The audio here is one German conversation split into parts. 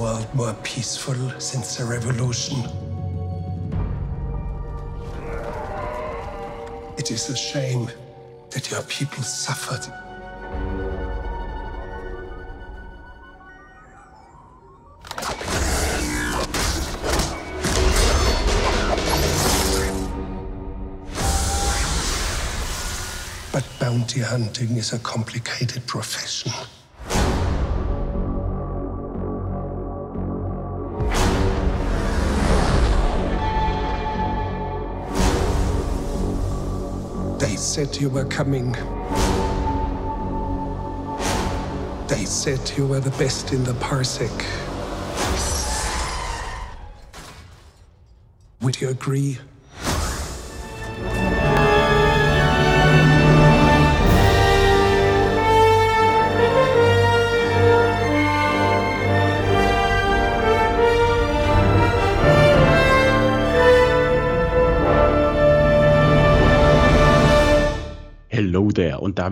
world more peaceful since the revolution? It is a shame that your people suffered. But bounty hunting is a complicated profession. Said you were coming. They said you were the best in the parsec. Would you agree?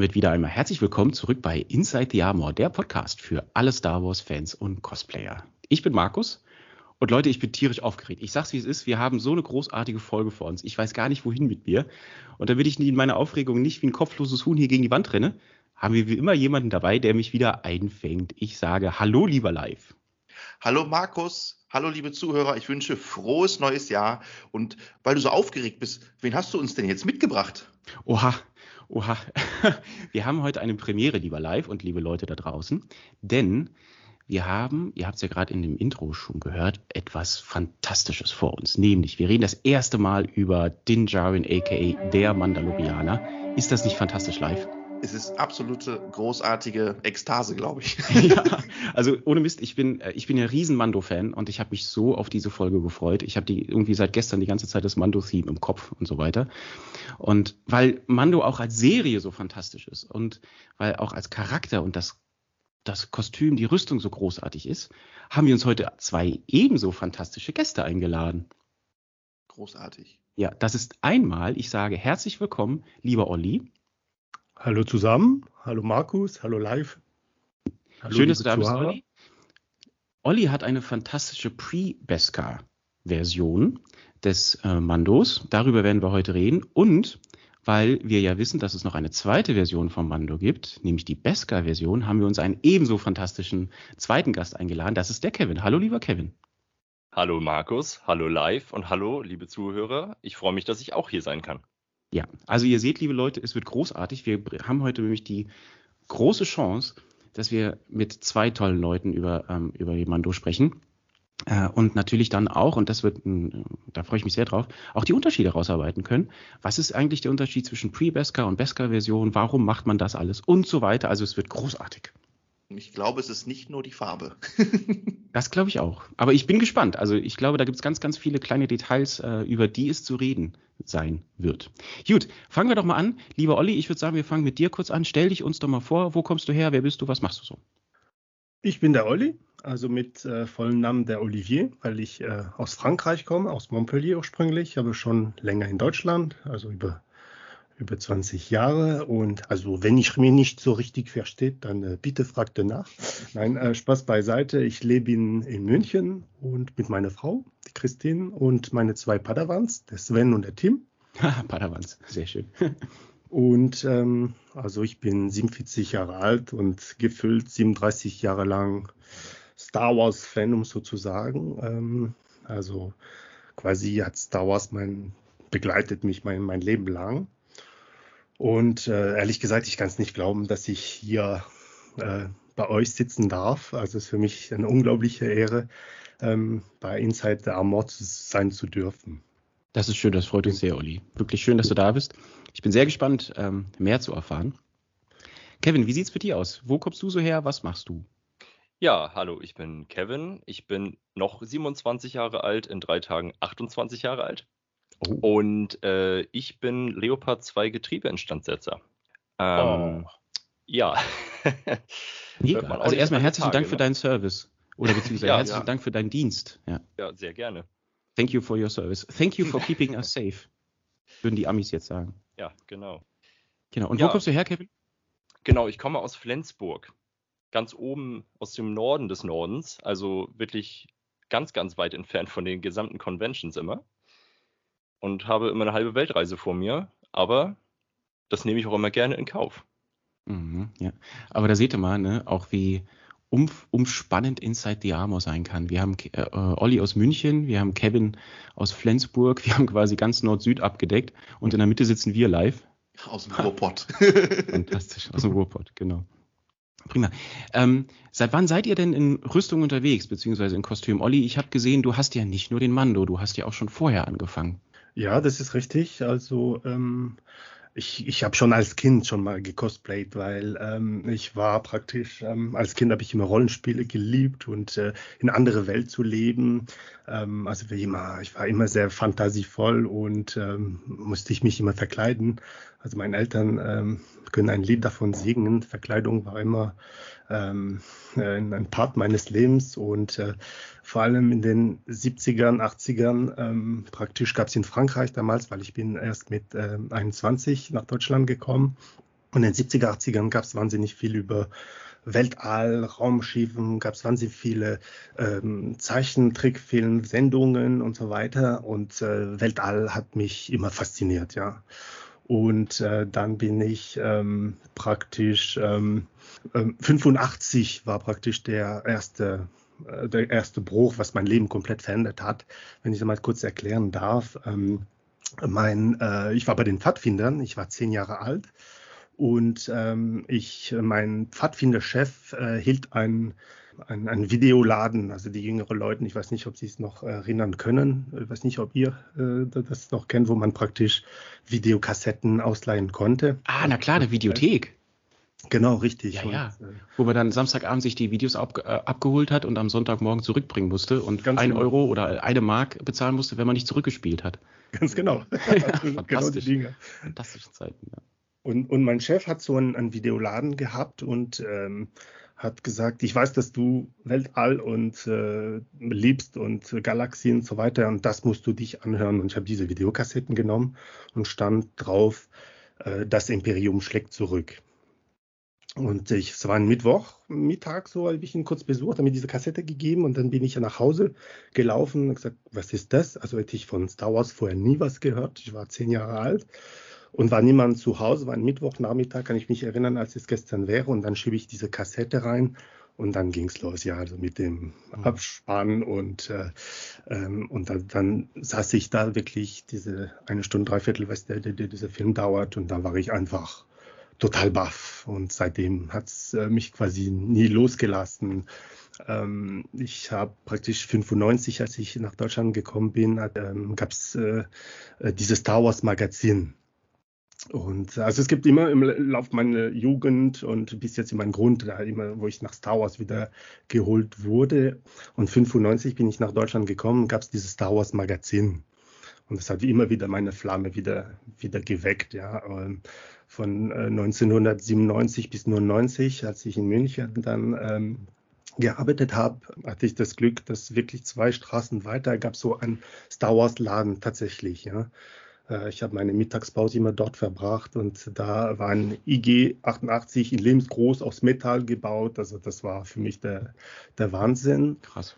Damit wieder einmal herzlich willkommen zurück bei Inside the Armor, der Podcast für alle Star Wars Fans und Cosplayer. Ich bin Markus und Leute, ich bin tierisch aufgeregt. Ich sag's wie es ist, wir haben so eine großartige Folge vor uns. Ich weiß gar nicht wohin mit mir und damit ich in meiner Aufregung nicht wie ein kopfloses Huhn hier gegen die Wand renne, haben wir wie immer jemanden dabei, der mich wieder einfängt. Ich sage Hallo lieber Live. Hallo Markus, hallo liebe Zuhörer, ich wünsche frohes neues Jahr und weil du so aufgeregt bist, wen hast du uns denn jetzt mitgebracht? Oha, oha. Wir haben heute eine Premiere, lieber Live und liebe Leute da draußen, denn wir haben, ihr habt es ja gerade in dem Intro schon gehört, etwas Fantastisches vor uns. Nämlich, wir reden das erste Mal über Din Djarin, a.k.a. der Mandalorianer. Ist das nicht fantastisch live? Es ist absolute großartige Ekstase, glaube ich. ja, also ohne Mist, ich bin, äh, ich bin ja riesen Mando-Fan und ich habe mich so auf diese Folge gefreut. Ich habe die irgendwie seit gestern die ganze Zeit das Mando-Theme im Kopf und so weiter. Und weil Mando auch als Serie so fantastisch ist und weil auch als Charakter und das, das Kostüm, die Rüstung so großartig ist, haben wir uns heute zwei ebenso fantastische Gäste eingeladen. Großartig. Ja, das ist einmal, ich sage herzlich willkommen, lieber Olli. Hallo zusammen, hallo Markus, hallo live. Hallo, Schön, dass du da bist, Olli. Olli hat eine fantastische Pre-Beskar-Version des äh, Mandos. Darüber werden wir heute reden. Und weil wir ja wissen, dass es noch eine zweite Version vom Mando gibt, nämlich die Beskar-Version, haben wir uns einen ebenso fantastischen zweiten Gast eingeladen. Das ist der Kevin. Hallo, lieber Kevin. Hallo Markus, hallo live und hallo liebe Zuhörer. Ich freue mich, dass ich auch hier sein kann. Ja, also ihr seht, liebe Leute, es wird großartig. Wir haben heute nämlich die große Chance, dass wir mit zwei tollen Leuten über, ähm, über Mando sprechen. Äh, und natürlich dann auch, und das wird, da freue ich mich sehr drauf, auch die Unterschiede rausarbeiten können. Was ist eigentlich der Unterschied zwischen Pre-Beskar und Beskar-Version? Warum macht man das alles? Und so weiter. Also es wird großartig. Ich glaube, es ist nicht nur die Farbe. das glaube ich auch. Aber ich bin gespannt. Also ich glaube, da gibt es ganz, ganz viele kleine Details, äh, über die es zu reden sein wird. Gut, fangen wir doch mal an. Lieber Olli, ich würde sagen, wir fangen mit dir kurz an. Stell dich uns doch mal vor. Wo kommst du her? Wer bist du? Was machst du so? Ich bin der Olli, also mit äh, vollem Namen der Olivier, weil ich äh, aus Frankreich komme, aus Montpellier ursprünglich, aber schon länger in Deutschland, also über über 20 Jahre und also wenn ich mir nicht so richtig versteht, dann äh, bitte fragt nach. Nein, äh, Spaß beiseite. Ich lebe in, in München und mit meiner Frau, die Christine und meine zwei Padawans, der Sven und der Tim. Padawans, sehr schön. und ähm, also ich bin 47 Jahre alt und gefüllt 37 Jahre lang Star Wars Fan, um sozusagen. Ähm, also quasi hat Star Wars mein begleitet mich mein, mein Leben lang. Und äh, ehrlich gesagt, ich kann es nicht glauben, dass ich hier äh, bei euch sitzen darf. Also es ist für mich eine unglaubliche Ehre, ähm, bei Inside the Armor sein zu dürfen. Das ist schön, das freut uns sehr, Olli. Wirklich schön, dass du da bist. Ich bin sehr gespannt, ähm, mehr zu erfahren. Kevin, wie sieht es mit dir aus? Wo kommst du so her? Was machst du? Ja, hallo, ich bin Kevin. Ich bin noch 27 Jahre alt, in drei Tagen 28 Jahre alt. Oh. Und äh, ich bin Leopard 2 Getriebeinstandsetzer. Ähm, oh. Ja. also erstmal herzlichen Tage, Dank für ne? deinen Service. Oder beziehungsweise ja, herzlichen ja. Dank für deinen Dienst. Ja. ja, sehr gerne. Thank you for your service. Thank you for keeping us safe. Würden die Amis jetzt sagen. Ja, genau. Genau. Und wo kommst du her, Kevin? Genau, ich komme aus Flensburg. ganz oben aus dem Norden des Nordens, also wirklich ganz, ganz weit entfernt von den gesamten Conventions immer. Und habe immer eine halbe Weltreise vor mir, aber das nehme ich auch immer gerne in Kauf. Mhm, ja. Aber da seht ihr mal, ne, auch wie um, umspannend Inside the Armor sein kann. Wir haben äh, Olli aus München, wir haben Kevin aus Flensburg, wir haben quasi ganz Nord-Süd abgedeckt und in der Mitte sitzen wir live. Aus dem Ruhrpott. Fantastisch, aus dem Ruhrpott, genau. Prima. Ähm, seit wann seid ihr denn in Rüstung unterwegs, beziehungsweise in Kostüm? Olli, ich habe gesehen, du hast ja nicht nur den Mando, du hast ja auch schon vorher angefangen. Ja, das ist richtig. Also ähm, ich, ich habe schon als Kind schon mal gecosplayt, weil ähm, ich war praktisch, ähm, als Kind habe ich immer Rollenspiele geliebt und äh, in andere Welt zu leben. Ähm, also wie immer, ich war immer sehr fantasievoll und ähm, musste ich mich immer verkleiden. Also meine Eltern ähm, können ein Lied davon singen. Verkleidung war immer ähm, äh, ein Part meines Lebens und äh, vor allem in den 70ern, 80ern, ähm, praktisch gab es in Frankreich damals, weil ich bin erst mit äh, 21 nach Deutschland gekommen und in den 70er, 80ern gab es wahnsinnig viel über Weltall, Raumschiffen, gab es wahnsinnig viele ähm, Zeichentrickfilme, Sendungen und so weiter. Und äh, Weltall hat mich immer fasziniert, ja. Und äh, dann bin ich ähm, praktisch, ähm, 85 ähm, war praktisch der erste, äh, der erste Bruch, was mein Leben komplett verändert hat. Wenn ich das mal kurz erklären darf. Ähm, mein, äh, ich war bei den Pfadfindern, ich war zehn Jahre alt und ähm, ich, mein Pfadfinderchef äh, hielt ein ein, ein Videoladen, also die jüngeren Leute, ich weiß nicht, ob sie es noch erinnern können, ich weiß nicht, ob ihr äh, das noch kennt, wo man praktisch Videokassetten ausleihen konnte. Ah, na klar, eine Videothek. Genau, richtig. Ja, und, ja. Äh, Wo man dann Samstagabend sich die Videos ab, äh, abgeholt hat und am Sonntagmorgen zurückbringen musste und ein genau. Euro oder eine Mark bezahlen musste, wenn man nicht zurückgespielt hat. Ganz genau. ja, fantastisch. Genau Fantastische Zeiten, ja. Und, und mein Chef hat so einen, einen Videoladen gehabt und ähm, hat gesagt, ich weiß, dass du Weltall und äh, liebst und Galaxien und so weiter und das musst du dich anhören. Und ich habe diese Videokassetten genommen und stand drauf, äh, das Imperium schlägt zurück. Und ich, es war ein Mittwoch, Mittag so, habe ich ihn kurz besucht, habe mir diese Kassette gegeben und dann bin ich nach Hause gelaufen und gesagt, was ist das? Also hätte ich von Star Wars vorher nie was gehört. Ich war zehn Jahre alt und war niemand zu Hause, war ein Mittwochnachmittag, kann ich mich erinnern, als es gestern wäre. Und dann schiebe ich diese Kassette rein und dann ging es los, ja, also mit dem mhm. Abspann und, äh, ähm, und dann, dann, saß ich da wirklich diese eine Stunde, dreiviertel, was der, der, der dieser Film dauert und dann war ich einfach total baff und seitdem hat es äh, mich quasi nie losgelassen. Ähm, ich habe praktisch 95, als ich nach Deutschland gekommen bin, ähm, gab es äh, äh, dieses Star Wars Magazin und also es gibt immer im Lauf meiner Jugend und bis jetzt in meinem Grund, da immer, wo ich nach Star Wars wieder geholt wurde. Und 95 bin ich nach Deutschland gekommen, gab es dieses Star Wars Magazin. Und das hat immer wieder meine Flamme wieder, wieder geweckt, ja. Von 1997 äh, bis 99, als ich in München dann ähm, gearbeitet habe, hatte ich das Glück, dass wirklich zwei Straßen weiter gab so einen Star Wars Laden tatsächlich, ja. Äh, ich habe meine Mittagspause immer dort verbracht und da war ein IG 88 in lebensgroß aus Metall gebaut. Also das war für mich der, der Wahnsinn. Krass.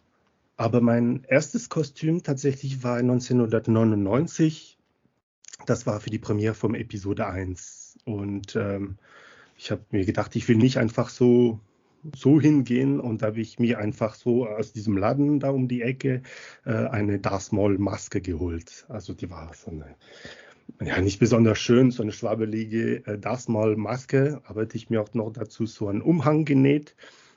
Aber mein erstes Kostüm tatsächlich war 1999. Das war für die Premiere vom Episode 1. Und ähm, ich habe mir gedacht, ich will nicht einfach so so hingehen und da habe ich mir einfach so aus diesem Laden da um die Ecke äh, eine Darth Maul Maske geholt. Also die war so eine, ja nicht besonders schön, so eine schwabelige äh, Darth Maul Maske, aber hätte ich mir auch noch dazu so einen Umhang genäht.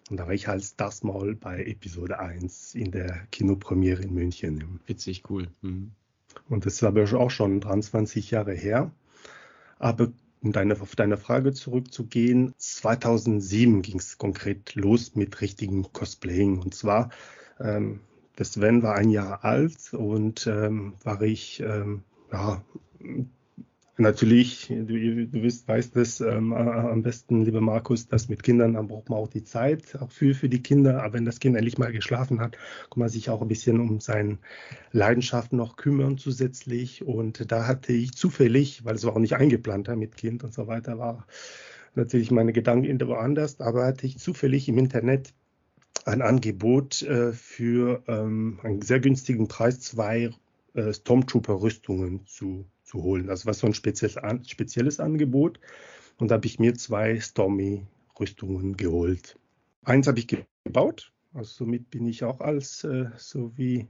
Und da war ich als Darth Maul bei Episode 1 in der Kinopremiere in München. Witzig, cool. Mhm. Und das ist aber auch schon 23 Jahre her. Aber um deine, auf deine Frage zurückzugehen, 2007 ging es konkret los mit richtigen Cosplaying. Und zwar, ähm, der Sven war ein Jahr alt und ähm, war ich ähm, ja, Natürlich, du, du wisst, weißt es ähm, am besten, lieber Markus, dass mit Kindern, dann braucht man auch die Zeit, auch für, für die Kinder. Aber wenn das Kind endlich mal geschlafen hat, kann man sich auch ein bisschen um seine Leidenschaften noch kümmern zusätzlich. Und da hatte ich zufällig, weil es war auch nicht eingeplant mit Kind und so weiter, war natürlich meine Gedanken woanders, aber hatte ich zufällig im Internet ein Angebot äh, für ähm, einen sehr günstigen Preis, zwei äh, Stormtrooper-Rüstungen zu, zu holen. Das war so ein spezielles, an, spezielles Angebot. Und da habe ich mir zwei Stormy-Rüstungen geholt. Eins habe ich gebaut, also somit bin ich auch als, äh, so wie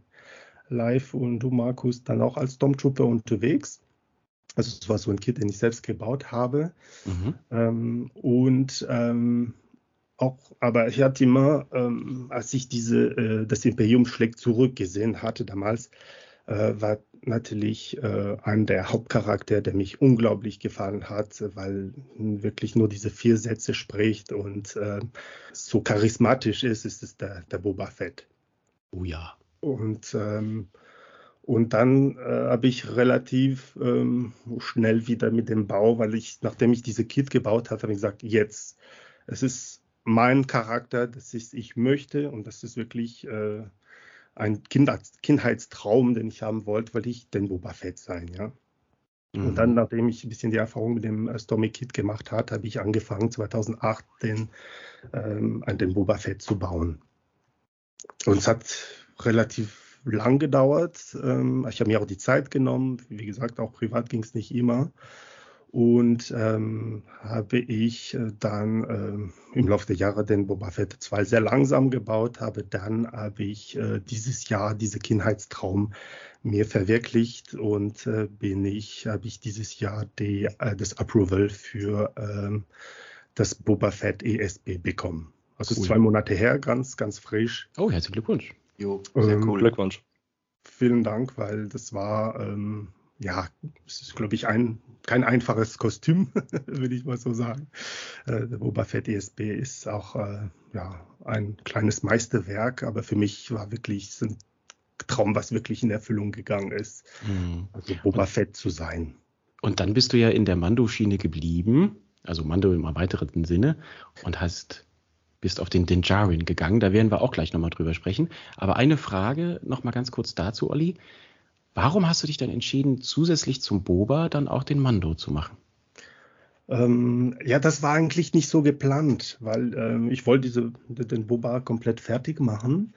Live und du, Markus, dann auch als Stormtrooper unterwegs. Also es war so ein Kit, den ich selbst gebaut habe. Mhm. Ähm, und ähm, auch, aber ich hatte immer, ähm, als ich diese, äh, das Imperium schlägt zurück gesehen hatte damals, äh, war natürlich äh, ein der Hauptcharakter, der mich unglaublich gefallen hat, weil wirklich nur diese vier Sätze spricht und äh, so charismatisch ist, ist es der, der Boba Fett. Oh ja. Und ähm, und dann äh, habe ich relativ ähm, schnell wieder mit dem Bau, weil ich, nachdem ich diese Kit gebaut habe, habe ich gesagt, jetzt, es ist mein Charakter, das ist, ich möchte und das ist wirklich äh, ein Kindheits Kindheitstraum, den ich haben wollte, weil ich den Boba Fett sein, ja. Mhm. Und dann, nachdem ich ein bisschen die Erfahrung mit dem äh, Stormy Kit gemacht habe, habe ich angefangen, 2008 den, ähm, den Boba Fett zu bauen. Und es hat relativ lang gedauert. Ähm, ich habe mir auch die Zeit genommen. Wie gesagt, auch privat ging es nicht immer. Und ähm, habe ich äh, dann ähm, im Laufe der Jahre den Boba Fett 2 sehr langsam gebaut, habe dann habe ich äh, dieses Jahr diese Kindheitstraum mir verwirklicht und äh, bin ich, habe ich dieses Jahr die, äh, das Approval für ähm, das Boba Fett ESB bekommen. Also cool. ist zwei Monate her, ganz, ganz frisch. Oh, herzlichen Glückwunsch. Jo, sehr ähm, cool. Glückwunsch. Vielen Dank, weil das war, ähm, ja, es ist, glaube ich, ein, kein einfaches Kostüm, würde ich mal so sagen. Äh, der Boba Fett ESB ist auch äh, ja, ein kleines Meisterwerk, aber für mich war wirklich ein Traum, was wirklich in Erfüllung gegangen ist. Mhm. Also Boba und, Fett zu sein. Und dann bist du ja in der Mando-Schiene geblieben, also Mando im erweiterten Sinne, und hast bist auf den Dinjarin gegangen. Da werden wir auch gleich nochmal drüber sprechen. Aber eine Frage nochmal ganz kurz dazu, Olli. Warum hast du dich dann entschieden, zusätzlich zum Boba dann auch den Mando zu machen? Ähm, ja, das war eigentlich nicht so geplant, weil ähm, ich wollte diese, den Boba komplett fertig machen.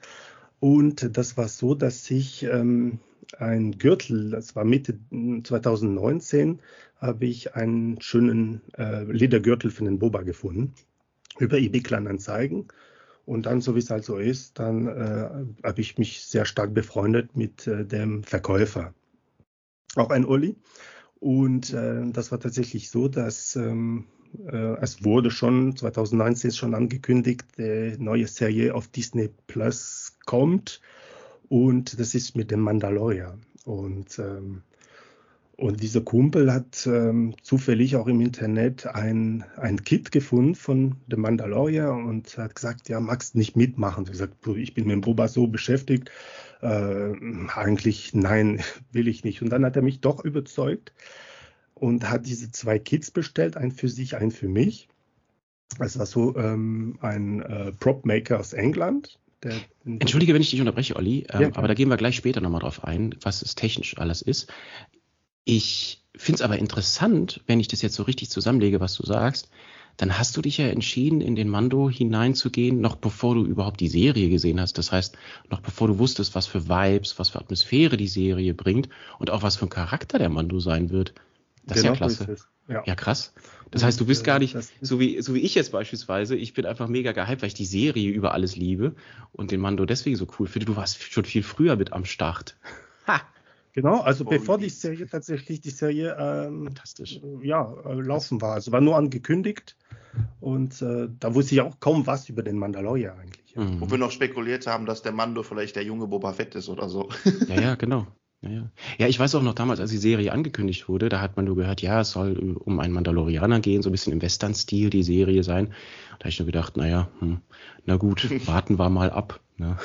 Und das war so, dass ich ähm, ein Gürtel, das war Mitte 2019, habe ich einen schönen äh, Ledergürtel für den Boba gefunden über eBay Kleinanzeigen. Und dann, so wie es halt so ist, dann äh, habe ich mich sehr stark befreundet mit äh, dem Verkäufer. Auch ein Uli. Und äh, das war tatsächlich so, dass ähm, äh, es wurde schon 2019 schon angekündigt, die neue Serie auf Disney Plus kommt. Und das ist mit dem Mandalorian. Und ähm, und dieser Kumpel hat ähm, zufällig auch im Internet ein, ein Kit gefunden von The Mandalorian und hat gesagt, ja, magst nicht mitmachen? Ich gesagt, ich bin mit dem Boba so beschäftigt. Äh, eigentlich nein, will ich nicht. Und dann hat er mich doch überzeugt und hat diese zwei Kits bestellt, ein für sich, ein für mich. Es war so ähm, ein äh, Prop-Maker aus England, der, Entschuldige, wenn ich dich unterbreche, Olli, ähm, ja, aber da gehen wir gleich später nochmal drauf ein, was es technisch alles ist. Ich finde es aber interessant, wenn ich das jetzt so richtig zusammenlege, was du sagst, dann hast du dich ja entschieden, in den Mando hineinzugehen, noch bevor du überhaupt die Serie gesehen hast. Das heißt, noch bevor du wusstest, was für Vibes, was für Atmosphäre die Serie bringt und auch was für ein Charakter der Mando sein wird. Das genau ist ja genau klasse. Ist ja. ja. krass. Das heißt, du bist gar nicht, so wie, so wie ich jetzt beispielsweise, ich bin einfach mega gehypt, weil ich die Serie über alles liebe und den Mando deswegen so cool finde. Du warst schon viel früher mit am Start. Ha! Genau, also bevor die Serie tatsächlich die Serie ähm, Fantastisch. ja, äh, laufen war. Also war nur angekündigt und äh, da wusste ich auch kaum was über den Mandalorian eigentlich. Ja. Mhm. Wo wir noch spekuliert haben, dass der Mando vielleicht der junge Boba Fett ist oder so. Ja, ja, genau. Ja, ja. ja, ich weiß auch noch damals, als die Serie angekündigt wurde, da hat man nur gehört, ja, es soll um einen Mandalorianer gehen, so ein bisschen im Western-Stil die Serie sein. Da habe ich nur gedacht, naja, hm, na gut, warten wir mal ab. Ne?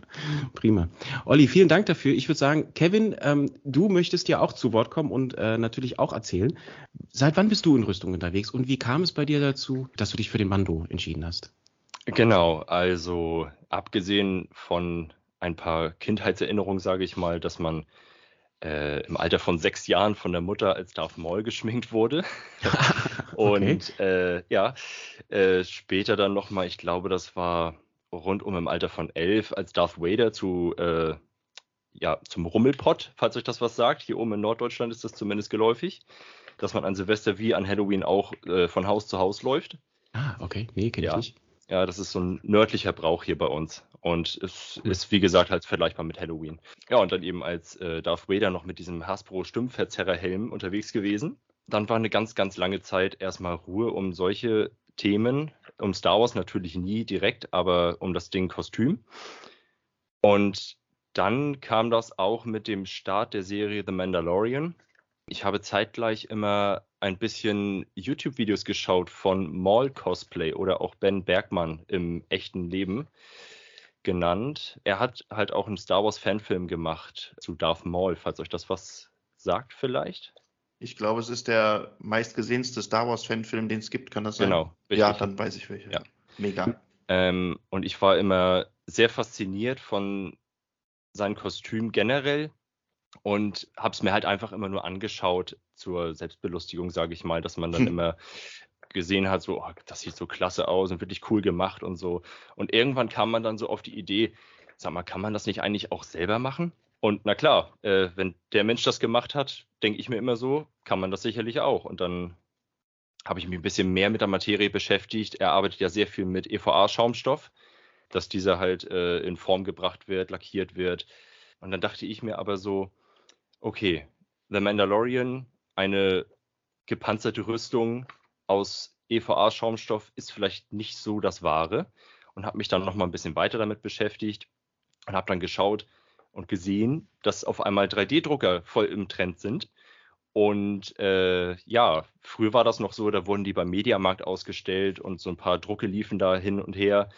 Prima. Olli, vielen Dank dafür. Ich würde sagen, Kevin, ähm, du möchtest ja auch zu Wort kommen und äh, natürlich auch erzählen. Seit wann bist du in Rüstung unterwegs und wie kam es bei dir dazu, dass du dich für den Mando entschieden hast? Genau, also abgesehen von ein paar Kindheitserinnerungen, sage ich mal, dass man äh, im Alter von sechs Jahren von der Mutter als Darth Maul geschminkt wurde. Und okay. äh, ja, äh, später dann nochmal, ich glaube, das war rund um im Alter von elf, als Darth Vader zu äh, ja, zum Rummelpott, falls euch das was sagt. Hier oben in Norddeutschland ist das zumindest geläufig, dass man an Silvester wie an Halloween auch äh, von Haus zu Haus läuft. Ah, okay. Nee, kenne ja. ich nicht. Ja, das ist so ein nördlicher Brauch hier bei uns. Und es cool. ist, wie gesagt, halt vergleichbar mit Halloween. Ja, und dann eben als äh, Darth Vader noch mit diesem Hasbro Stimmverzerrerhelm unterwegs gewesen. Dann war eine ganz, ganz lange Zeit erstmal Ruhe um solche Themen. Um Star Wars natürlich nie direkt, aber um das Ding Kostüm. Und dann kam das auch mit dem Start der Serie The Mandalorian. Ich habe zeitgleich immer ein bisschen YouTube-Videos geschaut von Maul Cosplay oder auch Ben Bergmann im echten Leben genannt. Er hat halt auch einen Star Wars Fanfilm gemacht zu Darth Maul, falls euch das was sagt vielleicht. Ich glaube, es ist der meistgesehenste Star Wars Fanfilm, den es gibt, kann das sein? Genau. Richtig. Ja, dann weiß ich welche. Ja. Mega. Ähm, und ich war immer sehr fasziniert von seinem Kostüm generell und habe es mir halt einfach immer nur angeschaut zur Selbstbelustigung, sage ich mal, dass man dann hm. immer gesehen hat, so, oh, das sieht so klasse aus und wirklich cool gemacht und so. Und irgendwann kam man dann so auf die Idee, sag mal, kann man das nicht eigentlich auch selber machen? Und na klar, äh, wenn der Mensch das gemacht hat, denke ich mir immer so, kann man das sicherlich auch. Und dann habe ich mich ein bisschen mehr mit der Materie beschäftigt. Er arbeitet ja sehr viel mit EVA-Schaumstoff, dass dieser halt äh, in Form gebracht wird, lackiert wird. Und dann dachte ich mir aber so, okay, The Mandalorian, eine gepanzerte Rüstung aus EVA-Schaumstoff ist vielleicht nicht so das Wahre und habe mich dann noch mal ein bisschen weiter damit beschäftigt und habe dann geschaut und gesehen, dass auf einmal 3D-Drucker voll im Trend sind. Und äh, ja, früher war das noch so, da wurden die beim Mediamarkt ausgestellt und so ein paar Drucke liefen da hin und her.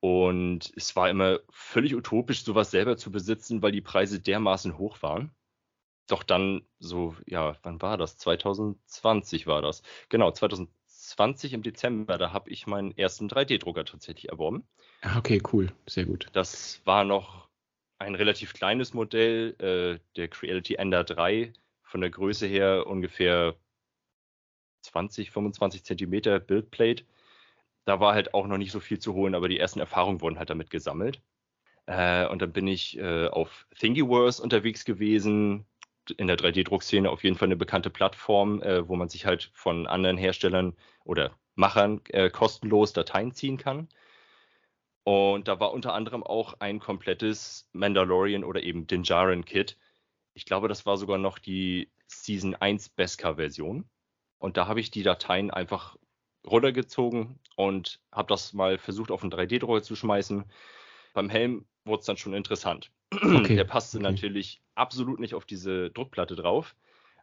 Und es war immer völlig utopisch, sowas selber zu besitzen, weil die Preise dermaßen hoch waren doch dann so, ja, wann war das? 2020 war das. Genau, 2020 im Dezember, da habe ich meinen ersten 3D-Drucker tatsächlich erworben. Ah, okay, cool, sehr gut. Das war noch ein relativ kleines Modell, äh, der Creality Ender 3, von der Größe her ungefähr 20, 25 Zentimeter Buildplate. Da war halt auch noch nicht so viel zu holen, aber die ersten Erfahrungen wurden halt damit gesammelt. Äh, und dann bin ich äh, auf Thingiverse unterwegs gewesen, in der 3D-Druckszene auf jeden Fall eine bekannte Plattform, äh, wo man sich halt von anderen Herstellern oder Machern äh, kostenlos Dateien ziehen kann. Und da war unter anderem auch ein komplettes Mandalorian oder eben Dinjarin Kit. Ich glaube, das war sogar noch die Season 1 Beskar-Version. Und da habe ich die Dateien einfach runtergezogen und habe das mal versucht, auf einen 3D-Drucker zu schmeißen. Beim Helm wurde es dann schon interessant. Okay. Der passte okay. natürlich absolut nicht auf diese Druckplatte drauf.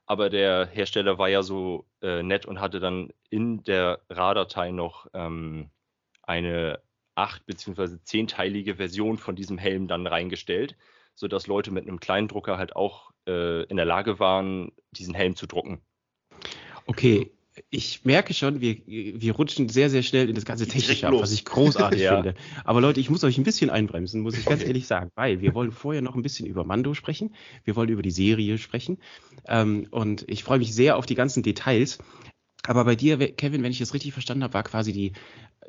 Aber der Hersteller war ja so äh, nett und hatte dann in der RA-Datei noch ähm, eine acht- bzw. zehnteilige Version von diesem Helm dann reingestellt, sodass Leute mit einem kleinen Drucker halt auch äh, in der Lage waren, diesen Helm zu drucken. Okay, ich merke schon, wir, wir rutschen sehr, sehr schnell in das ganze Technische ab, was ich großartig ja. finde. Aber Leute, ich muss euch ein bisschen einbremsen, muss ich ganz okay. ehrlich sagen, weil wir wollen vorher noch ein bisschen über Mando sprechen. Wir wollen über die Serie sprechen. Ähm, und ich freue mich sehr auf die ganzen Details. Aber bei dir, Kevin, wenn ich das richtig verstanden habe, war quasi die,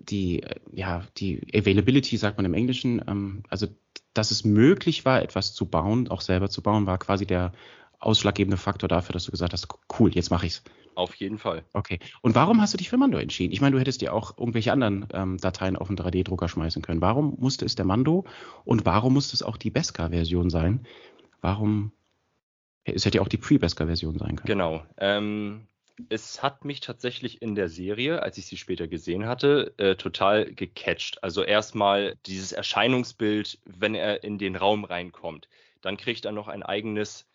die, äh, ja, die Availability, sagt man im Englischen, ähm, also dass es möglich war, etwas zu bauen, auch selber zu bauen, war quasi der ausschlaggebende Faktor dafür, dass du gesagt hast, cool, jetzt mache ich's. Auf jeden Fall. Okay. Und warum hast du dich für Mando entschieden? Ich meine, du hättest dir auch irgendwelche anderen ähm, Dateien auf einen 3D-Drucker schmeißen können. Warum musste es der Mando und warum musste es auch die Beskar-Version sein? Warum? Es hätte ja auch die Pre-Beskar-Version sein können. Genau. Ähm, es hat mich tatsächlich in der Serie, als ich sie später gesehen hatte, äh, total gecatcht. Also erstmal dieses Erscheinungsbild, wenn er in den Raum reinkommt. Dann kriegt er noch ein eigenes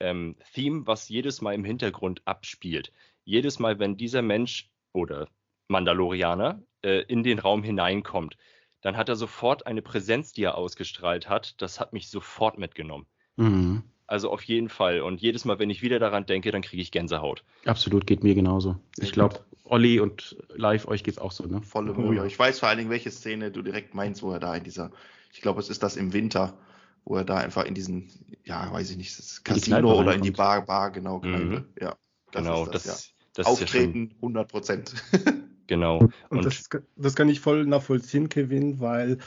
ähm, Theme, was jedes Mal im Hintergrund abspielt. Jedes Mal, wenn dieser Mensch oder Mandalorianer äh, in den Raum hineinkommt, dann hat er sofort eine Präsenz, die er ausgestrahlt hat. Das hat mich sofort mitgenommen. Mhm. Also auf jeden Fall. Und jedes Mal, wenn ich wieder daran denke, dann kriege ich Gänsehaut. Absolut, geht mir genauso. Ich glaube, Olli und live, euch geht es auch so, ne? Volle oh, ja. Ich weiß vor allen Dingen, welche Szene du direkt meinst, wo er da in dieser, ich glaube, es ist das im Winter, wo er da einfach in diesen, ja, weiß ich nicht, das Casino oder in die Bar, Bar, genau, Kneipe. Mhm. Ja. Das genau, das, das, Das Auftreten ja 100 Prozent. genau. Und, und das, das, kann ich voll nachvollziehen, Kevin, weil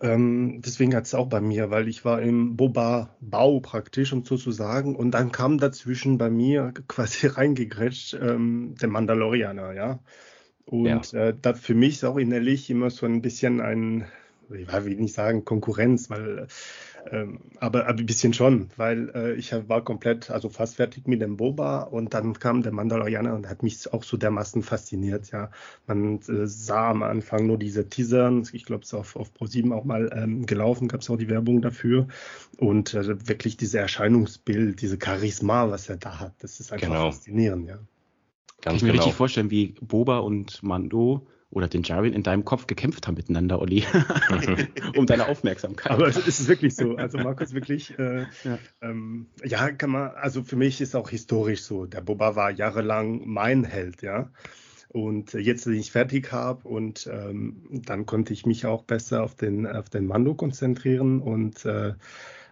ähm, deswegen hat es auch bei mir, weil ich war im Boba-Bau praktisch, um so zu sagen, und dann kam dazwischen bei mir quasi reingegrätscht ähm, der Mandalorianer, ja. Und ja. Äh, da für mich ist auch innerlich immer so ein bisschen ein, ich will nicht sagen Konkurrenz, weil ähm, aber, aber ein bisschen schon, weil äh, ich war komplett, also fast fertig mit dem Boba und dann kam der Mandalorianer und hat mich auch so dermaßen fasziniert. Ja, man äh, sah am Anfang nur diese Teaser, ich glaube, es ist auf, auf Pro7 auch mal ähm, gelaufen, gab es auch die Werbung dafür und äh, wirklich dieses Erscheinungsbild, diese Charisma, was er da hat, das ist einfach genau. faszinierend. Ja. Ganz Kann ich mir genau. richtig vorstellen, wie Boba und Mando oder den Jarin in deinem Kopf gekämpft haben miteinander, Olli, um deine Aufmerksamkeit. Aber es ist wirklich so. Also Markus wirklich, äh, ja. Ähm, ja, kann man, also für mich ist auch historisch so. Der Boba war jahrelang mein Held, ja. Und jetzt, den ich fertig habe und ähm, dann konnte ich mich auch besser auf den, auf den Mando konzentrieren und äh,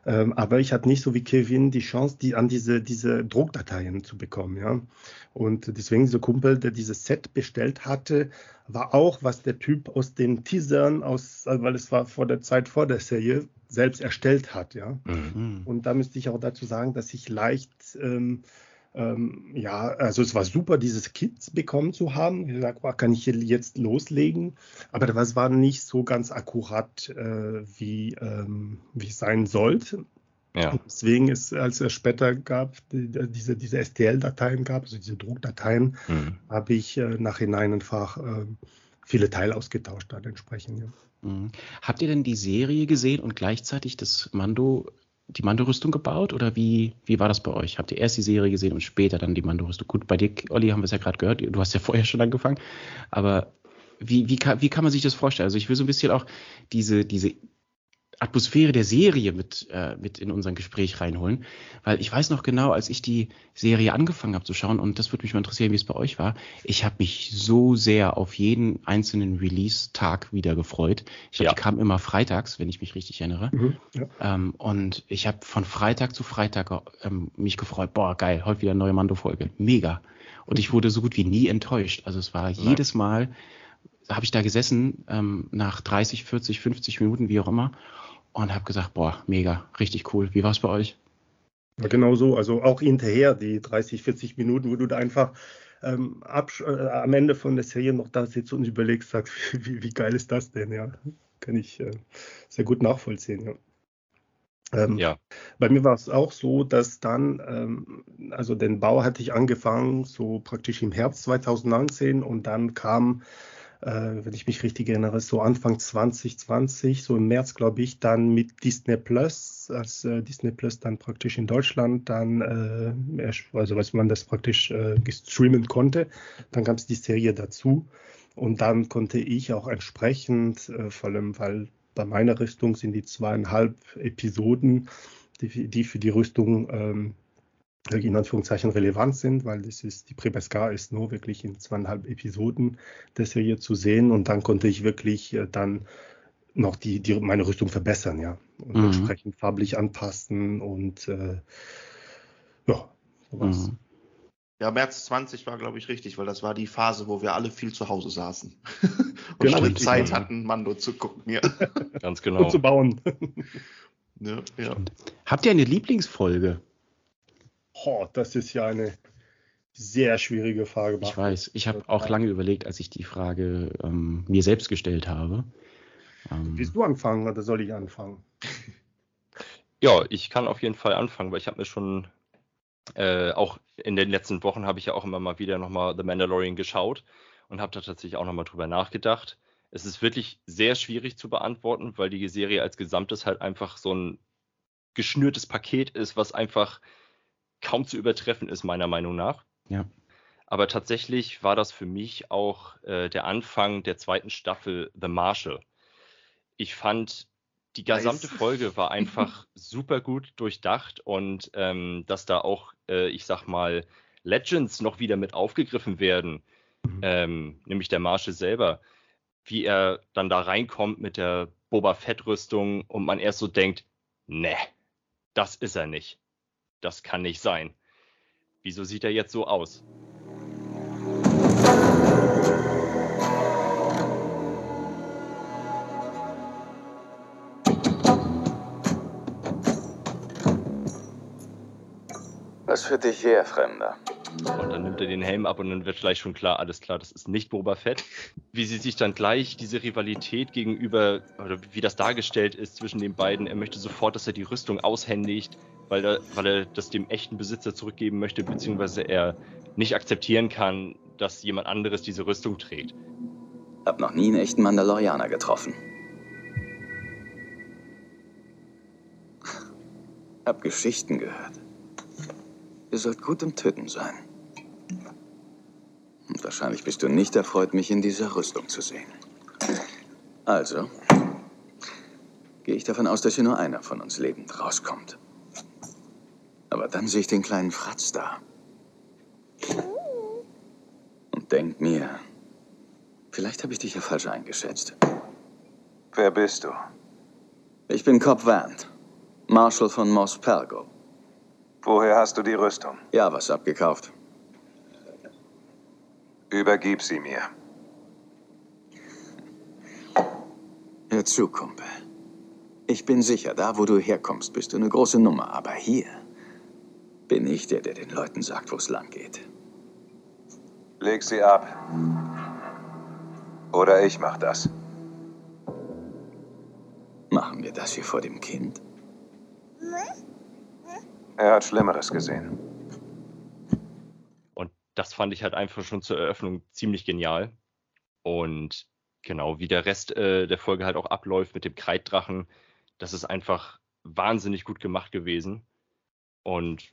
ähm, aber ich hatte nicht so wie Kevin die Chance, die an diese, diese Druckdateien zu bekommen. Ja? Und deswegen dieser Kumpel, der dieses Set bestellt hatte, war auch, was der Typ aus den Teasern, aus, weil es war vor der Zeit vor der Serie, selbst erstellt hat. Ja? Mhm. Und da müsste ich auch dazu sagen, dass ich leicht ähm, ähm, ja, also es war super, dieses Kit bekommen zu haben. Ich gesagt, wow, kann ich jetzt loslegen? Aber das war nicht so ganz akkurat, äh, wie, ähm, wie es sein sollte. Ja. deswegen ist, als es später gab, die, diese, diese STL-Dateien gab, also diese Druckdateien, mhm. habe ich äh, nachhinein einfach äh, viele Teile ausgetauscht dann entsprechend. Ja. Mhm. Habt ihr denn die Serie gesehen und gleichzeitig das Mando die Mando-Rüstung gebaut oder wie, wie war das bei euch? Habt ihr erst die Serie gesehen und später dann die Mando-Rüstung? Gut, bei dir, Olli, haben wir es ja gerade gehört, du hast ja vorher schon angefangen, aber wie, wie, kann, wie kann man sich das vorstellen? Also ich will so ein bisschen auch diese, diese Atmosphäre der Serie mit, äh, mit in unser Gespräch reinholen. Weil ich weiß noch genau, als ich die Serie angefangen habe zu schauen, und das würde mich mal interessieren, wie es bei euch war, ich habe mich so sehr auf jeden einzelnen Release-Tag wieder gefreut. Ich glaube, ja. die kam immer freitags, wenn ich mich richtig erinnere. Mhm, ja. ähm, und ich habe von Freitag zu Freitag ähm, mich gefreut, boah, geil, heute wieder eine neue Mando-Folge. Mega. Und ich wurde so gut wie nie enttäuscht. Also es war Nein. jedes Mal, habe ich da gesessen, ähm, nach 30, 40, 50 Minuten, wie auch immer, und habe gesagt, boah, mega, richtig cool. Wie war es bei euch? Ja, genau so. Also auch hinterher, die 30, 40 Minuten, wo du da einfach ähm, äh, am Ende von der Serie noch da sitzt und überlegst, sagst, wie, wie geil ist das denn? Ja, kann ich äh, sehr gut nachvollziehen. Ja. Ähm, ja. Bei mir war es auch so, dass dann, ähm, also den Bau hatte ich angefangen, so praktisch im Herbst 2019 und dann kam wenn ich mich richtig erinnere, so Anfang 2020, so im März, glaube ich, dann mit Disney Plus, als äh, Disney Plus dann praktisch in Deutschland dann, äh, also was man das praktisch äh, streamen konnte, dann gab es die Serie dazu. Und dann konnte ich auch entsprechend, äh, vor allem weil bei meiner Rüstung sind die zweieinhalb Episoden, die, die für die Rüstung ähm, in Anführungszeichen relevant sind, weil das ist, die Prebeska ist nur wirklich in zweieinhalb Episoden der Serie zu sehen und dann konnte ich wirklich äh, dann noch die, die, meine Rüstung verbessern, ja. Und mhm. entsprechend farblich anpassen und äh, ja, sowas. Mhm. Ja, März 20 war, glaube ich, richtig, weil das war die Phase, wo wir alle viel zu Hause saßen und genau, alle Zeit ja. hatten, Mando zu gucken. Ja. Ganz genau. Und zu bauen. ja, ja. Habt ihr eine Lieblingsfolge? Oh, das ist ja eine sehr schwierige Frage. Ich weiß, ich habe auch lange überlegt, als ich die Frage ähm, mir selbst gestellt habe. Ähm, Willst du anfangen oder soll ich anfangen? Ja, ich kann auf jeden Fall anfangen, weil ich habe mir schon äh, auch in den letzten Wochen habe ich ja auch immer mal wieder nochmal The Mandalorian geschaut und habe da tatsächlich auch nochmal drüber nachgedacht. Es ist wirklich sehr schwierig zu beantworten, weil die Serie als Gesamtes halt einfach so ein geschnürtes Paket ist, was einfach kaum zu übertreffen ist, meiner Meinung nach. Ja. Aber tatsächlich war das für mich auch äh, der Anfang der zweiten Staffel The Marshal. Ich fand, die gesamte nice. Folge war einfach super gut durchdacht und ähm, dass da auch, äh, ich sag mal, Legends noch wieder mit aufgegriffen werden, mhm. ähm, nämlich der Marshal selber, wie er dann da reinkommt mit der Boba Fett-Rüstung und man erst so denkt, ne, das ist er nicht das kann nicht sein. Wieso sieht er jetzt so aus? Was führt dich her, Fremder? Und dann nimmt er den Helm ab und dann wird gleich schon klar, alles klar, das ist nicht Boba Fett. Wie sie sich dann gleich diese Rivalität gegenüber, oder wie das dargestellt ist zwischen den beiden, er möchte sofort, dass er die Rüstung aushändigt, weil er, weil er das dem echten Besitzer zurückgeben möchte, beziehungsweise er nicht akzeptieren kann, dass jemand anderes diese Rüstung trägt. Hab noch nie einen echten Mandalorianer getroffen. Hab Geschichten gehört. Ihr sollt gut im Töten sein. Und wahrscheinlich bist du nicht erfreut, mich in dieser Rüstung zu sehen. Also, gehe ich davon aus, dass hier nur einer von uns lebend rauskommt. Aber dann sehe ich den kleinen Fratz da. Und denk mir, vielleicht habe ich dich ja falsch eingeschätzt. Wer bist du? Ich bin Cobb Vandt, Marshal von Mos Pelgo. Woher hast du die Rüstung? Ja, was abgekauft. Übergib sie mir. Hör zu, Kumpel. Ich bin sicher, da wo du herkommst, bist du eine große Nummer. Aber hier bin ich der, der den Leuten sagt, wo es lang geht. Leg sie ab. Oder ich mach das. Machen wir das hier vor dem Kind? Er hat Schlimmeres gesehen. Und das fand ich halt einfach schon zur Eröffnung ziemlich genial. Und genau, wie der Rest äh, der Folge halt auch abläuft mit dem Kreiddrachen, das ist einfach wahnsinnig gut gemacht gewesen. Und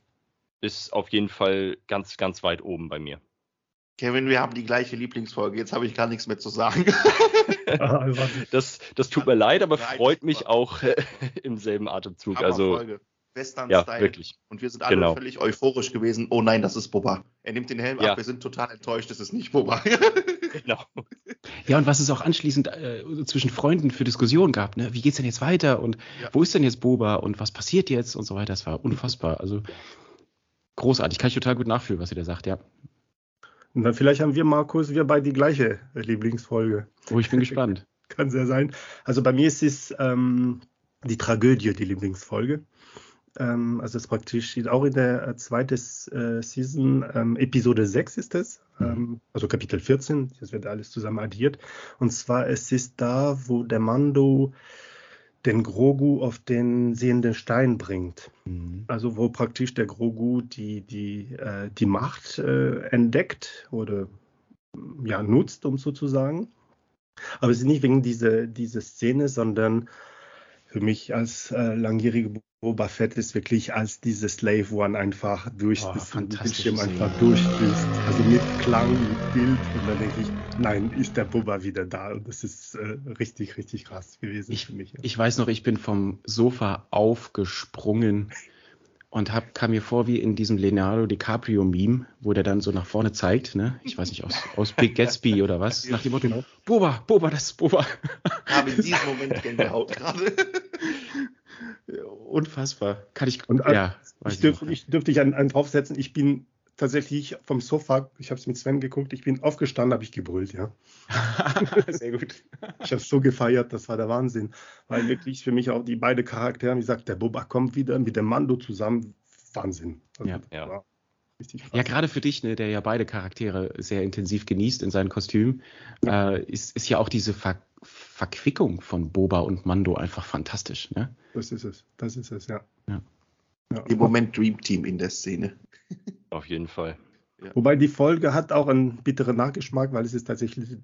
ist auf jeden Fall ganz, ganz weit oben bei mir. Kevin, wir haben die gleiche Lieblingsfolge. Jetzt habe ich gar nichts mehr zu sagen. das, das tut mir leid, aber freut mich auch äh, im selben Atemzug. Also Folge. Western ja, Style. Wirklich. Und wir sind alle genau. völlig euphorisch gewesen. Oh nein, das ist Boba. Er nimmt den Helm Ja. ab. Wir sind total enttäuscht. Das ist nicht Boba. genau. Ja, und was es auch anschließend äh, zwischen Freunden für Diskussionen gab, ne? Wie geht's denn jetzt weiter und Ja. wo ist denn jetzt Boba und was passiert jetzt und so weiter. Das war unfassbar. Also großartig. Kann ich total gut nachfühlen, was ihr da sagt, ja. Und dann vielleicht haben wir, Markus, wir beide die gleiche Lieblingsfolge. Oh, ich bin gespannt. Kann sehr sein. Also bei mir ist es ähm, die Tragödie, die Lieblingsfolge. Ähm, also es ist praktisch steht auch in der äh, zweiten äh, Season, ähm, Episode 6 ist es, ähm, also Kapitel 14, das wird alles zusammen addiert. Und zwar es ist da, wo der Mando den Grogu auf den sehenden Stein bringt. Mhm. Also wo praktisch der Grogu die, die, äh, die Macht äh, entdeckt oder ja, nutzt, um so zu sagen. Aber es ist nicht wegen dieser, dieser Szene, sondern für mich als äh, langjährige Boba Fett ist wirklich als diese Slave One einfach durch Oh, das Bildschirm einfach durchdüst. Also mit Klang, mit Bild und dann denke ich, nein, ist der Boba wieder da und das ist äh, richtig, richtig krass gewesen Ich, für mich. Ja. ich weiß noch, ich bin vom Sofa aufgesprungen und hab, kam mir vor wie in diesem Leonardo DiCaprio-Meme, wo der dann so nach vorne zeigt, ne? Ich weiß nicht, aus, aus Big Gatsby oder was? Nach dem Motto, Genau. Boba, Boba, das ist Boba. Ich habe in diesem Moment Gänsehaut gerade. Unfassbar. Kann ich, Und, äh, ja, Ich, dürf, ich dürfte dich einen, einen draufsetzen. Ich bin tatsächlich vom Sofa, ich habe es mit Sven geguckt, ich bin aufgestanden, habe ich gebrüllt, ja. Sehr gut. Ich habe so gefeiert, das war der Wahnsinn. Weil wirklich für mich auch die beiden Charaktere, wie gesagt, der Boba kommt wieder mit dem Mando zusammen, Wahnsinn. Also, Ja. Ja. Ja, gerade für dich, ne, der ja beide Charaktere sehr intensiv genießt in seinen Kostümen, äh, ist, ist ja auch diese Ver Verquickung von Boba und Mando einfach fantastisch. Ne? Das ist es, das ist es, ja. Ja. Ja. Im Moment Dream Team in der Szene. Auf jeden Fall. Wobei die Folge hat auch einen bitteren Nachgeschmack, weil es ist tatsächlich,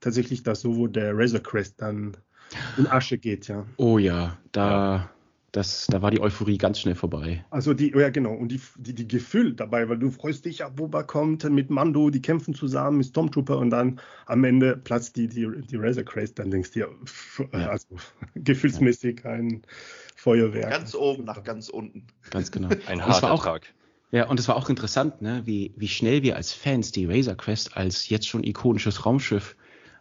tatsächlich das so, wo der Razor Crest dann in Asche geht, ja. Oh ja, da, das, da war die Euphorie ganz schnell vorbei. Also die, ja genau, und die, die, die Gefühl dabei, weil du freust dich, ja, Boba kommt mit Mando, die kämpfen zusammen mit Stormtrooper und dann am Ende platzt die, die, die Razor Crest, dann denkst du dir, Ja. also gefühlsmäßig ein Feuerwerk. Ganz oben nach ganz unten. Ganz genau. Ein harter auch, Tag. Ja, und es war auch interessant, ne, wie, wie schnell wir als Fans die Razor Crest als jetzt schon ikonisches Raumschiff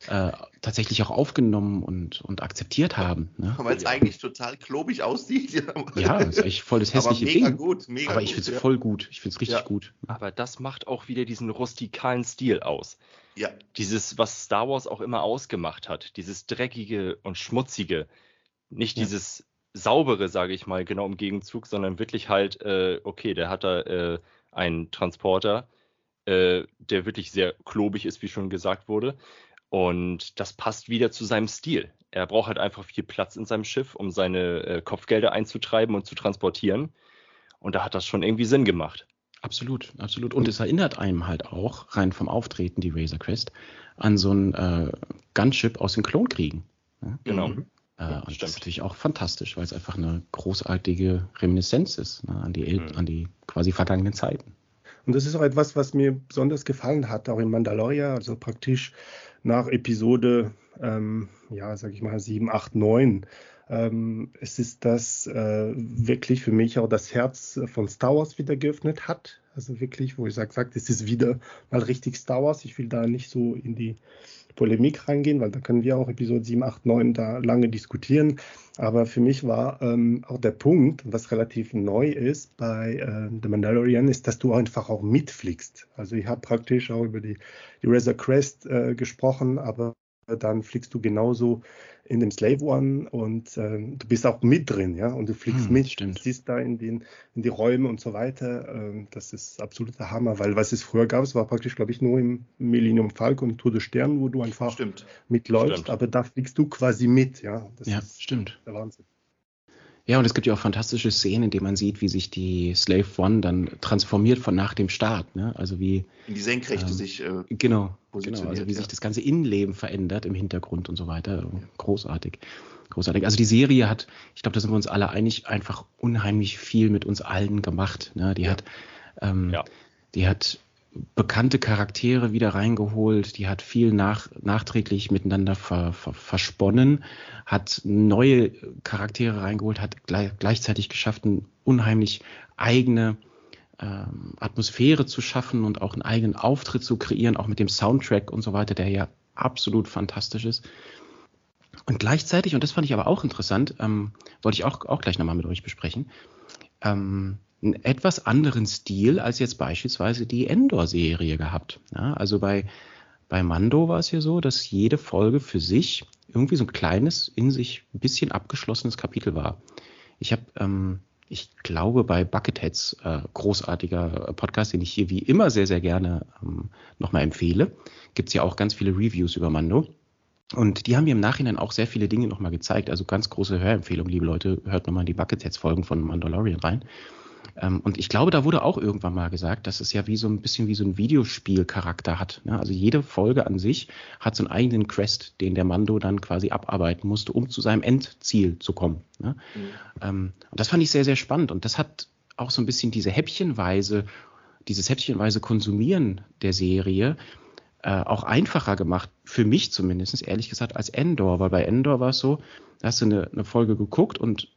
äh, tatsächlich auch aufgenommen und, und akzeptiert haben. Ne? Weil es eigentlich total klobig aussieht. Ja, das ist echt voll das Aber hässliche mega Ding. gut, mega Aber ich finde es ja. voll gut. Ich finde es richtig Ja. gut. Aber das macht auch wieder diesen rustikalen Stil aus. Ja, Dieses, was Star Wars auch immer ausgemacht hat, dieses dreckige und schmutzige, nicht Ja. dieses saubere, sage ich mal, genau im Gegenzug, sondern wirklich halt, äh, okay, der hat da äh, einen Transporter, äh, der wirklich sehr klobig ist, wie schon gesagt wurde. Und das passt wieder zu seinem Stil. Er braucht halt einfach viel Platz in seinem Schiff, um seine äh, Kopfgelder einzutreiben und zu transportieren. Und da hat das schon irgendwie Sinn gemacht. Absolut, absolut. Und es erinnert einem halt auch, rein vom Auftreten, die Razor Crest, an so ein äh, Gunship aus den Klonkriegen. Ja? Genau. Mhm. Äh, ja, und das ist natürlich auch fantastisch, weil es einfach eine großartige Reminiszenz ist ne, an, die mhm. an die quasi vergangenen Zeiten. Und das ist auch etwas, was mir besonders gefallen hat, auch in Mandalorian, also praktisch nach Episode, ähm, ja, sag ich mal, 7, 8, 9. Ähm, es ist das äh, wirklich für mich auch das Herz von Star Wars wieder geöffnet hat. Also wirklich, wo ich sage, sag, es ist wieder mal richtig Star Wars. Ich will da nicht so in die Polemik reingehen, weil da können wir auch Episode 7, 8, 9 da lange diskutieren. Aber für mich war ähm, auch der Punkt, was relativ neu ist bei äh, The Mandalorian, ist, dass du einfach auch mitfliegst. Also ich habe praktisch auch über die, die Razor Crest äh, gesprochen, aber dann fliegst du genauso in dem Slave One und äh, du bist auch mit drin, ja, und du fliegst hm, mit, stimmt. siehst da in, den, in die Räume und so weiter. Äh, das ist absoluter Hammer, weil was es früher gab, es war praktisch, glaube ich, nur im Millennium Falcon und Tour de Stern, wo du einfach stimmt. mitläufst, stimmt. aber da fliegst du quasi mit, ja. Das ja, stimmt. Der Wahnsinn. Ja, und es gibt ja auch fantastische Szenen, in denen man sieht, wie sich die Slave One dann transformiert von nach dem Start. Ne? Also wie in die Senkrechte ähm, sich äh, genau, genau, also wie ja. sich das ganze Innenleben verändert im Hintergrund und so weiter. Großartig, großartig. Also die Serie hat, ich glaube, da sind wir uns alle einig, einfach unheimlich viel mit uns allen gemacht. Ne? Die ja. hat, ähm, ja. die hat bekannte Charaktere wieder reingeholt, die hat viel nach, nachträglich miteinander ver, ver, versponnen, hat neue Charaktere reingeholt, hat gleich, gleichzeitig geschafft, eine unheimlich eigene ähm, Atmosphäre zu schaffen und auch einen eigenen Auftritt zu kreieren, auch mit dem Soundtrack und so weiter, der ja absolut fantastisch ist. Und gleichzeitig, und das fand ich aber auch interessant, ähm, wollte ich auch, auch gleich nochmal mit euch besprechen, ähm, einen etwas anderen Stil als jetzt beispielsweise die Endor-Serie gehabt. Ja, also bei, bei Mando war es ja so, dass jede Folge für sich irgendwie so ein kleines, in sich ein bisschen abgeschlossenes Kapitel war. Ich habe, ähm, ich glaube, bei Bucketheads, äh, großartiger Podcast, den ich hier wie immer sehr, sehr gerne ähm, nochmal empfehle, gibt es ja auch ganz viele Reviews über Mando. Und die haben mir im Nachhinein auch sehr viele Dinge nochmal gezeigt. Also ganz große Hörempfehlung, liebe Leute, hört nochmal in die Bucketheads-Folgen von Mandalorian rein. Ähm, und ich glaube, da wurde auch irgendwann mal gesagt, dass es ja wie so ein bisschen wie so ein Videospielcharakter hat. Ne? Also jede Folge an sich hat so einen eigenen Quest, den der Mando dann quasi abarbeiten musste, um zu seinem Endziel zu kommen. Ne? Mhm. Ähm, und das fand ich sehr, sehr spannend. Und das hat auch so ein bisschen diese Häppchenweise, dieses häppchenweise Konsumieren der Serie äh, auch einfacher gemacht, für mich zumindest, ehrlich gesagt, als Endor. Weil bei Endor war es so, da hast du eine, eine Folge geguckt und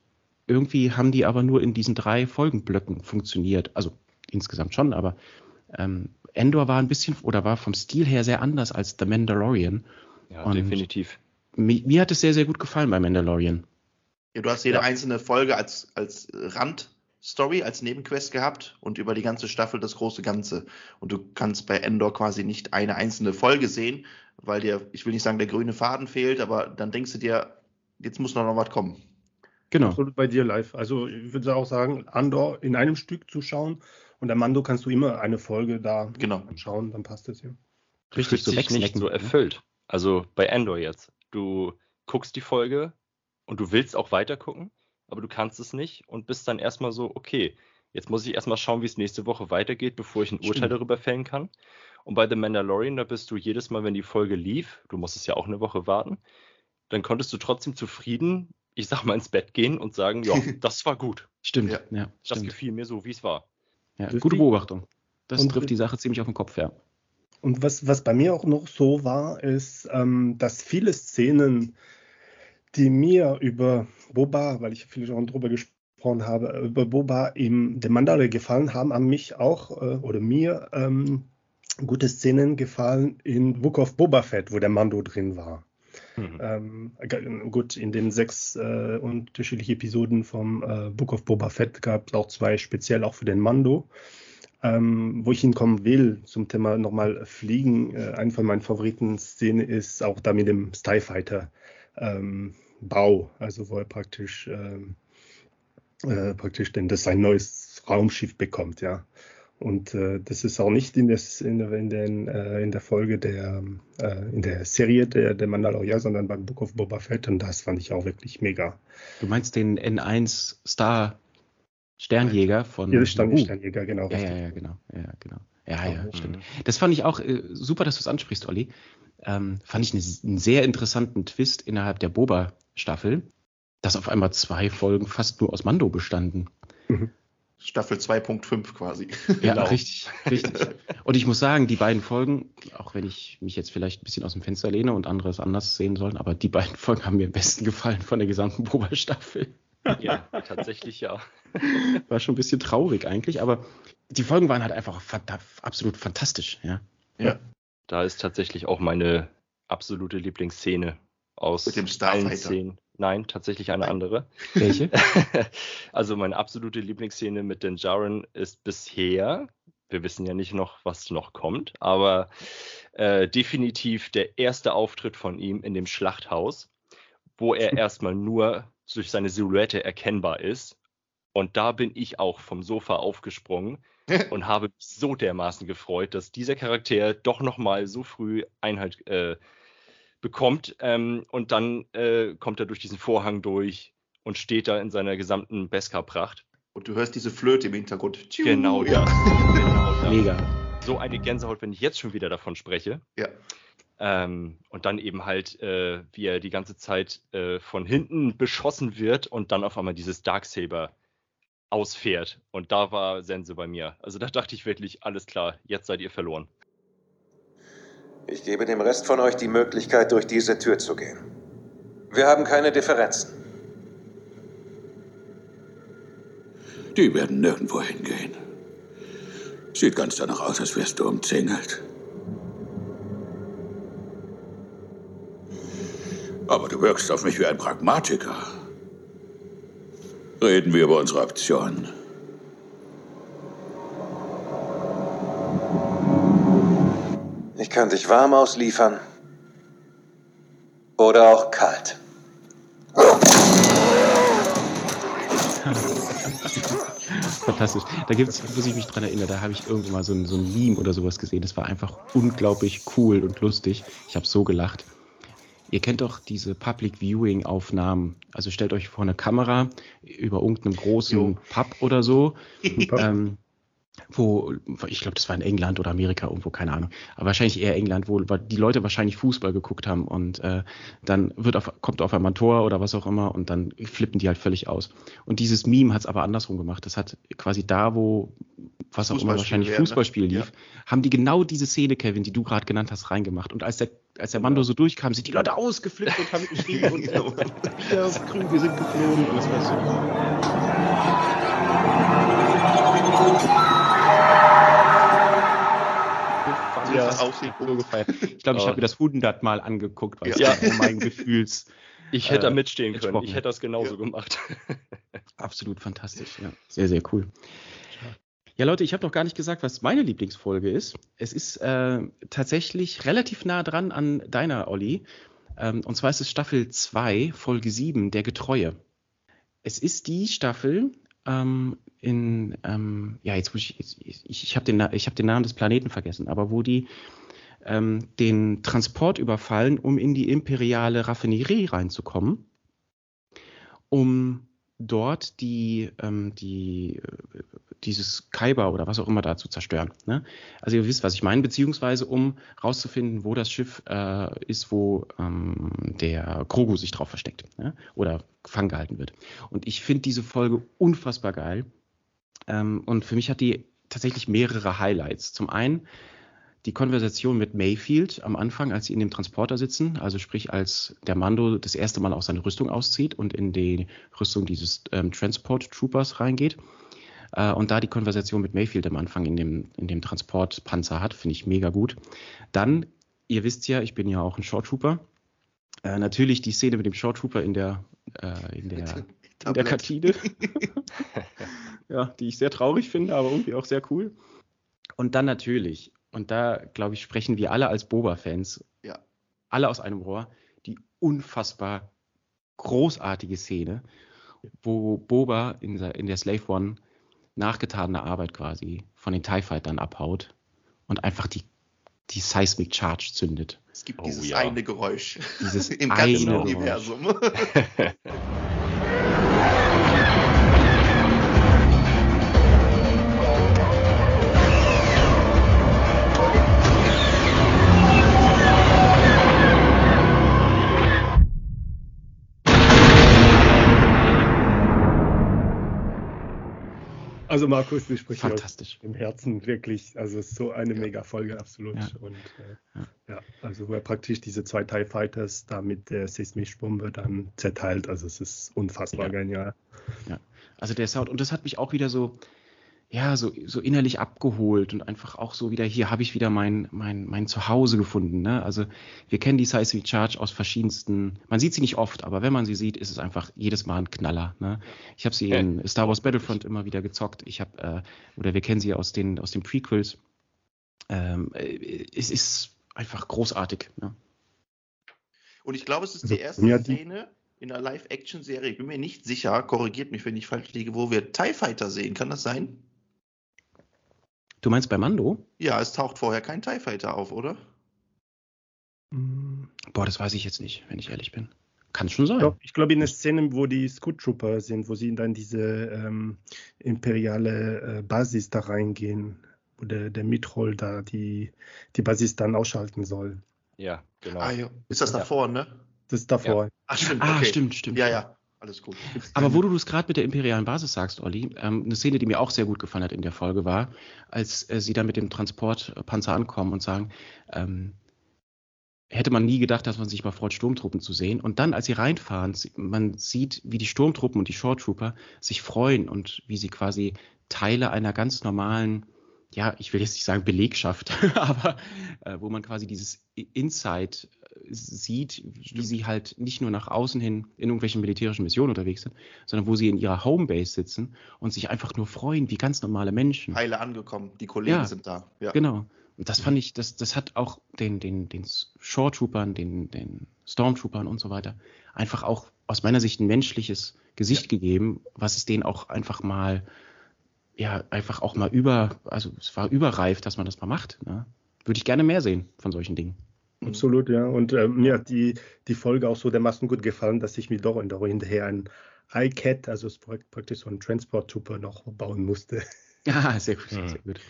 irgendwie haben die aber nur in diesen drei Folgenblöcken funktioniert. Also insgesamt schon, aber ähm, Endor war ein bisschen oder war vom Stil her sehr anders als The Mandalorian. Ja, Und definitiv. Mir, mir, hat es sehr, sehr gut gefallen bei Mandalorian. Ja, du hast jede ja. einzelne Folge als, als Randstory, als Nebenquest gehabt und über die ganze Staffel das große Ganze. Und du kannst bei Endor quasi nicht eine einzelne Folge sehen, weil dir, ich will nicht sagen, der grüne Faden fehlt, aber dann denkst du dir, jetzt muss noch was kommen. Genau. Absolut bei dir live. Also ich würde auch sagen, Andor in einem Stück zu schauen und der Mando kannst du immer eine Folge da genau. schauen, dann passt es ja. Richtig so nicht so ne? erfüllt. Also bei Andor jetzt. Du guckst die Folge und du willst auch weiter gucken, aber du kannst es nicht und bist dann erstmal so, okay, jetzt muss ich erstmal schauen, wie es nächste Woche weitergeht, bevor ich ein Urteil Stimmt. darüber fällen kann. Und bei The Mandalorian, da bist du jedes Mal, wenn die Folge lief, du musstest ja auch eine Woche warten, dann konntest du trotzdem zufrieden ich sag mal, ins Bett gehen und sagen, ja, das war gut. Stimmt, ja. ja das stimmt. gefiel mir so, wie es war. Ja, gute Beobachtung. Das und, trifft die Sache ziemlich auf den Kopf, ja. Und was, was bei mir auch noch so war, ist, ähm, dass viele Szenen, die mir über Boba, weil ich viele schon drüber gesprochen habe, über Boba im The Mandalore gefallen haben, haben mich auch äh, oder mir ähm, gute Szenen gefallen in Book of Boba Fett, wo der Mando drin war. Mhm. Ähm, gut, in den sechs äh, unterschiedlichen Episoden vom äh, Book of Boba Fett gab es auch zwei speziell auch für den Mando. Ähm, wo ich hinkommen will zum Thema nochmal Fliegen, äh, eine von meinen Favoriten-Szenen ist auch da mit dem Starfighter ähm, Bau, also wo er praktisch ähm, äh, praktisch denn das sein neues Raumschiff bekommt, ja. Und äh, das ist auch nicht in, des, in, der, in, den, äh, in der Folge der, äh, in der Serie der, der Mandalorian, sondern beim Book of Boba Fett. Und das fand ich auch wirklich mega. Du meinst den N1 Star Sternjäger von. Ja, Stern. Sternjäger, genau. Ja, ja, ja, genau. Ja, genau. Ja, ja, mhm. stimmt. Das fand ich auch äh, super, dass du es ansprichst, Olli. Ähm, fand ich eine, einen sehr interessanten Twist innerhalb der Boba-Staffel, dass auf einmal zwei Folgen fast nur aus Mando bestanden. Mhm. Staffel 2.5 quasi. Ja, genau. richtig, richtig. Und ich muss sagen, die beiden Folgen, auch wenn ich mich jetzt vielleicht ein bisschen aus dem Fenster lehne und andere es anders sehen sollen, aber die beiden Folgen haben mir am besten gefallen von der gesamten Boba-Staffel. Ja, tatsächlich ja. War schon ein bisschen traurig eigentlich, aber die Folgen waren halt einfach absolut fantastisch, ja. Ja. Da ist tatsächlich auch meine absolute Lieblingsszene aus Mit dem allen Szenen. Nein, tatsächlich eine andere. Welche? also meine absolute Lieblingsszene mit den Jaren ist bisher, wir wissen ja nicht noch, was noch kommt, aber äh, definitiv der erste Auftritt von ihm in dem Schlachthaus, wo er erstmal nur durch seine Silhouette erkennbar ist. Und da bin ich auch vom Sofa aufgesprungen und habe mich so dermaßen gefreut, dass dieser Charakter doch nochmal so früh Einhalt äh, bekommt. Ähm, und dann äh, kommt er durch diesen Vorhang durch und steht da in seiner gesamten Beskar-Pracht. Und du hörst diese Flöte im Hintergrund. Genau, ja. genau, ja. Mega. So eine Gänsehaut, wenn ich jetzt schon wieder davon spreche. Ja. Ähm, und dann eben halt, äh, wie er die ganze Zeit äh, von hinten beschossen wird und dann auf einmal dieses Darksaber ausfährt. Und da war Sense bei mir. Also da dachte ich wirklich, alles klar, jetzt seid ihr verloren. Ich gebe dem Rest von euch die Möglichkeit, durch diese Tür zu gehen. Wir haben keine Differenzen. Die werden nirgendwo hingehen. Sieht ganz danach aus, als wärst du umzingelt. Aber du wirkst auf mich wie ein Pragmatiker. Reden wir über unsere Optionen. Kann dich warm ausliefern oder auch kalt. Fantastisch. Da gibt es, muss ich mich dran erinnern, da habe ich irgendwann mal so ein, so ein Meme oder sowas gesehen. Das war einfach unglaublich cool und lustig. Ich habe so gelacht. Ihr kennt doch diese Public Viewing Aufnahmen. Also stellt euch vor eine Kamera über irgendeinem großen jo. Pub oder so. ähm, wo, ich glaube, das war in England oder Amerika irgendwo, keine Ahnung, aber wahrscheinlich eher England, wo die Leute wahrscheinlich Fußball geguckt haben und äh, dann wird auf, kommt auf einmal ein Tor oder was auch immer und dann flippen die halt völlig aus. Und dieses Meme hat es aber andersrum gemacht. Das hat quasi da, wo was auch immer wahrscheinlich ne? Fußballspiel lief, ja. haben die genau diese Szene, Kevin, die du gerade genannt hast, reingemacht. Und als der, als der Mando so durchkam, sind die Leute ausgeflippt und haben geschrieben und wir Krüge sind geflogen und das war so. Ja. so gefeiert. Ich glaube, ich habe mir das hundertmal angeguckt, weil ja. es mein Gefühls. Ich hätte da äh, mitstehen können. Ich hätte das genauso ja. gemacht. Absolut fantastisch. Ja. Sehr, sehr cool. Ja, Leute, ich habe noch gar nicht gesagt, was meine Lieblingsfolge ist. Es ist äh, tatsächlich relativ nah dran an deiner, Olli. Ähm, und zwar ist es Staffel 2, Folge 7, Der Getreue. Es ist die Staffel, ähm, in, ähm, ja, jetzt muss ich, ich, ich habe den, hab den Namen des Planeten vergessen, aber wo die ähm, den Transport überfallen, um in die imperiale Raffinerie reinzukommen, um dort die, ähm, die, äh, dieses Kaiber oder was auch immer da zu zerstören. Ne? Also ihr wisst, was ich meine, beziehungsweise um rauszufinden, wo das Schiff äh, ist, wo ähm, der Krogu sich drauf versteckt ne? oder gefangen gehalten wird. Und ich finde diese Folge unfassbar geil. Ähm, und für mich hat die tatsächlich mehrere Highlights. Zum einen die Konversation mit Mayfield am Anfang, als sie in dem Transporter sitzen, also sprich als der Mando das erste Mal auch seine Rüstung auszieht und in die Rüstung dieses ähm, Transport Troopers reingeht. Äh, und da die Konversation mit Mayfield am Anfang in dem, in dem Transportpanzer hat, finde ich mega gut. Dann, ihr wisst ja, ich bin ja auch ein Short Trooper. Äh, natürlich die Szene mit dem Short Trooper in der, äh, in der, in der Kantine. ja, die ich sehr traurig finde, aber irgendwie auch sehr cool. Und dann natürlich, und da glaube ich, sprechen wir alle als Boba-Fans, ja. alle aus einem Rohr, die unfassbar großartige Szene, wo Boba in der, in der Slave One nachgetane Arbeit quasi von den TIE Fightern abhaut und einfach die, die Seismic Charge zündet. Es gibt oh, dieses ja. eine Geräusch dieses im ganzen eine Universum. Also Markus, du sprichst Fantastisch. im Herzen wirklich, also es ist so eine ja. mega Folge, absolut. Ja. Und äh, ja. ja. also wo er praktisch diese zwei TIE Fighters da mit der Seismischbombe dann zerteilt, also es ist unfassbar genial. Ja, also der Sound, und das hat mich auch wieder so, ja, so, so innerlich abgeholt und einfach auch so wieder, hier habe ich wieder mein, mein, mein Zuhause gefunden. Ne? Also wir kennen die Seismic Charge aus verschiedensten, man sieht sie nicht oft, aber wenn man sie sieht, ist es einfach jedes Mal ein Knaller. Ne? Ich habe sie in Star Wars Battlefront immer wieder gezockt. Ich habe, äh, oder wir kennen sie aus den, aus den Prequels. Ähm, äh, es ist einfach großartig. Ne? Und ich glaube, es ist die erste ja, die Szene in einer Live-Action-Serie, ich bin mir nicht sicher, korrigiert mich, wenn ich falsch liege, wo wir TIE Fighter sehen. Kann das sein? Du meinst bei Mando? Ja, es taucht vorher kein TIE Fighter auf, oder? Mm, boah, das weiß ich jetzt nicht, wenn ich ehrlich bin. Kann schon sein. Doch, ich glaube, in der Szene, wo die Scoot Trooper sind, wo sie dann diese ähm, imperiale äh, Basis da reingehen, wo der, der Mitroll da die, die Basis dann ausschalten soll. Ja, genau. Ah, ja. Ist das davor, ja. ne? Das ist davor. Ja. Ach, stimmt, ah, okay. stimmt, stimmt. Ja, ja alles gut. Aber wo du es gerade mit der imperialen Basis sagst, Olli, ähm, eine Szene, die mir auch sehr gut gefallen hat in der Folge war, als äh, sie da mit dem Transportpanzer ankommen und sagen, ähm, hätte man nie gedacht, dass man sich mal freut, Sturmtruppen zu sehen. Und dann, als sie reinfahren, man sieht, wie die Sturmtruppen und die Short Trooper sich freuen und wie sie quasi Teile einer ganz normalen ja, ich will jetzt nicht sagen Belegschaft, aber äh, wo man quasi dieses Insight äh, sieht, wie sie halt nicht nur nach außen hin in irgendwelchen militärischen Missionen unterwegs sind, sondern wo sie in ihrer Homebase sitzen und sich einfach nur freuen, wie ganz normale Menschen. Heile angekommen, die Kollegen ja, sind da. Ja. Genau. Und das fand ich, das, das hat auch den, den, den Shore Troopern, den, den Stormtroopern und so weiter einfach auch aus meiner Sicht ein menschliches Gesicht ja. gegeben, was es denen auch einfach mal ja einfach auch mal über, also es war überreif, dass man das mal macht. Ne? Würde ich gerne mehr sehen von solchen Dingen. Absolut, ja. Und äh, mir hat die, die Folge auch so dermaßen gut gefallen, dass ich mir doch hinterher ein iCat, also praktisch so ein Transport-Trooper noch bauen musste. Ja, sehr gut, ja. sehr gut.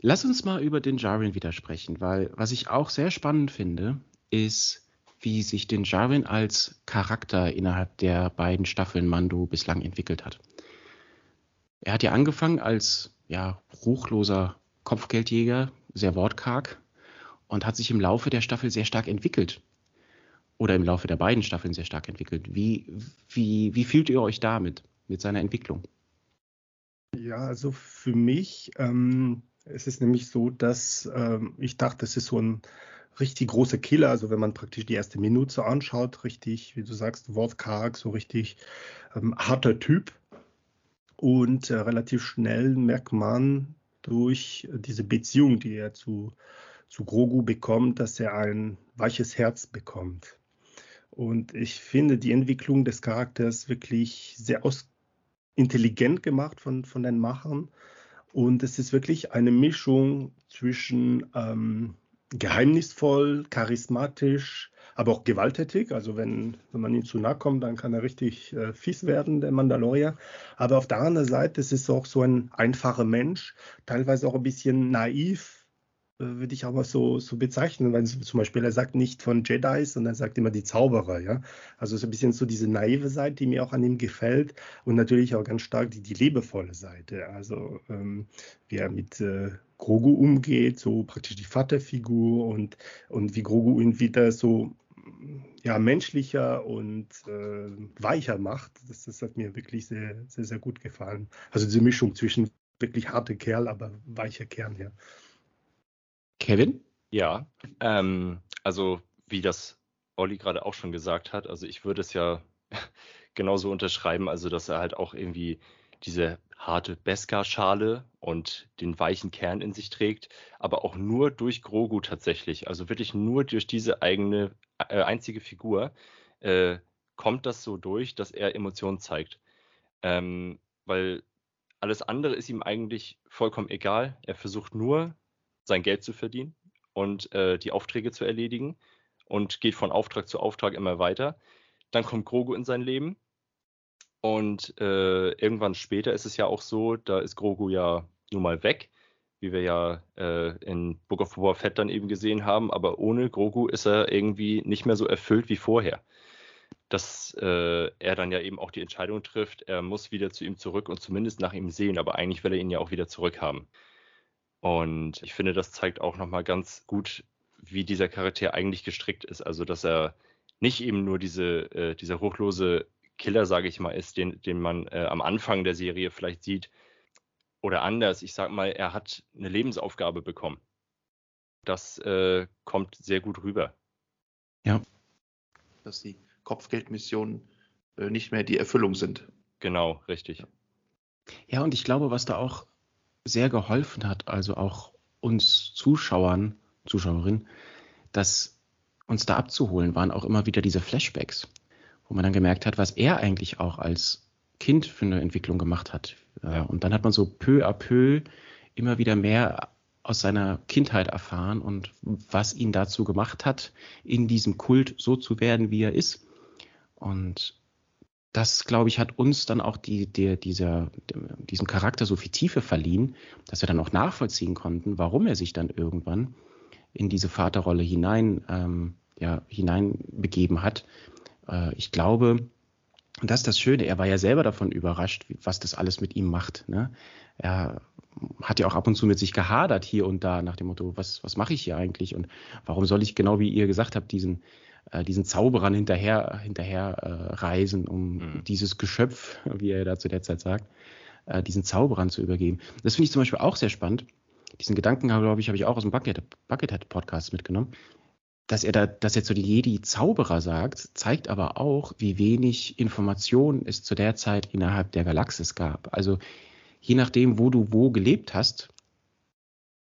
Lass uns mal über den Jarwin wieder sprechen, weil was ich auch sehr spannend finde, ist, wie sich den Jarwin als Charakter innerhalb der beiden Staffeln Mando bislang entwickelt hat. Er hat ja angefangen als ja, ruchloser Kopfgeldjäger, sehr wortkarg und hat sich im Laufe der Staffel sehr stark entwickelt. Oder im Laufe der beiden Staffeln sehr stark entwickelt. Wie, wie, wie fühlt ihr euch damit, mit seiner Entwicklung? Ja, also für mich ähm, es ist nämlich so, dass ähm, ich dachte, es ist so ein richtig großer Killer. Also wenn man praktisch die erste Minute anschaut, richtig, wie du sagst, wortkarg, so richtig ähm, harter Typ. Und äh, relativ schnell merkt man durch diese Beziehung, die er zu, zu Grogu bekommt, dass er ein weiches Herz bekommt. Und ich finde die Entwicklung des Charakters wirklich sehr aus intelligent gemacht von, von den Machern. Und es ist wirklich eine Mischung zwischen ähm, geheimnisvoll, charismatisch, aber auch gewalttätig. Also wenn, wenn man ihm zu nahe kommt, dann kann er richtig äh, fies werden, der Mandalorier. Aber auf der anderen Seite es ist auch so ein einfacher Mensch, teilweise auch ein bisschen naiv, äh, würde ich aber so, so bezeichnen, weil zum Beispiel er sagt nicht von Jedi, sondern er sagt immer die Zauberer, ja. Also so ein bisschen so diese naive Seite, die mir auch an ihm gefällt und natürlich auch ganz stark die, die liebevolle Seite. Also ähm, wie er mit äh, Grogu umgeht, so praktisch die Vaterfigur und, und wie Grogu ihn wieder so ja, menschlicher und äh, weicher macht. Das, das hat mir wirklich sehr, sehr, sehr gut gefallen. Also diese Mischung zwischen wirklich harter Kerl, aber weicher Kern, ja. Kevin? Ja, ähm, also wie das Olli gerade auch schon gesagt hat, also ich würde es ja genauso unterschreiben, also dass er halt auch irgendwie diese harte Beskar-Schale und den weichen Kern in sich trägt, aber auch nur durch Grogu tatsächlich, also wirklich nur durch diese eigene einzige Figur äh, kommt das so durch, dass er Emotionen zeigt. Ähm, weil alles andere ist ihm eigentlich vollkommen egal. Er versucht nur, sein Geld zu verdienen und äh, die Aufträge zu erledigen und geht von Auftrag zu Auftrag immer weiter. Dann kommt Grogu in sein Leben und äh, irgendwann später ist es ja auch so, da ist Grogu ja nun mal weg, wie wir ja äh, in Book of Boba Fett dann eben gesehen haben, aber ohne Grogu ist er irgendwie nicht mehr so erfüllt wie vorher. Dass äh, er dann ja eben auch die Entscheidung trifft, er muss wieder zu ihm zurück und zumindest nach ihm sehen, aber eigentlich will er ihn ja auch wieder zurückhaben. Und ich finde, das zeigt auch nochmal ganz gut, wie dieser Charakter eigentlich gestrickt ist. Also, dass er nicht eben nur diese, äh, dieser ruchlose Killer, sage ich mal, ist, den, den man äh, am Anfang der Serie vielleicht sieht. Oder anders, ich sage mal, er hat eine Lebensaufgabe bekommen. Das äh, kommt sehr gut rüber. Ja. Dass die Kopfgeldmissionen äh, nicht mehr die Erfüllung sind. Genau, richtig. Ja, und ich glaube, was da auch sehr geholfen hat, also auch uns Zuschauern, Zuschauerinnen, das uns da abzuholen, waren auch immer wieder diese Flashbacks, wo man dann gemerkt hat, was er eigentlich auch als Kind für eine Entwicklung gemacht hat. Ja. Und dann hat man so peu à peu immer wieder mehr aus seiner Kindheit erfahren und was ihn dazu gemacht hat, in diesem Kult so zu werden, wie er ist. Und das, glaube ich, hat uns dann auch die, die, dieser, diesem Charakter so viel Tiefe verliehen, dass wir dann auch nachvollziehen konnten, warum er sich dann irgendwann in diese Vaterrolle hinein, ähm, ja, hineinbegeben hat. Äh, ich glaube, und das ist das Schöne, er war ja selber davon überrascht, was das alles mit ihm macht. Ne? Er hat ja auch ab und zu mit sich gehadert hier und da nach dem Motto, was, was mache ich hier eigentlich und warum soll ich, genau wie ihr gesagt habt, diesen, äh, diesen Zauberern hinterher, hinterher äh, reisen, um mhm. dieses Geschöpf, wie er da zu der Zeit sagt, äh, diesen Zauberern zu übergeben. Das finde ich zum Beispiel auch sehr spannend. Diesen Gedanken, glaube ich, habe ich auch aus dem Buckethead, Buckethead Podcast mitgenommen. Dass er da, dass er zu den Jedi-Zauberer sagt, zeigt aber auch, wie wenig Information es zu der Zeit innerhalb der Galaxis gab. Also je nachdem, wo du wo gelebt hast,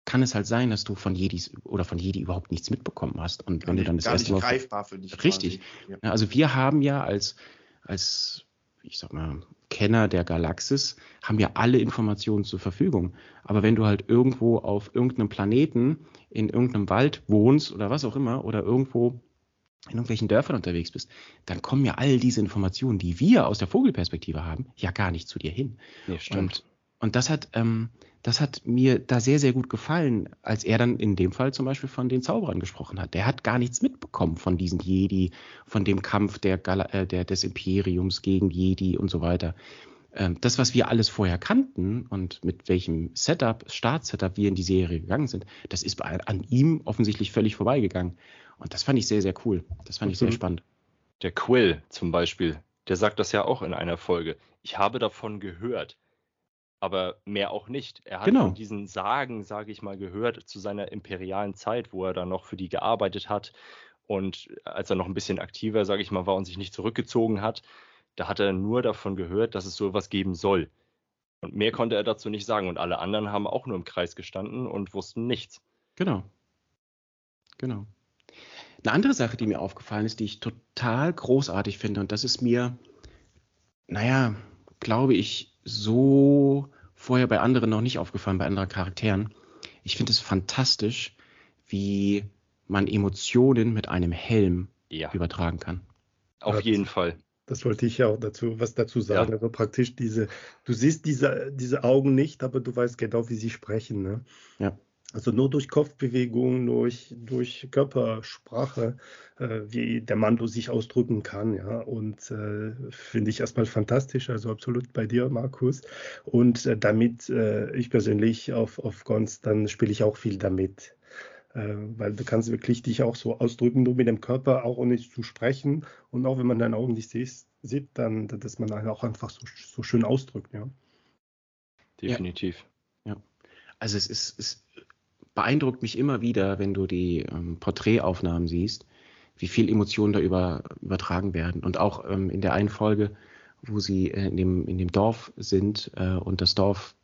kann es halt sein, dass du von Jedis oder von Jedi überhaupt nichts mitbekommen hast. Und wenn du dann das erste Mal. greifbar für dich. Richtig. Ja. Also wir haben ja als, als, ich sag mal, Kenner der Galaxis, haben ja alle Informationen zur Verfügung. Aber wenn du halt irgendwo auf irgendeinem Planeten, in irgendeinem Wald wohnst oder was auch immer, oder irgendwo in irgendwelchen Dörfern unterwegs bist, dann kommen ja all diese Informationen, die wir aus der Vogelperspektive haben, ja gar nicht zu dir hin. Ja, stimmt. Und und das hat, ähm, das hat mir da sehr, sehr gut gefallen, als er dann in dem Fall zum Beispiel von den Zauberern gesprochen hat. Der hat gar nichts mitbekommen von diesen Jedi, von dem Kampf der, äh, der des Imperiums gegen Jedi und so weiter. Ähm, das, was wir alles vorher kannten und mit welchem Setup, Startsetup wir in die Serie gegangen sind, das ist bei, an ihm offensichtlich völlig vorbeigegangen. Und das fand ich sehr, sehr cool. Das fand ich sehr mhm. spannend. Der Quill zum Beispiel, der sagt das ja auch in einer Folge. Ich habe davon gehört aber mehr auch nicht. Er hat genau. von diesen Sagen, sage ich mal, gehört zu seiner imperialen Zeit, wo er dann noch für die gearbeitet hat und als er noch ein bisschen aktiver, sage ich mal, war und sich nicht zurückgezogen hat, da hat er nur davon gehört, dass es sowas geben soll. Und mehr konnte er dazu nicht sagen. Und alle anderen haben auch nur im Kreis gestanden und wussten nichts. Genau. Genau. Eine andere Sache, die mir aufgefallen ist, die ich total großartig finde, und das ist mir, naja, glaube ich, so vorher bei anderen noch nicht aufgefallen, bei anderen Charakteren. Ich finde es fantastisch, wie man Emotionen mit einem Helm ja. übertragen kann. Auf jeden Fall. Das wollte ich ja auch dazu was dazu sagen. Ja. Also praktisch diese, du siehst diese, diese Augen nicht, aber du weißt genau, wie sie sprechen. Ne? Ja. Also nur durch Kopfbewegungen, durch, durch Körpersprache, äh, wie der Mando sich ausdrücken kann, ja. Und äh, finde ich erstmal fantastisch, also absolut bei dir, Markus. Und äh, damit äh, ich persönlich auf, auf Gons, dann spiele ich auch viel damit. Äh, weil du kannst wirklich dich auch so ausdrücken, nur mit dem Körper, auch ohne zu sprechen. Und auch wenn man deine Augen nicht sieht, dann, dass man auch einfach so, so schön ausdrückt, ja. Definitiv. Ja. ja. Also es ist, es beeindruckt mich immer wieder, wenn du die ähm, Porträtaufnahmen siehst, wie viel Emotionen da über, übertragen werden. Und auch ähm, in der einen Folge, wo sie äh, in, dem, in dem Dorf sind äh, und das Dorf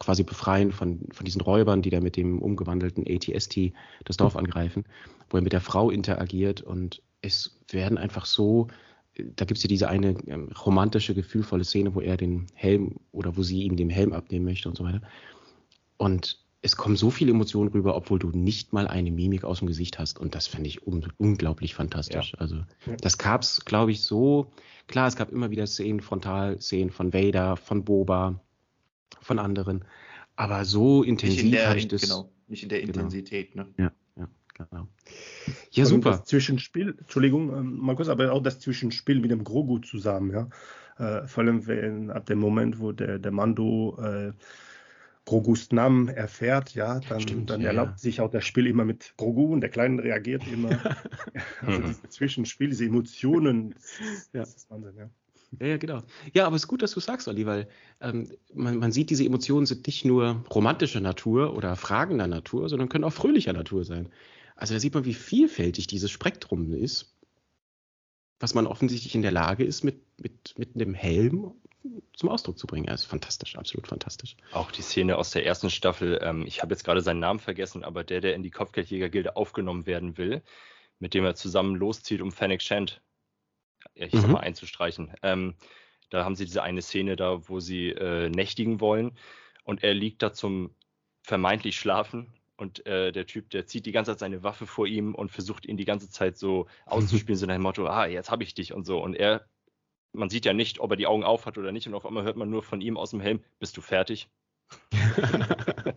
quasi befreien von, von diesen Räubern, die da mit dem umgewandelten ATST das Dorf angreifen, wo er mit der Frau interagiert und es werden einfach so da gibt es ja diese eine ähm, romantische, gefühlvolle Szene, wo er den Helm oder wo sie ihm den Helm abnehmen möchte und so weiter. Und es kommen so viele Emotionen rüber, obwohl du nicht mal eine Mimik aus dem Gesicht hast. Und das finde ich un unglaublich fantastisch. Ja. Also ja. das gab es, glaube ich, so. Klar, es gab immer wieder Szenen, Frontalszenen von Vader, von Boba, von anderen. Aber so intensiv habe ich das. Genau, nicht in der genau. Intensität. Ne? Ja, ja, genau. Ja, super. Das Zwischenspiel, Entschuldigung, ähm, Markus, aber auch das Zwischenspiel mit dem Grogu zusammen, ja. Äh, vor allem wenn, ab dem Moment, wo der, der Mando äh, Grogus Namen erfährt, ja, dann, Stimmt, dann ja, erlaubt ja. sich auch das Spiel immer mit Grogu und der Kleine reagiert immer. also dieses Zwischenspiel, diese Emotionen, das, ja. das ist Wahnsinn, ja. Ja, ja, genau. Ja, aber es ist gut, dass du sagst, Olli, weil ähm, man, man, sieht, diese Emotionen sind nicht nur romantischer Natur oder fragender Natur, sondern können auch fröhlicher Natur sein. Also da sieht man, wie vielfältig dieses Spektrum ist, was man offensichtlich in der Lage ist, mit, mit, mit einem Helm zum Ausdruck zu bringen. Er ist fantastisch, absolut fantastisch. Auch die Szene aus der ersten Staffel, ähm, ich habe jetzt gerade seinen Namen vergessen, aber der, der in die Kopfgeldjägergilde aufgenommen werden will, mit dem er zusammen loszieht, um Fennec Shand, ich mhm. sag mal, einzustreichen. Ähm, da haben sie diese eine Szene da, wo sie äh, nächtigen wollen und er liegt da zum vermeintlich Schlafen und äh, der Typ, der zieht die ganze Zeit seine Waffe vor ihm und versucht ihn die ganze Zeit so auszuspielen, so nach dem Motto, ah, jetzt habe ich dich und so. Und er man sieht ja nicht, ob er die Augen auf hat oder nicht. Und auf einmal hört man nur von ihm aus dem Helm, bist du fertig?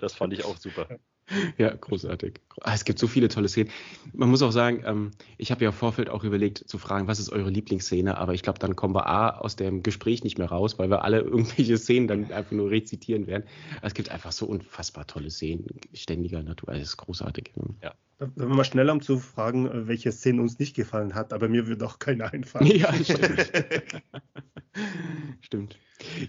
das fand ich auch super. Ja, großartig. Ah, es gibt so viele tolle Szenen. Man muss auch sagen, ähm, ich habe ja im Vorfeld auch überlegt zu fragen, was ist eure Lieblingsszene, aber ich glaube, dann kommen wir A aus dem Gespräch nicht mehr raus, weil wir alle irgendwelche Szenen dann einfach nur rezitieren werden. Es gibt einfach so unfassbar tolle Szenen ständiger Natur. Es ist großartig. Ja. Da wir mal schneller, um zu fragen, äh, welche Szene uns nicht gefallen hat, aber mir wird auch keine einfallen. Ja, stimmt. stimmt.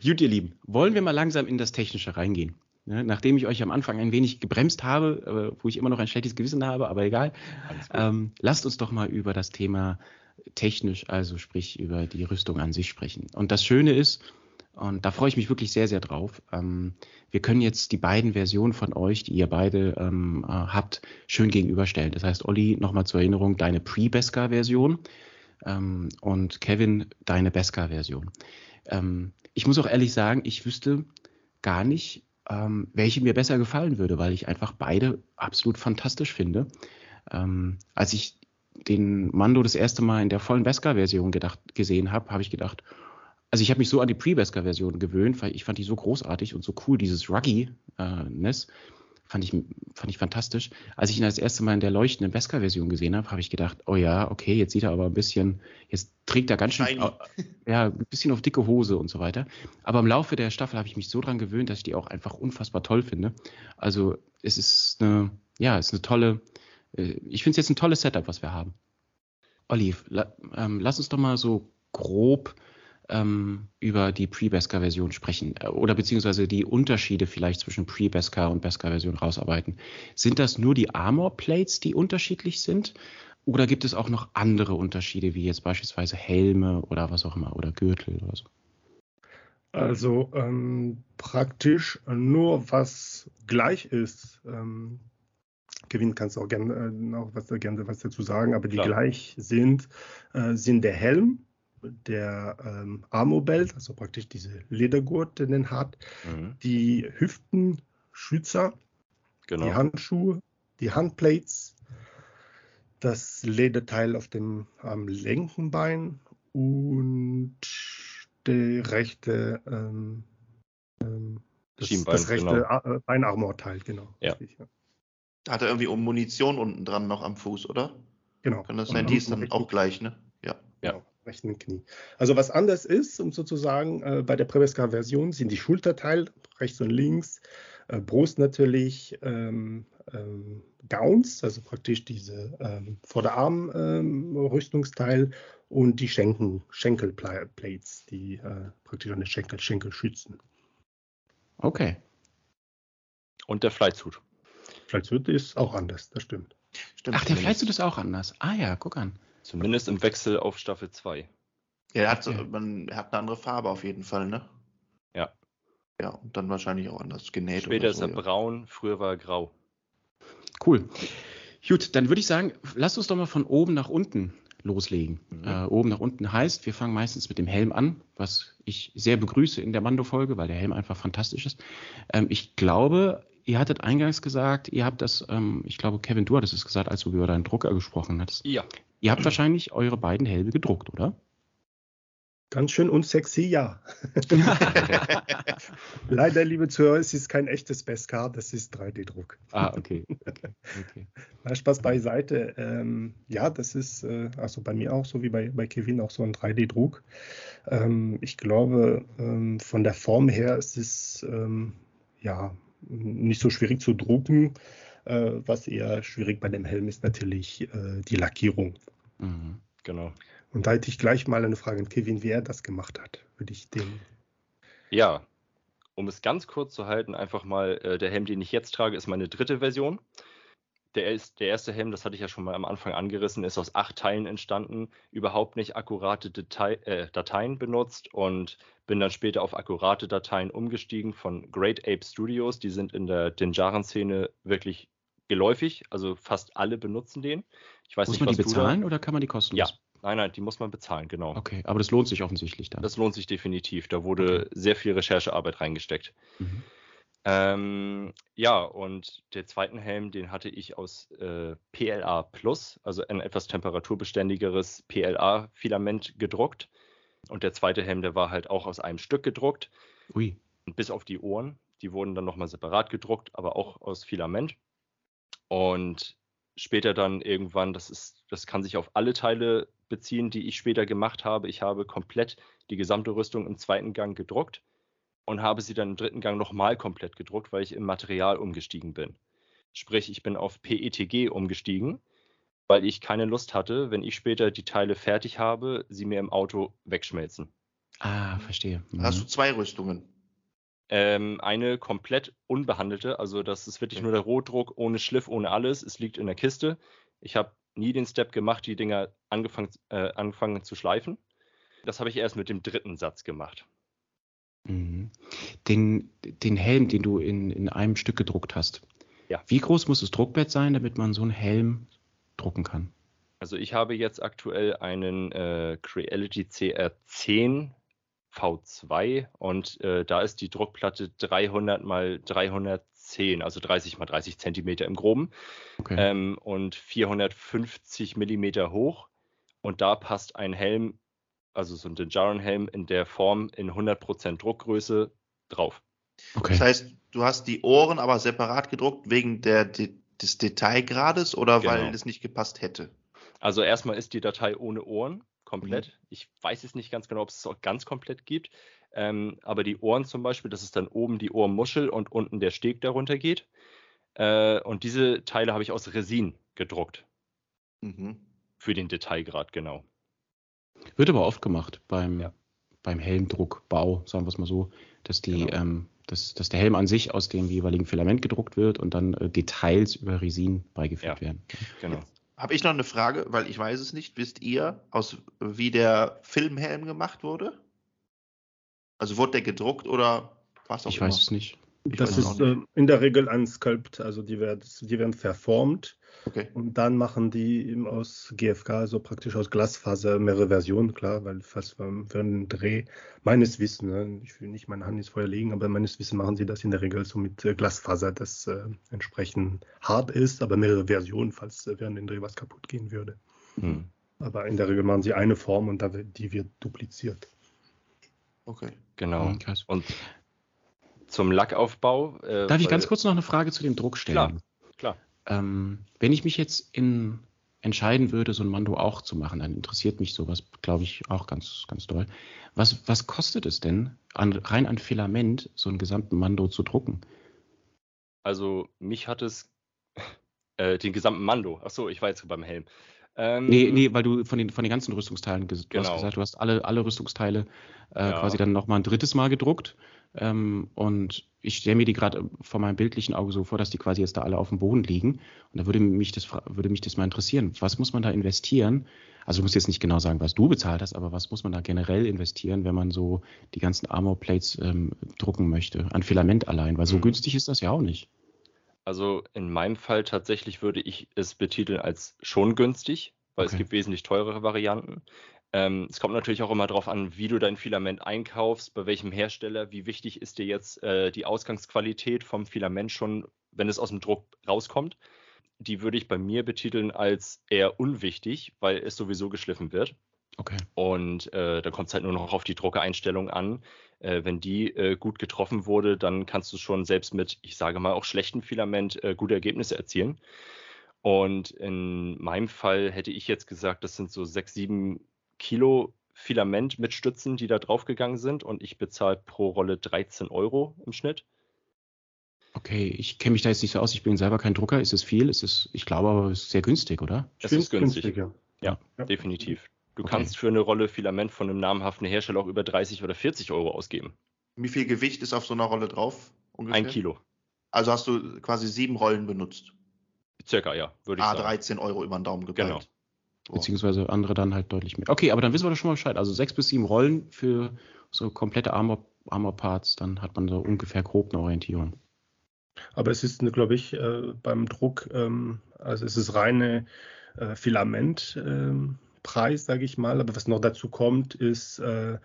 Gut, ihr Lieben, wollen wir mal langsam in das Technische reingehen? Ja, nachdem ich euch am Anfang ein wenig gebremst habe, wo ich immer noch ein schlechtes Gewissen habe, aber egal, ähm, lasst uns doch mal über das Thema technisch, also sprich über die Rüstung an sich sprechen. Und das Schöne ist, und da freue ich mich wirklich sehr, sehr drauf. Ähm, wir können jetzt die beiden Versionen von euch, die ihr beide ähm, äh, habt, schön gegenüberstellen. Das heißt, Olli, nochmal zur Erinnerung, deine Pre-Beskar-Version ähm, und Kevin, deine Beskar-Version. Ähm, ich muss auch ehrlich sagen, ich wüsste gar nicht, ähm, welche mir besser gefallen würde, weil ich einfach beide absolut fantastisch finde. Ähm, als ich den Mando das erste Mal in der vollen Beskar-Version gesehen habe, habe ich gedacht, also ich habe mich so an die Pre-Beskar-Version gewöhnt, weil ich fand die so großartig und so cool, dieses Ruggy-ness. Fand ich, fand ich fantastisch. Als ich ihn das erste Mal in der leuchtenden Beskar-Version gesehen habe, habe ich gedacht, oh ja, okay, jetzt sieht er aber ein bisschen, jetzt trägt er ganz schön, ja, ein bisschen auf dicke Hose und so weiter. Aber im Laufe der Staffel habe ich mich so dran gewöhnt, dass ich die auch einfach unfassbar toll finde. Also es ist eine, ja, es ist eine tolle, äh, ich finde es jetzt ein tolles Setup, was wir haben. Olive, la, ähm, lass uns doch mal so grob ähm, über die Pre-Beskar-Version sprechen äh, oder beziehungsweise die Unterschiede vielleicht zwischen Pre-Beskar und Beskar-Version rausarbeiten. Sind das nur die Armor-Plates, die unterschiedlich sind? Oder gibt es auch noch andere Unterschiede, wie jetzt beispielsweise Helme oder was auch immer oder Gürtel oder so? Also ähm, praktisch nur was gleich ist. Ähm, Kevin, kannst du auch gerne äh, noch was, gerne was dazu sagen, aber die Klar. gleich sind, äh, sind der Helm, der ähm, Armobelt, also praktisch diese Ledergurt, den den hat, mhm. die Hüftenschützer, genau. die Handschuhe, die Handplates, das Lederteil auf dem am linken Bein und der rechte ähm, ähm, das, das, rechte genau. Äh, Beinarmorteil, genau. Ja. Richtig, ja. Da hat er irgendwie Munition unten dran noch am Fuß, oder? Genau. Kann das sein? Die ist dann auch gleich, ne? Rechten Knie. Also was anders ist, um sozusagen äh, bei der Preveska-Version sind die Schulterteile rechts und links, äh, Brust natürlich, ähm, ähm, Gowns, also praktisch diese ähm, Vorderarm-Rüstungsteil ähm, und die Schenken, Schenkelplates, die äh, praktisch an den Schenkel, Schenkel schützen. Okay. Und der Flightsuit. Flightsuit ist auch anders, das stimmt. stimmt Ach, der Flightsuit ist auch anders. Ah ja, guck an. Zumindest im Wechsel auf Staffel 2. Ja, er hat, so, man, er hat eine andere Farbe auf jeden Fall, ne? Ja. Ja, und dann wahrscheinlich auch anders genäht. Später so, ist er ja. braun, früher war er grau. Cool. Gut, dann würde ich sagen, lasst uns doch mal von oben nach unten loslegen. Mhm. Äh, oben nach unten heißt, wir fangen meistens mit dem Helm an, was ich sehr begrüße in der Mando-Folge, weil der Helm einfach fantastisch ist. Ähm, ich glaube, ihr hattet eingangs gesagt, ihr habt das, ähm, ich glaube, Kevin, du hattest es gesagt, als du über deinen Drucker gesprochen hattest. Ja. Ihr habt wahrscheinlich eure beiden Helme gedruckt, oder? Ganz schön unsexy, ja. Leider, liebe Zuhörer, es ist kein echtes Beskar, das ist 3D-Druck. Ah, okay. okay. okay. Na, Spaß beiseite. Ähm, ja, das ist äh, also bei mir auch so wie bei, bei Kevin auch so ein 3D-Druck. Ähm, ich glaube, ähm, von der Form her ist es ähm, ja nicht so schwierig zu drucken. Äh, was eher schwierig bei dem Helm ist natürlich äh, die Lackierung. Mhm, genau. Und da hätte ich gleich mal eine Frage an Kevin, wie er das gemacht hat. Würde ich den. Ja, um es ganz kurz zu halten, einfach mal, äh, der Helm, den ich jetzt trage, ist meine dritte Version. Der, ist, der erste Helm, das hatte ich ja schon mal am Anfang angerissen, ist aus acht Teilen entstanden, überhaupt nicht akkurate Detail, äh, Dateien benutzt und bin dann später auf akkurate Dateien umgestiegen von Great Ape Studios. Die sind in der Dinjaren-Szene wirklich geläufig, also fast alle benutzen den. Ich weiß Muss nicht, man die bezahlen oder kann man die kostenlos? Ja, Nein, nein, die muss man bezahlen, genau. Okay, aber das lohnt sich offensichtlich dann. Das lohnt sich definitiv. Da wurde okay. sehr viel Recherchearbeit reingesteckt. Mhm. Ähm, ja, und der zweiten Helm, den hatte ich aus äh, PLA Plus, also ein etwas temperaturbeständigeres PLA-Filament gedruckt. Und der zweite Helm, der war halt auch aus einem Stück gedruckt. Ui. Und bis auf die Ohren, die wurden dann nochmal separat gedruckt, aber auch aus Filament. Und später dann irgendwann, das ist, das kann sich auf alle Teile beziehen, die ich später gemacht habe. Ich habe komplett die gesamte Rüstung im zweiten Gang gedruckt und habe sie dann im dritten Gang nochmal komplett gedruckt, weil ich im Material umgestiegen bin. Sprich, ich bin auf PETG umgestiegen, weil ich keine Lust hatte, wenn ich später die Teile fertig habe, sie mir im Auto wegschmelzen. Ah, verstehe. Mhm. Hast du zwei Rüstungen? Ähm, eine komplett unbehandelte, also das ist wirklich nur der Rohdruck, ohne Schliff, ohne alles. Es liegt in der Kiste. Ich habe nie den Step gemacht, die Dinger angefangen, äh, angefangen zu schleifen. Das habe ich erst mit dem dritten Satz gemacht. Mhm. Den, den Helm, den du in, in einem Stück gedruckt hast. Ja. Wie groß muss das Druckbett sein, damit man so einen Helm drucken kann? Also ich habe jetzt aktuell einen äh, Creality CR10 V2 und äh, da ist die Druckplatte 300 mal 300 10, also 30 mal 30 Zentimeter im Groben okay. ähm, und 450 Millimeter hoch. Und da passt ein Helm, also so ein Dinjarin-Helm in der Form in 100% Druckgröße drauf. Okay. Das heißt, du hast die Ohren aber separat gedruckt wegen der, des Detailgrades oder genau. weil es nicht gepasst hätte? Also erstmal ist die Datei ohne Ohren komplett. Mhm. Ich weiß jetzt nicht ganz genau, ob es es auch ganz komplett gibt. Ähm, aber die Ohren zum Beispiel, das ist dann oben die Ohrmuschel und unten der Steg, der runtergeht. Äh, und diese Teile habe ich aus Resin gedruckt. Mhm. Für den Detailgrad, genau. Wird aber oft gemacht beim, ja. beim Helmdruckbau, sagen wir es mal so, dass, die, genau. ähm, dass, dass der Helm an sich aus dem jeweiligen Filament gedruckt wird und dann äh, Details über Resin beigefügt ja. werden. Genau. Habe ich noch eine Frage, weil ich weiß es nicht. Wisst ihr, aus, wie der Filmhelm gemacht wurde? Also wurde der gedruckt oder was auch Ich immer? weiß es nicht. Ich das ist äh, in der Regel ein Sculpt, also die werden, die werden verformt okay. und dann machen die aus GFK, also praktisch aus Glasfaser, mehrere Versionen, klar, weil fast für einen Dreh, meines Wissens, ne, ich will nicht meine Hand ins Feuer legen, aber meines Wissens machen sie das in der Regel so mit äh, Glasfaser, das äh, entsprechend hart ist, aber mehrere Versionen, falls äh, während dem Dreh was kaputt gehen würde. Hm. Aber in der Regel machen sie eine Form und die wird dupliziert. Okay. Genau. Mhm, und zum Lackaufbau. Äh, Darf ich ganz kurz noch eine Frage zu dem Druck stellen? Klar. klar. Ähm, wenn ich mich jetzt in, entscheiden würde, so ein Mando auch zu machen, dann interessiert mich sowas, glaube ich, auch ganz, ganz doll. Was, was kostet es denn, an, rein an Filament so einen gesamten Mando zu drucken? Also mich hat es äh, den gesamten Mando. Achso, ich war jetzt beim Helm. Ähm, nee, nee, weil du von den, von den ganzen Rüstungsteilen ges genau. hast gesagt, du hast alle, alle Rüstungsteile äh, ja. quasi dann nochmal ein drittes Mal gedruckt. Ähm, und ich stelle mir die gerade vor meinem bildlichen Auge so vor, dass die quasi jetzt da alle auf dem Boden liegen. Und da würde mich das, würde mich das mal interessieren. Was muss man da investieren? Also du musst jetzt nicht genau sagen, was du bezahlt hast, aber was muss man da generell investieren, wenn man so die ganzen Armor Plates ähm, drucken möchte? An Filament allein, weil so mhm. günstig ist das ja auch nicht. Also in meinem Fall tatsächlich würde ich es betiteln als schon günstig, weil okay. es gibt wesentlich teurere Varianten. Ähm, es kommt natürlich auch immer darauf an, wie du dein Filament einkaufst, bei welchem Hersteller, wie wichtig ist dir jetzt äh, die Ausgangsqualität vom Filament schon, wenn es aus dem Druck rauskommt. Die würde ich bei mir betiteln als eher unwichtig, weil es sowieso geschliffen wird. Okay. Und äh, da kommt es halt nur noch auf die Druckereinstellung an. Äh, wenn die äh, gut getroffen wurde, dann kannst du schon selbst mit, ich sage mal, auch schlechtem Filament äh, gute Ergebnisse erzielen. Und in meinem Fall hätte ich jetzt gesagt, das sind so sechs, sieben Kilo Filament mit Stützen, die da draufgegangen sind. Und ich bezahle pro Rolle 13 Euro im Schnitt. Okay, ich kenne mich da jetzt nicht so aus. Ich bin selber kein Drucker. Ist es viel? Ist es, ich glaube aber, es ist sehr günstig, oder? Es ist günstig. günstig ja. Ja, ja. definitiv. Du okay. kannst für eine Rolle Filament von einem namhaften Hersteller auch über 30 oder 40 Euro ausgeben. Wie viel Gewicht ist auf so einer Rolle drauf? Ungefähr? Ein Kilo. Also hast du quasi sieben Rollen benutzt? Circa, ja, würde ich ah, sagen. 13 Euro über den Daumen gepeilt. Genau. Beziehungsweise andere dann halt deutlich mehr. Okay, aber dann wissen wir doch schon mal Bescheid. Also sechs bis sieben Rollen für so komplette Armor, Armor Parts, dann hat man so ungefähr grob eine Orientierung. Aber es ist, glaube ich, äh, beim Druck, ähm, also es ist reine äh, Filament. Ähm, sage ich mal. Aber was noch dazu kommt, ist äh,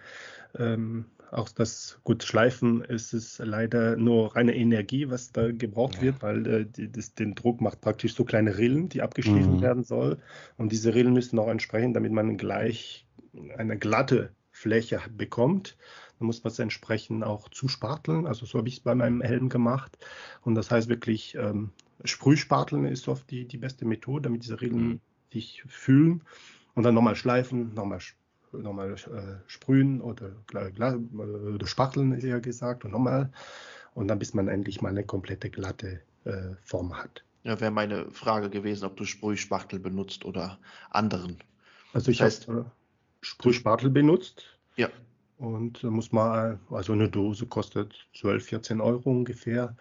ähm, auch das gut Schleifen ist es leider nur reine Energie, was da gebraucht ja. wird, weil äh, die, das, den Druck macht praktisch so kleine Rillen, die abgeschliffen mhm. werden soll. Und diese Rillen müssen auch entsprechen, damit man gleich eine glatte Fläche bekommt. Dann muss man es entsprechend auch zusparteln. Also so habe ich es bei meinem Helm gemacht. Und das heißt wirklich, ähm, Sprühsparteln ist oft die, die beste Methode, damit diese Rillen mhm. sich fühlen. Und dann nochmal schleifen, nochmal nochmal äh, sprühen oder, oder spachteln, ist ja gesagt, und nochmal. Und dann bis man endlich mal eine komplette glatte äh, Form hat. Ja, wäre meine Frage gewesen, ob du Sprühspachtel benutzt oder anderen. Also ich das heißt, habe äh, Sprühspachtel benutzt. Ja. Und da muss man, also eine Dose kostet 12, 14 Euro ungefähr.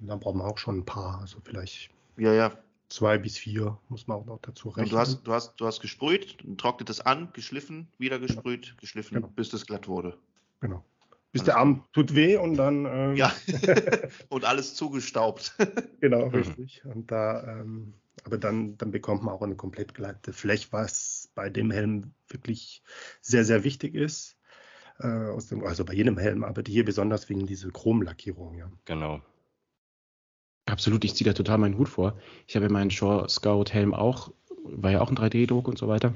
Und dann braucht man auch schon ein paar, also vielleicht. Ja, ja, Zwei bis vier muss man auch noch dazu rechnen. Und du hast, du hast, du hast gesprüht, trocknet es an, geschliffen, wieder gesprüht, genau. geschliffen, genau. bis es glatt wurde. Genau. Bis alles der Arm tut weh und dann. Ähm, ja. und alles zugestaubt. genau, mhm. richtig. Und da, ähm, aber dann, dann bekommt man auch eine komplett glatte Fläche, was bei dem Helm wirklich sehr, sehr wichtig ist. Äh, aus dem, also bei jedem Helm, aber hier besonders wegen dieser Chromlackierung, ja. Genau. Absolut, ich ziehe da total meinen Hut vor. Ich habe ja meinen Shore Scout Helm auch, war ja auch ein 3D-Druck und so weiter.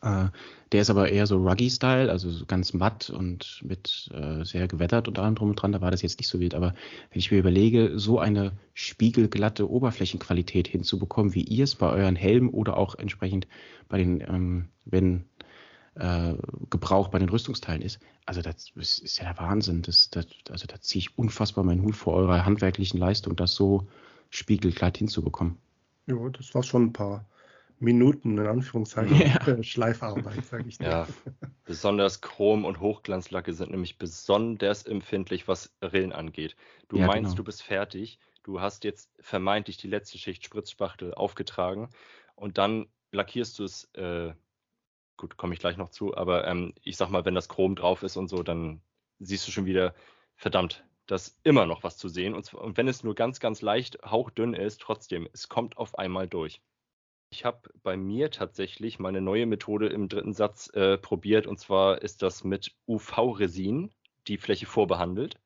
Äh, der ist aber eher so Ruggy-Style, also so ganz matt und mit äh, sehr gewettert und allem drum und dran. Da war das jetzt nicht so wild. Aber wenn ich mir überlege, so eine spiegelglatte Oberflächenqualität hinzubekommen, wie ihr es bei euren Helmen oder auch entsprechend bei den, ähm, wenn äh, Gebrauch bei den Rüstungsteilen ist. Also das ist ja der Wahnsinn. Das, das, also da ziehe ich unfassbar meinen Hut vor eurer handwerklichen Leistung, das so spiegelglatt hinzubekommen. Ja, das war schon ein paar Minuten in Anführungszeichen ja. Schleifarbeit, sage ich dir. Ja, besonders Chrom- und Hochglanzlacke sind nämlich besonders empfindlich, was Rillen angeht. Du ja, meinst, genau. du bist fertig, du hast jetzt vermeintlich die letzte Schicht Spritzspachtel aufgetragen und dann lackierst du es äh, gut, komme ich gleich noch zu, aber ähm, ich sag mal, wenn das Chrom drauf ist und so, dann siehst du schon wieder, verdammt, da ist immer noch was zu sehen. Und, und wenn es nur ganz, ganz leicht hauchdünn ist, trotzdem, es kommt auf einmal durch. Ich habe bei mir tatsächlich meine neue Methode im dritten Satz äh, probiert und zwar ist das mit UV-Resin die Fläche vorbehandelt.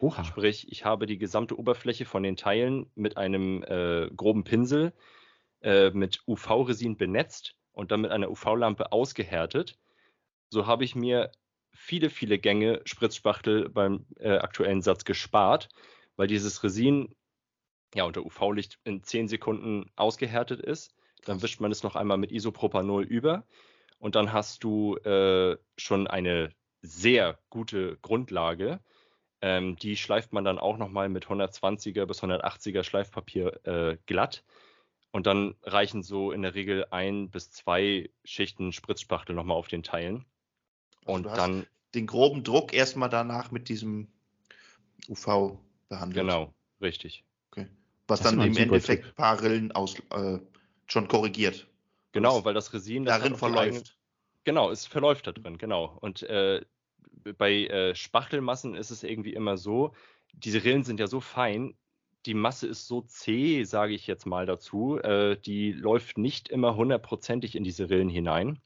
Oha. Sprich, ich habe die gesamte Oberfläche von den Teilen mit einem äh, groben Pinsel äh, mit UV-Resin benetzt und dann mit einer UV-Lampe ausgehärtet. So habe ich mir viele, viele Gänge Spritzspachtel beim äh, aktuellen Satz gespart, weil dieses Resin ja unter UV-Licht in 10 Sekunden ausgehärtet ist. Dann wischt man es noch einmal mit Isopropanol über und dann hast du äh, schon eine sehr gute Grundlage. Ähm, die schleift man dann auch nochmal mit 120er bis 180er Schleifpapier äh, glatt. Und dann reichen so in der Regel ein bis zwei Schichten Spritzspachtel nochmal auf den Teilen. Also und dann. Den groben Druck erstmal danach mit diesem UV behandelt. Genau, richtig. Okay. Was das dann im Endeffekt ein paar Rillen aus, äh, schon korrigiert. Genau, weil das Resin darin das verläuft. Eigene, genau, es verläuft da drin, genau. Und äh, bei äh, Spachtelmassen ist es irgendwie immer so, diese Rillen sind ja so fein, die Masse ist so zäh, sage ich jetzt mal dazu. Äh, die läuft nicht immer hundertprozentig in diese Rillen hinein.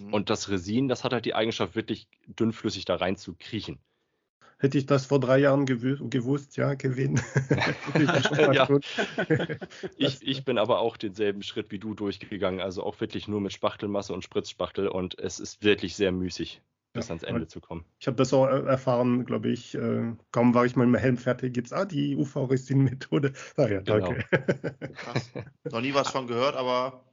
Mhm. Und das Resin, das hat halt die Eigenschaft, wirklich dünnflüssig da rein zu kriechen. Hätte ich das vor drei Jahren gewusst, ja, Kevin. ja. ich, ich, bin aber auch denselben Schritt wie du durchgegangen, also auch wirklich nur mit Spachtelmasse und Spritzspachtel und es ist wirklich sehr müßig, bis ja, ans Ende zu kommen. Ich habe das auch erfahren, glaube ich. Äh, kaum war ich mal mit dem Helm fertig, gibt es ah, die UV-Resin-Methode. Ah ja, danke. Genau. Krass. Noch nie was von gehört, aber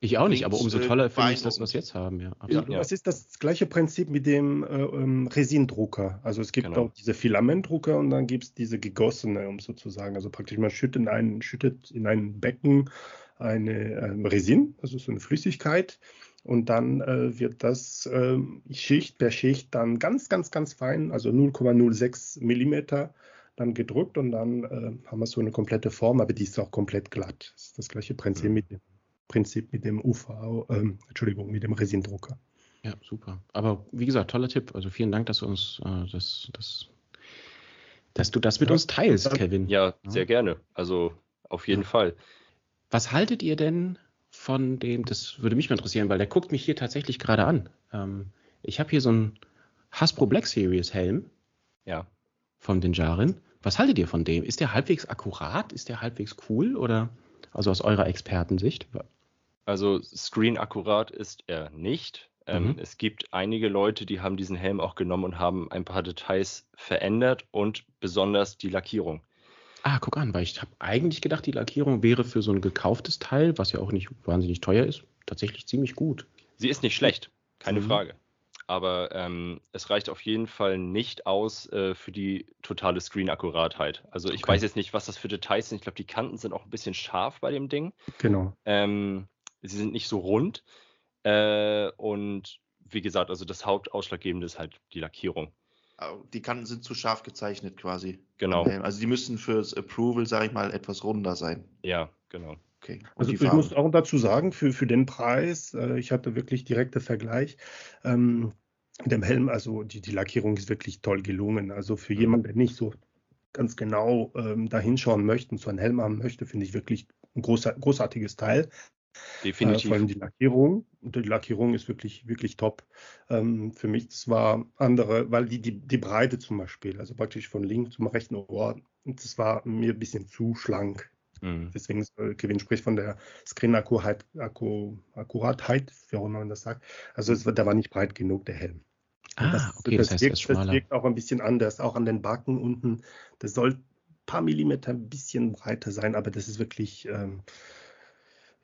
ich auch nicht, aber umso toller finde ich das, was wir jetzt haben. Ja, absolut. Ja, es ist das gleiche Prinzip mit dem äh, ähm, Resindrucker. Also es gibt genau. auch diese Filamentdrucker und dann gibt es diese gegossene, um sozusagen. Also praktisch man schüttet in ein, schüttet in ein Becken eine ähm, Resin, also so eine Flüssigkeit. Und dann äh, wird das äh, Schicht per Schicht dann ganz, ganz, ganz fein, also 0,06 Millimeter dann gedrückt und dann äh, haben wir so eine komplette Form, aber die ist auch komplett glatt. Das ist das gleiche Prinzip mhm. mit dem Prinzip mit dem UV, ähm, Entschuldigung, mit dem Resindrucker. Ja, super. Aber wie gesagt, toller Tipp. Also vielen Dank, dass du uns äh, das, das, dass du das mit ja, uns teilst, Kevin. Ja, sehr gerne. Also auf jeden ja. Fall. Was haltet ihr denn von dem, das würde mich mal interessieren, weil der guckt mich hier tatsächlich gerade an. Ähm, ich habe hier so einen Hasbro Black Series Helm. Ja. Von den Jarin. Was haltet ihr von dem? Ist der halbwegs akkurat? Ist der halbwegs cool? Oder also aus eurer Expertensicht? Also screen akkurat ist er nicht. Ähm, mhm. Es gibt einige Leute, die haben diesen Helm auch genommen und haben ein paar Details verändert und besonders die Lackierung. Ah, guck an, weil ich habe eigentlich gedacht, die Lackierung wäre für so ein gekauftes Teil, was ja auch nicht wahnsinnig teuer ist, tatsächlich ziemlich gut. Sie ist nicht schlecht, keine mhm. Frage. Aber ähm, es reicht auf jeden Fall nicht aus äh, für die totale Screen-Akkuratheit. Also ich okay. weiß jetzt nicht, was das für Details sind. Ich glaube, die Kanten sind auch ein bisschen scharf bei dem Ding. Genau. Ähm, sie sind nicht so rund. Äh, und wie gesagt, also das Hauptausschlaggebende ist halt die Lackierung. Die Kanten sind zu scharf gezeichnet quasi. Genau. Also die müssen fürs Approval, sage ich mal, etwas runder sein. Ja, genau. Okay. also ich muss auch dazu sagen, für, für den Preis, äh, ich hatte wirklich direkte Vergleich. Ähm, dem Helm, also die, die Lackierung ist wirklich toll gelungen. Also für mhm. jemanden, der nicht so ganz genau ähm, da hinschauen möchte und so einen Helm haben möchte, finde ich wirklich ein großer, großartiges Teil. Definitiv. Äh, vor allem die Lackierung. Und die Lackierung ist wirklich, wirklich top. Ähm, für mich, das war andere, weil die, die, die Breite zum Beispiel, also praktisch von links zum rechten Ohr, das war mir ein bisschen zu schlank. Mhm. Deswegen äh, Kevin spricht von der Screen-Akkuratheit, Akku, Akkuratheit, wie auch immer man das sagt. Also es, der war nicht breit genug, der Helm. Ah, das, okay, das, das heißt, wirkt, das wirkt auch ein bisschen anders, auch an den Backen unten. Das soll ein paar Millimeter ein bisschen breiter sein, aber das ist wirklich ähm,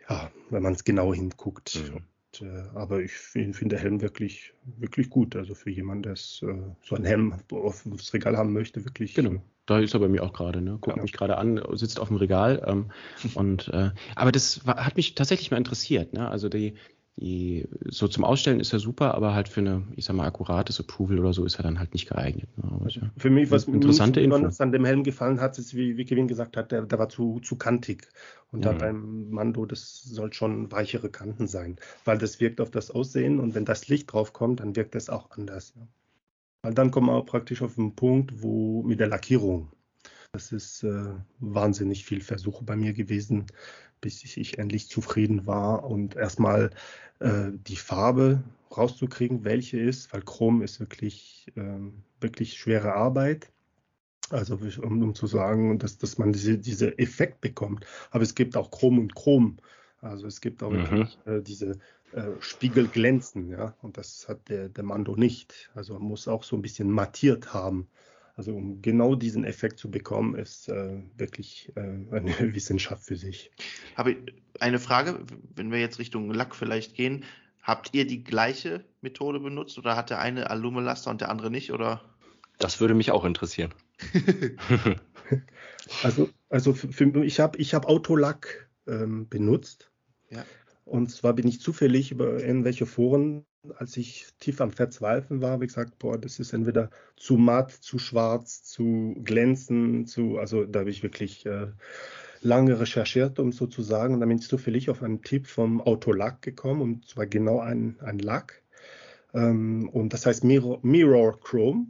ja, wenn man es genau hinguckt. Mhm. Und, äh, aber ich finde der Helm wirklich, wirklich gut. Also für jemanden, der äh, so einen Helm auf, aufs Regal haben möchte, wirklich. Genau. Da ist er bei mir auch gerade, ne? Guckt genau. mich gerade an, sitzt auf dem Regal. Ähm, und äh, aber das war, hat mich tatsächlich mal interessiert, ne? Also die, die, so zum Ausstellen ist er super, aber halt für eine, ich sag mal, akkurates Approval oder so ist er dann halt nicht geeignet. Ne? Ja für mich, was interessante mir besonders an dem Helm gefallen hat, ist, wie, wie Kevin gesagt hat, der, der war zu, zu kantig. Und mhm. da beim Mando, das soll schon weichere Kanten sein, weil das wirkt auf das Aussehen und wenn das Licht drauf kommt, dann wirkt das auch anders. Ja. Weil dann kommen wir auch praktisch auf den Punkt, wo mit der Lackierung. Das ist äh, wahnsinnig viel Versuche bei mir gewesen, bis ich endlich zufrieden war und erstmal äh, die Farbe rauszukriegen, welche ist, weil Chrom ist wirklich, äh, wirklich schwere Arbeit. Also um, um zu sagen, dass, dass man diese, diese Effekt bekommt. Aber es gibt auch Chrom und Chrom. Also es gibt auch mhm. wirklich äh, diese äh, Spiegelglänzen, ja. Und das hat der, der Mando nicht. Also man muss auch so ein bisschen mattiert haben. Also um genau diesen Effekt zu bekommen, ist äh, wirklich äh, eine Wissenschaft für sich. Habe eine Frage, wenn wir jetzt Richtung Lack vielleicht gehen, habt ihr die gleiche Methode benutzt oder hat der eine Alumelaster und der andere nicht oder? Das würde mich auch interessieren. also, also für, für, ich habe ich hab Autolack ähm, benutzt. Ja. Und zwar bin ich zufällig über irgendwelche Foren als ich tief am Verzweifeln war, habe ich gesagt, boah, das ist entweder zu matt, zu schwarz, zu glänzend, zu, also da habe ich wirklich äh, lange recherchiert, um so zu sagen. Und dann bin ich zufällig auf einen Tipp vom Autolack gekommen, und zwar genau ein, ein Lack. Ähm, und das heißt Mirror, Mirror Chrome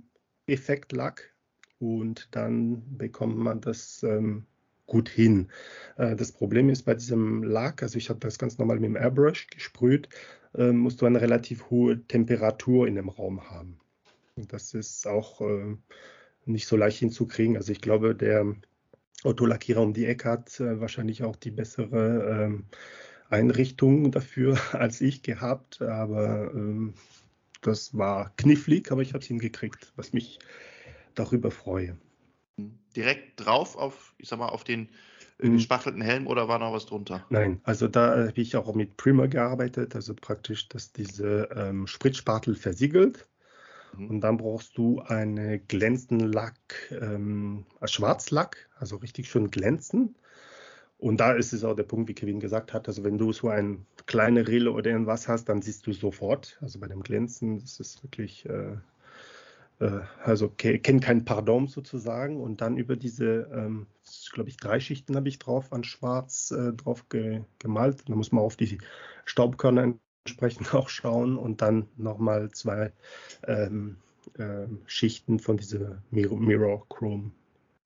Effekt Lack. Und dann bekommt man das ähm, gut hin. Äh, das Problem ist bei diesem Lack, also ich habe das ganz normal mit dem Airbrush gesprüht, äh, musst du eine relativ hohe Temperatur in dem Raum haben. Und das ist auch äh, nicht so leicht hinzukriegen. Also ich glaube, der Autolackierer um die Ecke hat wahrscheinlich auch die bessere ähm, Einrichtung dafür als ich gehabt, aber ähm, das war knifflig, aber ich habe es hingekriegt, was mich darüber freue. Direkt drauf auf, ich sag mal, auf den äh. Gespachtelten Helm oder war noch was drunter? Nein, also da habe ich auch mit Primer gearbeitet, also praktisch, dass diese ähm, Spritzspachtel versiegelt. Mhm. Und dann brauchst du einen glänzenden Lack, ähm, Schwarzlack, also richtig schön glänzen. Und da ist es auch der Punkt, wie Kevin gesagt hat, also wenn du so eine kleine Rille oder irgendwas hast, dann siehst du sofort, also bei dem Glänzen, das ist wirklich, äh, äh, also kennt kein Pardon sozusagen. Und dann über diese, ähm, glaube ich, drei Schichten habe ich drauf an Schwarz äh, drauf ge gemalt. Da muss man auf die Staubkörner entsprechend auch schauen und dann nochmal zwei ähm, äh, Schichten von dieser Mirror, Mirror Chrome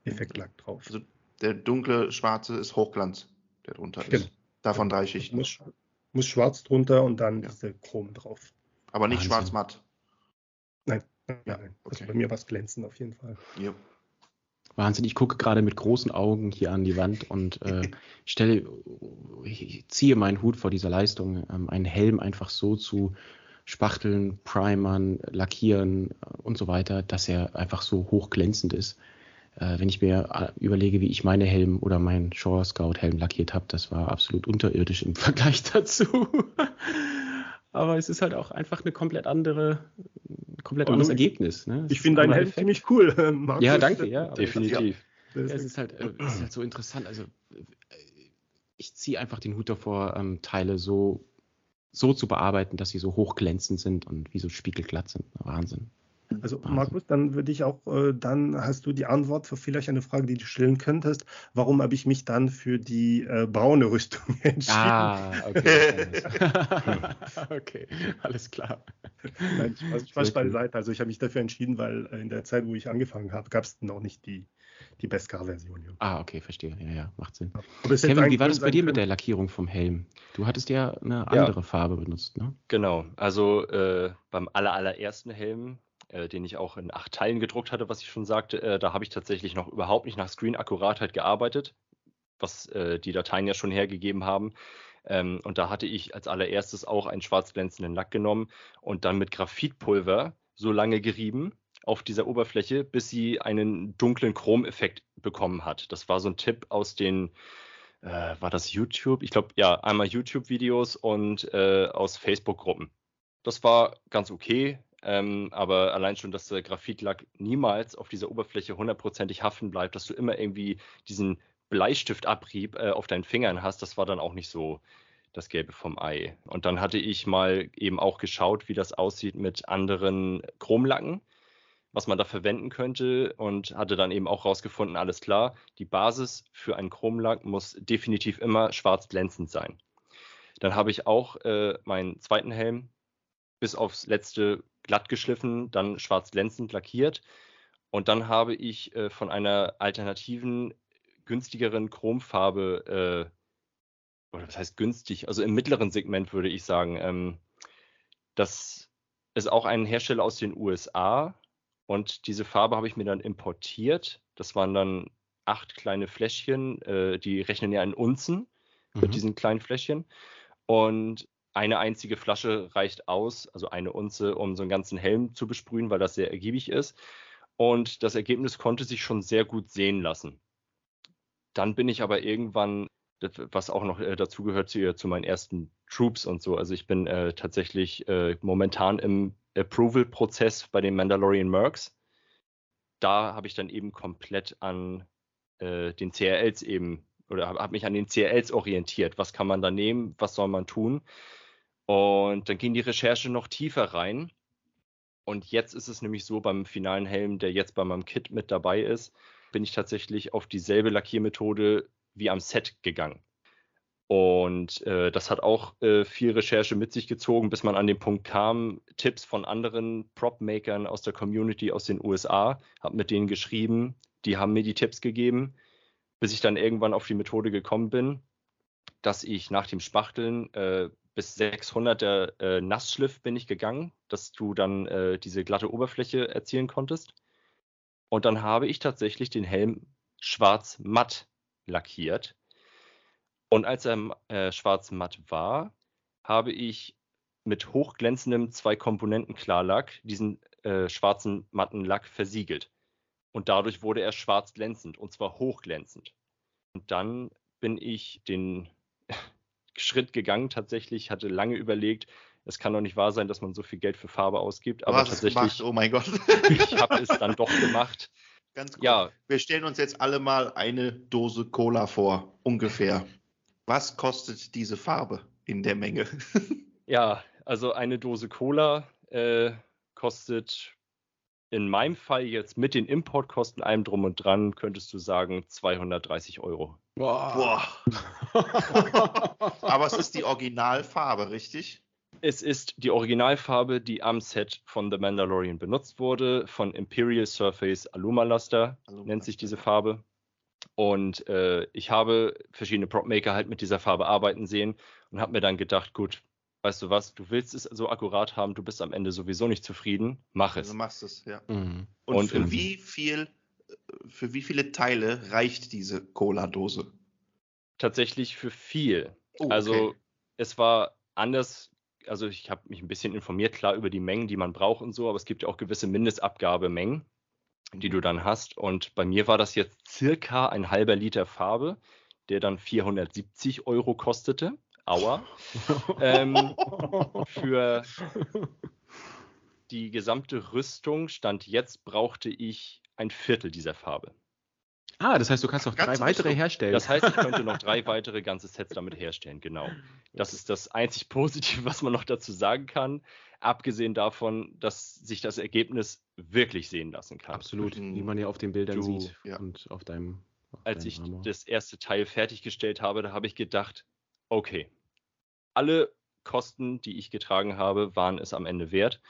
Effektlack drauf. Also der dunkle schwarze ist Hochglanz, der drunter ist. Genau. Davon drei Schichten. Muss, muss schwarz drunter und dann ja. diese Chrom drauf. Aber nicht schwarz-matt. Nein, ja, nein. Also bei mir war es glänzend auf jeden Fall. Ja. Wahnsinn, ich gucke gerade mit großen Augen hier an die Wand und äh, stelle, ich ziehe meinen Hut vor dieser Leistung, ähm, einen Helm einfach so zu spachteln, primern, lackieren äh, und so weiter, dass er einfach so hochglänzend ist äh, wenn ich mir äh, überlege, wie ich meine Helm oder meinen Shore Scout Helm lackiert habe, das war absolut unterirdisch im Vergleich dazu. Aber es ist halt auch einfach eine komplett andere, komplett anderes Ergebnis. Ne? Ich finde deinen Helm ziemlich cool. Markus. Ja, danke, ja. Definitiv. Ja, es ist halt, äh, ist halt so interessant. Also ich ziehe einfach den Hut davor, ähm, Teile so, so zu bearbeiten, dass sie so hochglänzend sind und wie so spiegelglatt sind. Wahnsinn. Also Markus, dann würde ich auch, äh, dann hast du die Antwort für vielleicht eine Frage, die du stellen könntest. Warum habe ich mich dann für die äh, braune Rüstung entschieden? Ah, okay. okay, alles klar. Nein, ich, ich war beiseite. Also ich habe mich dafür entschieden, weil äh, in der Zeit, wo ich angefangen habe, gab es noch nicht die, die Beskar-Version. Ah, okay, verstehe. Ja, ja, macht Sinn. Kevin, wie war das bei dir mit der Lackierung vom Helm? Du hattest ja eine andere ja. Farbe benutzt, ne? Genau, also äh, beim aller, allerersten Helm äh, den ich auch in acht Teilen gedruckt hatte, was ich schon sagte, äh, da habe ich tatsächlich noch überhaupt nicht nach Screen-Akkuratheit gearbeitet, was äh, die Dateien ja schon hergegeben haben. Ähm, und da hatte ich als allererstes auch einen schwarz glänzenden Lack genommen und dann mit Graphitpulver so lange gerieben auf dieser Oberfläche, bis sie einen dunklen Chromeffekt bekommen hat. Das war so ein Tipp aus den, äh, war das YouTube? Ich glaube, ja, einmal YouTube-Videos und äh, aus Facebook-Gruppen. Das war ganz okay. Ähm, aber allein schon, dass der Graphitlack niemals auf dieser Oberfläche hundertprozentig haften bleibt, dass du immer irgendwie diesen Bleistiftabrieb äh, auf deinen Fingern hast, das war dann auch nicht so das Gelbe vom Ei. Und dann hatte ich mal eben auch geschaut, wie das aussieht mit anderen Chromlacken, was man da verwenden könnte und hatte dann eben auch rausgefunden, alles klar, die Basis für einen Chromlack muss definitiv immer schwarz glänzend sein. Dann habe ich auch äh, meinen zweiten Helm bis aufs letzte glatt geschliffen, dann schwarz glänzend lackiert. Und dann habe ich äh, von einer alternativen, günstigeren Chromfarbe, äh, oder was heißt günstig, also im mittleren Segment würde ich sagen, ähm, das ist auch ein Hersteller aus den USA. Und diese Farbe habe ich mir dann importiert. Das waren dann acht kleine Fläschchen, äh, die rechnen ja in Unzen mhm. mit diesen kleinen Fläschchen. Und eine einzige Flasche reicht aus, also eine Unze, um so einen ganzen Helm zu besprühen, weil das sehr ergiebig ist. Und das Ergebnis konnte sich schon sehr gut sehen lassen. Dann bin ich aber irgendwann, was auch noch äh, dazu gehört zu, zu meinen ersten Troops und so. Also ich bin äh, tatsächlich äh, momentan im Approval-Prozess bei den Mandalorian Mercs. Da habe ich dann eben komplett an äh, den CRLs eben oder habe hab mich an den CRLs orientiert. Was kann man da nehmen? Was soll man tun? Und dann ging die Recherche noch tiefer rein. Und jetzt ist es nämlich so, beim finalen Helm, der jetzt bei meinem Kit mit dabei ist, bin ich tatsächlich auf dieselbe Lackiermethode wie am Set gegangen. Und äh, das hat auch äh, viel Recherche mit sich gezogen, bis man an den Punkt kam, Tipps von anderen Prop-Makern aus der Community aus den USA, habe mit denen geschrieben, die haben mir die Tipps gegeben. bis ich dann irgendwann auf die Methode gekommen bin, dass ich nach dem Spachteln äh, bis 600er äh, Nassschliff bin ich gegangen, dass du dann äh, diese glatte Oberfläche erzielen konntest. Und dann habe ich tatsächlich den Helm schwarz matt lackiert. Und als er äh, schwarz matt war, habe ich mit hochglänzendem Zwei-Komponenten-Klarlack diesen äh, schwarzen matten Lack versiegelt. Und dadurch wurde er schwarz glänzend und zwar hochglänzend. Und dann bin ich den Schritt gegangen tatsächlich, hatte lange überlegt, es kann doch nicht wahr sein, dass man so viel Geld für Farbe ausgibt, aber tatsächlich, gemacht? Oh mein Gott. ich habe es dann doch gemacht. Ganz kurz. Ja. Wir stellen uns jetzt alle mal eine Dose Cola vor, ungefähr. Was kostet diese Farbe in der Menge? Ja, also eine Dose Cola äh, kostet in meinem Fall jetzt mit den Importkosten allem drum und dran, könntest du sagen 230 Euro. Boah. Aber es ist die Originalfarbe, richtig? Es ist die Originalfarbe, die am Set von The Mandalorian benutzt wurde, von Imperial Surface Alumalaster Alumalaster. nennt sich diese Farbe. Und äh, ich habe verschiedene Prop-Maker halt mit dieser Farbe arbeiten sehen und habe mir dann gedacht, gut, weißt du was, du willst es so akkurat haben, du bist am Ende sowieso nicht zufrieden, mach es. Also machst es, ja. Mhm. Und, Und für in- wie viel, für wie viele Teile reicht diese Cola-Dose? Tatsächlich für viel. Oh, okay. Also es war anders, also ich habe mich ein bisschen informiert, klar über die Mengen, die man braucht und so, aber es gibt ja auch gewisse Mindestabgabemengen, die du dann hast. Und bei mir war das jetzt circa ein halber Liter Farbe, der dann 470 Euro kostete. Aua. ähm, für die gesamte Rüstung stand jetzt brauchte ich ein Viertel dieser Farbe. Ah, das heißt, du kannst noch drei weitere herstellen. Das heißt, ich könnte noch drei weitere ganze Sets damit herstellen, genau. Das ist das einzig Positive, was man noch dazu sagen kann. Abgesehen davon, dass sich das Ergebnis wirklich sehen lassen kann. Absolut, Mhm. wie man ja auf den Bildern Du- sieht ja. und auf deinem. Auf Als deinem ich Armor. das erste Teil fertiggestellt habe, da habe ich gedacht, okay, alle Kosten, die ich getragen habe, waren es am Ende wert.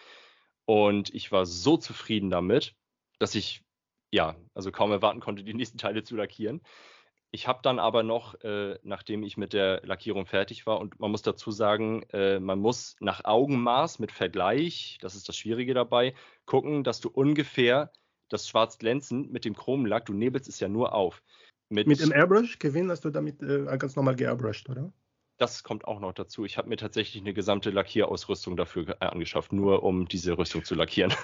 Und ich war so zufrieden damit, dass ich, ja, also kaum erwarten konnte, die nächsten Teile zu lackieren. Ich habe dann aber noch, äh, nachdem ich mit der Lackierung fertig war, und man muss dazu sagen, äh, man muss nach Augenmaß mit Vergleich, das ist das Schwierige dabei, gucken, dass du ungefähr das Schwarz glänzend mit dem Chromlack, du nebelst es ja nur auf. Mit dem Airbrush, Kevin, hast du damit äh, ganz normal geairbrushed, oder? Das kommt auch noch dazu. Ich habe mir tatsächlich eine gesamte Lackierausrüstung dafür äh, angeschafft, nur um diese Rüstung zu lackieren.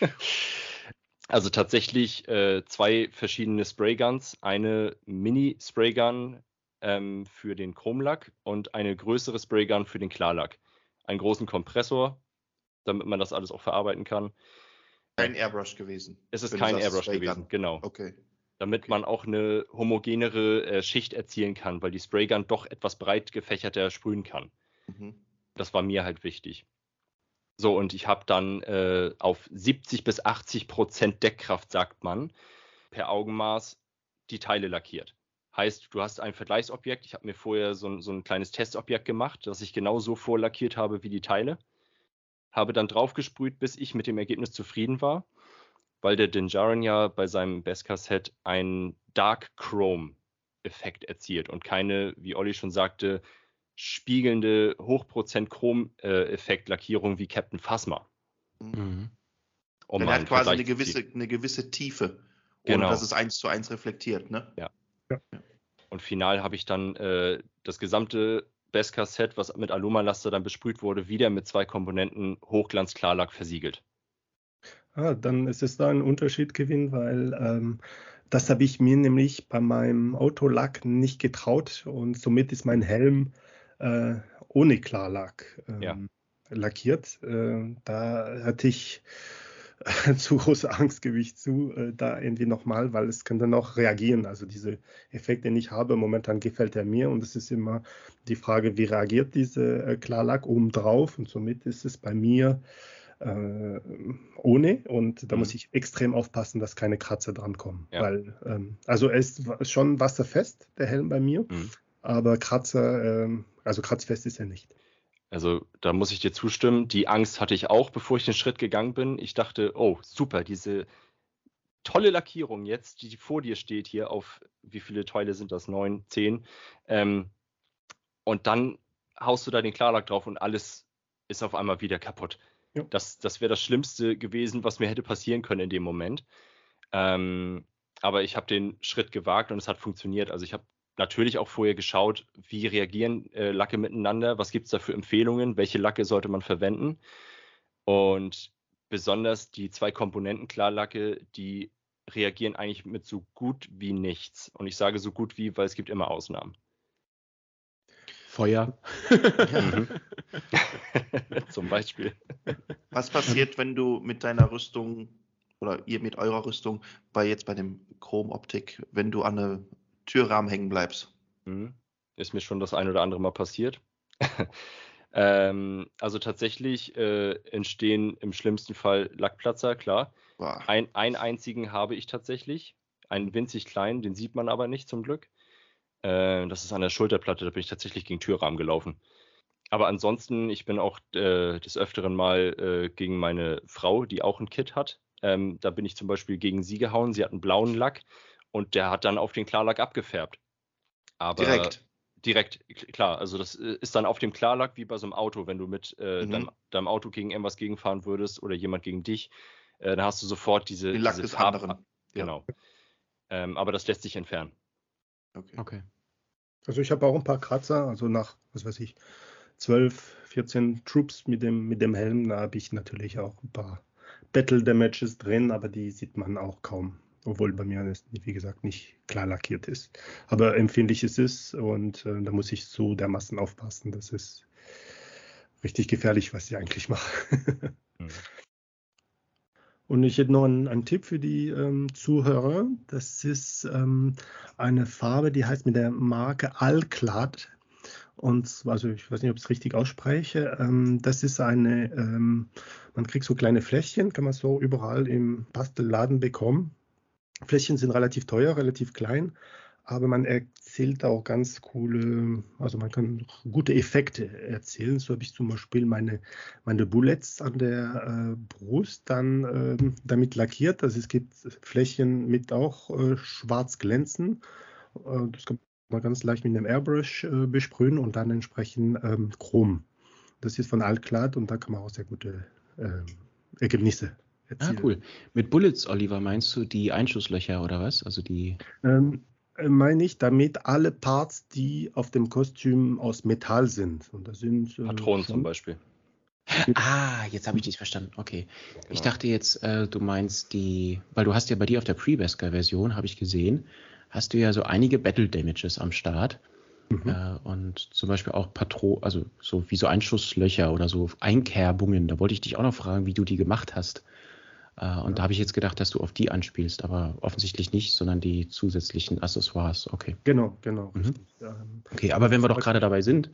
also tatsächlich äh, zwei verschiedene Sprayguns, eine Mini-Spraygun ähm, für den Chromlack und eine größere Spraygun für den Klarlack. Einen großen Kompressor, damit man das alles auch verarbeiten kann. Kein Airbrush gewesen. Es ist kein Airbrush Spraygun. gewesen, genau. Okay. Damit man auch eine homogenere äh, Schicht erzielen kann, weil die Spraygun doch etwas breit gefächerter sprühen kann. Mhm. Das war mir halt wichtig. So, und ich habe dann äh, auf 70 bis 80 Prozent Deckkraft, sagt man, per Augenmaß die Teile lackiert. Heißt, du hast ein Vergleichsobjekt. Ich habe mir vorher so ein, so ein kleines Testobjekt gemacht, das ich genau so vorlackiert habe wie die Teile. Habe dann draufgesprüht, bis ich mit dem Ergebnis zufrieden war, weil der Dinjarin ja bei seinem Beskar-Set einen Dark Chrome-Effekt erzielt und keine, wie Olli schon sagte, spiegelnde Hochprozent-Chrom-Effekt-Lackierung wie Captain Phasma. Mhm. Um Man mal hat quasi eine gewisse, eine gewisse Tiefe. Genau. Und dass es eins zu eins reflektiert, ne? Und final habe ich dann äh, das gesamte Beskar-Set, was mit Alumalaster dann besprüht wurde, wieder mit zwei Komponenten Hochglanz-Klarlack versiegelt. Ah, dann ist es da ein Unterschied, Kevin, weil ähm, das habe ich mir nämlich bei meinem Autolack nicht getraut und somit ist mein Helm äh, ohne Klarlack ähm, Ja. lackiert. Äh, da hatte ich zu große Angst, gebe ich zu, äh, da irgendwie nochmal, weil es könnte noch reagieren. Also diese Effekt, den ich habe, momentan gefällt er mir und es ist immer die Frage, wie reagiert diese äh, Klarlack obendrauf und somit ist es bei mir äh, ohne und da Mhm. muss ich extrem aufpassen, dass keine Kratzer dran kommen. Ja. Weil, ähm, also er ist schon wasserfest, der Helm bei mir, Mhm. aber Kratzer, ähm, also kratzfest ist er nicht. Also da muss ich dir zustimmen. Die Angst hatte ich auch, bevor ich den Schritt gegangen bin. Ich dachte, oh, super, diese tolle Lackierung jetzt, die vor dir steht hier auf, wie viele Teile sind das? Neun, zehn. Ähm, und dann haust du da den Klarlack drauf und alles ist auf einmal wieder kaputt. Ja. Das, das wäre das Schlimmste gewesen, was mir hätte passieren können in dem Moment. Ähm, aber ich habe den Schritt gewagt und es hat funktioniert. Also ich habe natürlich auch vorher geschaut, wie reagieren äh, Lacke miteinander, was gibt es da für Empfehlungen, welche Lacke sollte man verwenden. Und besonders die zwei Komponenten Klarlacke, die reagieren eigentlich mit so gut wie nichts. Und ich sage so gut wie, weil es gibt immer Ausnahmen. Feuer. Mhm. Zum Beispiel. Was passiert, wenn du mit deiner Rüstung oder ihr mit eurer Rüstung bei jetzt bei dem Chrom-Optik, wenn du an eine Türrahmen hängen bleibst? Mhm. Ist mir schon das ein oder andere Mal passiert. ähm, also tatsächlich äh, entstehen im schlimmsten Fall Lackplatzer, klar. Ein, einen einzigen habe ich tatsächlich, einen winzig kleinen, den sieht man aber nicht zum Glück. Äh, das ist an der Schulterplatte, da bin ich tatsächlich gegen Türrahmen gelaufen. Aber ansonsten, ich bin auch äh, des Öfteren mal äh, gegen meine Frau, die auch ein Kit hat. Ähm, da bin ich zum Beispiel gegen sie gehauen. Sie hat einen blauen Lack und der hat dann auf den Klarlack abgefärbt. Aber direkt. Direkt, klar. Also das äh, ist dann auf dem Klarlack wie bei so einem Auto, wenn du mit äh, mhm. deinem, deinem, Auto gegen irgendwas gegenfahren würdest oder jemand gegen dich, äh, dann hast du sofort diese, Den Lack diese des Farb anderen. Genau. Ja. Ähm, aber das lässt sich entfernen. Okay. okay. Also ich habe auch ein paar Kratzer, also nach, was weiß ich, 12, 14 Troops mit dem, mit dem Helm, da habe ich natürlich auch ein paar Battle Damages drin, aber die sieht man auch kaum. Obwohl bei mir das, wie gesagt, nicht klar lackiert ist. Aber empfindlich ist es und äh, da muss ich so dermaßen aufpassen. Das ist richtig gefährlich, was ich eigentlich mache. mhm. Und ich hätte noch einen, einen Tipp für die ähm, Zuhörer. Das ist ähm, eine Farbe, die heißt mit der Marke Alclad. Und also ich weiß nicht, ob ich es richtig ausspreche. Ähm, das ist eine, ähm, man kriegt so kleine Fläschchen, kann man so überall im Pastelladen bekommen. Fläschchen sind relativ teuer, relativ klein aber man erzählt auch ganz coole, also man kann gute Effekte erzählen. So habe ich zum Beispiel meine, meine Bullets an der äh, Brust dann äh, damit lackiert. Also es gibt Flächen mit auch äh, schwarz glänzen. Äh, das kann man ganz leicht mit einem Airbrush äh, besprühen und dann entsprechend ähm, Chrom. Das ist von Alclad und da kann man auch sehr gute ähm, Ergebnisse ah, erzielen. Ah, cool. Mit Bullets, Oliver, meinst du die Einschusslöcher oder was? Also die. Ähm, äh, meine ich damit alle Parts, die auf dem Kostüm aus Metall sind. Und das sind äh, Patronen zum Beispiel. Ah, jetzt habe ich dich verstanden. Okay. Genau. Ich dachte jetzt, äh, du meinst die, weil du hast ja bei dir auf der Pre-Besker-Version, habe ich gesehen, hast du ja so einige Battle Damages am Start. Mhm. Äh, und zum Beispiel auch Patro, also so wie so Einschusslöcher oder so Einkerbungen. Da wollte ich dich auch noch fragen, wie du die gemacht hast. Äh, und da habe ich jetzt gedacht, dass du auf die anspielst, aber offensichtlich nicht, sondern die zusätzlichen Accessoires. Okay. Genau, genau. Mhm. Ähm, okay, aber wenn wir doch gerade dabei sind,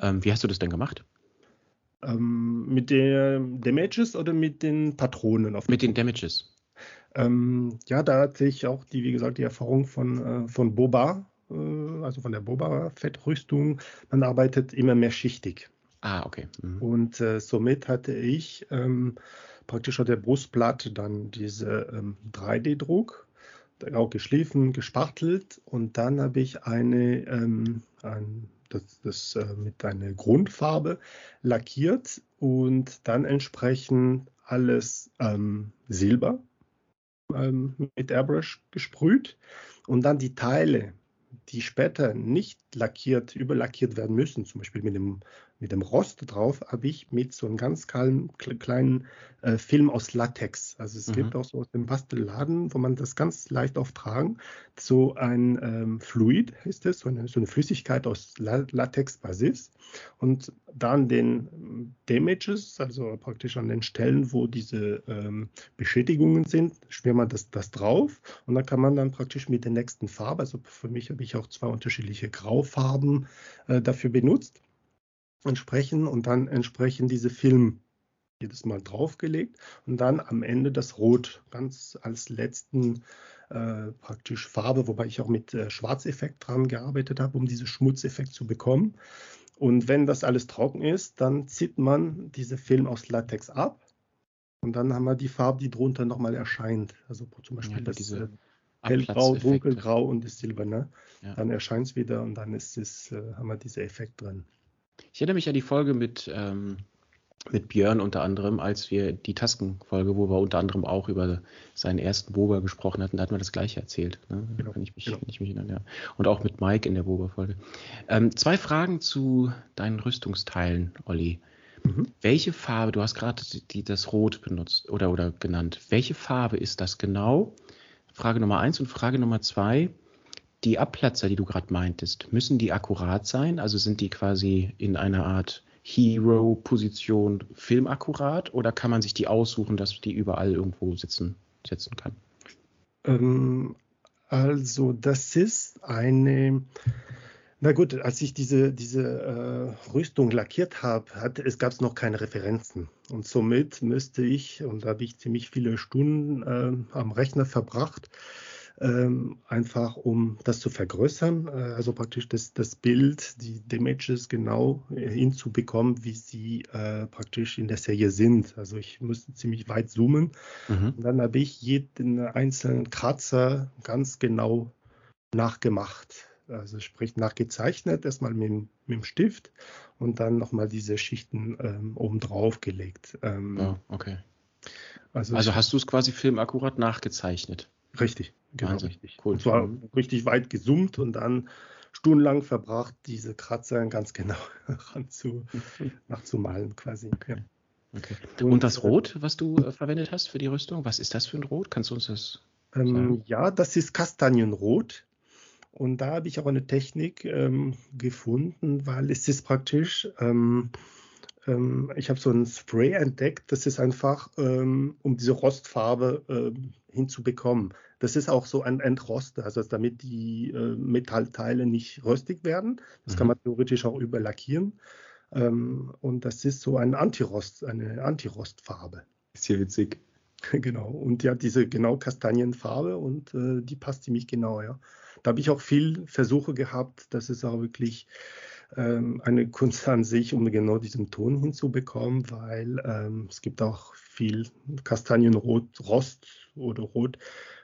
ähm, wie hast du das denn gemacht? Ähm, mit den Damages oder mit den Patronen? mit den Damages. Ähm, ja, da hatte ich auch die, wie gesagt, die Erfahrung von, äh, von Boba, äh, also von der Boba-Fettrüstung. Man arbeitet immer mehr schichtig. Ah, okay. Mhm. Und äh, somit hatte ich ähm, praktisch auf der Brustplatte dann diese ähm, 3D-Druck, auch geschliffen, gespachtelt und dann habe ich eine, ähm, ein, das, das äh, mit einer Grundfarbe lackiert und dann entsprechend alles ähm, Silber ähm, mit Airbrush gesprüht und dann die Teile, die später nicht lackiert, überlackiert werden müssen, zum Beispiel mit dem mit dem Rost drauf, habe ich mit so einem ganz kleinen, kleinen äh, Film aus Latex. Also es mhm. gibt auch so aus dem Bastelladen, wo man das ganz leicht auftragen. So ein ähm, Fluid ist es, so eine, so eine Flüssigkeit aus La Latex-Basis. Und dann den Damages, also praktisch an den Stellen, wo diese ähm, Beschädigungen sind, schmiert man das, das drauf und dann kann man dann praktisch mit der nächsten Farbe, also für mich habe ich auch zwei unterschiedliche Graufarben äh, dafür benutzt entsprechen und dann entsprechend diese Film jedes Mal draufgelegt und dann am Ende das Rot ganz als letzten äh, praktisch Farbe, wobei ich auch mit äh, Schwarzeffekt dran gearbeitet habe, um diesen Schmutzeffekt zu bekommen. Und wenn das alles trocken ist, dann zieht man diese Film aus Latex ab Und dann haben wir die Farbe, die drunter nochmal erscheint. Also zum Beispiel Ja, das diese äh, hellgrau, dunkelgrau und das Silberne. Ja. Dann erscheint es wieder und dann ist es, äh, haben wir diesen Effekt drin. Ich erinnere mich an die Folge mit, ähm, mit Björn unter anderem, als wir die Taskenfolge, wo wir unter anderem auch über seinen ersten Boba gesprochen hatten, da hatten wir das gleiche erzählt. Ne? Genau, Kann, ich mich, genau. kann ich mich erinnern, ja. Und auch mit Mike in der Boba-Folge. Ähm, zwei Fragen zu deinen Rüstungsteilen, Olli. Mhm. Welche Farbe, du hast gerade das Rot benutzt oder, oder genannt, welche Farbe ist das genau? Frage Nummer eins und Frage Nummer zwei. Die Abplatzer, die du gerade meintest, müssen die akkurat sein? Also sind die quasi in einer Art Hero-Position filmakkurat oder kann man sich die aussuchen, dass die überall irgendwo sitzen, setzen kann? Ähm, also das ist eine, na gut, als ich diese, diese äh, Rüstung lackiert habe, es gab noch keine Referenzen. Und somit müsste ich, und da habe ich ziemlich viele Stunden ähm, am Rechner verbracht, ähm, einfach um das zu vergrößern, äh, also praktisch das, das Bild, die Damages genau äh, hinzubekommen, wie sie äh, praktisch in der Serie sind. Also ich musste ziemlich weit zoomen. Mhm. Und dann habe ich jeden einzelnen Kratzer ganz genau nachgemacht. Also sprich nachgezeichnet, erstmal mit, dem- mit dem Stift und dann nochmal diese Schichten ähm, oben drauf gelegt. Ähm, Ja, okay. also Also hast du es quasi filmakkurat nachgezeichnet? Richtig, genau Wahnsinn, richtig. cool. Und zwar Mhm. richtig weit gezoomt und dann stundenlang verbracht, diese Kratzer ganz genau ranzu, nachzumalen quasi. Ja. Okay. Und, Und das äh, Rot, was du äh, verwendet hast für die Rüstung, was ist das für ein Rot? Kannst du uns das Ähm, ja, das ist Kastanienrot. Und da habe ich auch eine Technik ähm, gefunden, weil es ist praktisch, ähm, ähm, ich habe so ein Spray entdeckt, das ist einfach, ähm, um diese Rostfarbe ähm, hinzubekommen. Das ist auch so ein Entroster, also damit die äh, Metallteile nicht röstig werden. Das kann Mhm. man theoretisch auch überlackieren. Ähm, und das ist so ein Antirost, eine Antirostfarbe. Ist hier witzig. Genau, und die hat diese genau Kastanienfarbe und äh, die passt ziemlich genau, ja. Da habe ich auch viel Versuche gehabt, das ist auch wirklich ähm, eine Kunst an sich, um genau diesen Ton hinzubekommen, weil ähm, es gibt auch viel Kastanienrot, Rost oder Rot,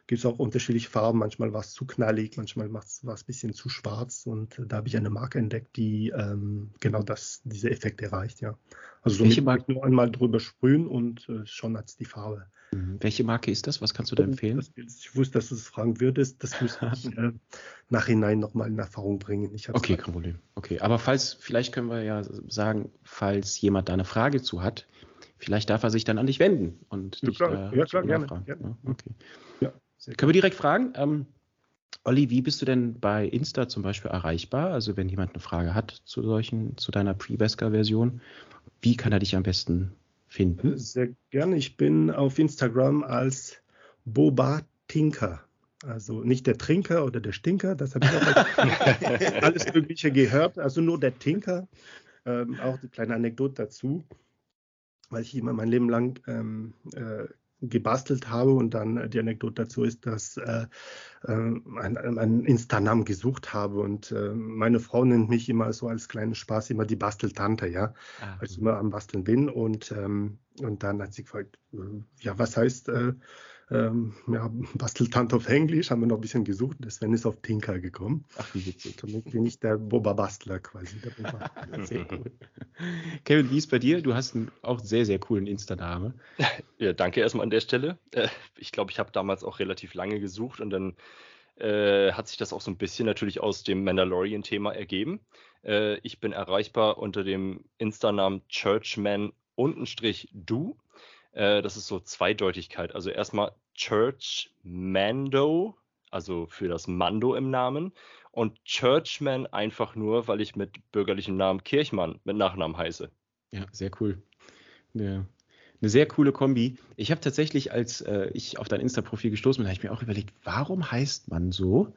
gibt es auch unterschiedliche Farben, manchmal war es zu knallig, manchmal war es ein bisschen zu schwarz und äh, da habe ich eine Marke entdeckt, die ähm, genau das, diese Effekt erreicht, ja. Also Marke? nur einmal drüber sprühen und äh, schon als die Farbe. Mhm. Welche Marke ist das? Was kannst du da empfehlen? Ich wusste, dass du es fragen würdest. Das müsste ich äh, nachhinein nochmal in Erfahrung bringen. Okay, kein Problem. Okay, aber falls, vielleicht können wir ja sagen, falls jemand da eine Frage zu hat, vielleicht darf er sich dann an dich wenden und Ja, dich klar. Ja, klar, gerne, gerne. Ja, okay. Ja, Können wir direkt fragen? Ähm, Olli, wie bist du denn bei Insta zum Beispiel erreichbar? Also wenn jemand eine Frage hat zu solchen, zu deiner Pre-Vesca-Version, wie kann er dich am besten finden? Sehr gerne. Ich bin auf Instagram als Boba Tinker. Also nicht der Trinker oder der Stinker, das habe ich auch alles Mögliche gehört. Also nur der Tinker. Ähm, auch die kleine Anekdote dazu, weil ich immer mein Leben lang ähm, äh, gebastelt habe. Und dann äh, die Anekdote dazu ist, dass äh, äh, ein, ein Instagram gesucht habe. Und äh, meine Frau nennt mich immer so als kleinen Spaß immer die Basteltante, ja. Ah, als ich immer am Basteln bin. Und, ähm, und dann hat sie gefragt, äh, ja, was heißt äh, ähm, ja, Basteltante auf Englisch? Haben wir noch ein bisschen gesucht. Deswegen ist auf Tinker gekommen. Ach, wie witzig. Somit bin ich der Boba Bastler quasi. Der Boba. Sehr cool. Kevin, wie ist bei dir? Du hast einen auch sehr, sehr coolen Insta-Name. Ja, danke erstmal an der Stelle. Äh, ich glaube, ich habe damals auch relativ lange gesucht und dann äh, hat sich das auch so ein bisschen natürlich aus dem Mandalorian-Thema ergeben. Äh, ich bin erreichbar unter dem Insta-Namen Churchman-Du. Äh, das ist so Zweideutigkeit. Also erstmal Church Mando, also für das Mando im Namen. Und Churchman einfach nur, weil ich mit bürgerlichem Namen Kirchmann mit Nachnamen heiße. Ja, sehr cool. Eine, eine sehr coole Kombi. Ich habe tatsächlich, als äh, ich auf dein Insta-Profil gestoßen bin, habe ich mir auch überlegt, warum heißt man so?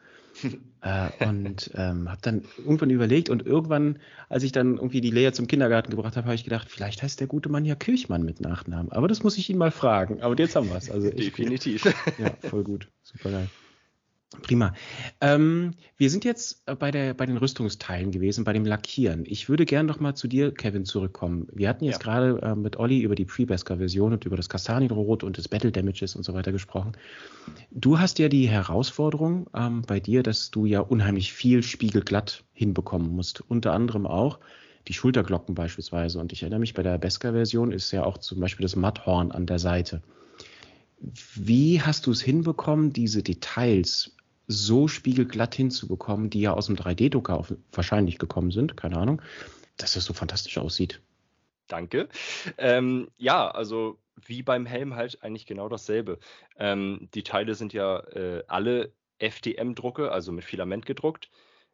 Äh, und ähm, habe dann irgendwann überlegt und irgendwann, als ich dann irgendwie die Lea zum Kindergarten gebracht habe, habe ich gedacht, vielleicht heißt der gute Mann ja Kirchmann mit Nachnamen. Aber das muss ich ihn mal fragen. Aber jetzt haben wir es. Also Definitiv. Ja, voll gut. Super geil. Prima. Ähm, wir sind jetzt bei, der, bei den Rüstungsteilen gewesen, bei dem Lackieren. Ich würde gerne noch mal zu dir, Kevin, zurückkommen. Wir hatten jetzt ja. gerade äh, mit Olli über die Pre-Besker-Version und über das Kastanienrot und das Battle Damages und so weiter gesprochen. Du hast ja die Herausforderung ähm, bei dir, dass du ja unheimlich viel spiegelglatt hinbekommen musst. Unter anderem auch die Schulterglocken beispielsweise. Und ich erinnere mich, bei der Besker-Version ist ja auch zum Beispiel das Matthorn an der Seite. Wie hast du es hinbekommen, diese Details so spiegelglatt hinzubekommen, die ja aus dem 3D-Drucker wahrscheinlich gekommen sind, keine Ahnung, dass das so fantastisch aussieht. Danke. Ähm, ja, also wie beim Helm halt eigentlich genau dasselbe. Ähm, die Teile sind ja äh, alle FDM-Drucke, also mit Filament gedruckt.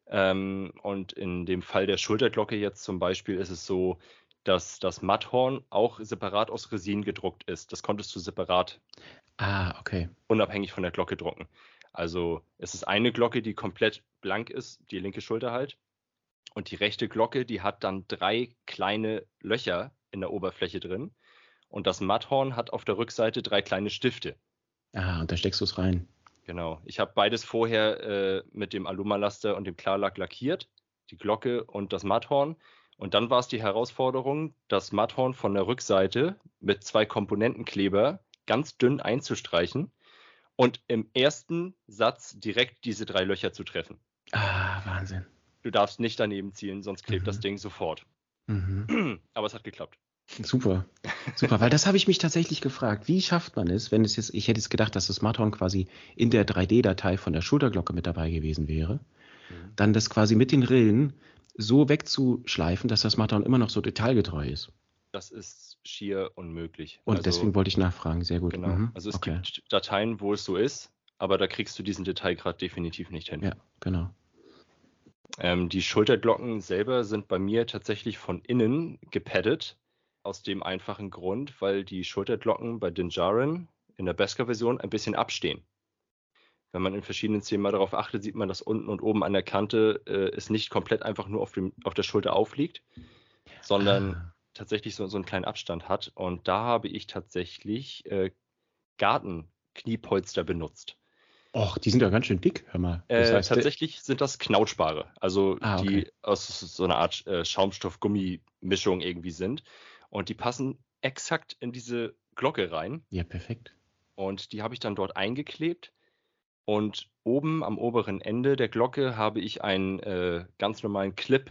Ähm, und in dem Fall der Schulterglocke jetzt zum Beispiel ist es so, dass das Matthorn auch separat aus Resin gedruckt ist. Das konntest du separat. Ah, okay. Unabhängig von der Glocke drucken. Also es ist eine Glocke, die komplett blank ist, die linke Schulter halt. Und die rechte Glocke, die hat dann drei kleine Löcher in der Oberfläche drin. Und das Matthorn hat auf der Rückseite drei kleine Stifte. Ah, und da steckst du es rein. Genau. Ich habe beides vorher äh, mit dem Alumalaster und dem Klarlack lackiert. Die Glocke und das Matthorn. Und dann war es die Herausforderung, das Matthorn von der Rückseite mit zwei Komponentenkleber ganz dünn einzustreichen und im ersten Satz direkt diese drei Löcher zu treffen. Ah, Wahnsinn. Du darfst nicht daneben zielen, sonst klebt mhm. das Ding sofort. Mhm. Aber es hat geklappt. Super, super, weil das habe ich mich tatsächlich gefragt. Wie schafft man es, wenn es jetzt, ich hätte jetzt gedacht, dass das Smarthorn quasi in der 3D-Datei von der Schulterglocke mit dabei gewesen wäre, mhm. dann das quasi mit den Rillen so wegzuschleifen, dass das Smarthorn immer noch so detailgetreu ist. Das ist schier unmöglich. Und also, deswegen wollte ich nachfragen, sehr gut. Genau. Mhm. Also es okay. gibt Dateien, wo es so ist, aber da kriegst du diesen Detailgrad definitiv nicht hin. Ja, genau. Ähm, die Schulterglocken selber sind bei mir tatsächlich von innen gepaddet, aus dem einfachen Grund, weil die Schulterglocken bei Dinjarin in der Besker-Version ein bisschen abstehen. Wenn man in verschiedenen Szenen mal darauf achtet, sieht man, dass unten und oben an der Kante äh, es nicht komplett einfach nur auf, dem, auf der Schulter aufliegt, sondern ah tatsächlich so, so einen kleinen Abstand hat. Und da habe ich tatsächlich äh, Gartenkniepolster benutzt. Och, die sind ja ganz schön dick, hör mal. Das äh, heißt, tatsächlich sind das Knautschbare, also ah, okay. die aus so einer Art äh, Schaumstoff-Gummi-Mischung irgendwie sind. Und die passen exakt in diese Glocke rein. Ja, perfekt. Und die habe ich dann dort eingeklebt. Und oben am oberen Ende der Glocke habe ich einen äh, ganz normalen Clip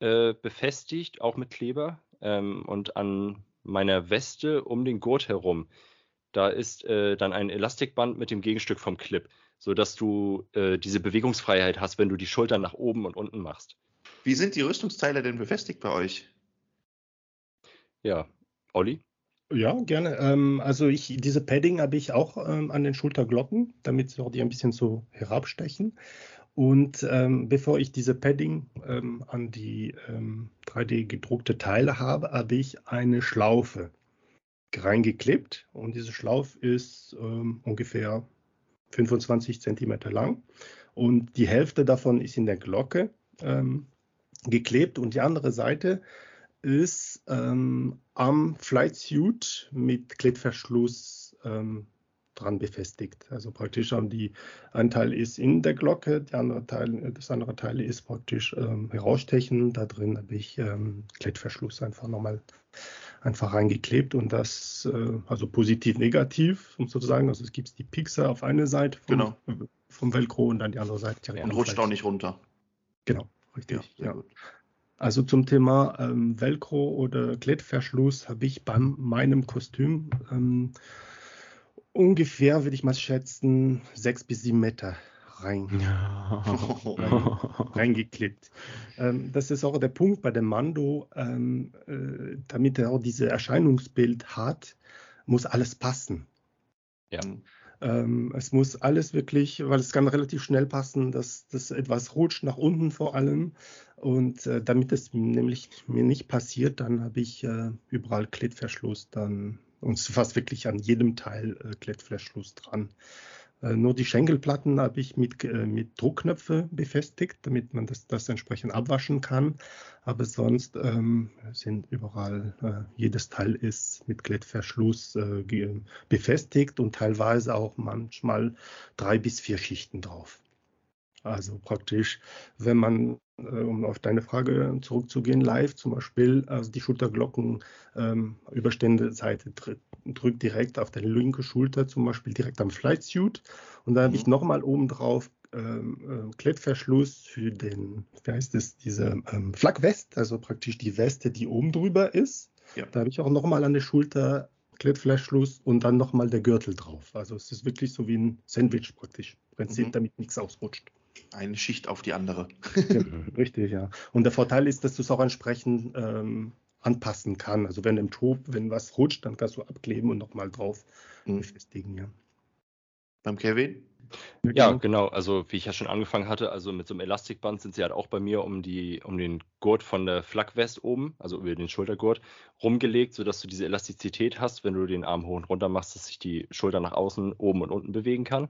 äh, befestigt, auch mit Kleber ähm, und an meiner Weste um den Gurt herum, da ist äh, dann ein Elastikband mit dem Gegenstück vom Clip, sodass du äh, diese Bewegungsfreiheit hast, wenn du die Schultern nach oben und unten machst. Wie sind die Rüstungsteile denn befestigt bei euch? Ja, Olli? Ja, gerne. Ähm, also ich, diese Padding habe ich auch ähm, an den Schulterglocken, damit sie auch die ein bisschen so herabstechen. Und ähm, bevor ich diese Padding ähm, an die ähm, 3D gedruckte Teile habe, habe ich eine Schlaufe reingeklebt. Und diese Schlaufe ist ähm, ungefähr 25 Zentimeter lang. Und die Hälfte davon ist in der Glocke ähm, geklebt und die andere Seite ist ähm, am Flight Suit mit Klettverschluss dran befestigt. Also praktisch haben die, ein Teil ist in der Glocke, der andere Teil, das andere Teil ist praktisch ähm, herausstechen. Da drin habe ich ähm, Klettverschluss einfach nochmal einfach reingeklebt und das, äh, also positiv, negativ, um sozusagen, also es gibt die Pixel auf eine Seite vom, genau. vom Velcro und dann die andere Seite direkt. Und rutscht auch nicht runter. Genau, richtig. Ja, ja. Also zum Thema ähm, Velcro oder Klettverschluss habe ich bei meinem Kostüm ähm, ungefähr, würde ich mal schätzen, sechs bis sieben Meter rein, rein reingeklippt. Ähm, das ist auch der Punkt bei dem Mando, ähm, äh, damit er auch dieses Erscheinungsbild hat, muss alles passen. Ja. Ähm, es muss alles wirklich, weil es kann relativ schnell passen, dass das etwas rutscht nach unten vor allem. Und äh, damit es nämlich mir nicht passiert, dann habe ich äh, überall Klettverschluss dann und fast wirklich an jedem Teil äh, Klettverschluss dran. Äh, nur die Schenkelplatten habe ich mit, äh, mit Druckknöpfe befestigt, damit man das, das entsprechend abwaschen kann. Aber sonst ähm, sind überall, äh, jedes Teil ist mit Klettverschluss äh, befestigt und teilweise auch manchmal drei bis vier Schichten drauf. Also praktisch, wenn man, um auf deine Frage zurückzugehen, live zum Beispiel, also die Schulterglocken ähm, drückt direkt auf deine linke Schulter, zum Beispiel direkt am Flight Suit. Und dann habe ich mhm. nochmal oben drauf ähm, äh, Klettverschluss für den, wie heißt es, diese ähm, Flak-West, also praktisch die Weste, die oben drüber ist. Ja. Da habe ich auch nochmal an der Schulter Klettverschluss und dann nochmal der Gürtel drauf. Also es ist wirklich so wie ein Sandwich praktisch. Prinzip, mhm. damit nichts ausrutscht. Eine Schicht auf die andere. ja, richtig, ja. Und der Vorteil ist, dass du es auch entsprechend ähm, anpassen kann. Also wenn im Top, wenn was rutscht, dann kannst du abkleben und nochmal drauf mhm. befestigen, ja. Beim Kevin? Ja, genau. Also wie ich ja schon angefangen hatte, also mit so einem Elastikband sind sie halt auch bei mir um die, um den Gurt von der Flakwest oben, also über den Schultergurt, rumgelegt, sodass du diese Elastizität hast, wenn du den Arm hoch und runter machst, dass sich die Schulter nach außen, oben und unten bewegen kann.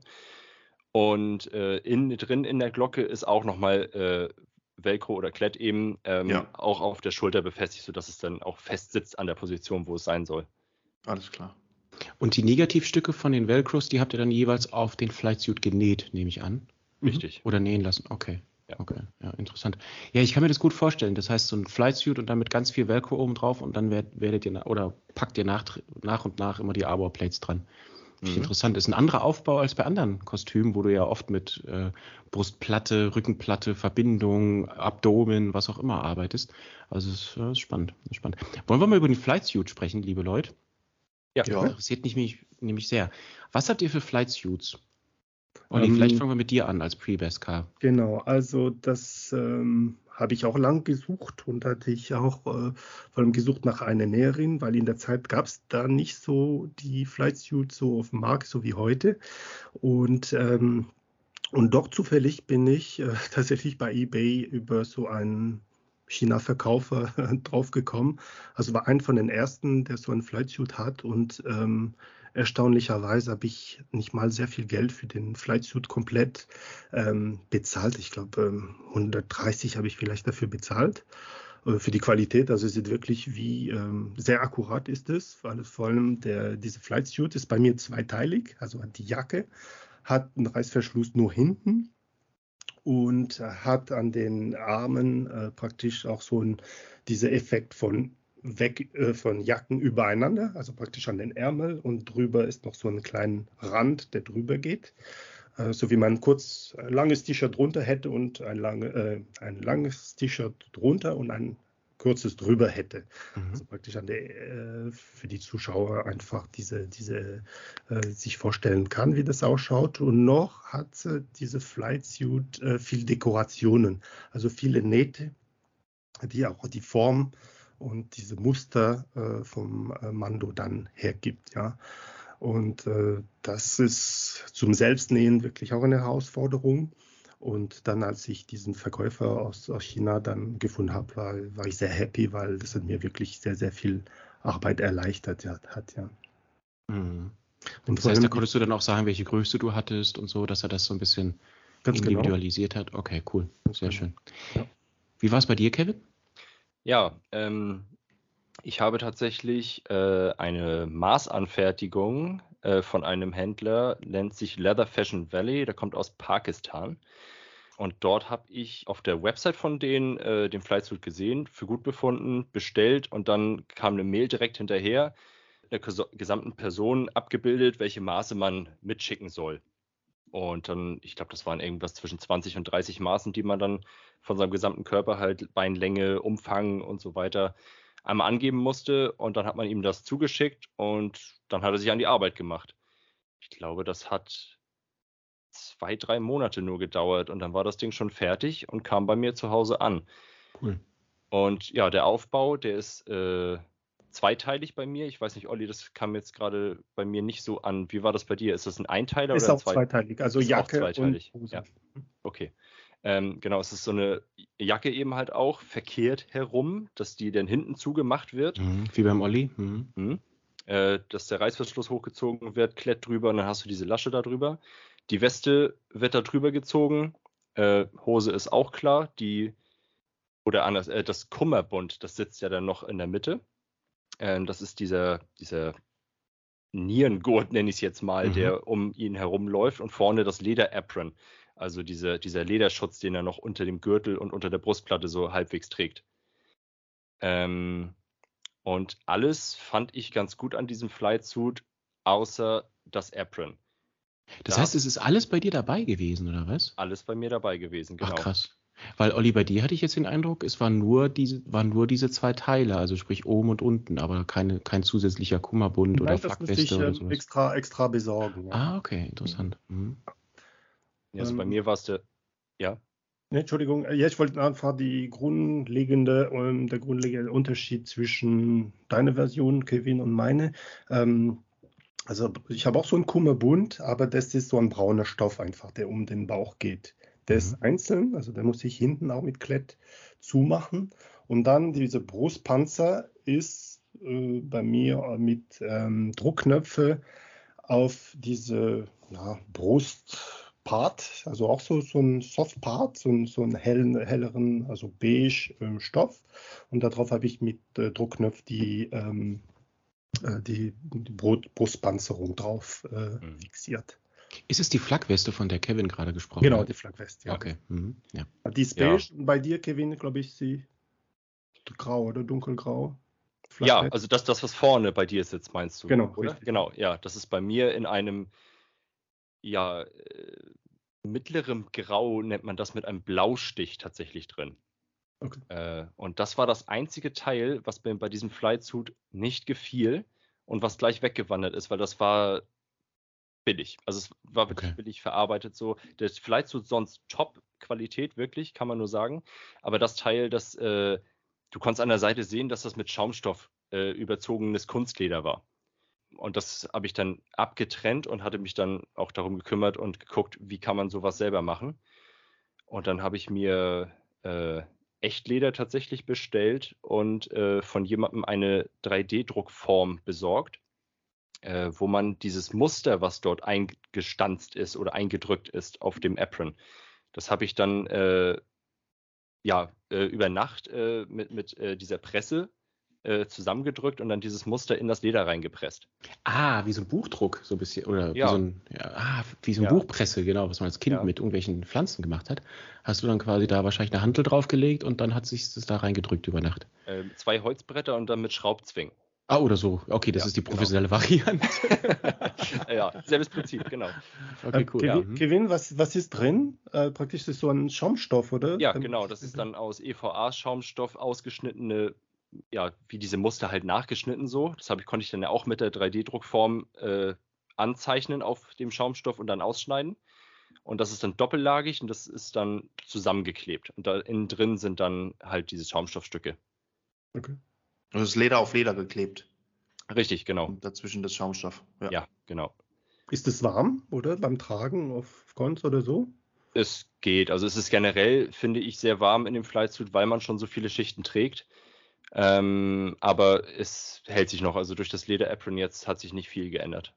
Und äh, innen drin in der Glocke ist auch nochmal äh, Velcro oder Klett eben ähm, ja. auch auf der Schulter befestigt, sodass es dann auch fest sitzt an der Position, wo es sein soll. Alles klar. Und die Negativstücke von den Velcros, die habt ihr dann jeweils auf den Flightsuit genäht, nehme ich an. Richtig. Oder nähen lassen. Okay. Ja. Okay, ja, interessant. Ja, ich kann mir das gut vorstellen. Das heißt, so ein Flightsuit und dann mit ganz viel Velcro oben drauf und dann werdet ihr oder packt ihr nach, nach und nach immer die Arbor Plates dran. Mhm. Interessant. Ist ein anderer Aufbau als bei anderen Kostümen, wo du ja oft mit äh, Brustplatte, Rückenplatte, Verbindung, Abdomen, was auch immer arbeitest. Also es ist, äh, ist spannend, ist spannend. Wollen wir mal über den Flight Suit sprechen, liebe Leute? Ja. ja. Interessiert mich nämlich sehr. Was habt ihr für Flight Suits? Olli, ähm, vielleicht fangen wir mit dir an als Pre-Best Car. Genau, also das ähm, habe ich auch lang gesucht und hatte ich auch äh, vor allem gesucht nach einer Näherin, weil in der Zeit gab es da nicht so die Flight Suit so auf dem Markt, so wie heute. Und ähm, und doch zufällig bin ich äh, tatsächlich bei eBay über so einen China-Verkäufer draufgekommen. Also war ein von den ersten, der so einen Flightsuit hat und ähm, erstaunlicherweise habe ich nicht mal sehr viel Geld für den Flightsuit komplett ähm, bezahlt. Ich glaube, ähm, 130 habe ich vielleicht dafür bezahlt äh, für die Qualität. Also sieht wirklich wie ähm, sehr akkurat ist es. Vor allem der, diese Flightsuit ist bei mir zweiteilig, also hat die Jacke, hat einen Reißverschluss nur hinten und hat an den Armen äh, praktisch auch so ein, dieser Effekt von weg äh, von Jacken übereinander, also praktisch an den Ärmel und drüber ist noch so ein kleiner Rand, der drüber geht. Äh, so wie man kurz ein langes T-Shirt drunter hätte und ein, lange, äh, ein langes T-Shirt drunter und ein kurzes drüber hätte. Mhm. Also praktisch an der, äh, für die Zuschauer einfach diese, diese äh, sich vorstellen kann, wie das ausschaut. Und noch hat diese Flight Suit äh, viel Dekorationen, also viele Nähte, die auch die Form und diese Muster äh, vom äh, Mando dann hergibt. Ja. Und äh, das ist zum Selbstnähen wirklich auch eine Herausforderung. Und dann, als ich diesen Verkäufer aus, aus China dann gefunden habe, war, war ich sehr happy, weil das hat mir wirklich sehr, sehr viel Arbeit erleichtert ja, hat. Ja. Mhm. Und das heißt, da konntest du dann auch sagen, welche Größe du hattest und so, dass er das so ein bisschen genau. individualisiert genau. hat. Okay, cool. Sehr genau. schön. Ja. Wie war es bei dir, Kevin? Ja, ähm, ich habe tatsächlich äh, eine Maßanfertigung äh, von einem Händler, nennt sich Leather Fashion Valley, der kommt aus Pakistan. Und dort habe ich auf der Website von denen äh, den Flightsuit gesehen, für gut befunden, bestellt und dann kam eine Mail direkt hinterher, der gesamten Person abgebildet, welche Maße man mitschicken soll. Und dann, ich glaube, das waren irgendwas zwischen 20 und 30 Maßen, die man dann von seinem gesamten Körper halt Beinlänge, Umfang und so weiter einmal angeben musste. Und dann hat man ihm das zugeschickt und dann hat er sich an die Arbeit gemacht. Ich glaube, das hat zwei, drei Monate nur gedauert und dann war das Ding schon fertig und kam bei mir zu Hause an. Cool. Und ja, der Aufbau, der ist äh, zweiteilig bei mir. Ich weiß nicht, Olli, das kam jetzt gerade bei mir nicht so an. Wie war das bei dir? Ist das ein Einteiler ist oder auch zwei zweiteilig? Also ist Jacke zweiteilig. und Hose. Ja. Okay. Ähm, genau, es ist so eine Jacke eben halt auch verkehrt herum, dass die dann hinten zugemacht wird. Mhm, wie beim Olli. Mhm. Mhm. Äh, dass der Reißverschluss hochgezogen wird, klett drüber und dann hast du diese Lasche da drüber. Die Weste wird da drüber gezogen, äh, Hose ist auch klar, die oder anders, äh, das Kummerbund, das sitzt ja dann noch in der Mitte. Ähm, das ist dieser, dieser Nierengurt, nenne ich es jetzt mal, mhm. der um ihn herum läuft und vorne das Leder-Apron, also diese, dieser Lederschutz, den er noch unter dem Gürtel und unter der Brustplatte so halbwegs trägt. Ähm, und alles fand ich ganz gut an diesem Flightsuit, außer das Apron. Das da heißt, es ist alles bei dir dabei gewesen, oder was? Alles bei mir dabei gewesen, genau. Ach, krass. Weil Olli, bei dir hatte ich jetzt den Eindruck, es waren nur diese, waren nur diese zwei Teile, also sprich oben und unten, aber keine, kein zusätzlicher Kummerbund Nein, oder Flackweste oder ähm, sowas. Extra, extra besorgen. Ja. Ah, okay, interessant. Mhm. Ja, also ähm, bei mir war es der, ja. Ne, Entschuldigung, ja, ich wollte einfach die grundlegende, ähm, der grundlegende Unterschied zwischen deiner Version, Kevin, und meine. Ähm, also ich habe auch so einen Kummerbund, aber das ist so ein brauner Stoff einfach, der um den Bauch geht. Der ist mhm. einzeln, also der muss sich hinten auch mit Klett zumachen. Und dann diese Brustpanzer ist äh, bei mir mit ähm, Druckknöpfe auf diese ja, Brustpart, also auch so, so ein Softpart, so, so einen hellen, helleren, also beige äh, Stoff. Und darauf habe ich mit äh, Druckknopf die, ähm, äh, die, die Brustpanzerung drauf äh, mhm. fixiert. Ist es die Flagweste, von der Kevin gerade gesprochen genau, hat? Genau, die Flagweste, ja. Okay. Mhm. ja. Die ist beige. Ja. Bei dir, Kevin, glaube ich, sie grau oder dunkelgrau. Ja, also das, das, was vorne bei dir sitzt, meinst du? Genau, oder? Richtig. Genau, ja. Das ist bei mir in einem, ja, äh, mittlerem Grau nennt man das mit einem Blaustich tatsächlich drin. Okay. Äh, und das war das einzige Teil, was mir bei diesem Flightsuit nicht gefiel und was gleich weggewandert ist, weil das war billig. Also es war wirklich okay. billig verarbeitet so. Der Flightsuit sonst Top-Qualität, wirklich, kann man nur sagen. Aber das Teil, das, äh, du konntest an der Seite sehen, dass das mit Schaumstoff äh, überzogenes Kunstleder war. Und das habe ich dann abgetrennt und hatte mich dann auch darum gekümmert und geguckt, wie kann man sowas selber machen. Und dann habe ich mir äh, Echtleder tatsächlich bestellt und äh, von jemandem eine 3D-Druckform besorgt äh, wo man dieses Muster, was dort eingestanzt ist oder eingedrückt ist auf dem Apron, das habe ich dann äh, ja äh, über Nacht äh, mit, mit äh, dieser Presse äh, zusammengedrückt und dann dieses Muster in das Leder reingepresst. Ah, wie so ein Buchdruck, so ein bisschen. Oder ja. wie so ein, ja, ah, wie so ein ja. Buchpresse, genau, was man als Kind mit irgendwelchen Pflanzen gemacht hat. Hast du dann quasi da wahrscheinlich eine Hantel draufgelegt und dann hat sich das da reingedrückt über Nacht. Äh, zwei Holzbretter und dann mit Schraubzwingen. Ah, oder so. Okay, das ja, ist die genau. professionelle genau. Variante. ja, selbes Prinzip, genau. Okay, ähm, cool. Kevin, ja. Mhm. Kevin was, was ist drin? Äh, praktisch ist so ein Schaumstoff, oder? Ja, genau. Das ist dann aus EVA-Schaumstoff ausgeschnittene, ja, wie diese Muster halt nachgeschnitten so. Das ich, konnte ich dann ja auch mit der 3D-Druckform äh, anzeichnen auf dem Schaumstoff und dann ausschneiden. Und das ist dann doppellagig und das ist dann zusammengeklebt. Und da innen drin sind dann halt diese Schaumstoffstücke. Okay. Es ist Leder auf Leder geklebt. Richtig, genau. Und dazwischen das Schaumstoff. Ja. ja, genau. Ist es warm, oder? Beim Tragen auf Cons oder so? Es geht. Also es ist generell, finde ich, sehr warm in dem Flightsuit, weil man schon so viele Schichten trägt. Ähm, aber es hält sich noch. Also durch das Leder-Apron jetzt hat sich nicht viel geändert.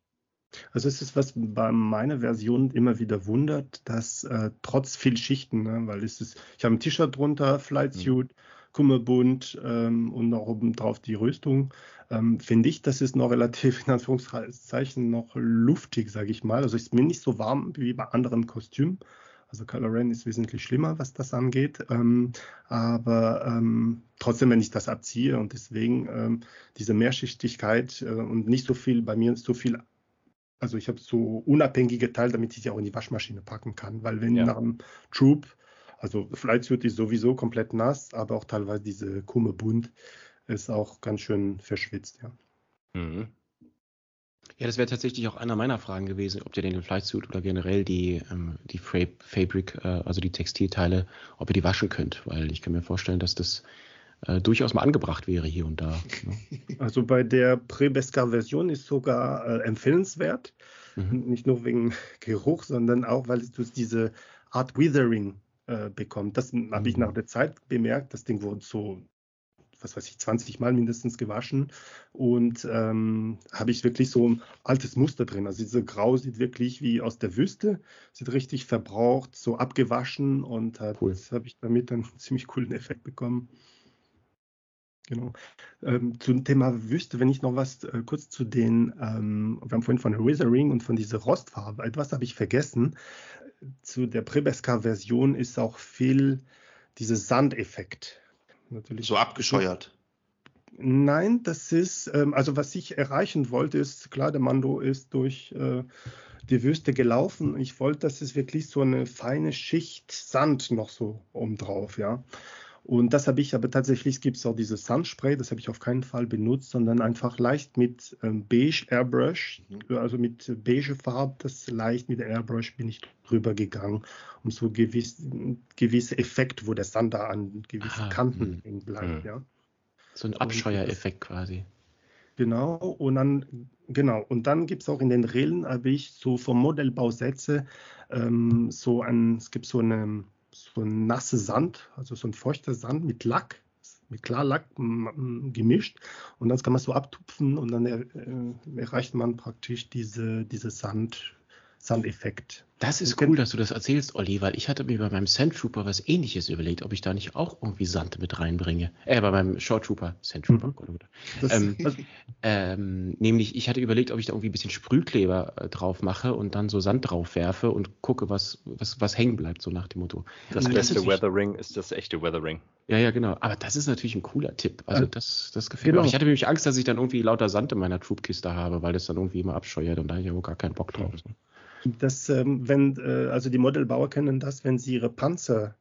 Also es ist was bei meiner Version immer wieder wundert, dass äh, trotz viel Schichten, ne, weil es ist, ich habe ein T-Shirt drunter, Flightsuit, mhm. Kummerbund ähm, und noch obendrauf die Rüstung, ähm, finde ich, das ist noch relativ in Anführungszeichen noch luftig, sage ich mal. Also ist mir nicht so warm wie bei anderen Kostümen. Also Kylo Ren ist wesentlich schlimmer, was das angeht. Ähm, aber ähm, trotzdem, wenn ich das abziehe und deswegen ähm, diese Mehrschichtigkeit äh, und nicht so viel, bei mir ist so viel, also ich habe so unabhängige Teile, damit ich sie auch in die Waschmaschine packen kann. Weil wenn ja. nach einem Troop also Flightsuit ist sowieso komplett nass, aber auch teilweise diese Kumme bunt ist auch ganz schön verschwitzt, ja. Mhm. Ja, das wäre tatsächlich auch einer meiner Fragen gewesen, ob ihr den Flightsuit oder generell die, ähm, die Fabric, äh, also die Textilteile, ob ihr die waschen könnt, weil ich kann mir vorstellen, dass das äh, durchaus mal angebracht wäre hier und da. Ne? Also bei der Prebesca-Version ist sogar äh, empfehlenswert, mhm. nicht nur wegen Geruch, sondern auch, weil es diese Art Withering äh, bekommt. Das habe ich nach mhm. der Zeit bemerkt. Das Ding wurde so was weiß ich, 20 Mal mindestens gewaschen und ähm, habe ich wirklich so ein altes Muster drin. Also diese Grau sieht wirklich wie aus der Wüste, sieht richtig verbraucht, so abgewaschen und hat, cool. habe ich damit einen ziemlich coolen Effekt bekommen. Genau. Ähm, zum Thema Wüste, wenn ich noch was äh, kurz zu den, ähm, wir haben vorhin von Withering und von dieser Rostfarbe, etwas habe ich vergessen. Zu der Prebeska-Version ist auch viel dieser Sandeffekt. Natürlich. So abgescheuert. Nein, das ist, ähm, also was ich erreichen wollte, ist, klar, der Mando ist durch äh, die Wüste gelaufen. Ich wollte, dass es wirklich so eine feine Schicht Sand noch so obendrauf, ja. Und das habe ich aber tatsächlich, gibt es auch dieses Sunspray, das habe ich auf keinen Fall benutzt, sondern einfach leicht mit ähm, Beige Airbrush, mhm. also mit beige Farbe, das leicht mit Airbrush bin ich drüber gegangen, um so gewiss, gewisse Effekt, wo der Sand da an gewissen Aha, Kanten mhm. hängen bleibt, mhm. ja. So ein Abscheuereffekt quasi. Genau, und dann, genau, und dann gibt es auch in den Rillen, habe ich so vom Modellbausätze ähm, so ein, es gibt so eine so ein nasser Sand, also so ein feuchter Sand mit Lack, mit Klarlack gemischt. Und das kann man so abtupfen und dann äh, erreicht man praktisch diese, diese Sand, Sandeffekt. Das ist cool, dass du das erzählst, Olli, weil ich hatte mir bei meinem Sand Trooper was ähnliches überlegt, ob ich da nicht auch irgendwie Sand mit reinbringe. Äh, bei meinem Short Trooper, Sand Trooper. Mhm. Ähm, ähm, nämlich, ich hatte überlegt, ob ich da irgendwie ein bisschen Sprühkleber äh, drauf mache und dann so Sand drauf werfe und gucke, was, was, was hängen bleibt, so nach dem Motto. Das also, beste das Weathering ist das echte Weathering. Ja, ja, genau. Aber das ist natürlich ein cooler Tipp. Also das, das gefällt genau. mir. Ich hatte nämlich Angst, dass ich dann irgendwie lauter Sand in meiner Troopkiste habe, weil das dann irgendwie immer abscheuert und da habe ich ja wohl gar keinen Bock drauf. Mhm. Das, ähm, wenn, äh, also die Modellbauer kennen das, wenn sie ihre Panzer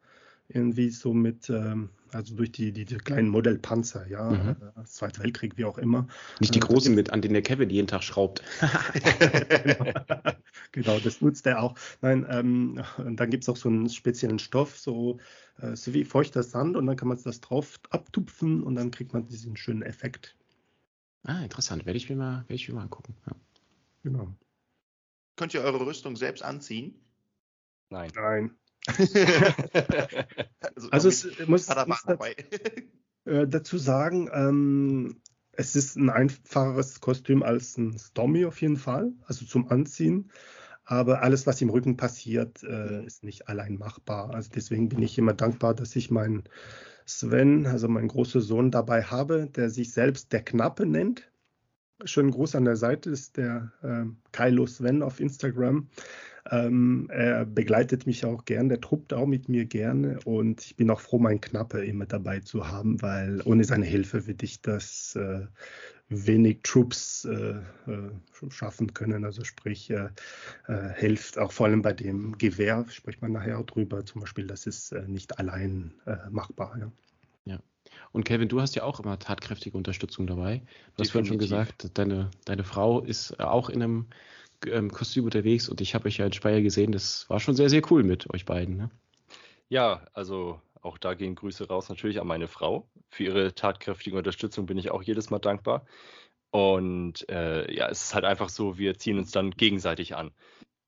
irgendwie so mit, ähm, also durch die, die, die kleinen Modellpanzer, ja, mhm. äh, Zweiter Weltkrieg, wie auch immer. Nicht die äh, großen mit, an denen der Kevin jeden Tag schraubt. genau, das nutzt er auch. Nein, ähm, dann gibt es auch so einen speziellen Stoff, so, äh, so wie feuchter Sand, und dann kann man das drauf abtupfen und dann kriegt man diesen schönen Effekt. Ah, interessant. Werde ich mir mal, werde ich mir mal angucken. Ja. Genau. Könnt ihr eure Rüstung selbst anziehen? Nein. Nein. also, also es muss, muss dazu, äh, dazu sagen, ähm, es ist ein einfacheres Kostüm als ein Stormy auf jeden Fall, also zum Anziehen. Aber alles, was im Rücken passiert, äh, ist nicht allein machbar. Also deswegen bin ich immer dankbar, dass ich meinen Sven, also meinen großen Sohn, dabei habe, der sich selbst der Knappe nennt. Schönen Gruß an der Seite ist der äh, Kylo Sven auf Instagram. Ähm, er begleitet mich auch gern, der truppt auch mit mir gerne und ich bin auch froh, meinen Knappe immer dabei zu haben, weil ohne seine Hilfe würde ich das äh, wenig Troops äh, äh schaffen können. Also sprich, äh, äh, hilft auch vor allem bei dem Gewehr, spricht man nachher auch drüber, zum Beispiel, das ist nicht allein machbar. Ja. Und Kevin, du hast ja auch immer tatkräftige Unterstützung dabei. Du hast vorhin schon gesagt, deine, deine Frau ist auch in einem ähm, Kostüm unterwegs und ich habe euch ja in Speyer gesehen. Das war schon sehr, sehr cool mit euch beiden. Ne? Ja, also auch da gehen Grüße raus natürlich an meine Frau. Für ihre tatkräftige Unterstützung bin ich auch jedes Mal dankbar. Und äh, ja, es ist halt einfach so, wir ziehen uns dann gegenseitig an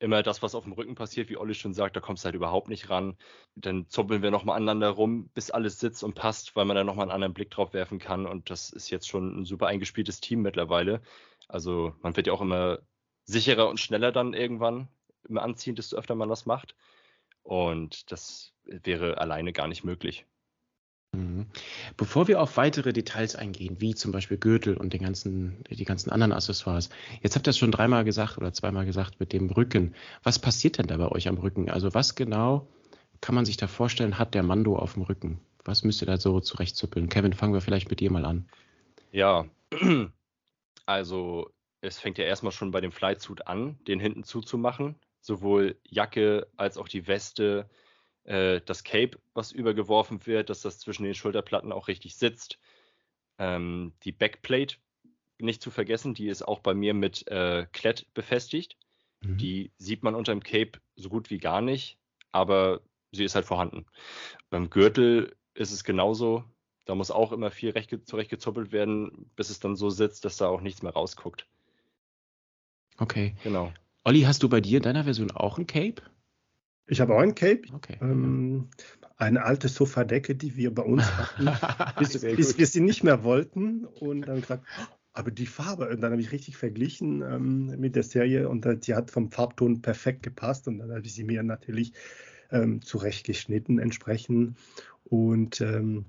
immer das, was auf dem Rücken passiert, wie Olli schon sagt, da kommst du halt überhaupt nicht ran. Dann zuppeln wir nochmal aneinander rum, bis alles sitzt und passt, weil man da nochmal einen anderen Blick drauf werfen kann. Und das ist jetzt schon ein super eingespieltes Team mittlerweile. Also man wird ja auch immer sicherer und schneller dann irgendwann im Anziehen, desto öfter man das macht. Und das wäre alleine gar nicht möglich. Mhm. Bevor wir auf weitere Details eingehen, wie zum Beispiel Gürtel und den ganzen, die ganzen anderen Accessoires, jetzt habt ihr das schon dreimal gesagt oder zweimal gesagt mit dem Rücken. Was passiert denn da bei euch am Rücken? Also was genau kann man sich da vorstellen, hat der Mando auf dem Rücken? Was müsst ihr da so zurechtzuppeln? Kevin, fangen wir vielleicht mit dir mal an. Ja, also es fängt ja erstmal schon bei dem Flysuit an, den hinten zuzumachen. Sowohl Jacke als auch die Weste, äh, das Cape, was übergeworfen wird, dass das zwischen den Schulterplatten auch richtig sitzt. Ähm, die Backplate nicht zu vergessen, die ist auch bei mir mit äh, Klett befestigt. Mhm. Die sieht man unter dem Cape so gut wie gar nicht, aber sie ist halt vorhanden. Beim Gürtel ist es genauso. Da muss auch immer viel zurechtgezuppelt werden, bis es dann so sitzt, dass da auch nichts mehr rausguckt. Okay. Genau. Olli, hast du bei dir in deiner Version auch ein Cape? Ich habe auch ein Cape. Okay. Ähm, eine alte Sofadecke, die wir bei uns hatten, bis, bis wir sie nicht mehr wollten. Und dann gesagt, aber die Farbe, und dann habe ich richtig verglichen ähm, mit der Serie und die hat vom Farbton perfekt gepasst und dann habe ich sie mir natürlich ähm, zurechtgeschnitten entsprechend. Und ähm,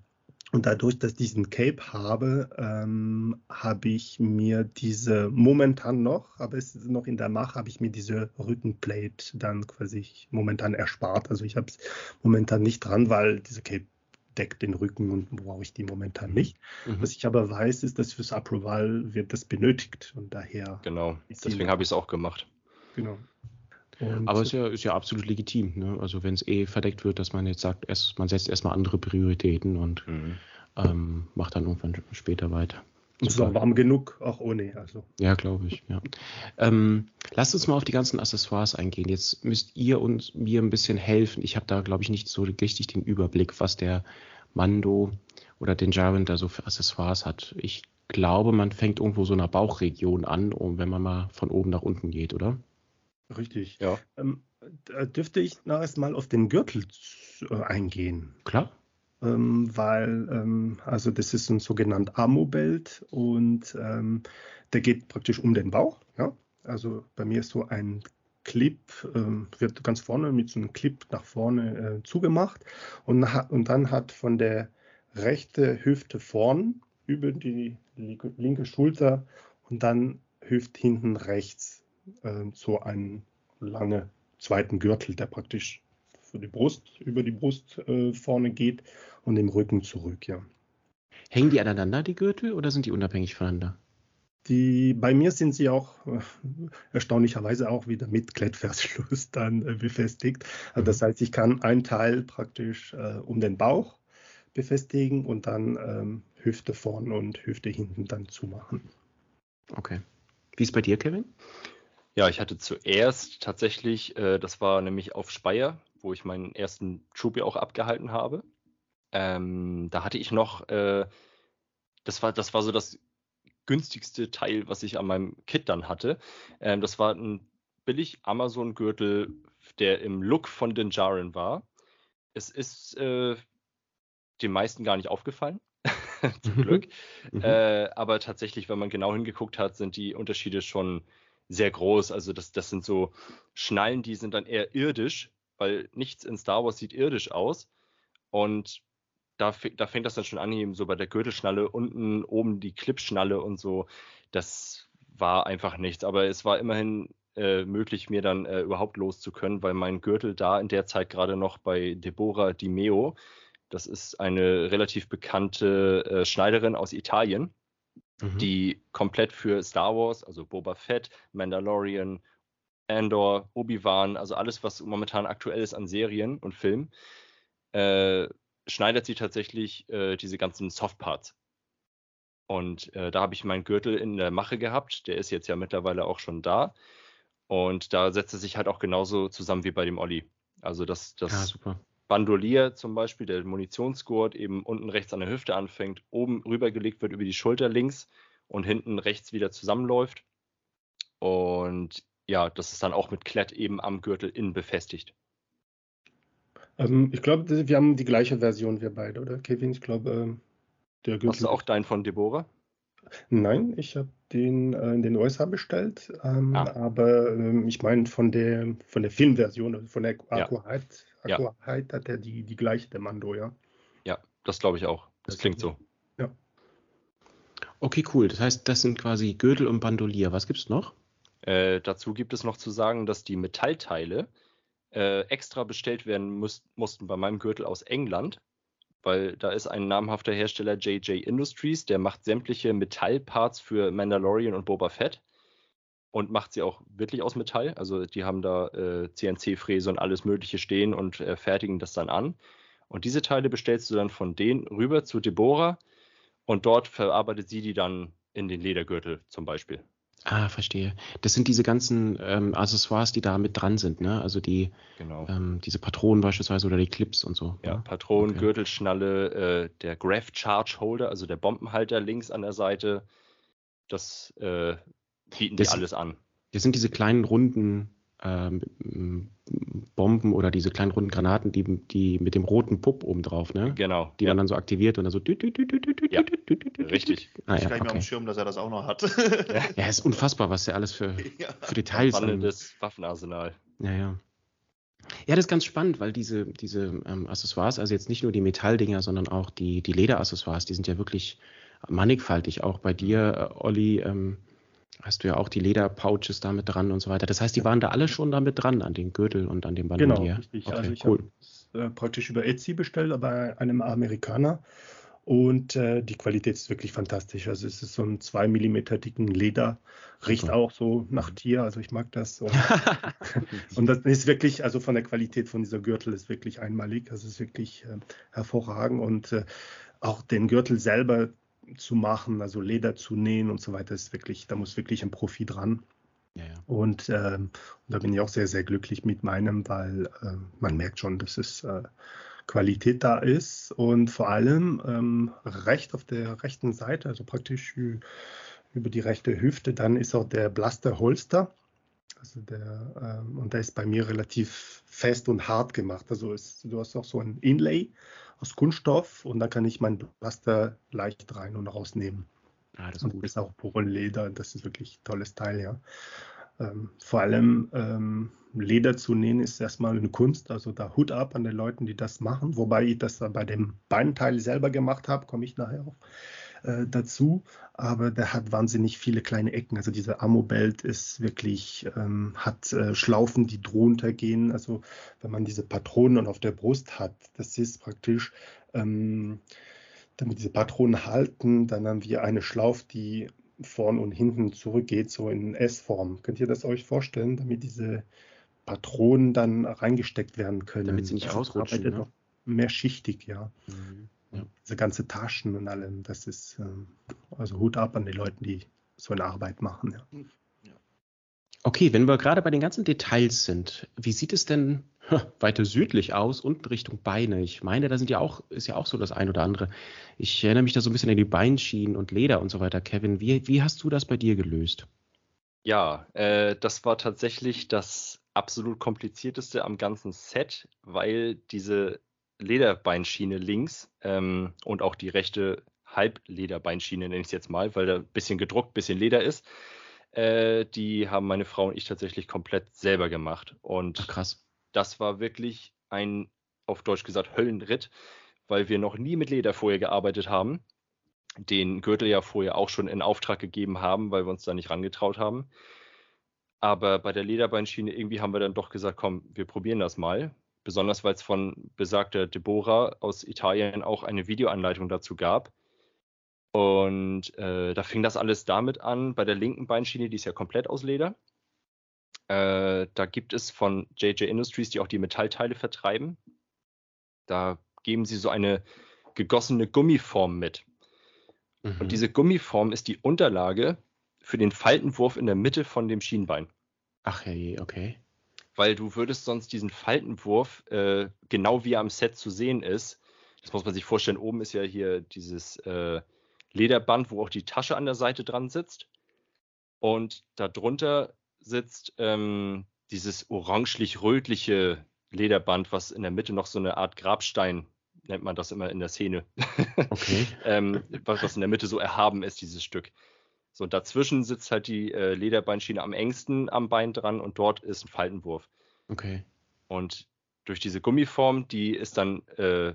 und dadurch, dass ich diesen Cape habe, ähm, habe ich mir diese momentan noch, aber es ist noch in der Mache, habe ich mir diese Rückenplate dann quasi momentan erspart. Also ich habe es momentan nicht dran, weil diese Cape deckt den Rücken und brauche ich die momentan nicht. Mhm. Was ich aber weiß, ist, dass fürs Approval wird das benötigt und daher. Genau, deswegen habe ich es auch gemacht. Genau. Und Aber es ist ja, ist ja absolut legitim. Ne? Also wenn es eh verdeckt wird, dass man jetzt sagt, erst, man setzt erstmal andere Prioritäten und mhm. ähm, macht dann irgendwann später weiter. Es ist auch warm genug, auch ohne. Also. Ja, glaube ich. Ja. Ähm, lasst uns mal auf die ganzen Accessoires eingehen. Jetzt müsst ihr uns mir ein bisschen helfen. Ich habe da, glaube ich, nicht so richtig den Überblick, was der Mando oder den Jaren da so für Accessoires hat. Ich glaube, man fängt irgendwo so einer Bauchregion an, wenn man mal von oben nach unten geht, oder? Richtig. Ja. Ähm, da dürfte ich noch erstmal auf den Gürtel äh, eingehen. Klar. Ähm, weil, ähm, also das ist ein sogenannter Armobelt und ähm, der geht praktisch um den Bauch. Ja? Also bei mir ist so ein Clip, ähm, wird ganz vorne mit so einem Clip nach vorne äh, zugemacht und, und dann hat von der rechte Hüfte vorn über die linke Schulter und dann Hüft hinten rechts äh, so einen langen zweiten Gürtel, der praktisch für die Brust, über die Brust äh, vorne geht und im Rücken zurück, ja. Hängen die aneinander, die Gürtel, oder sind die unabhängig voneinander? Die, bei mir sind sie auch äh, erstaunlicherweise auch wieder mit Klettverschluss dann äh, befestigt. Also das mhm. heißt, ich kann ein Teil praktisch äh, um den Bauch befestigen und dann ähm, Hüfte vorne und Hüfte hinten dann zumachen. Okay. Wie ist bei dir, Kevin? Ja, ich hatte zuerst tatsächlich, äh, das war nämlich auf Speyer, wo ich meinen ersten Troopy auch abgehalten habe. Ähm, da hatte ich noch, äh, das war, das war so das günstigste Teil, was ich an meinem Kit dann hatte. Ähm, das war ein billig Amazon-Gürtel, der im Look von den Jaren war. Es ist äh, den meisten gar nicht aufgefallen. Zum mhm. Glück. Mhm. Äh, aber tatsächlich, wenn man genau hingeguckt hat, sind die Unterschiede schon sehr groß. Also das, das sind so Schnallen, die sind dann eher irdisch, weil nichts in Star Wars sieht irdisch aus. Und da, da fängt das dann schon an, eben so bei der Gürtelschnalle, unten oben die Clipschnalle und so. Das war einfach nichts. Aber es war immerhin äh, möglich, mir dann äh, überhaupt loszukönnen, weil mein Gürtel da in der Zeit gerade noch bei Deborah Di Meo, das ist eine relativ bekannte äh, Schneiderin aus Italien, mhm. die komplett für Star Wars, also Boba Fett, Mandalorian, Andor, Obi-Wan, also alles, was momentan aktuell ist an Serien und Filmen, äh, schneidet sie tatsächlich äh, diese ganzen Softparts. Und äh, da habe ich meinen Gürtel in der Mache gehabt. Der ist jetzt ja mittlerweile auch schon da. Und da setzt er sich halt auch genauso zusammen wie bei dem Olli. Also das, das ja, Bandolier zum Beispiel, der Munitionsgurt eben unten rechts an der Hüfte anfängt, oben rübergelegt wird über die Schulter links und hinten rechts wieder zusammenläuft. Und ja, das ist dann auch mit Klett eben am Gürtel innen befestigt. Ähm, ich glaube, wir haben die gleiche Version, wir beide, oder Kevin? Ich glaube, ähm, der Gürtel. Hast du auch deinen von Deborah? Nein, ich habe den äh, in den USA bestellt, ähm, ah. aber ähm, ich meine von der von der Filmversion, also von der Aquaheit, ja. Aquaheit hat er die, die gleiche, der Mando, ja. Ja, das glaube ich auch. Das, das klingt so. Ja. Okay, cool. Das heißt, das sind quasi Gürtel und Bandolier. Was gibt es noch? Äh, dazu gibt es noch zu sagen, dass die Metallteile äh, extra bestellt werden muss, mussten bei meinem Gürtel aus England weil da ist ein namhafter Hersteller JJ Industries, der macht sämtliche Metallparts für Mandalorian und Boba Fett und macht sie auch wirklich aus Metall. Also die haben da äh, CNC-Fräse und alles Mögliche stehen und äh, fertigen das dann an. Und diese Teile bestellst du dann von denen rüber zu Deborah und dort verarbeitet sie die dann in den Ledergürtel zum Beispiel. Ah, verstehe. Das sind diese ganzen ähm, Accessoires, die da mit dran sind, ne? Also die, genau. ähm, diese Patronen beispielsweise oder die Clips und so. Ja, ne? Patronen, okay. Gürtelschnalle, äh, der Graph Charge Holder, also der Bombenhalter links an der Seite. Das äh, bieten das, die alles an. Das sind diese kleinen runden ähm, Bomben oder diese kleinen runden Granaten, die, die mit dem roten Pupp oben drauf, ne? Genau. Die ja. man dann so aktiviert und dann so. Ja, richtig. Ah, ich ja, gar nicht mehr auf okay. dem Schirm, dass er das auch noch hat. ja, ist unfassbar, was der alles für, Ja. für Details an, Wandelndes Waffenarsenal. Ja, ja. Ja, das ist ganz spannend, weil diese, diese ähm, Accessoires, also jetzt nicht nur die Metalldinger, sondern auch die, die Lederaccessoires, die sind ja wirklich mannigfaltig. Auch bei dir, äh, Olli, ähm, hast du ja auch die Lederpouches da mit dran und so weiter. Das heißt, die waren da alle schon damit dran, an den Gürtel und an dem Genau, Bandolier. richtig. Okay, also ich cool. habe es äh, praktisch über Etsy bestellt, bei einem Amerikaner. Und äh, die Qualität ist wirklich fantastisch. Also es ist so ein 2 mm dicken Leder, riecht Super. auch so nach Tier, also ich mag das. Und, und das ist wirklich, also von der Qualität von dieser Gürtel ist wirklich einmalig. Also es ist wirklich äh, hervorragend. Und äh, auch den Gürtel selber zu machen, also Leder zu nähen und so weiter, ist wirklich, da muss wirklich ein Profi dran. Ja, ja. Und, ähm, und da bin ich auch sehr, sehr glücklich mit meinem, weil ähm, man merkt schon, dass es äh, Qualität da ist. Und vor allem ähm, recht auf der rechten Seite, also praktisch über die rechte Hüfte, dann ist auch der Blaster-Holster. Also der, ähm, und der ist bei mir relativ fest und hart gemacht. Also ist, du hast auch so ein Inlay aus Kunststoff und da kann ich meinen Blaster leicht rein und rausnehmen. Ah, das ist Und gut. ist auch Porenleder, das ist wirklich ein tolles Teil, ja. Ähm, vor allem ähm, Leder zu nähen ist erstmal eine Kunst, also da Hut ab an den Leuten, die das machen, wobei ich das bei dem Beinteil selber gemacht habe, komme ich nachher auch äh, dazu, aber der hat wahnsinnig viele kleine Ecken, also dieser Ammo-Belt ist wirklich, ähm, hat äh, Schlaufen, die drunter gehen, also wenn man diese Patronen auf der Brust hat, das ist praktisch, ähm, damit diese Patronen halten, dann haben wir eine Schlaufe, die vorn und hinten zurückgeht, so in S-Form. Könnt ihr das euch vorstellen, damit diese Patronen dann reingesteckt werden können? Damit sie nicht Also rausrutschen, ne? noch Mehrschichtig, ja. Mhm. Ja. Diese ganze Taschen und allem, das ist ähm, also Hut ab an die Leute, die so eine Arbeit machen. Ja. Okay, wenn wir gerade bei den ganzen Details sind, wie sieht es denn weiter südlich aus, unten Richtung Beine? Ich meine, da sind ja auch, ist ja auch so das ein oder andere. Ich erinnere mich da so ein bisschen an die Beinschienen und Leder und so weiter. Kevin, wie, wie hast du das bei dir gelöst? Ja, äh, das war tatsächlich das absolut komplizierteste am ganzen Set, weil diese Lederbeinschiene links ähm, und auch die rechte Halblederbeinschiene, nenne ich es jetzt mal, weil da ein bisschen gedruckt, ein bisschen Leder ist, äh, die haben meine Frau und ich tatsächlich komplett selber gemacht. Und Ach, krass. das war wirklich ein, auf Deutsch gesagt, Höllenritt, weil wir noch nie mit Leder vorher gearbeitet haben. Den Gürtel ja vorher auch schon in Auftrag gegeben haben, weil wir uns da nicht rangetraut haben. Aber bei der Lederbeinschiene irgendwie haben wir dann doch gesagt, komm, wir probieren das mal. Besonders weil es von besagter Deborah aus Italien auch eine Videoanleitung dazu gab. Und äh, da fing das alles damit an, bei der linken Beinschiene, die ist ja komplett aus Leder. Äh, da gibt es von JJ Industries, die auch die Metallteile vertreiben. Da geben sie so eine gegossene Gummiform mit. Mhm. Und diese Gummiform ist die Unterlage für den Faltenwurf in der Mitte von dem Schienbein. Ach hey, okay. Weil du würdest sonst diesen Faltenwurf, äh, genau wie er am Set zu sehen ist, das muss man sich vorstellen, oben ist ja hier dieses äh, Lederband, wo auch die Tasche an der Seite dran sitzt. Und darunter sitzt ähm, dieses orangelich-rötliche Lederband, was in der Mitte noch so eine Art Grabstein, nennt man das immer in der Szene, Okay. ähm, was, was in der Mitte so erhaben ist, dieses Stück. So, dazwischen sitzt halt die äh, Lederbeinschiene am engsten am Bein dran und dort ist ein Faltenwurf. Okay. Und durch diese Gummiform, die ist dann äh,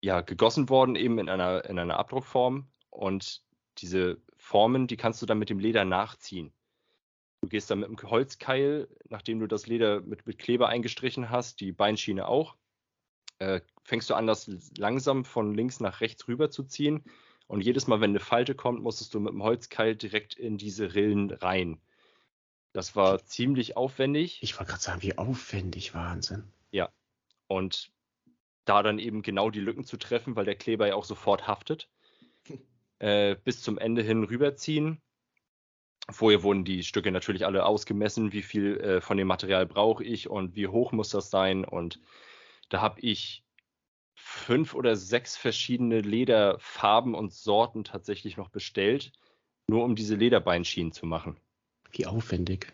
ja gegossen worden, eben in einer, in einer Abdruckform. Und diese Formen, die kannst du dann mit dem Leder nachziehen. Du gehst dann mit dem Holzkeil, nachdem du das Leder mit, mit Kleber eingestrichen hast, die Beinschiene auch, äh, fängst du an, das langsam von links nach rechts rüber zu ziehen. Und jedes Mal, wenn eine Falte kommt, musstest du mit dem Holzkeil direkt in diese Rillen rein. Das war ziemlich aufwendig. Ich wollte gerade sagen, wie aufwendig, Wahnsinn. Ja. Und da dann eben genau die Lücken zu treffen, weil der Kleber ja auch sofort haftet, äh, bis zum Ende hin rüberziehen. Vorher wurden die Stücke natürlich alle ausgemessen, wie viel äh, von dem Material brauche ich und wie hoch muss das sein. Und da habe ich fünf oder sechs verschiedene Lederfarben und Sorten tatsächlich noch bestellt, nur um diese Lederbeinschienen zu machen. Wie aufwendig.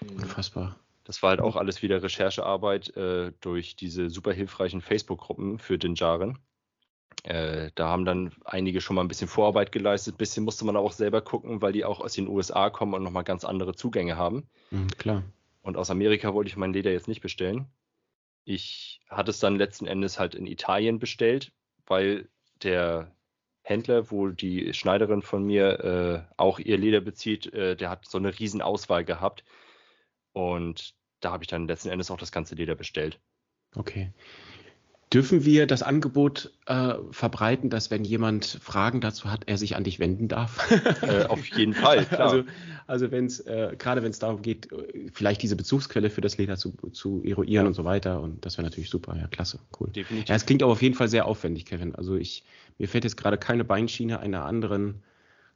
Unfassbar. Das war halt auch alles wieder Recherchearbeit äh, durch diese super hilfreichen Facebook-Gruppen für den Jaren. Äh, da haben dann einige schon mal ein bisschen Vorarbeit geleistet. Ein bisschen musste man auch selber gucken, weil die auch aus den USA kommen und nochmal ganz andere Zugänge haben. Mhm, klar. Und aus Amerika wollte ich mein Leder jetzt nicht bestellen. Ich hatte es dann letzten Endes halt in Italien bestellt, weil der Händler, wo die Schneiderin von mir äh, auch ihr Leder bezieht, äh, der hat so eine riesen Auswahl gehabt. Und da habe ich dann letzten Endes auch das ganze Leder bestellt. Okay. Dürfen wir das Angebot äh, verbreiten, dass wenn jemand Fragen dazu hat, er sich an dich wenden darf? Äh, auf jeden Fall, klar. Also, also wenn es, äh, gerade wenn es darum geht, äh, vielleicht diese Bezugsquelle für das Leder zu, zu eruieren und so weiter. Und das wäre natürlich super, ja, klasse, cool. Definitiv. Ja, es klingt aber auf jeden Fall sehr aufwendig, Kevin. Also ich, mir fällt jetzt gerade keine Beinschiene einer anderen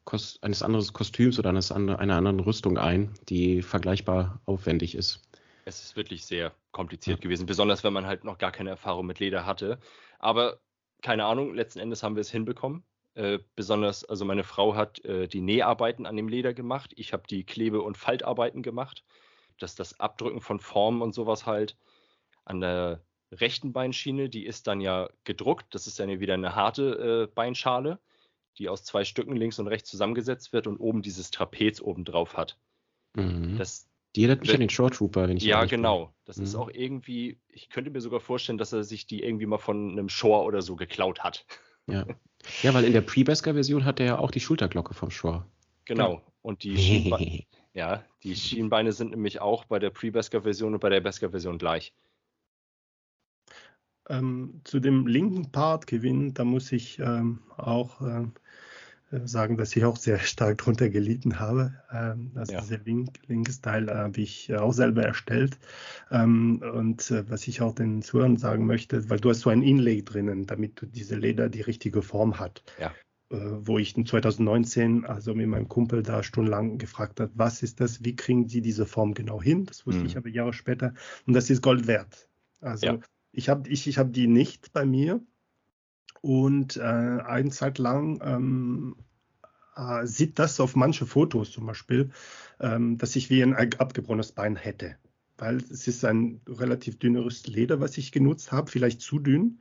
Kost, eines anderen Kostüms oder eines, einer anderen Rüstung ein, die vergleichbar aufwendig ist. Es ist wirklich sehr kompliziert ja. gewesen, besonders wenn man halt noch gar keine Erfahrung mit Leder hatte. Aber keine Ahnung, letzten Endes haben wir es hinbekommen. Äh, besonders, also meine Frau hat äh, die Näharbeiten an dem Leder gemacht. Ich habe die Klebe- und Faltarbeiten gemacht. Das, das Abdrücken von Formen und sowas halt. An der rechten Beinschiene, die ist dann ja gedruckt. Das ist dann ja wieder eine harte äh, Beinschale, die aus zwei Stücken links und rechts zusammengesetzt wird und oben dieses Trapez oben drauf hat. Mhm. Das, die erinnert mich an den Short Trooper, wenn ich Ja, genau. Das mhm. ist auch irgendwie, ich könnte mir sogar vorstellen, dass er sich die irgendwie mal von einem Shore oder so geklaut hat. Ja, ja weil in der Pre-Besker-Version hat er ja auch die Schulterglocke vom Shore. Genau. Und die Schienbeine, ja, die Schienbeine sind nämlich auch bei der Pre-Besker-Version und bei der Besker-Version gleich. Ähm, zu dem linken Part, Kevin, da muss ich ähm, auch ähm, äh, sagen, dass ich auch sehr stark drunter gelitten habe. Ähm, also ja. dieser link, linke Teil äh, habe ich auch selber erstellt. Ähm, und äh, was ich auch den Zuhörern sagen möchte, weil du hast so ein Inlay drinnen, damit du diese Leder die richtige Form hat. Ja. Wo ich in 2019 also mit meinem Kumpel da stundenlang gefragt hat, was ist das, wie kriegen sie diese Form genau hin? Das wusste mhm. ich aber Jahre später. Und das ist Gold wert. Also ja. ich habe ich, ich hab die nicht bei mir. Und äh, eine Zeit lang ähm, äh, sieht das auf manche Fotos zum Beispiel, ähm, dass ich wie ein abgebrochenes Bein hätte. Weil es ist ein relativ dünneres Leder, was ich genutzt habe, vielleicht zu dünn.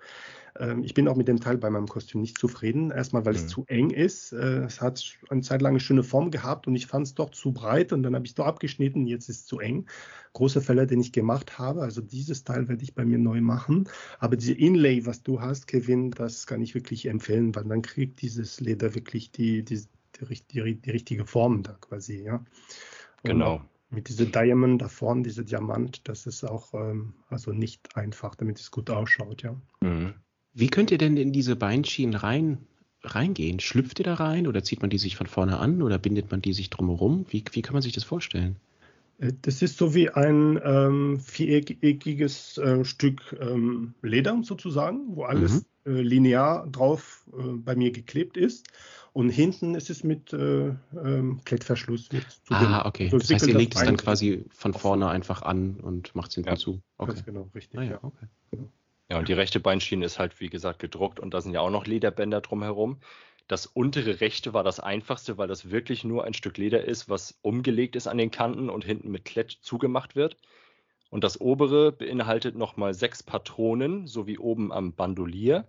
Ähm, ich bin auch mit dem Teil bei meinem Kostüm nicht zufrieden. Erstmal, weil mhm. es zu eng ist. Äh, es hat eine Zeit lang eine schöne Form gehabt und ich fand es doch zu breit und dann habe ich es doch abgeschnitten. Jetzt ist es zu eng. Großer Fehler, den ich gemacht habe. Also dieses Teil werde ich bei mir neu machen. Aber diese Inlay, was du hast, Kevin, das kann ich wirklich empfehlen, weil dann kriegt dieses Leder wirklich die, die, die, die, die richtige Form da quasi, ja. genau. Mit dieser Diamond da vorne, dieser Diamant, das ist auch ähm, also nicht einfach, damit es gut ausschaut, ja. Mhm. Wie könnt ihr denn in diese Beinschienen rein, reingehen? Schlüpft ihr da rein oder zieht man die sich von vorne an oder bindet man die sich drumherum? Wie, wie kann man sich das vorstellen? Äh, das ist so wie ein ähm, viereckiges äh, Stück ähm, Leder sozusagen, wo alles mhm. äh, linear drauf äh, bei mir geklebt ist. Und hinten ist es mit äh, ähm, Klettverschluss. Mit ah, okay. So das heißt, ihr legt es dann quasi von vorne einfach an und macht es hinten ja, zu. Okay. Ganz genau, richtig. Ah, ja, okay. Ja, und die rechte Beinschiene ist halt, wie gesagt, gedruckt und da sind ja auch noch Lederbänder drumherum. Das untere rechte war das einfachste, weil das wirklich nur ein Stück Leder ist, was umgelegt ist an den Kanten und hinten mit Klett zugemacht wird. Und das obere beinhaltet nochmal sechs Patronen, so wie oben am Bandolier.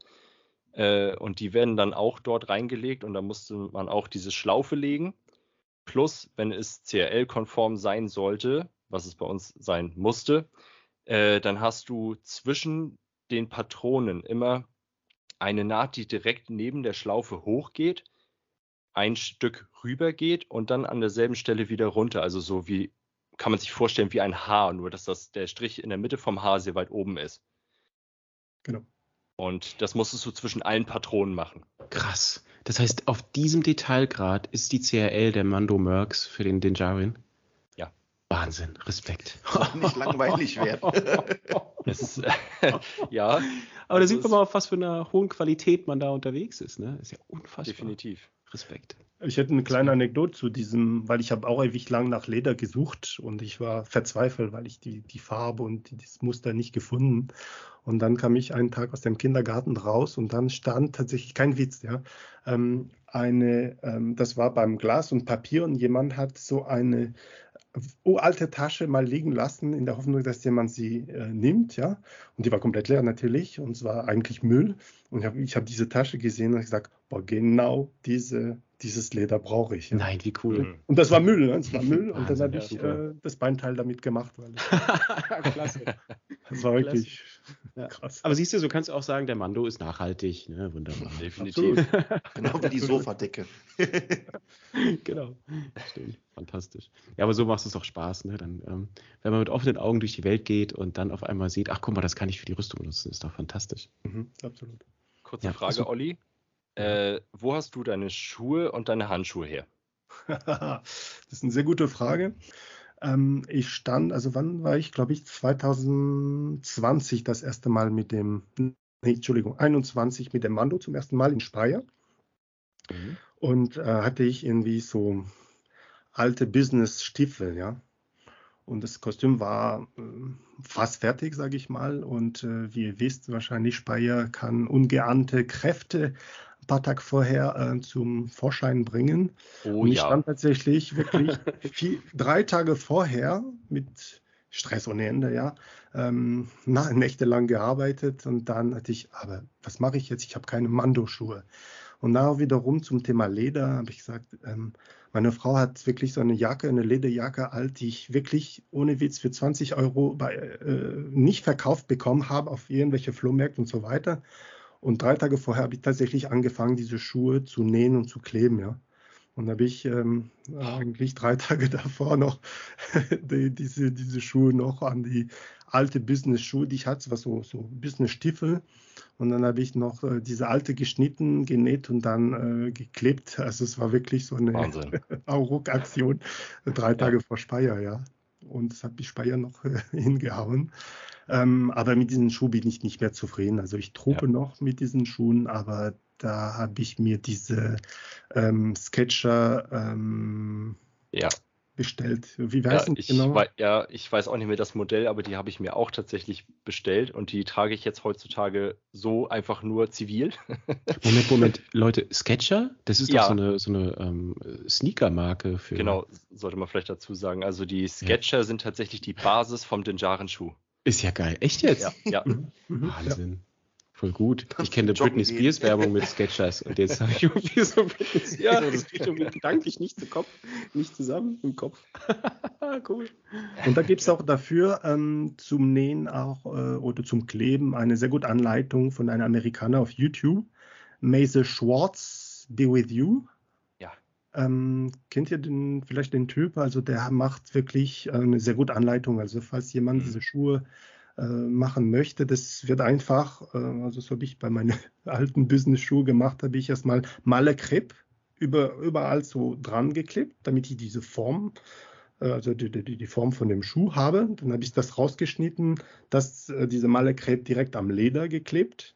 Äh, und die werden dann auch dort reingelegt und da musste man auch diese Schlaufe legen. Plus, wenn es CRL-konform sein sollte, was es bei uns sein musste, äh, dann hast du zwischen den Patronen immer eine Naht, die direkt neben der Schlaufe hochgeht, ein Stück rüber geht und dann an derselben Stelle wieder runter. Also so wie, kann man sich vorstellen, wie ein Haar, nur dass das, der Strich in der Mitte vom Haar sehr weit oben ist. Genau. Und das musstest du zwischen allen Patronen machen. Krass. Das heißt, auf diesem Detailgrad ist die CRL der Mando Mercs für den Dinjarin? Wahnsinn, Respekt. Nicht langweilig werden. das, ja. Aber da sieht man mal, auf was für einer hohen Qualität man da unterwegs ist. Ne? ist ja unfassbar. Definitiv. Respekt. Ich hätte eine kleine Anekdote zu diesem, weil ich habe auch ewig lang nach Leder gesucht und ich war verzweifelt, weil ich die, die Farbe und das Muster nicht gefunden. Und dann kam ich einen Tag aus dem Kindergarten raus und dann stand tatsächlich kein Witz, ja, ähm, eine, ähm, das war beim Glas und Papier und jemand hat so eine uralte Tasche mal liegen lassen, in der Hoffnung, dass jemand sie äh, nimmt, ja. Und die war komplett leer natürlich und es war eigentlich Müll. Und ich habe hab diese Tasche gesehen und gesagt, boah, genau diese, dieses Leder brauche ich. Ja. Nein, wie cool. Mhm. Und das war Müll, ne? das war Müll. und dann habe ich äh, das Beinteil damit gemacht. Weil Klasse. Das war wirklich ja. krass. Aber siehst du, so kannst du auch sagen, der Mando ist nachhaltig. Ne? Wunderbar. Definitiv. genau wie die Sofadecke. genau. Stimmt. Fantastisch. Ja, aber so macht es doch Spaß. Ne? Dann, ähm, wenn man mit offenen Augen durch die Welt geht und dann auf einmal sieht, ach guck mal, das kann ich für die Rüstung benutzen, ist doch fantastisch. Mhm, absolut. Kurze Frage, Olli. Äh, wo hast du deine Schuhe und deine Handschuhe her? das ist eine sehr gute Frage. Ähm, ich stand, also wann war ich, glaube ich, 2020 das erste Mal mit dem, nee, Entschuldigung, 21 mit dem Mando zum ersten Mal in Speyer. Mhm. Und äh, hatte ich irgendwie so alte Business-Stiefel, ja. Und das Kostüm war äh, fast fertig, sage ich mal. Und äh, wie ihr wisst, wahrscheinlich Speyer kann ungeahnte Kräfte paar Tage vorher äh, zum Vorschein bringen. Oh, und ich ja. stand tatsächlich wirklich vier, drei Tage vorher mit Stress ohne Ende, ja, ähm, na, nächtelang gearbeitet und dann hatte ich, aber was mache ich jetzt? Ich habe keine Mando-Schuhe. Und da wiederum zum Thema Leder habe ich gesagt, ähm, meine Frau hat wirklich so eine Jacke, eine Lederjacke alt, die ich wirklich ohne Witz für 20 Euro bei, äh, nicht verkauft bekommen habe auf irgendwelche Flohmärkte und so weiter. Und drei Tage vorher habe ich tatsächlich angefangen, diese Schuhe zu nähen und zu kleben, ja. Und da habe ich ähm, eigentlich drei Tage davor noch die, diese, diese Schuhe noch an die alte Business-Schuhe, die ich hatte, was so, so Business-Stiefel. Und dann habe ich noch äh, diese alte geschnitten, genäht und dann äh, geklebt. Also es war wirklich so eine Auruck-Aktion, drei Tage ja. vor Speyer, ja. Und das hat die Speyer noch äh, hingehauen. Ähm, aber mit diesen Schuhen bin ich nicht mehr zufrieden. Also ich truppe ja. noch mit diesen Schuhen, aber da habe ich mir diese ähm, Sketcher ähm, ja. bestellt. Wie weiß ja, ich genau? Wei ja, ich weiß auch nicht mehr das Modell, aber die habe ich mir auch tatsächlich bestellt und die trage ich jetzt heutzutage so einfach nur zivil. Moment, Moment, Leute, Sketcher? Das ist ja. doch so eine, so eine ähm, Sneaker-Marke für. Genau, sollte man vielleicht dazu sagen. Also die Sketcher ja. sind tatsächlich die Basis vom Dinjaren-Schuh. Ist ja geil. Echt jetzt? Ja. ja. Mhm. Wahnsinn. Voll gut. Ich kenne Britney Spears Werbung mit Sketchers und jetzt habe ich irgendwie so Britney Spears. Ja. Das geht irgendwie gedanklich nicht, zu Kopf, nicht zusammen im Kopf. cool. Und da gibt es auch dafür ähm, zum Nähen auch äh, oder zum Kleben eine sehr gute Anleitung von einem Amerikaner auf YouTube. Maze Schwartz, Be With You. Ähm, kennt ihr den, vielleicht den Typ? Also der macht wirklich äh, eine sehr gute Anleitung. Also falls jemand mhm. diese Schuhe äh, machen möchte. Das wird einfach, äh, also so habe ich bei meinen alten Business-Schuhe gemacht, habe ich erstmal Malle Crepe über, überall so dran geklebt, damit ich diese Form, äh, also die, die, die, Form von dem Schuh habe. Dann habe ich das rausgeschnitten, das, diese Malle Crepe direkt am Leder geklebt,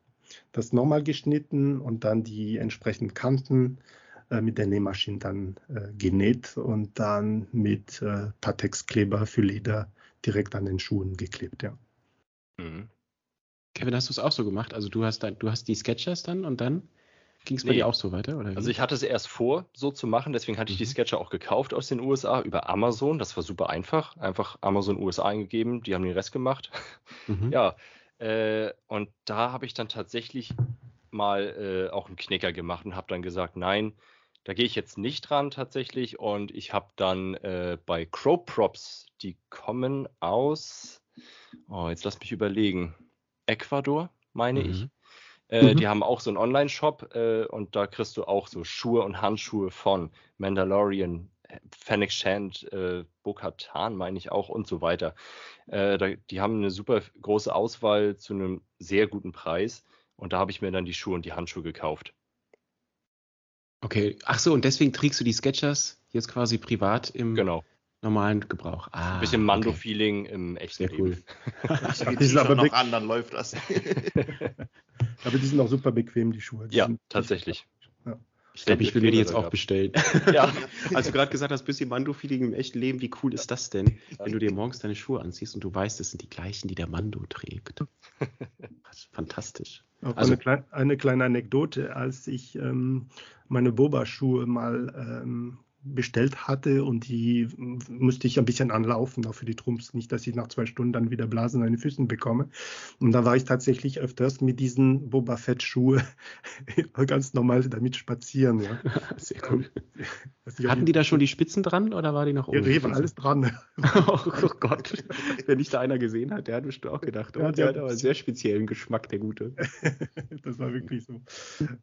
das nochmal geschnitten und dann die entsprechenden Kanten mit der Nähmaschine dann äh, genäht und dann mit äh, Patex-Kleber für Leder direkt an den Schuhen geklebt, ja. Mhm. Kevin, hast du es auch so gemacht? Also du hast, dann, du hast die Sketchers dann und dann ging es bei nee. dir auch so weiter? Oder also ich hatte es erst vor, so zu machen, deswegen hatte ich die mhm. Sketcher auch gekauft aus den USA über Amazon. Das war super einfach. Einfach Amazon USA eingegeben, die haben den Rest gemacht. Mhm. Ja, äh, und da habe ich dann tatsächlich mal äh, auch einen Knicker gemacht und habe dann gesagt, nein, da gehe ich jetzt nicht dran tatsächlich. Und ich habe dann äh, bei Crow Props, die kommen aus Oh, jetzt lass mich überlegen. Ecuador, meine mhm. ich. Äh, mhm. Die haben auch so einen Online-Shop äh, und da kriegst du auch so Schuhe und Handschuhe von Mandalorian, Fennec Shand, äh, Bo-Katan, meine ich auch und so weiter. Äh, da, die haben eine super große Auswahl zu einem sehr guten Preis und da habe ich mir dann die Schuhe und die Handschuhe gekauft. Okay, ach so, und deswegen trägst du die Sketchers jetzt quasi privat im, genau normalen Gebrauch. Ah, ein bisschen Mando-Feeling okay. im echten Sehr cool. Ich die sind aber noch an, dann läuft das. aber die sind auch super bequem, die Schuhe. Die ja, tatsächlich. Ja. Ich glaube, ich will mir die jetzt auch bestellen. ja. Als du gerade gesagt hast, bisschen Mando-Feeling im echten Leben, wie cool ist das denn, wenn du dir morgens deine Schuhe anziehst und du weißt, das sind die gleichen, die der Mando trägt. fantastisch. Auch also, eine, kleine, eine kleine Anekdote, als ich ähm, meine Boba-Schuhe mal ähm, bestellt hatte und die musste ich ein bisschen anlaufen, auch für die Trumps, nicht, dass ich nach zwei Stunden dann wieder Blasen an den Füßen bekomme. Und da war ich tatsächlich öfters mit diesen Boba Fett Schuhe ganz normal damit spazieren. Ja. Sehr cool. Hatten die da schon die Spitzen dran oder war die noch oben? Ja, war alles dran. oh, oh, Gott, wenn nicht da einer gesehen hat, der hat bestimmt auch gedacht, oh, ja, der, der hat aber einen sehr speziellen Geschmack, der Gute. das war wirklich so.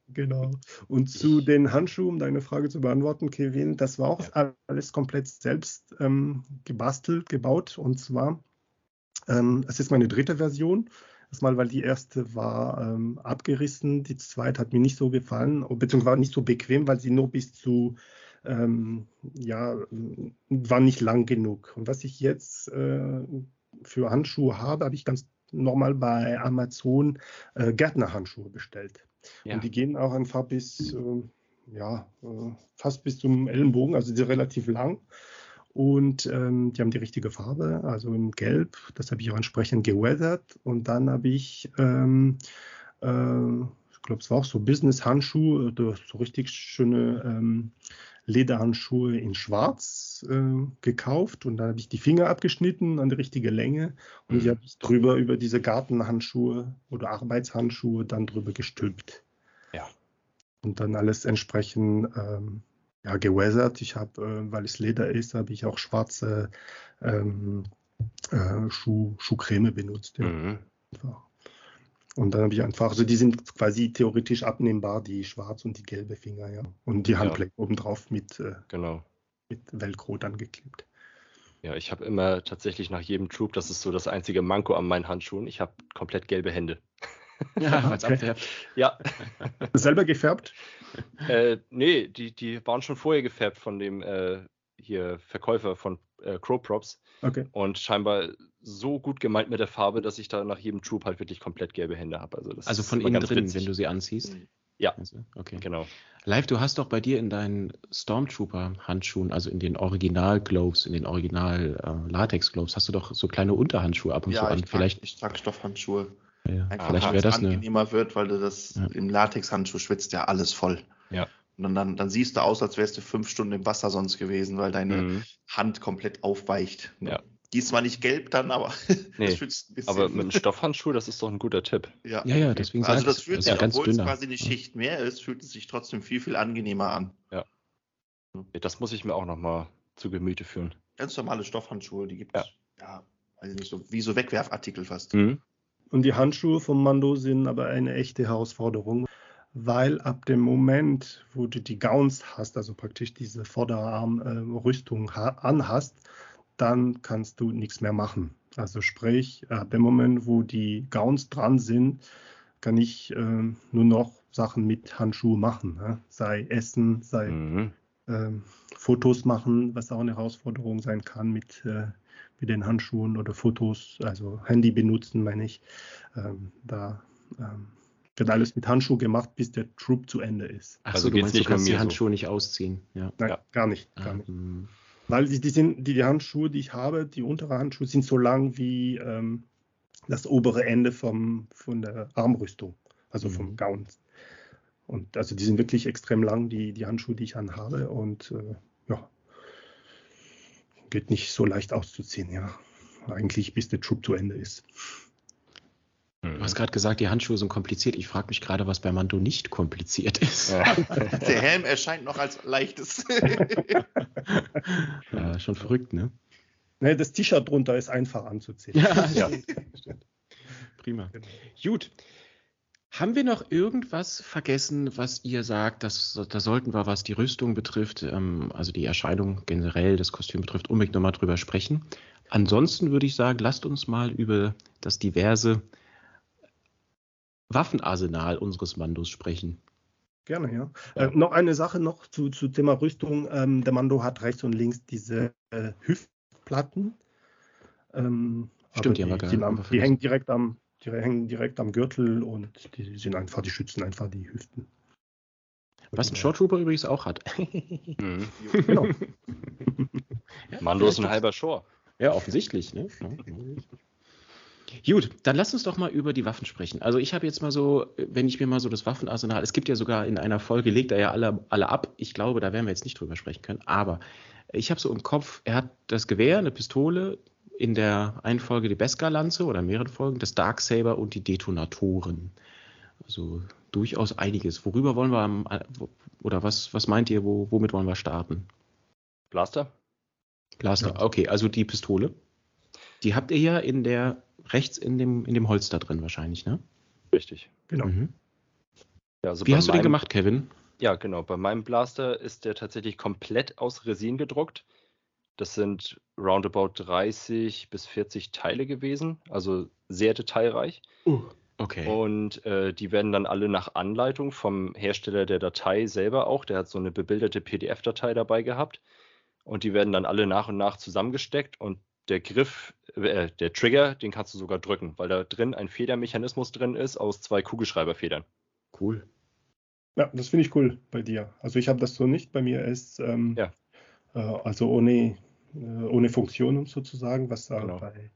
Genau. Und zu den Handschuhen, um deine Frage zu beantworten, Kevin, das war auch ja. alles komplett selbst ähm, gebastelt, gebaut. Und zwar, ähm, es ist meine dritte Version. Erstmal, weil die erste war ähm, abgerissen, die zweite hat mir nicht so gefallen, beziehungsweise war nicht so bequem, weil sie nur bis zu, ähm, ja, war nicht lang genug. Und was ich jetzt äh, für Handschuhe habe, habe ich ganz normal bei Amazon äh, Gärtnerhandschuhe bestellt. Ja. Und die gehen auch einfach bis, äh, ja, äh, fast bis zum Ellenbogen, also die sind relativ lang. Und ähm, die haben die richtige Farbe, also in Gelb. Das habe ich auch entsprechend geweathert. Und dann habe ich, ähm, äh, ich glaube, es war auch so Business-Handschuhe, so richtig schöne ähm, Lederhandschuhe in Schwarz äh, gekauft. Und dann habe ich die Finger abgeschnitten an die richtige Länge. Und mhm. die habe ich drüber über diese Gartenhandschuhe oder Arbeitshandschuhe dann drüber gestülpt. Und dann alles entsprechend ähm, ja, geweathert. Ich habe, äh, weil es Leder ist, habe ich auch schwarze ähm, äh, Schuh, Schuhcreme benutzt. Ja. Mhm. Und dann habe ich einfach, also die sind quasi theoretisch abnehmbar, die schwarz und die gelbe Finger, ja. Und die Handgelenk ja. obendrauf mit, äh, genau. mit Velcro dann geklebt. Ja, ich habe immer tatsächlich nach jedem Troop, das ist so das einzige Manko an meinen Handschuhen, ich habe komplett gelbe Hände. Ja, als abfärbt. Ja. Selber gefärbt? Äh, nee, die, die waren schon vorher gefärbt von dem äh, hier Verkäufer von äh, Crow Props. Okay. Und scheinbar so gut gemeint mit der Farbe, dass ich da nach jedem Troop halt wirklich komplett gelbe Hände habe. Also, also von innen drin, witzig. wenn du sie anziehst? Ja. Also, okay. Genau. Live, du hast doch bei dir in deinen Stormtrooper-Handschuhen, also in den Original-Gloves, in den Original-Latex-Gloves, äh, hast du doch so kleine Unterhandschuhe ab und ja, zu an. Ich trage, ich trage Stoffhandschuhe. Ja, Einfach vielleicht wäre das angenehmer eine... wird, weil du das ja. im Latexhandschuh schwitzt ja alles voll. Ja. Und dann, dann siehst du aus, als wärst du fünf Stunden im Wasser sonst gewesen, weil deine mhm. Hand komplett aufweicht. Ja. Die ist zwar nicht gelb dann, aber nee, das schützt ein bisschen. Aber mit einem Stoffhandschuh, das ist doch ein guter Tipp. Ja, ja, ja deswegen Also das fühlt sich, obwohl es quasi eine Schicht mehr ist, fühlt es sich trotzdem viel, viel angenehmer an. Ja. Das muss ich mir auch nochmal zu Gemüte führen. Ganz normale Stoffhandschuhe, die gibt es, ja. ja, weiß nicht, so, wie so Wegwerfartikel fast. Mhm. Und die Handschuhe vom Mando sind aber eine echte Herausforderung, weil ab dem Moment, wo du die Gowns hast, also praktisch diese Vorderarmrüstung äh, anhast, dann kannst du nichts mehr machen. Also sprich, ab dem Moment, wo die Gowns dran sind, kann ich äh, nur noch Sachen mit Handschuhen machen. Ne? Sei Essen, sei mhm. äh, Fotos machen, was auch eine Herausforderung sein kann mit äh, mit den Handschuhen oder Fotos, also Handy benutzen, meine ich. Ähm, da ähm, wird alles mit Handschuh gemacht, bis der Troop zu Ende ist. Ach also du meinst, du kannst die Handschuhe so. nicht ausziehen? Ja. Nein, ja. gar nicht. Gar nicht. Ähm. Weil die, die, sind, die, die, Handschuhe, die ich habe, die untere Handschuhe sind so lang wie ähm, das obere Ende vom, von der Armrüstung, also mhm. vom Gown. Und also die sind wirklich extrem lang, die, die Handschuhe, die ich anhabe. Und äh, ja, geht nicht so leicht auszuziehen, ja. Eigentlich bis der Troop zu Ende ist. Du hast gerade gesagt, die Handschuhe sind kompliziert. Ich frage mich gerade, was bei Mando nicht kompliziert ist. Ja. Der Helm erscheint noch als leichtes. ja, schon verrückt, ne? Ne, das T-Shirt drunter ist einfach anzuziehen. Ja, ja. Prima. Genau. Gut. Haben wir noch irgendwas vergessen, was ihr sagt, dass, da sollten wir, was die Rüstung betrifft, ähm, also die Erscheinung generell, das Kostüm betrifft, unbedingt nochmal drüber sprechen. Ansonsten würde ich sagen, lasst uns mal über das diverse Waffenarsenal unseres Mandos sprechen. Gerne, ja. ja. Äh, noch eine Sache noch zu, zu Thema Rüstung. Ähm, der Mando hat rechts und links diese äh, Hüftplatten. Ähm, Stimmt, die, die, die, die hängen direkt am, die hängen direkt am Gürtel und die sind einfach, die schützen einfach die Hüften. Was ein Short Trooper übrigens auch hat. mhm. Genau. Mando ist ein halber Shore. Ja, offensichtlich. Ne? Gut, dann lass uns doch mal über die Waffen sprechen. Also ich habe jetzt mal so, wenn ich mir mal so das Waffenarsenal, es gibt ja sogar in einer Folge, legt er ja alle, alle ab. Ich glaube, da werden wir jetzt nicht drüber sprechen können. Aber ich habe so im Kopf, er hat das Gewehr, eine Pistole, in der einen Folge die Beskar-Lanze oder mehreren Folgen, das Darksaber und die Detonatoren. Also durchaus einiges. Worüber wollen wir am, oder was, was meint ihr, wo, womit wollen wir starten? Blaster? Blaster, ja. okay, also die Pistole. Die habt ihr ja in der, rechts in dem, in dem Holster drin wahrscheinlich, ne? Richtig. Genau. Mhm. Ja, also Wie hast du den gemacht, Kevin? Ja, genau. Bei meinem Blaster ist der tatsächlich komplett aus Resin gedruckt. Das sind roundabout 30 bis 40 Teile gewesen, also sehr detailreich. Uh, okay. Und äh, die werden dann alle nach Anleitung vom Hersteller der Datei selber auch, der hat so eine bebilderte PDF-Datei dabei gehabt. Und die werden dann alle nach und nach zusammengesteckt und der Griff, äh, der Trigger, den kannst du sogar drücken, weil da drin ein Federmechanismus drin ist aus zwei Kugelschreiberfedern. Cool. Ja, das finde ich cool bei dir. Also ich habe das so nicht. Bei mir ist ähm, ja. äh, also ohne, ohne Funktion sozusagen, was da genau. bei,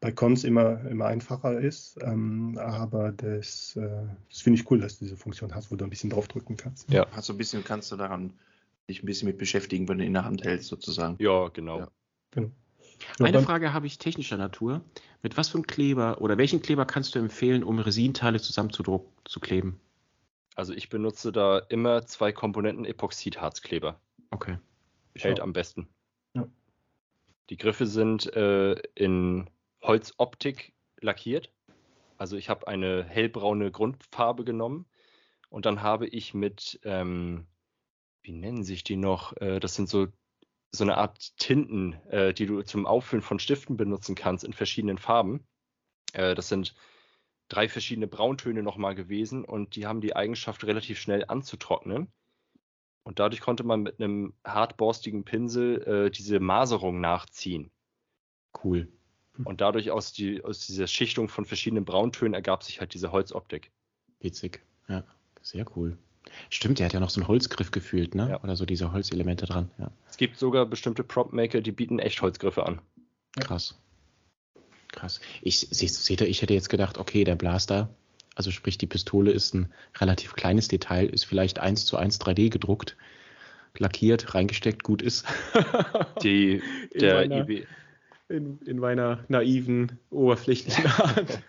bei Cons immer, immer einfacher ist. Ähm, aber das, äh, das finde ich cool, dass du diese Funktion hast, wo du ein bisschen draufdrücken kannst. Ja, hast du ein bisschen, kannst du daran dich ein bisschen mit beschäftigen, wenn du in der Hand hältst, sozusagen. Ja, genau. Ja. genau. Eine Frage habe ich technischer Natur. Mit was für einem Kleber oder welchen Kleber kannst du empfehlen, um Resinteile zusammenzukleben? Also ich benutze da immer zwei Komponenten Epoxidharzkleber. Okay. Hält am besten. Die Griffe sind äh, in Holzoptik lackiert. Also ich habe eine hellbraune Grundfarbe genommen und dann habe ich mit, ähm, wie nennen sich die noch? Äh, das sind so so eine Art Tinten, äh, die du zum Auffüllen von Stiften benutzen kannst in verschiedenen Farben. Äh, das sind drei verschiedene Brauntöne nochmal gewesen und die haben die Eigenschaft, relativ schnell anzutrocknen. Und dadurch konnte man mit einem hartborstigen Pinsel äh, diese Maserung nachziehen. Cool. Und dadurch aus, die, aus dieser Schichtung von verschiedenen Brauntönen ergab sich halt diese Holzoptik. Witzig, ja, sehr cool. Stimmt, der hat ja noch so einen Holzgriff gefühlt, ne? Ja. Oder so diese Holzelemente dran. Ja. Es gibt sogar bestimmte Prop-Maker, die bieten echt Holzgriffe an. Krass. Krass. Ich, seht ihr, ich hätte jetzt gedacht, okay, der Blaster, also sprich die Pistole ist ein relativ kleines Detail, ist vielleicht 1 zu 1 3D gedruckt, lackiert, reingesteckt, gut ist. Die, der IB, in, in meiner naiven, oberflächlichen Art.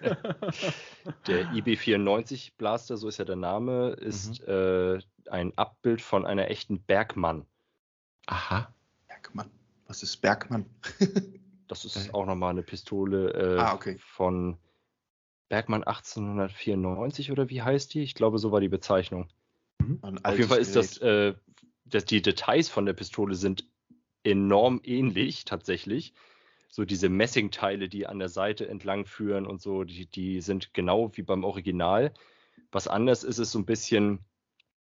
Der IB94 Blaster, so ist ja der Name, ist mhm. äh, ein Abbild von einer echten Bergmann. Aha. Bergmann. Was ist Bergmann? das ist auch nochmal eine Pistole äh, ah, okay. von Bergmann 1894 oder wie heißt die? Ich glaube, so war die Bezeichnung. Mhm. Auf jeden Fall ist das, äh, das, die Details von der Pistole sind enorm ähnlich tatsächlich so diese Messingteile, die an der Seite entlang führen und so, die, die sind genau wie beim Original. Was anders ist, ist so ein bisschen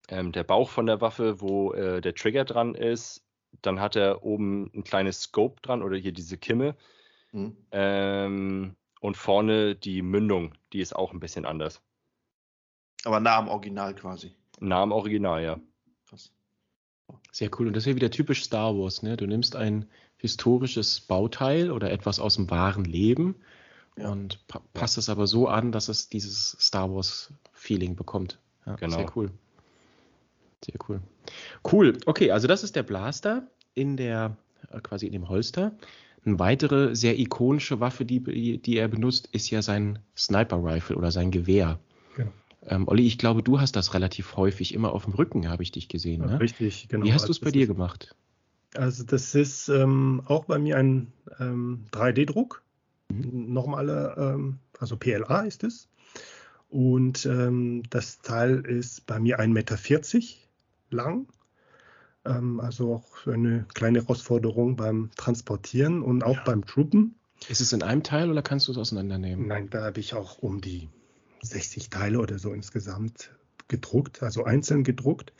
ähm, der Bauch von der Waffe, wo äh, der Trigger dran ist. Dann hat er oben ein kleines Scope dran oder hier diese Kimme. Mhm. Ähm, und vorne die Mündung, die ist auch ein bisschen anders. Aber nah am Original quasi. Nah am Original, ja. Krass. Sehr cool. Und das ist ja wieder typisch Star Wars, ne? Du nimmst ein historisches Bauteil oder etwas aus dem wahren Leben ja. und pa passt es aber so an, dass es dieses Star Wars-Feeling bekommt. Ja, genau. Sehr cool. Sehr cool. Cool. Okay, also das ist der Blaster in der, äh, quasi in dem Holster. Eine weitere sehr ikonische Waffe, die, die er benutzt, ist ja sein Sniper Rifle oder sein Gewehr. Genau. Ähm, Olli, ich glaube, du hast das relativ häufig immer auf dem Rücken, habe ich dich gesehen. Ne? richtig, genau. Wie hast du es bei dir gemacht? Also das ist ähm, auch bei mir ein ähm, 3D-Druck. Mhm. Normale, ähm, also PLA ist es. Und ähm, das Teil ist bei mir 1,40 Meter lang. Ähm, also auch eine kleine Herausforderung beim Transportieren und auch ja. beim Troopen. Ist es in einem Teil oder kannst du es auseinandernehmen? Nein, da habe ich auch um die 60 Teile oder so insgesamt gedruckt, also einzeln gedruckt.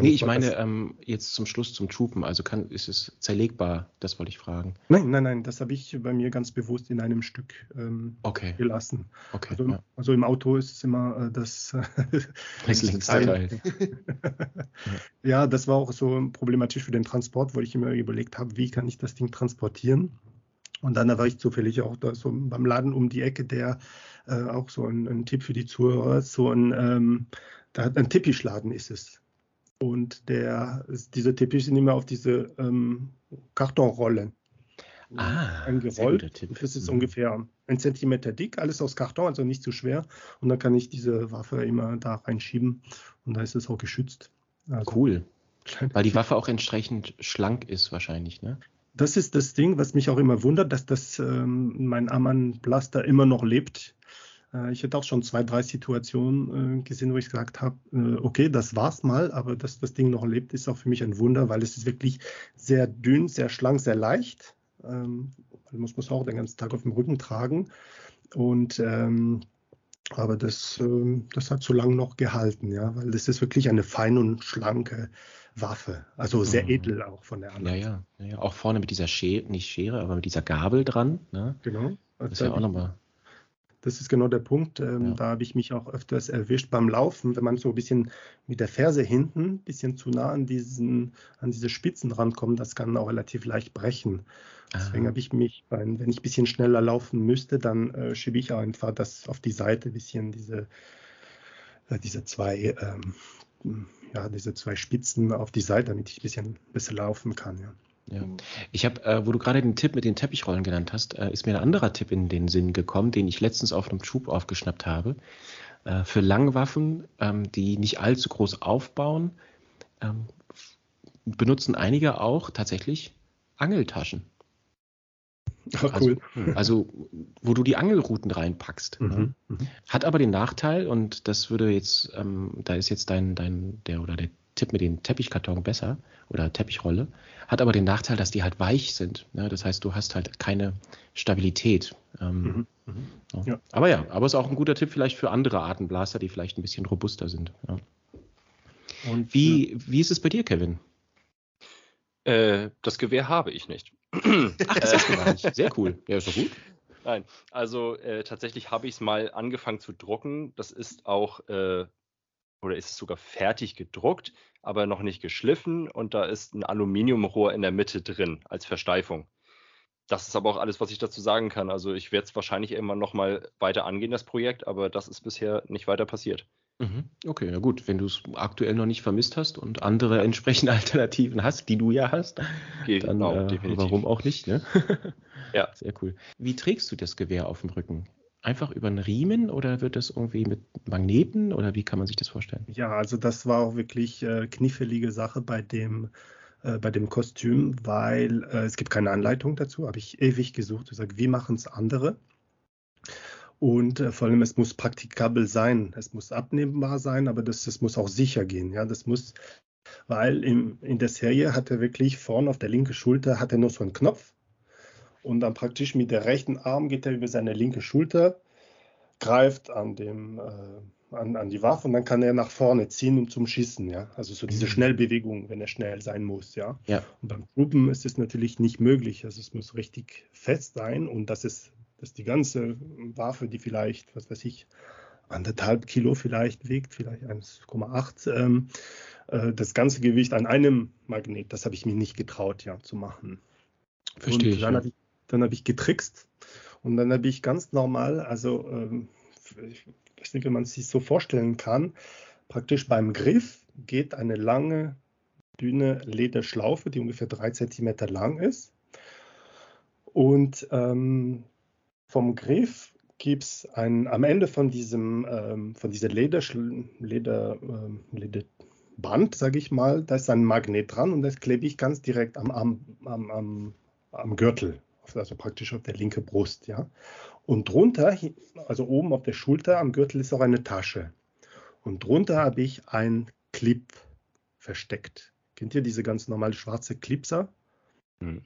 Nee, ich meine ähm, jetzt zum Schluss zum Troopen, also kann, ist es zerlegbar, das wollte ich fragen. Nein, nein, nein, das habe ich bei mir ganz bewusst in einem Stück ähm, okay. gelassen. Okay, also, ja. also, im Auto ist es immer äh, das, das längste Teil. ja, das war auch so problematisch für den Transport, wo ich immer überlegt habe, wie kann ich das Ding transportieren. Und dann war ich zufällig auch da so beim Laden um die Ecke, der äh, auch so ein, ein, Tipp für die Zuhörer, so ein, ähm, da hat ein Tippischladen ist es. Und der, diese Teppich sind immer auf diese ähm, Kartonrollen ah, eingerollt. Das ist mhm. ungefähr ein Zentimeter dick, alles aus Karton, also nicht zu schwer. Und dann kann ich diese Waffe immer da reinschieben und da ist es auch geschützt. Also, cool. Weil die Waffe auch entsprechend schlank ist wahrscheinlich, ne? Das ist das Ding, was mich auch immer wundert, dass das ähm, mein Amman Blaster immer noch lebt. Äh, ich hätte auch schon zwei, drei Situationen äh, gesehen, wo ich gesagt habe, äh, okay, das war's mal, aber dass das Ding noch lebt, ist auch für mich ein Wunder, weil es ist wirklich sehr dünn, sehr schlank, sehr leicht. Ähm, muss man es auch den ganzen Tag auf dem Rücken tragen. Und ähm, aber das, äh, das hat so lange noch gehalten, ja, weil das ist wirklich eine feine und schlanke Waffe. Also sehr mhm. edel auch von der anderen. Ja, ja, ja, Auch vorne mit dieser Schere, nicht Schere, aber mit dieser Gabel dran. Ne? Genau. Das ist ja auch nochmal. Das ist genau der Punkt. Ähm, ja. Da habe ich mich auch öfters erwischt beim Laufen, wenn man so ein bisschen mit der Ferse hinten, ein bisschen zu nah an, diesen, an diese Spitzen rankommt, das kann auch relativ leicht brechen. Deswegen habe ich mich, wenn ich ein bisschen schneller laufen müsste, dann äh, schiebe ich einfach das auf die Seite, ein bisschen diese, äh, diese zwei, ähm, ja, diese zwei Spitzen auf die Seite, damit ich ein bisschen besser laufen kann. Ja. Ja. Ich habe, äh, wo du gerade den Tipp mit den Teppichrollen genannt hast, äh, ist mir ein anderer Tipp in den Sinn gekommen, den ich letztens auf einem Schub aufgeschnappt habe. Äh, für Langwaffen, ähm, die nicht allzu groß aufbauen, ähm, benutzen einige auch tatsächlich Angeltaschen. Ach, cool. Also, also, wo du die Angelrouten reinpackst. Mhm, ne? mhm. Hat aber den Nachteil, und das würde jetzt, ähm, da ist jetzt dein, dein, der oder der Tipp mit dem Teppichkarton besser oder Teppichrolle, hat aber den Nachteil, dass die halt weich sind. Ne? Das heißt, du hast halt keine Stabilität. Ähm, mhm, ja. Ja. Aber ja, aber ist auch ein guter Tipp vielleicht für andere Arten Blaster, die vielleicht ein bisschen robuster sind. Ja. Und wie, wie ist es bei dir, Kevin? Äh, das Gewehr habe ich nicht. Ach, das du gar nicht. Sehr cool. Ja, ist doch gut. Nein, also äh, tatsächlich habe ich es mal angefangen zu drucken. Das ist auch, äh, oder ist es sogar fertig gedruckt, aber noch nicht geschliffen und da ist ein Aluminiumrohr in der Mitte drin als Versteifung. Das ist aber auch alles, was ich dazu sagen kann. Also ich werde es wahrscheinlich immer noch mal weiter angehen, das Projekt, aber das ist bisher nicht weiter passiert. Mhm. Okay, ja gut, wenn du es aktuell noch nicht vermisst hast und andere entsprechende Alternativen hast, die du ja hast, genau, dann äh, warum auch nicht, ne? ja. Sehr cool. Wie trägst du das Gewehr auf dem Rücken? Einfach über einen Riemen oder wird das irgendwie mit Magneten oder wie kann man sich das vorstellen? Ja, also das war auch wirklich äh, knifflige Sache bei dem äh, bei dem Kostüm, weil äh, es gibt keine Anleitung dazu, habe ich ewig gesucht. Ich sage, wie machen es andere? Und äh, vor allem, es muss praktikabel sein, es muss abnehmbar sein, aber das, das muss auch sicher gehen. Ja, das muss, weil im, in der Serie hat er wirklich vorne auf der linken Schulter hat er nur so einen Knopf und dann praktisch mit der rechten Arm geht er über seine linke Schulter, greift an dem äh, an, an die Waffe und dann kann er nach vorne ziehen um zum Schießen, ja. Also so diese mhm. Schnellbewegung, wenn er schnell sein muss, ja. ja. Und beim Gruppen ist es natürlich nicht möglich. Also es muss richtig fest sein und das ist dass die ganze Waffe, die vielleicht, was weiß ich, anderthalb Kilo vielleicht wiegt, vielleicht 1,8, ähm, äh, das ganze Gewicht an einem Magnet, das habe ich mir nicht getraut, ja, zu machen. Verstehe und dann habe ich, dann habe ich getrickst und dann habe ich ganz normal, also ähm, ich weiß nicht, wie man es sich so vorstellen kann, praktisch beim Griff geht eine lange, dünne Lederschlaufe, die ungefähr drei Zentimeter lang ist. Und ähm, vom Griff gibt es am Ende von diesem ähm, von dieser Leder, Leder, ähm, Lederband, sage ich mal, da ist ein Magnet dran und das klebe ich ganz direkt am, am, am, am, am Gürtel, also praktisch auf der linken Brust, ja. Und drunter, also oben auf der Schulter am Gürtel ist auch eine Tasche. Und drunter habe ich ein Clip versteckt. Kennt ihr diese ganz normale schwarze Clipser? Hm.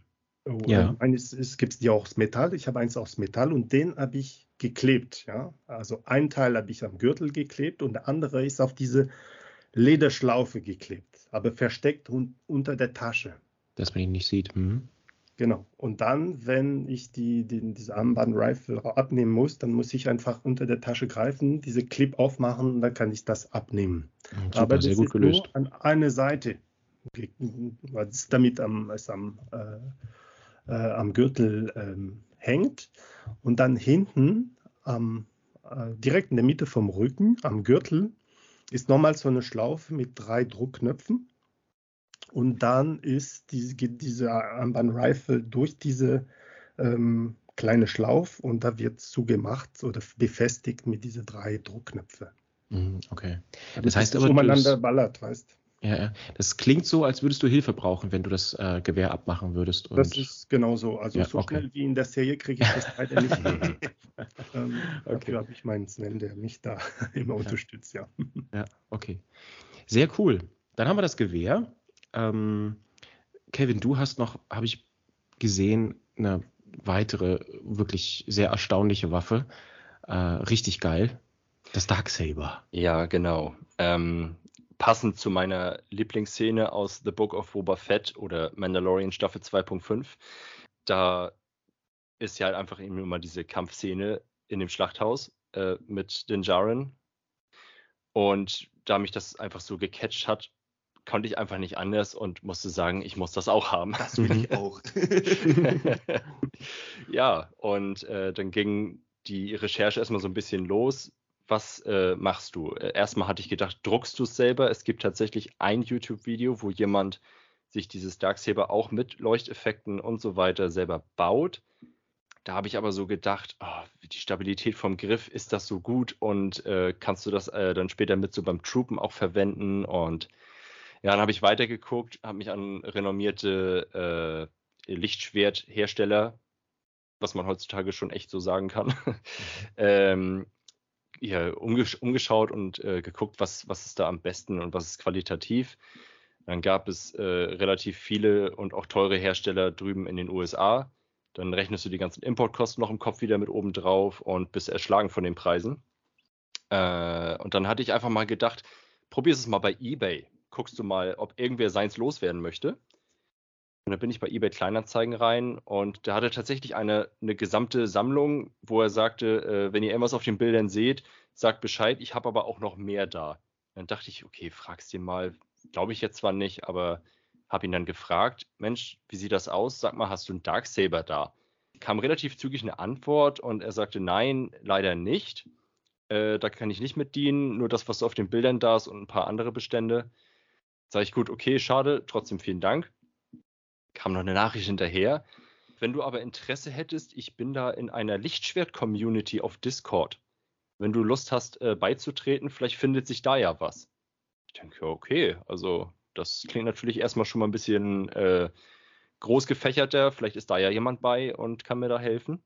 Oh, ja. Eines ist, gibt es die auch aus Metall. Ich habe eins aus Metall und den habe ich geklebt. Ja? Also ein Teil habe ich am Gürtel geklebt und der andere ist auf diese Lederschlaufe geklebt, aber versteckt un unter der Tasche. Dass man ihn nicht sieht. Hm. Genau. Und dann, wenn ich die, die, diese Armband-Rifle abnehmen muss, dann muss ich einfach unter der Tasche greifen, diese Clip aufmachen und dann kann ich das abnehmen. Super, Aber das sehr gut ist gelöst. nur an eine Seite. Was damit am, ist am äh, äh, am Gürtel ähm, hängt und dann hinten ähm, äh, direkt in der Mitte vom Rücken am Gürtel ist nochmal so eine Schlaufe mit drei Druckknöpfen. Und dann ist die, geht diese Armband-Rifle durch diese ähm, kleine Schlaufe und da wird zugemacht oder befestigt mit diesen drei Druckknöpfen. Mhm, okay. Das, das heißt aber, umeinander ballert, weißt ja, ja. Das klingt so, als würdest du Hilfe brauchen, wenn du das äh, Gewehr abmachen würdest. Und das ist genau so. Also ja, so okay. schnell wie in der Serie kriege ich das leider nicht. ähm, okay. Dafür habe ich meinen Sven, der mich da immer ja. unterstützt, ja. Ja, okay. Sehr cool. Dann haben wir das Gewehr. Ähm, Kevin, du hast noch, habe ich gesehen, eine weitere, wirklich sehr erstaunliche Waffe. Äh, richtig geil. Das Darksaber. Ja, genau. Ähm, passend zu meiner Lieblingsszene aus The Book of Boba Fett oder Mandalorian Staffel 2.5. Da ist ja halt einfach eben immer diese Kampfszene in dem Schlachthaus äh, mit den Jaren. Und da mich das einfach so gecatcht hat, konnte ich einfach nicht anders und musste sagen, ich muss das auch haben. Das will ich auch. ja, und äh, dann ging die Recherche erstmal so ein bisschen los was äh, machst du? Äh, erstmal hatte ich gedacht, druckst du es selber? Es gibt tatsächlich ein YouTube-Video, wo jemand sich dieses Darksaber auch mit Leuchteffekten und so weiter selber baut. Da habe ich aber so gedacht, oh, die Stabilität vom Griff, ist das so gut und äh, kannst du das äh, dann später mit so beim Troopen auch verwenden? Und ja, dann habe ich weitergeguckt, habe mich an renommierte äh, Lichtschwerthersteller, was man heutzutage schon echt so sagen kann, ähm, ja, umgesch umgeschaut und äh, geguckt, was, was ist da am besten und was ist qualitativ. Dann gab es äh, relativ viele und auch teure Hersteller drüben in den USA. Dann rechnest du die ganzen Importkosten noch im Kopf wieder mit oben drauf und bist erschlagen von den Preisen. Äh, und dann hatte ich einfach mal gedacht, probier es mal bei eBay. Guckst du mal, ob irgendwer seins loswerden möchte. Und da bin ich bei eBay Kleinanzeigen rein und da hatte tatsächlich eine, eine gesamte Sammlung, wo er sagte, äh, wenn ihr irgendwas auf den Bildern seht, sagt Bescheid, ich habe aber auch noch mehr da. Dann dachte ich, okay, fragst dir mal, glaube ich jetzt zwar nicht, aber habe ihn dann gefragt, Mensch, wie sieht das aus? Sag mal, hast du einen Darksaber da? Kam relativ zügig eine Antwort und er sagte, nein, leider nicht. Äh, da kann ich nicht mit dienen, nur das, was auf den Bildern da ist und ein paar andere Bestände. Sage ich, gut, okay, schade, trotzdem vielen Dank kam noch eine Nachricht hinterher. Wenn du aber Interesse hättest, ich bin da in einer Lichtschwert-Community auf Discord. Wenn du Lust hast, äh, beizutreten, vielleicht findet sich da ja was. Ich denke, okay, also das klingt natürlich erstmal schon mal ein bisschen äh, groß gefächerter. Vielleicht ist da ja jemand bei und kann mir da helfen.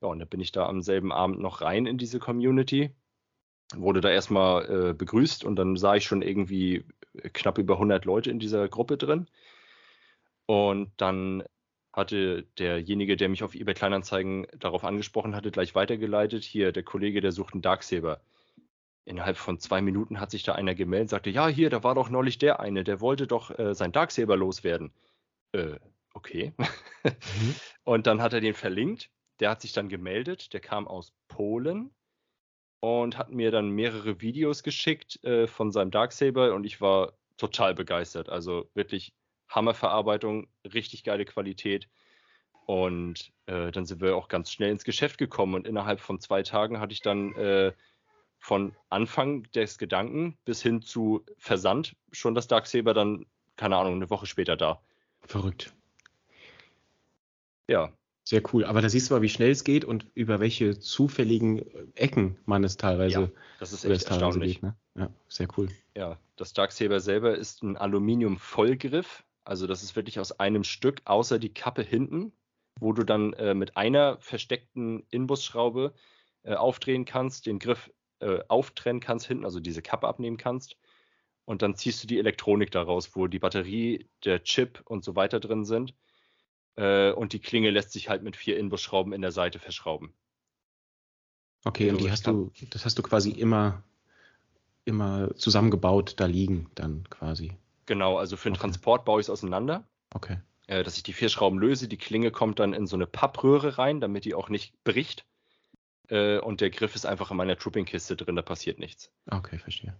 Ja, und dann bin ich da am selben Abend noch rein in diese Community. Wurde da erstmal äh, begrüßt und dann sah ich schon irgendwie knapp über 100 Leute in dieser Gruppe drin. Und dann hatte derjenige, der mich auf eBay Kleinanzeigen darauf angesprochen hatte, gleich weitergeleitet. Hier, der Kollege, der sucht einen Darksaber. Innerhalb von zwei Minuten hat sich da einer gemeldet, sagte, ja, hier, da war doch neulich der eine, der wollte doch äh, sein Darksaber loswerden. Äh, okay. Mhm. Und dann hat er den verlinkt. Der hat sich dann gemeldet. Der kam aus Polen und hat mir dann mehrere Videos geschickt äh, von seinem Darksaber und ich war total begeistert. Also wirklich Hammerverarbeitung, richtig geile Qualität. Und äh, dann sind wir auch ganz schnell ins Geschäft gekommen und innerhalb von zwei Tagen hatte ich dann äh, von Anfang des Gedanken bis hin zu Versand schon das Darksaber dann, keine Ahnung, eine Woche später da. Verrückt. Ja. Sehr cool. Aber da siehst du mal, wie schnell es geht und über welche zufälligen Ecken man es teilweise, ja, das ist echt erstaunlich. Geht, ne? Ja, sehr cool. Ja, das Darksaber selber ist ein Aluminium-Vollgriff also das ist wirklich aus einem Stück, außer die Kappe hinten, wo du dann äh, mit einer versteckten Inbusschraube äh, aufdrehen kannst, den Griff äh, auftrennen kannst hinten, also diese Kappe abnehmen kannst. Und dann ziehst du die Elektronik daraus, wo die Batterie, der Chip und so weiter drin sind. Äh, und die Klinge lässt sich halt mit vier Inbusschrauben in der Seite verschrauben. Okay, und die hast du, das hast du quasi immer, immer zusammengebaut da liegen, dann quasi. Genau, also für den okay. Transport baue ich es auseinander. Okay. Äh, dass ich die vier Schrauben löse, die Klinge kommt dann in so eine Pappröhre rein, damit die auch nicht bricht. Äh, und der Griff ist einfach in meiner Trooping-Kiste drin, da passiert nichts. Okay, verstehe.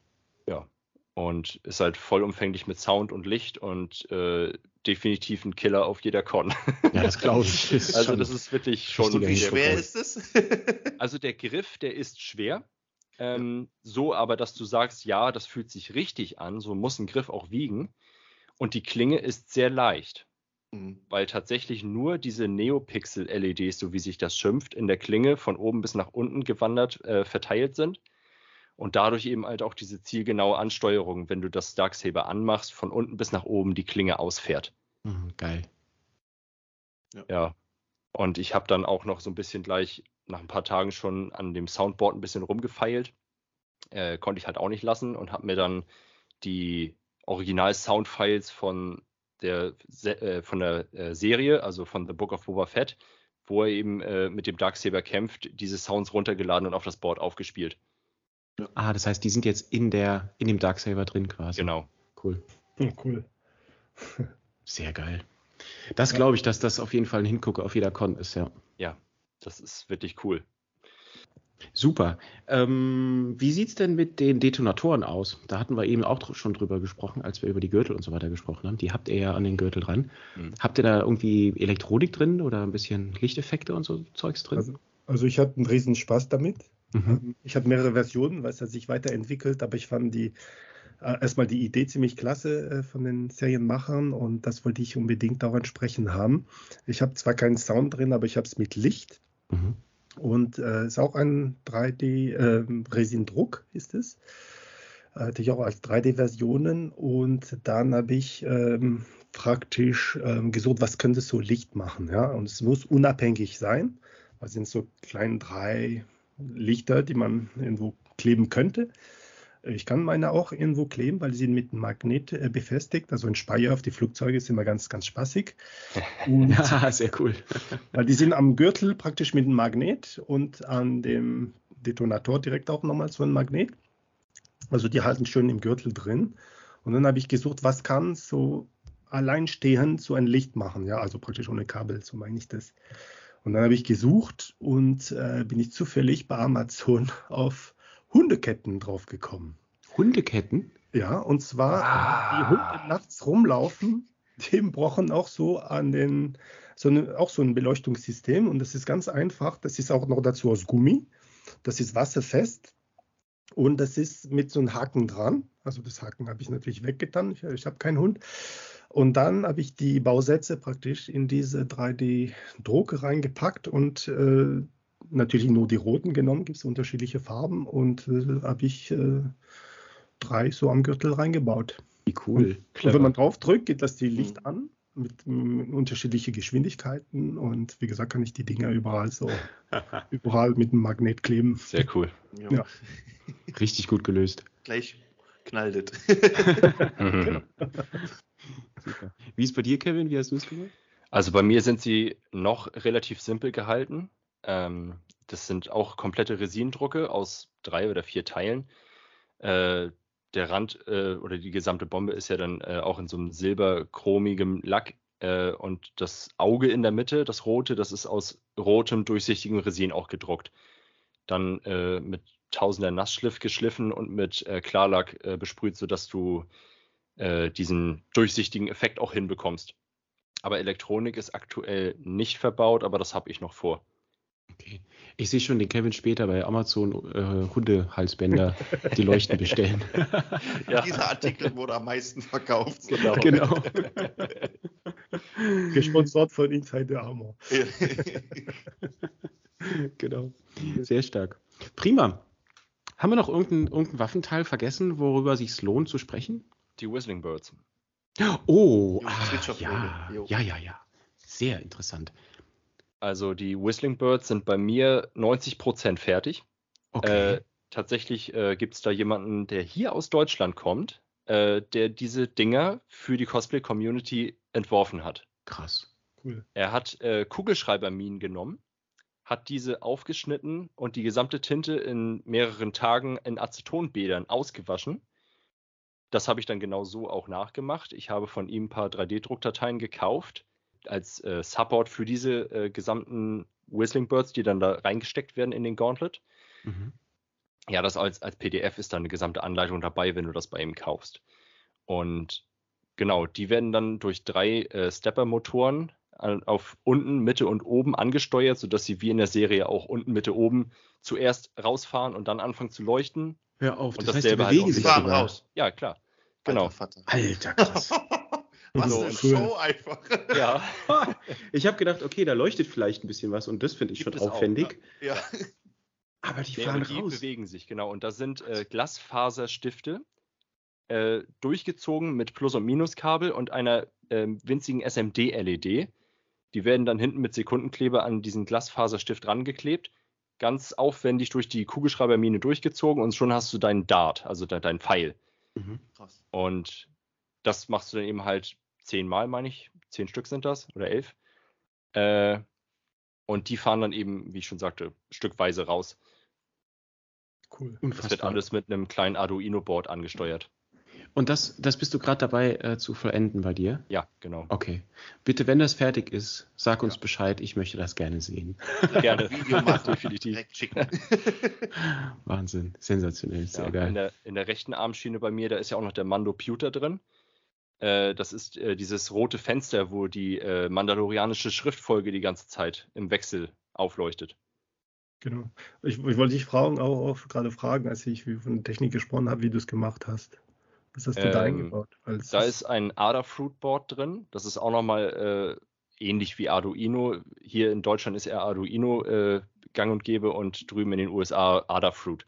Ja. und ist halt vollumfänglich mit Sound und Licht und äh, definitiv ein Killer auf jeder Con. Ja, das glaube ich. Das also das ist wirklich schon. Wie schwer ist es? also der Griff, der ist schwer. Ähm, so aber, dass du sagst, ja, das fühlt sich richtig an, so muss ein Griff auch wiegen. Und die Klinge ist sehr leicht, mhm. weil tatsächlich nur diese Neopixel-LEDs, so wie sich das schimpft, in der Klinge von oben bis nach unten gewandert äh, verteilt sind und dadurch eben halt auch diese zielgenaue Ansteuerung, wenn du das Darksaber anmachst, von unten bis nach oben die Klinge ausfährt. Mhm, geil. Ja. ja. Und ich habe dann auch noch so ein bisschen gleich nach ein paar Tagen schon an dem Soundboard ein bisschen rumgefeilt. Äh, konnte ich halt auch nicht lassen und habe mir dann die Original-Soundfiles von der, äh, von der äh, Serie, also von The Book of Boba Fett, wo er eben äh, mit dem Darksaber kämpft, diese Sounds runtergeladen und auf das Board aufgespielt. Ah, das heißt, die sind jetzt in der, in dem Darksaber drin quasi. Genau. Cool. Ja, cool. Sehr geil. Das ja. glaube ich, dass das auf jeden Fall ein Hingucker auf jeder Con ist, ja. Ja, das ist wirklich cool. Super. Ähm, wie sieht es denn mit den Detonatoren aus? Da hatten wir eben auch schon drüber gesprochen, als wir über die Gürtel und so weiter gesprochen haben. Die habt ihr ja an den Gürtel dran. Mhm. Habt ihr da irgendwie Elektronik drin oder ein bisschen Lichteffekte und so Zeugs drin? Also, also ich hatte einen riesen Spaß damit. Mhm. Ähm, ich habe mehrere Versionen, weil es hat sich weiterentwickelt, aber ich fand die äh, erstmal die Idee ziemlich klasse äh, von den Serienmachern und das wollte ich unbedingt auch entsprechend haben. Ich habe zwar keinen Sound drin, aber ich habe es mit Licht. Mhm. Und äh, ist auch ein 3D äh, Resin-Druck ist es. Hatte ich auch als 3D-Versionen und dann habe ich ähm, praktisch ähm, gesucht, was könnte so Licht machen. Ja? Und es muss unabhängig sein. Das sind so kleine drei Lichter, die man irgendwo kleben könnte. Ich kann meine auch irgendwo kleben, weil sie sind mit einem Magnet äh, befestigt. Also ein Speier auf die Flugzeuge ist immer ganz, ganz spaßig. Und ja, sehr cool. weil die sind am Gürtel praktisch mit einem Magnet und an dem Detonator direkt auch nochmal so ein Magnet. Also die halten schön im Gürtel drin. Und dann habe ich gesucht, was kann so alleinstehend so ein Licht machen. Ja, also praktisch ohne Kabel, so meine ich das. Und dann habe ich gesucht und äh, bin ich zufällig bei Amazon auf Hundeketten draufgekommen. Hundeketten? Ja, und zwar ah. die Hunde nachts rumlaufen, die brauchen auch so an den, so eine, auch so ein Beleuchtungssystem und das ist ganz einfach. Das ist auch noch dazu aus Gummi. Das ist wasserfest und das ist mit so einem Haken dran. Also das Haken habe ich natürlich weggetan. Ich, ich habe keinen Hund. Und dann habe ich die Bausätze praktisch in diese 3D-Drucke reingepackt und äh, natürlich nur die roten genommen, gibt es unterschiedliche Farben und äh, habe ich äh, drei so am Gürtel reingebaut. Wie cool. Und, und wenn man drauf drückt, geht das die Licht mhm. an mit, mit unterschiedlichen Geschwindigkeiten und wie gesagt kann ich die Dinger überall so überall mit einem Magnet kleben. Sehr cool. Ja. ja. Richtig gut gelöst. Gleich knallt es. Super. Wie ist bei dir, Kevin? Wie hast du es gemacht? Also bei mir sind sie noch relativ simpel gehalten. Ähm, das sind auch komplette Resindrucke aus drei oder vier Teilen. Äh, der Rand äh, oder die gesamte Bombe ist ja dann äh, auch in so einem silberchromigem Lack äh, und das Auge in der Mitte, das rote, das ist aus rotem, durchsichtigem Resin auch gedruckt. Dann äh, mit tausender Nassschliff geschliffen und mit äh, Klarlack besprüht, sodass du diesen durchsichtigen Effekt auch hinbekommst. Aber Elektronik ist aktuell nicht verbaut, aber das habe ich noch vor. Okay. Ich sehe schon den Kevin später bei Amazon äh, Hundehalsbänder, die leuchten bestellen. ja. Dieser Artikel wurde am meisten verkauft. Genau. genau. Gesponsert von Inside Armor. genau. Sehr stark. Prima. Haben wir noch irgendeinen irgendein Waffenteil vergessen, worüber sich lohnt zu sprechen? Die Whistling Birds. Oh, ah, ja, ja, ja, ja. Sehr interessant. Also die Whistling Birds sind bei mir 90% fertig. Okay. Äh, tatsächlich äh, gibt es da jemanden, der hier aus Deutschland kommt, äh, der diese Dinger für die Cosplay-Community entworfen hat. Krass. Cool. Er hat äh, Kugelschreiberminen genommen, hat diese aufgeschnitten und die gesamte Tinte in mehreren Tagen in Acetonbädern ausgewaschen. Das habe ich dann genau so auch nachgemacht. Ich habe von ihm ein paar 3D-Druckdateien gekauft als äh, Support für diese äh, gesamten Whistling Birds, die dann da reingesteckt werden in den Gauntlet. Mhm. Ja, das als, als PDF ist dann eine gesamte Anleitung dabei, wenn du das bei ihm kaufst. Und genau, die werden dann durch drei äh, Stepper-Motoren auf unten, Mitte und oben angesteuert, sodass sie wie in der Serie auch unten, Mitte, oben zuerst rausfahren und dann anfangen zu leuchten. Hör auf, Und das, das heißt, die halt bewegen auch sich fahren raus. Ja, klar. Genau. Alter Vater. Alter, krass. Was So, eine und Show einfach. Ja, ich habe gedacht, okay, da leuchtet vielleicht ein bisschen was und das finde ich Gibt schon es auch, aufwendig. Ja. Aber die fahren die raus. bewegen sich, genau. Und da sind äh, Glasfaserstifte äh, durchgezogen mit Plus- und Minuskabel und einer ähm, winzigen SMD-LED. Die werden dann hinten mit Sekundenkleber an diesen Glasfaserstift rangeklebt, ganz aufwendig durch die Kugelschreibermine durchgezogen und schon hast du deinen Dart, also de dein Pfeil. Mhm. Krass. Und das machst du dann eben halt zehnmal, meine ich. Zehn Stück sind das oder elf. Äh, und die fahren dann eben, wie ich schon sagte, stückweise raus. Cool. Das wird alles mit einem kleinen Arduino-Board angesteuert. Und das, das bist du gerade dabei äh, zu vollenden bei dir? Ja, genau. Okay. Bitte, wenn das fertig ist, sag uns Bescheid. Ich möchte das gerne sehen. Gerne. Video machen, definitiv. direkt schicken. Wahnsinn. Sensationell. Sehr Ja, geil. in, der, in der rechten Armschiene bei mir, da ist ja auch noch der Mando Pewter drin. Äh, das ist äh, dieses rote Fenster, wo die äh, mandalorianische Schriftfolge die ganze Zeit im Wechsel aufleuchtet. Genau. Ich, ich wollte dich fragen, auch, auch gerade fragen, als ich von der Technik gesprochen habe, wie du es gemacht hast. Was hast du da Ähm, eingebaut? Weil es Da ist ein Adafruit Board drin. Das ist auch nochmal äh, ähnlich wie Arduino. Hier in Deutschland ist eher Arduino äh, gang und gäbe und drüben in den USA Adafruit.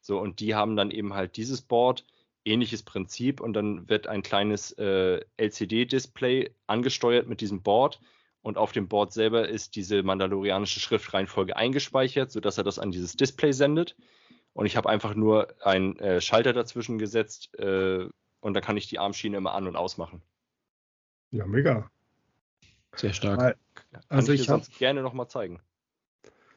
So, und die haben dann eben halt dieses Board, ähnliches Prinzip, und dann wird ein kleines äh, LCD-Display angesteuert mit diesem Board. Und auf dem Board selber ist diese mandalorianische Schriftreihenfolge eingespeichert, sodass er das an dieses Display sendet. Und ich habe einfach nur einen äh, Schalter dazwischen gesetzt äh, und dann kann ich die Armschiene immer an- und ausmachen. ja mega. Sehr stark. Weil- Kann Also ich dir ich habe sonst gerne nochmal zeigen.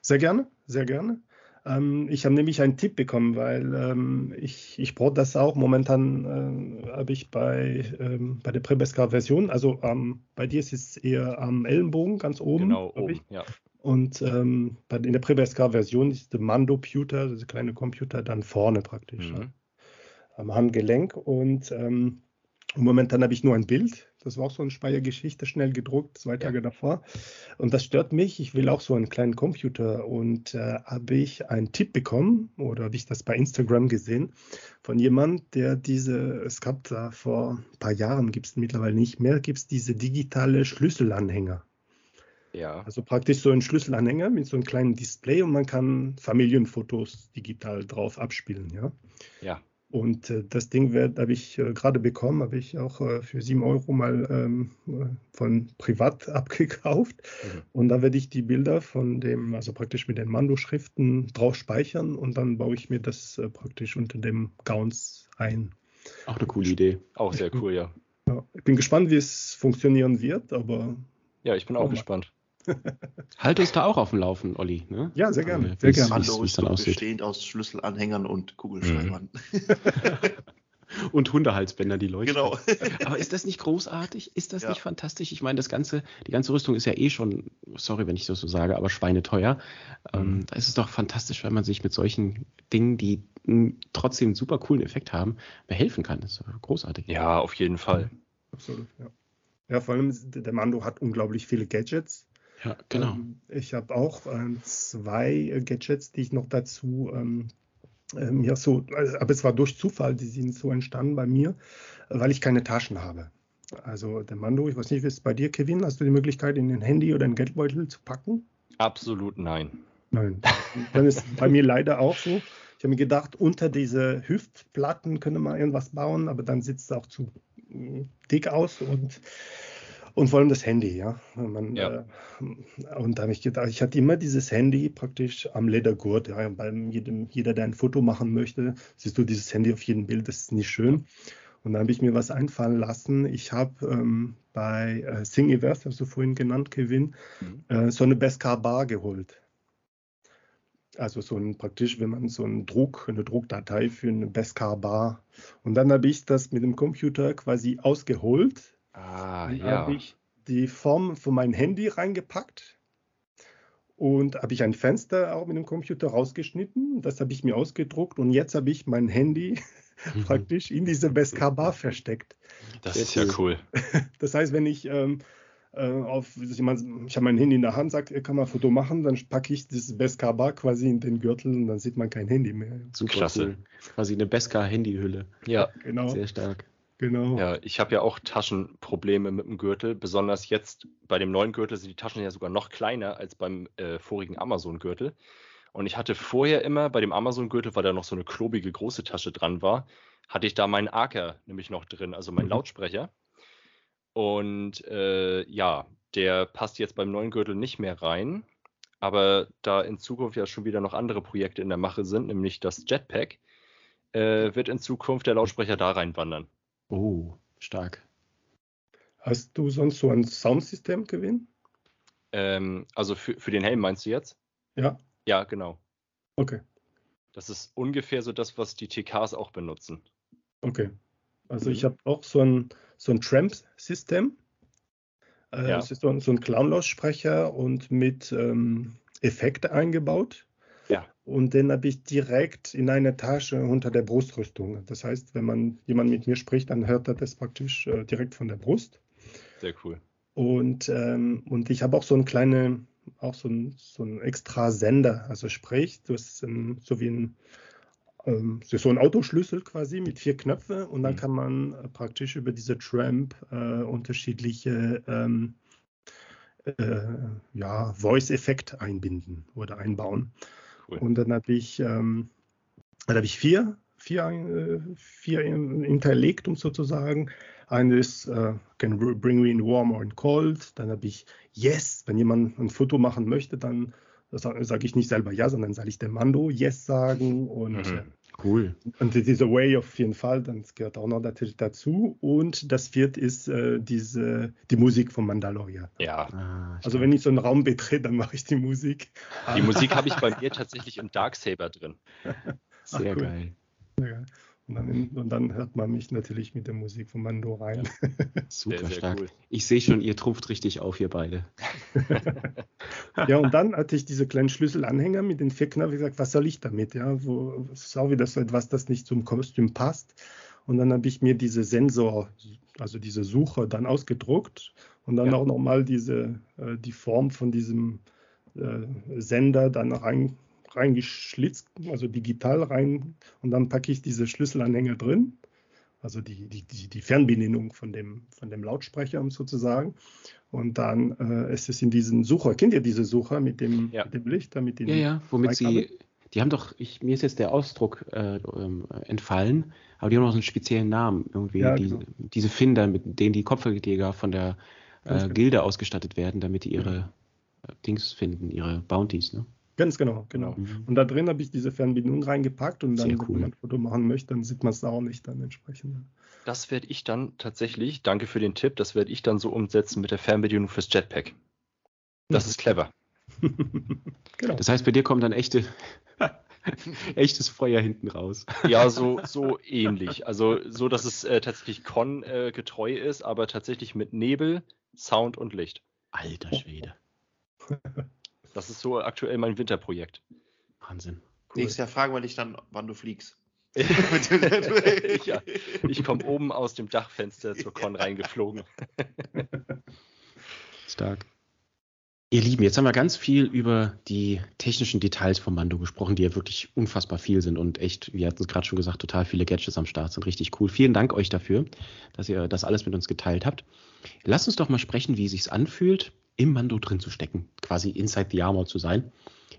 Sehr gerne, sehr gerne. Ähm, ich habe nämlich einen Tipp bekommen, weil ähm, ich, ich brauche das auch. Momentan äh, habe ich bei, ähm, bei der Prebeska-Version, also ähm, bei dir ist es eher am Ellenbogen, ganz oben. genau, oben. Ich. Ja. Und ähm, bei, in der Prebeska-Version ist der Mando-Computer, dieser kleine Computer, dann vorne praktisch. Mhm. ja, am Handgelenk. Und ähm, momentan habe ich nur ein Bild. Das war auch so eine Speiergeschichte, schnell gedruckt, zwei Tage davor. Und das stört mich. Ich will auch so einen kleinen Computer. Und äh, habe ich einen Tipp bekommen, oder habe ich das bei Instagram gesehen, von jemand, der diese, es gab da vor ein paar Jahren, gibt es mittlerweile nicht mehr, gibt es diese digitale Schlüsselanhänger. ja. Also praktisch so ein Schlüsselanhänger mit so einem kleinen Display und man kann Familienfotos digital drauf abspielen, ja. Ja. Und äh, das Ding habe ich äh, gerade bekommen, habe ich auch äh, für 7 Euro mal ähm, äh, von privat abgekauft. Mhm. Und da werde ich die Bilder von dem, also praktisch mit den Mando-Schriften drauf speichern und dann baue ich mir das äh, praktisch unter dem Gauns ein. Auch eine coole Idee. Auch sehr cool, ja. Ja, ich bin gespannt, wie es funktionieren wird, aber Ja, ich bin auch Oh gespannt. Halt uns da auch auf dem Laufen, Olli. Ne? ja, sehr gerne. Äh, Sehr gerne. wie's ist dann bestehend aus Schlüsselanhängern und Kugelschreibern. Und Hundehalsbänder, die leuchten. Genau. Aber ist das nicht großartig? Ist das Ja. nicht fantastisch? Ich meine, das ganze, die ganze Rüstung ist ja eh schon, sorry, wenn ich das so sage, aber schweineteuer. Ähm, Mhm. da ist es doch fantastisch, wenn man sich mit solchen Dingen, die m, trotzdem einen super coolen Effekt haben, behelfen kann. Das ist großartig. Ja, auf jeden Fall. Absolut, ja. Ja, vor allem der Mando hat unglaublich viele Gadgets. Ja, genau. Ähm, ich habe auch ähm, zwei äh, Gadgets, die ich noch dazu ähm, ähm, ja so, also, aber es war durch Zufall, die sind so entstanden bei mir, äh, weil ich keine Taschen habe. Also der Mando, ich weiß nicht, wie es bei dir, Kevin, hast du die Möglichkeit, in den Handy oder den Geldbeutel zu packen? Absolut nein. Nein. Dann ist bei mir leider auch so. Ich habe mir gedacht, unter diese Hüftplatten könnte man irgendwas bauen, aber dann sitzt es auch zu mm, dick aus und, und vor allem das Handy, ja. Man, Ja. Äh, und da habe ich gedacht, ich hatte immer dieses Handy praktisch am Ledergurt. Ja. Bei jedem, jeder, der ein Foto machen möchte, siehst du dieses Handy auf jedem Bild, das ist nicht schön. Und dann habe ich mir was einfallen lassen. Ich habe ähm, bei äh, Thingiverse, hast du vorhin genannt, Kevin, Mhm. äh, so eine Beskar Bar geholt. Also so ein praktisch, wenn man so einen Druck, eine Druckdatei für eine Beskar Bar. Und dann habe ich das mit dem Computer quasi ausgeholt. Ah, Dann ja. habe ich die Form von meinem Handy reingepackt und habe ich ein Fenster auch mit dem Computer rausgeschnitten. Das habe ich mir ausgedruckt und jetzt habe ich mein Handy praktisch in diese Beskar-Bar versteckt. Das ist ja cool. Das heißt, wenn ich ähm, äh, auf, ich, mein, ich habe mein Handy in der Hand, sage, kann man ein Foto machen, dann packe ich das Beskar-Bar quasi in den Gürtel und dann sieht man kein Handy mehr. Super Klasse. Cool. Quasi eine Beskar-Handyhülle. Ja, genau. Sehr stark. Genau. Ja, ich habe ja auch Taschenprobleme mit dem Gürtel. Besonders jetzt bei dem neuen Gürtel sind die Taschen ja sogar noch kleiner als beim äh, vorigen Amazon-Gürtel. Und ich hatte vorher immer bei dem Amazon-Gürtel, weil da noch so eine klobige große Tasche dran war, hatte ich da meinen Aker nämlich noch drin, also meinen mhm. Lautsprecher. Und äh, ja, der passt jetzt beim neuen Gürtel nicht mehr rein. Aber da in Zukunft ja schon wieder noch andere Projekte in der Mache sind, nämlich das Jetpack, äh, wird in Zukunft der Lautsprecher da reinwandern. Oh, stark. Hast du sonst so ein Soundsystem gewinnt? Ähm, also für, für den Helm meinst du jetzt? Ja. Ja, genau. Okay. Das ist ungefähr so das, was die TKs auch benutzen. Okay. Also ich mhm. habe auch so ein, so ein Tramp-System. Äh, ja. Das ist so ein, so ein Clown-Lautsprecher und mit ähm, Effekte eingebaut. Ja. Und den habe ich direkt in eine Tasche unter der Brustrüstung. Das heißt, wenn man jemand mit mir spricht, dann hört er das praktisch äh, direkt von der Brust. Sehr cool. Und, ähm, und ich habe auch so einen kleinen, auch so ein, so extra Sender. Also sprich, du hast ein, so wie ein, ähm, so ein Autoschlüssel quasi mit vier Knöpfen und dann mhm. kann man äh, praktisch über diese Tramp äh, unterschiedliche ähm, äh, ja, Voice-Effekt einbinden oder einbauen. Cool. Und dann habe ich, ähm, dann habe ich vier, vier, äh, vier hinterlegt, um sozusagen. Eine ist uh, Can bring me in warm or in cold. Dann habe ich Yes, wenn jemand ein Foto machen möchte, dann sage ich nicht selber Ja, sondern sage ich dem Mando Yes sagen. Und mhm. Cool. Und diese Way auf jeden Fall, das gehört auch noch natürlich dazu. Und das vierte ist äh, diese, die Musik von Mandalorian. Ja. Ah, also wenn ich so einen Raum betrete, dann mache ich die Musik. Die Musik habe ich bei mir tatsächlich im Darksaber drin. Sehr Ach, cool. geil. Ja. Und dann, und dann, hört man mich natürlich mit der Musik von Mando rein. Ja. Super sehr, sehr stark. Cool. Ich sehe schon, ihr trumpft richtig auf, ihr beide. ja, und dann hatte ich diese kleinen Schlüsselanhänger mit den vier Knöpfen. gesagt, was soll ich damit? Ja, wo, das ist auch wieder so etwas, das nicht zum Kostüm passt. Und dann habe ich mir diese Sensor, also diese Suche dann ausgedruckt und dann ja. auch nochmal diese, äh, die Form von diesem äh, Sender dann rein reingeschlitzt, also digital rein und dann packe ich diese Schlüsselanhänger drin, also die, die, die, Fernbedienung von dem, von dem Lautsprecher sozusagen. Und dann äh, ist es in diesen Sucher. Kennt ihr diese Sucher mit dem, ja. mit dem Licht? Mit den ja, ja, womit sie, die haben doch, ich, mir ist jetzt der Ausdruck äh, ähm, entfallen, aber die haben noch so einen speziellen Namen. Irgendwie ja, die, genau. diese Finder, mit denen die Kopfgeldjäger von der äh, genau. Gilde ausgestattet werden, damit die ihre äh, Dings finden, ihre Bounties, ne? Ganz genau, genau. Mhm. Und da drin habe ich diese Fernbedienung reingepackt und dann, cool. wenn man ein Foto machen möchte, dann sieht man es da auch nicht dann entsprechend. Das werde ich dann tatsächlich, danke für den Tipp, das werde ich dann so umsetzen mit der Fernbedienung fürs Jetpack. Das ja. ist clever. genau. Das heißt, bei dir kommt dann echte, echtes Feuer hinten raus. Ja, so, so ähnlich. Also so, dass es äh, tatsächlich Con äh, getreu ist, aber tatsächlich mit Nebel, Sound und Licht. Alter Schwede. Das ist so aktuell mein Winterprojekt. Wahnsinn. Cool. Nächstes Jahr fragen wir dich dann, wann du fliegst. ja, ich komme oben aus dem Dachfenster zur Con reingeflogen. Stark. Ihr Lieben, jetzt haben wir ganz viel über die technischen Details vom Mando gesprochen, die ja wirklich unfassbar viel sind und echt, wir hatten es gerade schon gesagt, total viele Gadgets am Start sind richtig cool. Vielen Dank euch dafür, dass ihr das alles mit uns geteilt habt. Lasst uns doch mal sprechen, wie es sich anfühlt, im Mando drin zu stecken, quasi inside the armor zu sein.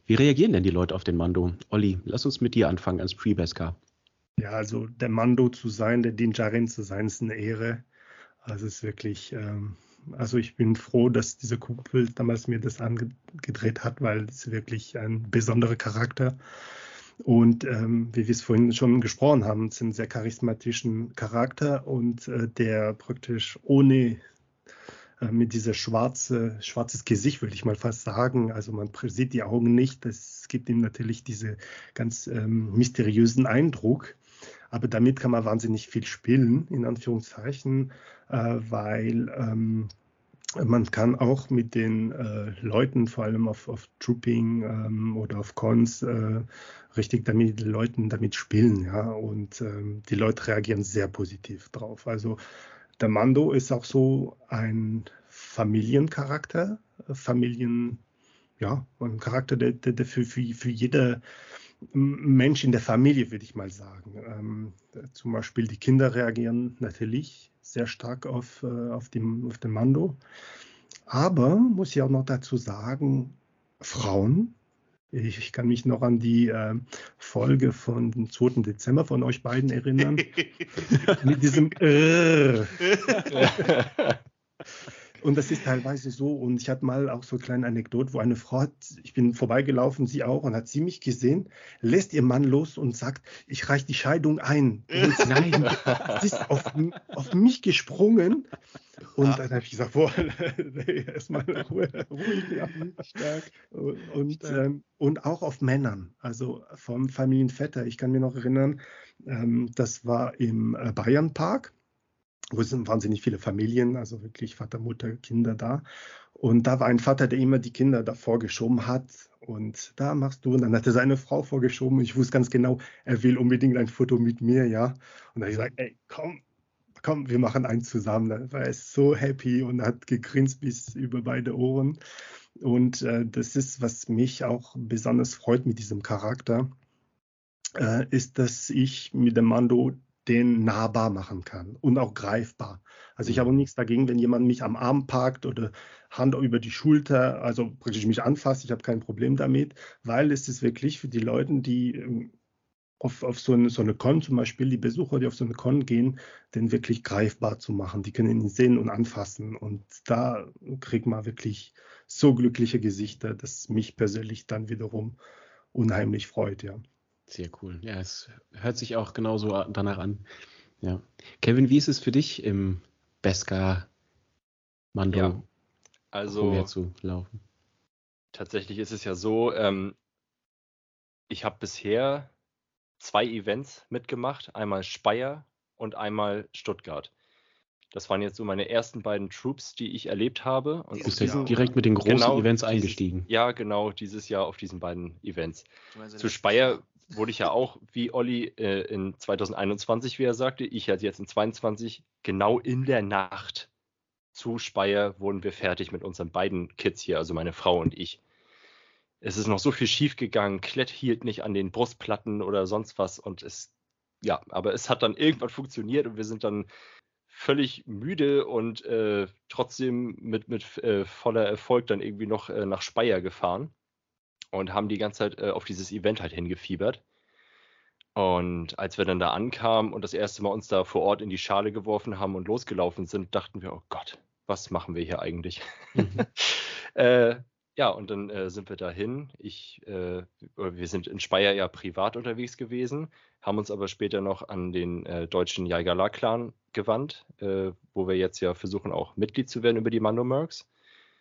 Wie reagieren denn die Leute auf den Mando? Olli, lass uns mit dir anfangen als Pre-Beskar. Ja, also der Mando zu sein, der Dinjarin zu sein, ist eine Ehre. Also es ist wirklich, ähm, also ich bin froh, dass dieser Kumpel damals mir das angedreht hat, weil es wirklich ein besonderer Charakter. Und ähm, wie wir es vorhin schon gesprochen haben, es ist ein sehr charismatischen Charakter und äh, der praktisch ohne mit dieser schwarze, schwarzes Gesicht, würde ich mal fast sagen. Also man sieht die Augen nicht. Das gibt ihm natürlich diese ganz ähm, mysteriösen Eindruck. Aber damit kann man wahnsinnig viel spielen, in Anführungszeichen, äh, weil ähm, man kann auch mit den äh, Leuten, vor allem auf, auf Trooping ähm, oder auf Cons, äh, richtig damit Leuten damit spielen, ja. Und ähm, die Leute reagieren sehr positiv drauf. Also der Mando ist auch so ein Familiencharakter, Familien, ja, ein Charakter, der, der, der für, für, für jede Mensch in der Familie, würde ich mal sagen. Ähm, zum Beispiel die Kinder reagieren natürlich sehr stark auf, äh, auf, dem, auf den Mando. Aber muss ich auch noch dazu sagen, Frauen, ich, ich kann mich noch an die äh, Folge von dem 2. Dezember von euch beiden erinnern. mit diesem äh. Und das ist teilweise so. Und ich hatte mal auch so eine kleine Anekdote, wo eine Frau hat, ich bin vorbeigelaufen, sie auch, und hat sie mich gesehen, lässt ihr Mann los und sagt, ich reiche die Scheidung ein. Und nein, sie ist auf, auf mich gesprungen. Und ah. dann habe ich gesagt, boah, erstmal ruhig, ja, stark. Und, und, ähm, und, auch auf Männern, also vom Familienvetter. Ich kann mir noch erinnern, ähm, das war im äh, Bayernpark wo sind wahnsinnig viele Familien, also wirklich Vater, Mutter, Kinder da. Und da war ein Vater, der immer die Kinder davor geschoben hat. Und da machst du, und dann hat er seine Frau vorgeschoben. Ich wusste ganz genau, er will unbedingt ein Foto mit mir, ja. Und da habe ich gesagt, ey, komm, komm, wir machen eins zusammen. Da war er so happy und hat gegrinst bis über beide Ohren. Und äh, das ist, was mich auch besonders freut mit diesem Charakter, äh, ist, dass ich mit dem Mando den nahbar machen kann und auch greifbar. Also ich habe Mhm. nichts dagegen, wenn jemand mich am Arm packt oder Hand über die Schulter, also praktisch mich anfasst. Ich habe kein Problem damit, weil es ist wirklich für die Leute, die ähm, auf, auf so, eine, so eine Con zum Beispiel, die Besucher, die auf so eine Con gehen, den wirklich greifbar zu machen. Die können ihn sehen und anfassen. Und da kriegt man wirklich so glückliche Gesichter, dass mich persönlich dann wiederum unheimlich freut, ja. Sehr cool. Ja, es hört sich auch genauso danach an. Ja. Kevin, wie ist es für dich im Beskar Mando Ja, also zu laufen? tatsächlich ist es ja so, ähm, ich habe bisher zwei Events mitgemacht, einmal Speyer und einmal Stuttgart. Das waren jetzt so meine ersten beiden Troops, die ich erlebt habe. Und bist ja direkt mit den großen genau Events dieses, eingestiegen. ja, genau, dieses Jahr auf diesen beiden Events. Zu Speyer Jahr? Wurde ich ja auch, wie Olli, äh, in 2021, wie er sagte, ich halt jetzt in 22, genau in der Nacht zu Speyer wurden wir fertig mit unseren beiden Kids hier, also meine Frau und ich. Es ist noch so viel schief gegangen, Klett hielt nicht an den Brustplatten oder sonst was und es, ja, aber es hat dann irgendwann funktioniert und wir sind dann völlig müde und äh, trotzdem mit, mit äh, voller Erfolg dann irgendwie noch äh, nach Speyer gefahren und haben die ganze Zeit äh, auf dieses Event halt hingefiebert. Und als wir dann da ankamen und das erste Mal uns da vor Ort in die Schale geworfen haben und losgelaufen sind, dachten wir, oh Gott, was machen wir hier eigentlich? Mhm. äh, ja, und dann äh, sind wir dahin. Ich, äh, wir sind in Speyer ja privat unterwegs gewesen, haben uns aber später noch an den äh, deutschen Jaigala-Clan gewandt, äh, wo wir jetzt ja versuchen, auch Mitglied zu werden über die Mandomerks.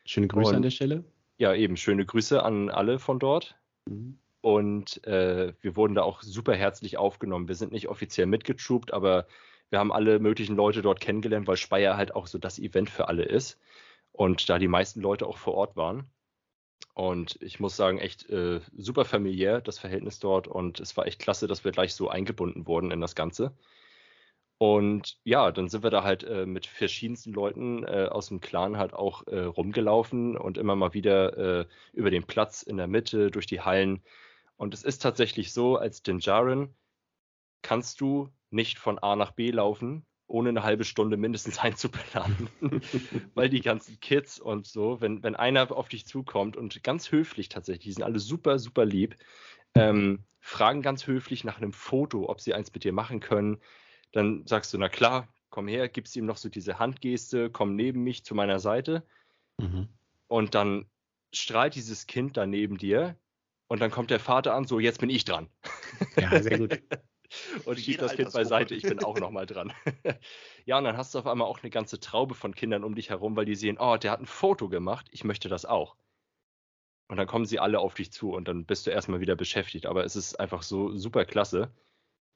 Schöne Grüße an Und der Stelle. Ja, eben schöne Grüße an alle von dort. Mhm. Und äh, wir wurden da auch super herzlich aufgenommen. Wir sind nicht offiziell mitgetroopt, aber wir haben alle möglichen Leute dort kennengelernt, weil Speyer halt auch so das Event für alle ist. Und da die meisten Leute auch vor Ort waren. Und ich muss sagen, echt äh, super familiär, das Verhältnis dort. Und es war echt klasse, dass wir gleich so eingebunden wurden in das Ganze. Und ja, dann sind wir da halt äh, mit verschiedensten Leuten äh, aus dem Clan halt auch äh, rumgelaufen und immer mal wieder äh, über den Platz in der Mitte, durch die Hallen. Und es ist tatsächlich so, als Dinjarin kannst du nicht von A nach B laufen, ohne eine halbe Stunde mindestens einzuplanen. Weil die ganzen Kids und so, wenn, wenn einer auf dich zukommt und ganz höflich tatsächlich, die sind alle super, super lieb, ähm, fragen ganz höflich nach einem Foto, ob sie eins mit dir machen können. Dann sagst du, na klar, komm her, gibst ihm noch so diese Handgeste, komm neben mich zu meiner Seite. Mhm. Und dann strahlt dieses Kind da neben dir. Und dann kommt der Vater an, so, jetzt bin ich dran. Ja, sehr gut. und schiebt das Kind beiseite, ich bin auch nochmal dran. ja, und dann hast du auf einmal auch eine ganze Traube von Kindern um dich herum, weil die sehen, oh, der hat ein Foto gemacht, ich möchte das auch. Und dann kommen sie alle auf dich zu und dann bist du erstmal wieder beschäftigt. Aber es ist einfach so super klasse,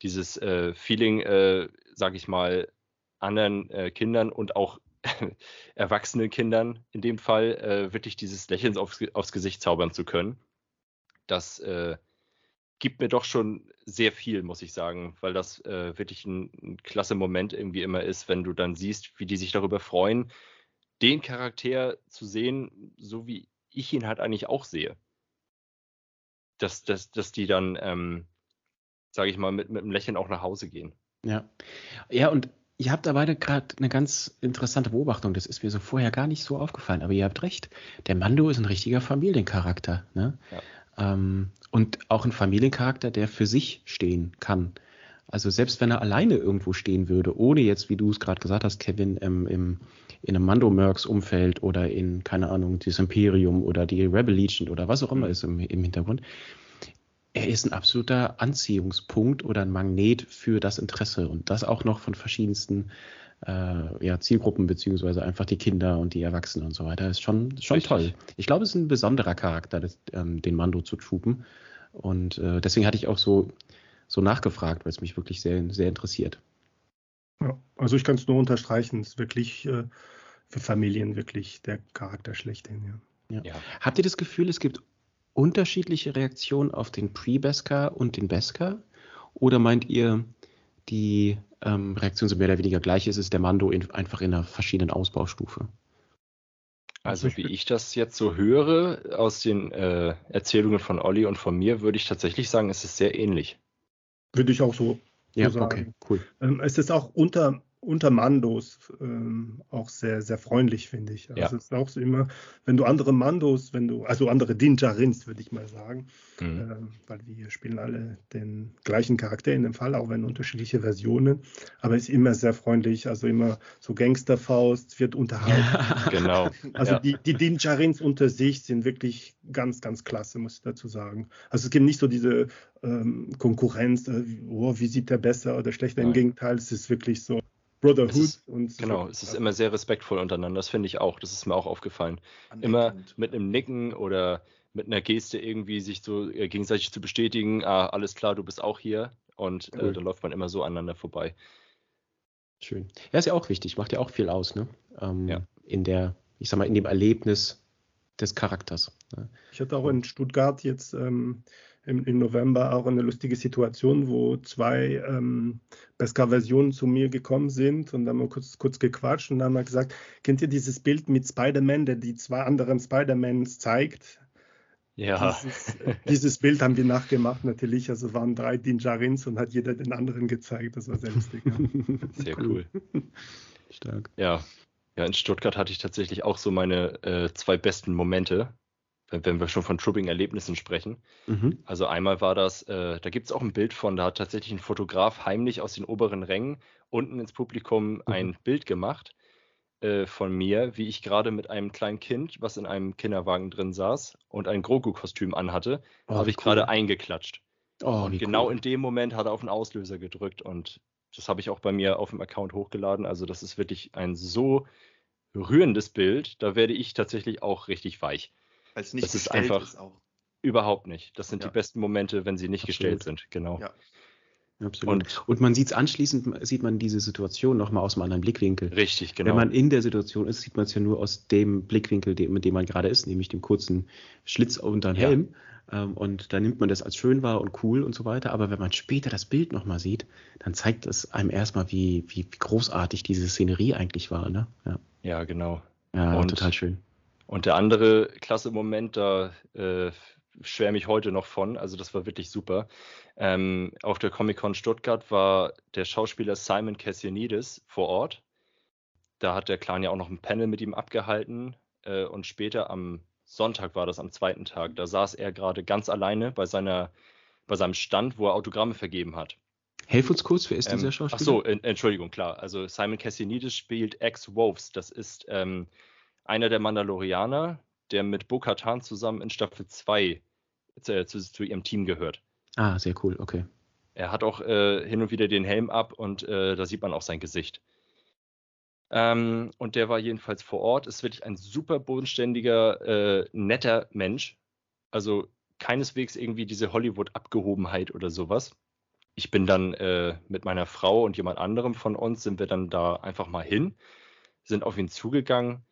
dieses äh, Feeling, äh, sag ich mal, anderen äh, Kindern und auch erwachsenen Kindern in dem Fall äh, wirklich dieses Lächeln aufs, aufs, Gesicht zaubern zu können. Das äh, gibt mir doch schon sehr viel, muss ich sagen, weil das äh, wirklich ein, ein klasse Moment irgendwie immer ist, wenn du dann siehst, wie die sich darüber freuen, den Charakter zu sehen, so wie ich ihn halt eigentlich auch sehe. Dass, dass, dass die dann, ähm, sage ich mal, mit, mit einem Lächeln auch nach Hause gehen. Ja. Ja, und ihr habt da beide gerade eine ganz interessante Beobachtung. Das ist mir so vorher gar nicht so aufgefallen, aber ihr habt recht. Der Mando ist ein richtiger Familiencharakter. Ne? Ja. Ähm, und auch ein Familiencharakter, der für sich stehen kann. Also selbst wenn er alleine irgendwo stehen würde, ohne jetzt, wie du es gerade gesagt hast, Kevin, ähm, im, in einem Mando-Mercs-Umfeld oder in, keine Ahnung, das Imperium oder die Rebel Legion oder was auch immer mhm. ist im, im Hintergrund, er ist ein absoluter Anziehungspunkt oder ein Magnet für das Interesse und das auch noch von verschiedensten äh, ja, Zielgruppen, beziehungsweise einfach die Kinder und die Erwachsenen und so weiter. Ist schon, schon toll. Ich glaube, es ist ein besonderer Charakter, das, ähm, den Mando zu troopen. Und äh, deswegen hatte ich auch so, so nachgefragt, weil es mich wirklich sehr, sehr interessiert. Ja, also ich kann es nur unterstreichen, es ist wirklich äh, für Familien wirklich der Charakter schlechthin. Ja. Ja. ja. Habt ihr das Gefühl, es gibt unterschiedliche Reaktionen auf den Pre-Beskar und den Beskar? Oder meint ihr, die ähm, Reaktion so mehr oder weniger gleich ist, ist der Mando in, einfach in einer verschiedenen Ausbaustufe? Also wie ich das jetzt so höre aus den äh, Erzählungen von Olli und von mir, würde ich tatsächlich sagen, es ist sehr ähnlich. Würde ich auch so, so ja, sagen. Okay, cool. Ähm, es ist auch unter unter Mandos ähm, auch sehr, sehr freundlich, finde ich. Also ja. es ist auch so immer, wenn du andere Mandos, wenn du, also andere Dinjarins, würde ich mal sagen, mhm. äh, weil wir spielen alle den gleichen Charakter in dem Fall, auch wenn unterschiedliche Versionen, aber es ist immer sehr freundlich, also immer so Gangsterfaust, wird unterhalten. Genau. Also ja. die, die Dinjarins unter sich sind wirklich ganz, ganz klasse, muss ich dazu sagen. Also es gibt nicht so diese ähm, Konkurrenz, äh, oh, wie sieht der besser oder schlechter, Nein. im Gegenteil, es ist wirklich so, Brotherhood. Ist, und genau, es ist immer sehr respektvoll untereinander, das finde ich auch, das ist mir auch aufgefallen. Immer mit einem Nicken oder mit einer Geste irgendwie sich so äh, gegenseitig zu bestätigen, ah, alles klar, du bist auch hier und äh, da läuft man immer so aneinander vorbei. Schön. Ja, ist ja auch wichtig, macht ja auch viel aus, ne? Ähm, ja. In der, ich sag mal, in dem Erlebnis des Charakters. Ne? Ich hatte auch in Stuttgart jetzt ähm, im, im, November auch eine lustige Situation, wo zwei ähm, Beskar-Versionen zu mir gekommen sind und dann haben wir kurz, kurz gequatscht und dann haben wir gesagt, kennt ihr dieses Bild mit Spider-Man, der die zwei anderen Spider-Mans zeigt? Ja. Dieses, dieses, Bild haben wir nachgemacht natürlich. Also waren drei Dinjarins und hat jeder den anderen gezeigt. Das war sehr lustig. Ja. Sehr cool. Stark. Ja. Ja, in Stuttgart hatte ich tatsächlich auch so meine äh, zwei besten Momente wenn wir schon von Tripping-Erlebnissen sprechen. Mhm. Also einmal war das, äh, da gibt es auch ein Bild von, da hat tatsächlich ein Fotograf heimlich aus den oberen Rängen unten ins Publikum mhm. ein Bild gemacht äh, von mir, wie ich gerade mit einem kleinen Kind, was in einem Kinderwagen drin saß und ein Grogu-Kostüm anhatte, oh, habe ich cool. gerade eingeklatscht. Oh, und genau cool. in dem Moment hat er auf den Auslöser gedrückt und das habe ich auch bei mir auf dem Account hochgeladen. Also das ist wirklich ein so rührendes Bild, da werde ich tatsächlich auch richtig weich. Weil es nicht das gestellt ist, einfach ist auch. Überhaupt nicht. Das sind ja. die besten Momente, wenn sie nicht Absolut. gestellt sind. Genau. Ja. Absolut. Und, und man sieht es anschließend, sieht man diese Situation nochmal aus einem anderen Blickwinkel. Richtig, genau. Wenn man in der Situation ist, sieht man es ja nur aus dem Blickwinkel, dem, mit dem man gerade ist, nämlich dem kurzen Schlitz unter dem Helm. Ja. Ähm, und da nimmt man das als schön wahr und cool und so weiter. Aber wenn man später das Bild nochmal sieht, dann zeigt es einem erstmal, wie, wie großartig diese Szenerie eigentlich war. Ne? Ja. ja, genau. Ja, und, total schön. Und der andere klasse Moment, da äh, schwärme ich heute noch von, also das war wirklich super. Ähm, auf der Comic-Con Stuttgart war der Schauspieler Simon Cassianidis vor Ort. Da hat der Clan ja auch noch ein Panel mit ihm abgehalten äh, und später am Sonntag war das am zweiten Tag. Da saß er gerade ganz alleine bei seiner bei seinem Stand, wo er Autogramme vergeben hat. Helf uns kurz, wer ist ähm, dieser Schauspieler? Ach so, Entschuldigung, klar. Also Simon Cassianidis spielt Ex-Wolves. Das ist ähm, einer der Mandalorianer, der mit Bo-Katan zusammen in Staffel 2 zu, zu, zu, ihrem Team gehört. Ah, sehr cool, okay. Er hat auch äh, hin und wieder den Helm ab und äh, da sieht man auch sein Gesicht. Ähm, und der war jedenfalls vor Ort. Ist wirklich ein super bodenständiger, äh, netter Mensch. Also keineswegs irgendwie diese Hollywood-Abgehobenheit oder sowas. Ich bin dann äh, mit meiner Frau und jemand anderem von uns, sind wir dann da einfach mal hin sind auf ihn zugegangen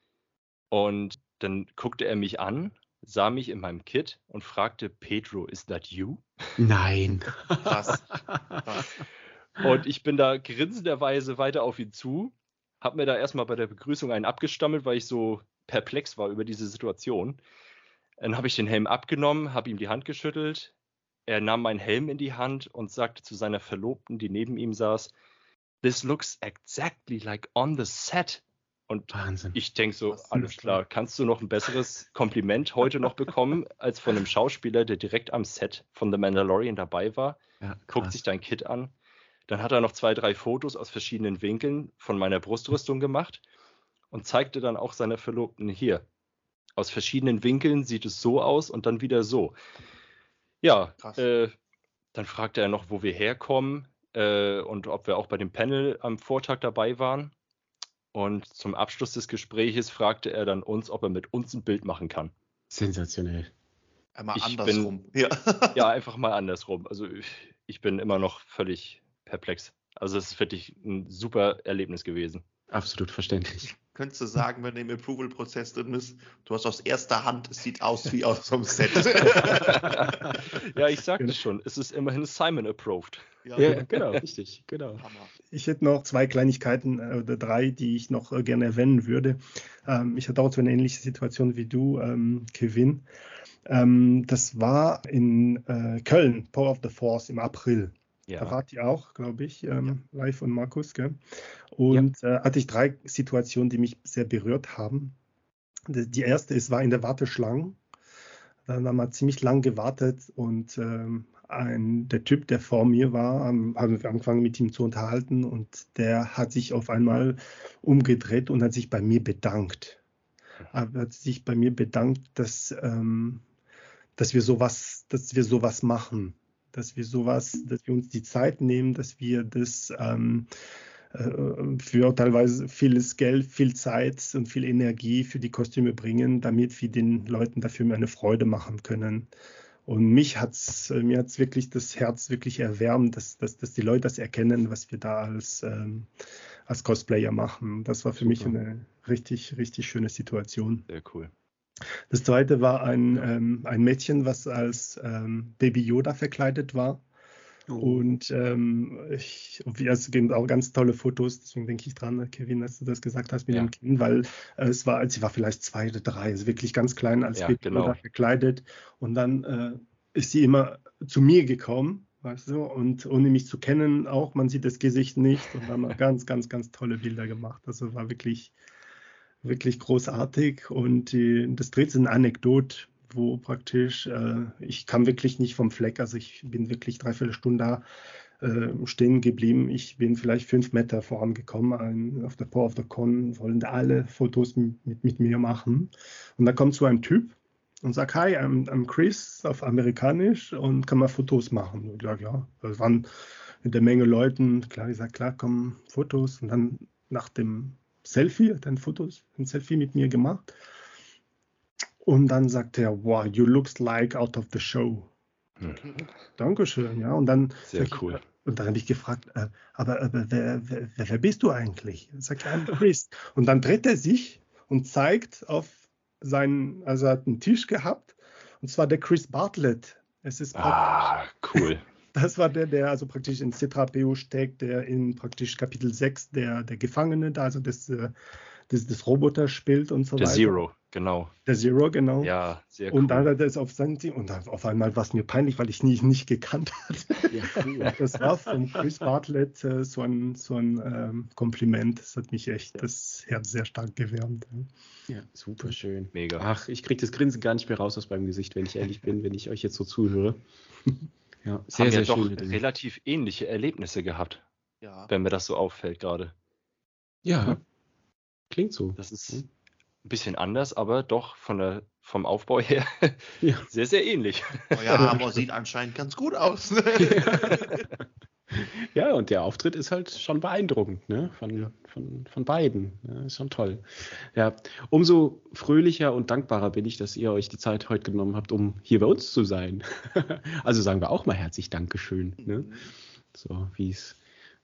und dann guckte er mich an, sah mich in meinem Kit und fragte, Pedro, is that you? Nein. Krass. Krass. Und ich bin da grinsenderweise weiter auf ihn zu, hab mir da erstmal bei der Begrüßung einen abgestammelt, weil ich so perplex war über diese Situation. Dann habe ich den Helm abgenommen, habe ihm die Hand geschüttelt. Er nahm meinen Helm in die Hand und sagte zu seiner Verlobten, die neben ihm saß, This looks exactly like on the set. Und Wahnsinn. ich denke so, alles klar, kannst du noch ein besseres Kompliment heute noch bekommen, als von einem Schauspieler, der direkt am Set von The Mandalorian dabei war? Ja, Guckt sich dein Kit an. Dann hat er noch zwei, drei Fotos aus verschiedenen Winkeln von meiner Brustrüstung gemacht und zeigte dann auch seiner Verlobten hier. Aus verschiedenen Winkeln sieht es so aus und dann wieder so. Ja, äh, dann fragte er noch, wo wir herkommen äh, und ob wir auch bei dem Panel am Vortag dabei waren. Und zum Abschluss des Gespräches fragte er dann uns, ob er mit uns ein Bild machen kann. Sensationell. Einmal Ich andersrum. Ja. Ja, einfach mal andersrum. Also ich, ich bin immer noch völlig perplex. Also es ist wirklich ein super Erlebnis gewesen. Absolut verständlich. Könntest du sagen, wenn du im Approval-Prozess drin bist, du hast aus erster Hand, es sieht aus wie aus vom Set. ja, ich sagte schon, es ist immerhin Simon approved. Ja, genau, richtig, genau. Hammer. Ich hätte noch zwei Kleinigkeiten äh, oder drei, die ich noch äh, gerne erwähnen würde. Ähm, ich hatte auch so eine ähnliche Situation wie du, ähm, Kevin. Ähm, das war in äh, Köln, Power of the Force im April. Da Ja, ihr auch, glaube ich, ähm, live und Markus, gell? Und äh, hatte ich drei Situationen, die mich sehr berührt haben. Die erste ist, war in der Warteschlange. Dann haben wir ziemlich lang gewartet und ähm, ein, der Typ, der vor mir war, haben wir angefangen mit ihm zu unterhalten und der hat sich auf einmal umgedreht und hat sich bei mir bedankt. Er hat sich bei mir bedankt, dass, ähm, dass wir sowas, dass wir sowas machen, dass wir sowas, dass wir uns die Zeit nehmen, dass wir das ähm, äh, für teilweise vieles Geld, viel Zeit und viel Energie für die Kostüme bringen, damit wir den Leuten dafür mehr eine Freude machen können. Und mich hat's, äh, mir hat's wirklich das Herz wirklich erwärmt, dass, dass, dass die Leute das erkennen, was wir da als, ähm, als Cosplayer machen. Das war für mich Super. eine richtig, richtig schöne Situation. sehr cool. Das zweite war ein, ähm, ein Mädchen, was als ähm, Baby Yoda verkleidet war. Und ähm, ich, es gibt auch ganz tolle Fotos, deswegen denke ich dran, Kevin, dass du das gesagt hast mit Ja. dem Kind, weil äh, es war, sie war vielleicht zwei oder drei, also wirklich ganz klein als Ja, Baby genau. Yoda verkleidet. Und dann äh, ist sie immer zu mir gekommen, weißt du, und ohne mich zu kennen auch, man sieht das Gesicht nicht und haben ganz, ganz, ganz tolle Bilder gemacht. Also war wirklich, wirklich großartig. Und die, das dritte ist eine Anekdote, wo praktisch, äh, ich kam wirklich nicht vom Fleck, also ich bin wirklich dreiviertel Stunde da äh, stehen geblieben. Ich bin vielleicht fünf Meter vorangekommen. Ein, auf der Power of the Con wollen alle Fotos mit, mit, mir machen. Und da kommt so ein Typ und sagt, hi, I'm, I'm Chris auf Amerikanisch und kann mal Fotos machen. Und ich sage, ja, das waren mit der Menge Leuten, klar, ich sage, klar, komm, Fotos. Und dann nach dem Selfie, hat ein Fotos, ein Selfie mit mir gemacht. Und dann sagt er, wow, you looks like out of the show. Hm. Dankeschön, ja. Und dann, Sehr ich, cool. und dann habe ich gefragt, äh, aber, aber wer, wer, wer, wer bist du eigentlich? Er sagt, I'm Chris. Und dann dreht er sich und zeigt auf seinen, also er hat einen Tisch gehabt, und zwar der Chris Bartlett. Es ist praktisch, Ah, cool. Das war der, der also praktisch in C3PO steckt, der in praktisch Kapitel 6 der, der Gefangene, da also des, äh, des, des Roboters spielt und so Der weiter. Zero, genau. Der Zero, genau. Ja, sehr cool. Und dann hat er es auf sein Team und dann auf einmal war es mir peinlich, weil ich ihn nicht, gekannt hatte. Ja, cool. Das war von Chris Bartlett äh, so ein, so ein ähm, Kompliment. Das hat mich echt das Herz sehr stark gewärmt. ja. Ja, super schön. Mega. Ach, ich kriege das Grinsen gar nicht mehr raus aus meinem Gesicht, wenn ich ehrlich bin, wenn ich euch jetzt so zuhöre. Ja, sehr, Haben sehr ja doch schön. relativ ähnliche Erlebnisse gehabt, Ja. wenn mir das so auffällt gerade. Ja, klingt so. Das ist ein bisschen anders, aber doch von der, vom Aufbau her Ja. sehr, sehr ähnlich. Euer Armor sieht anscheinend ganz gut aus. Ja, und der Auftritt ist halt schon beeindruckend, ne? Von, von, von beiden. Ja, ist schon toll. Ja, umso fröhlicher und dankbarer bin ich, dass ihr euch die Zeit heute genommen habt, um hier bei uns zu sein. Also sagen wir auch mal herzlich Dankeschön. Ne? So, wie es,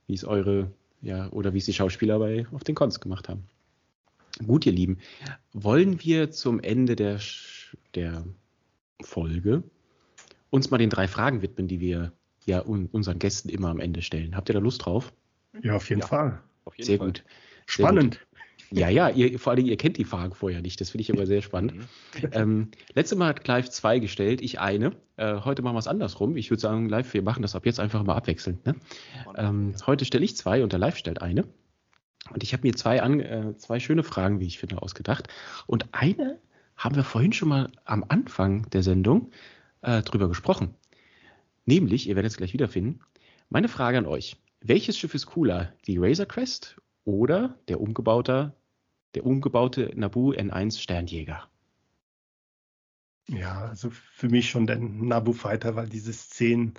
wie es eure, ja, oder wie es die Schauspieler bei auf den Cons gemacht haben. Gut, ihr Lieben, wollen wir zum Ende der, der Folge uns mal den drei Fragen widmen, die wir ja unseren Gästen immer am Ende stellen. Habt ihr da Lust drauf? Ja, auf jeden ja, Fall. Auf jeden sehr Fall. gut. Sehr Spannend. Gut. Ja, ja, ihr, vor allem ihr kennt die Fragen vorher nicht. Das finde ich aber sehr spannend. Mhm. ähm, letztes Mal hat Clive zwei gestellt, ich eine. Äh, heute machen wir es andersrum. Ich würde sagen, Live, wir machen das ab jetzt einfach mal abwechselnd. Ne? Ähm, heute stelle ich zwei und der Live stellt eine. Und ich habe mir zwei, an, äh, zwei schöne Fragen, wie ich finde, ausgedacht. Und eine haben wir vorhin schon mal am Anfang der Sendung äh, drüber gesprochen. Nämlich, ihr werdet es gleich wiederfinden, meine Frage an euch. Welches Schiff ist cooler, die Razor Crest oder der umgebaute, der umgebaute Naboo N1 Sternjäger? Ja, also für mich schon der Naboo Fighter, weil diese Szenen,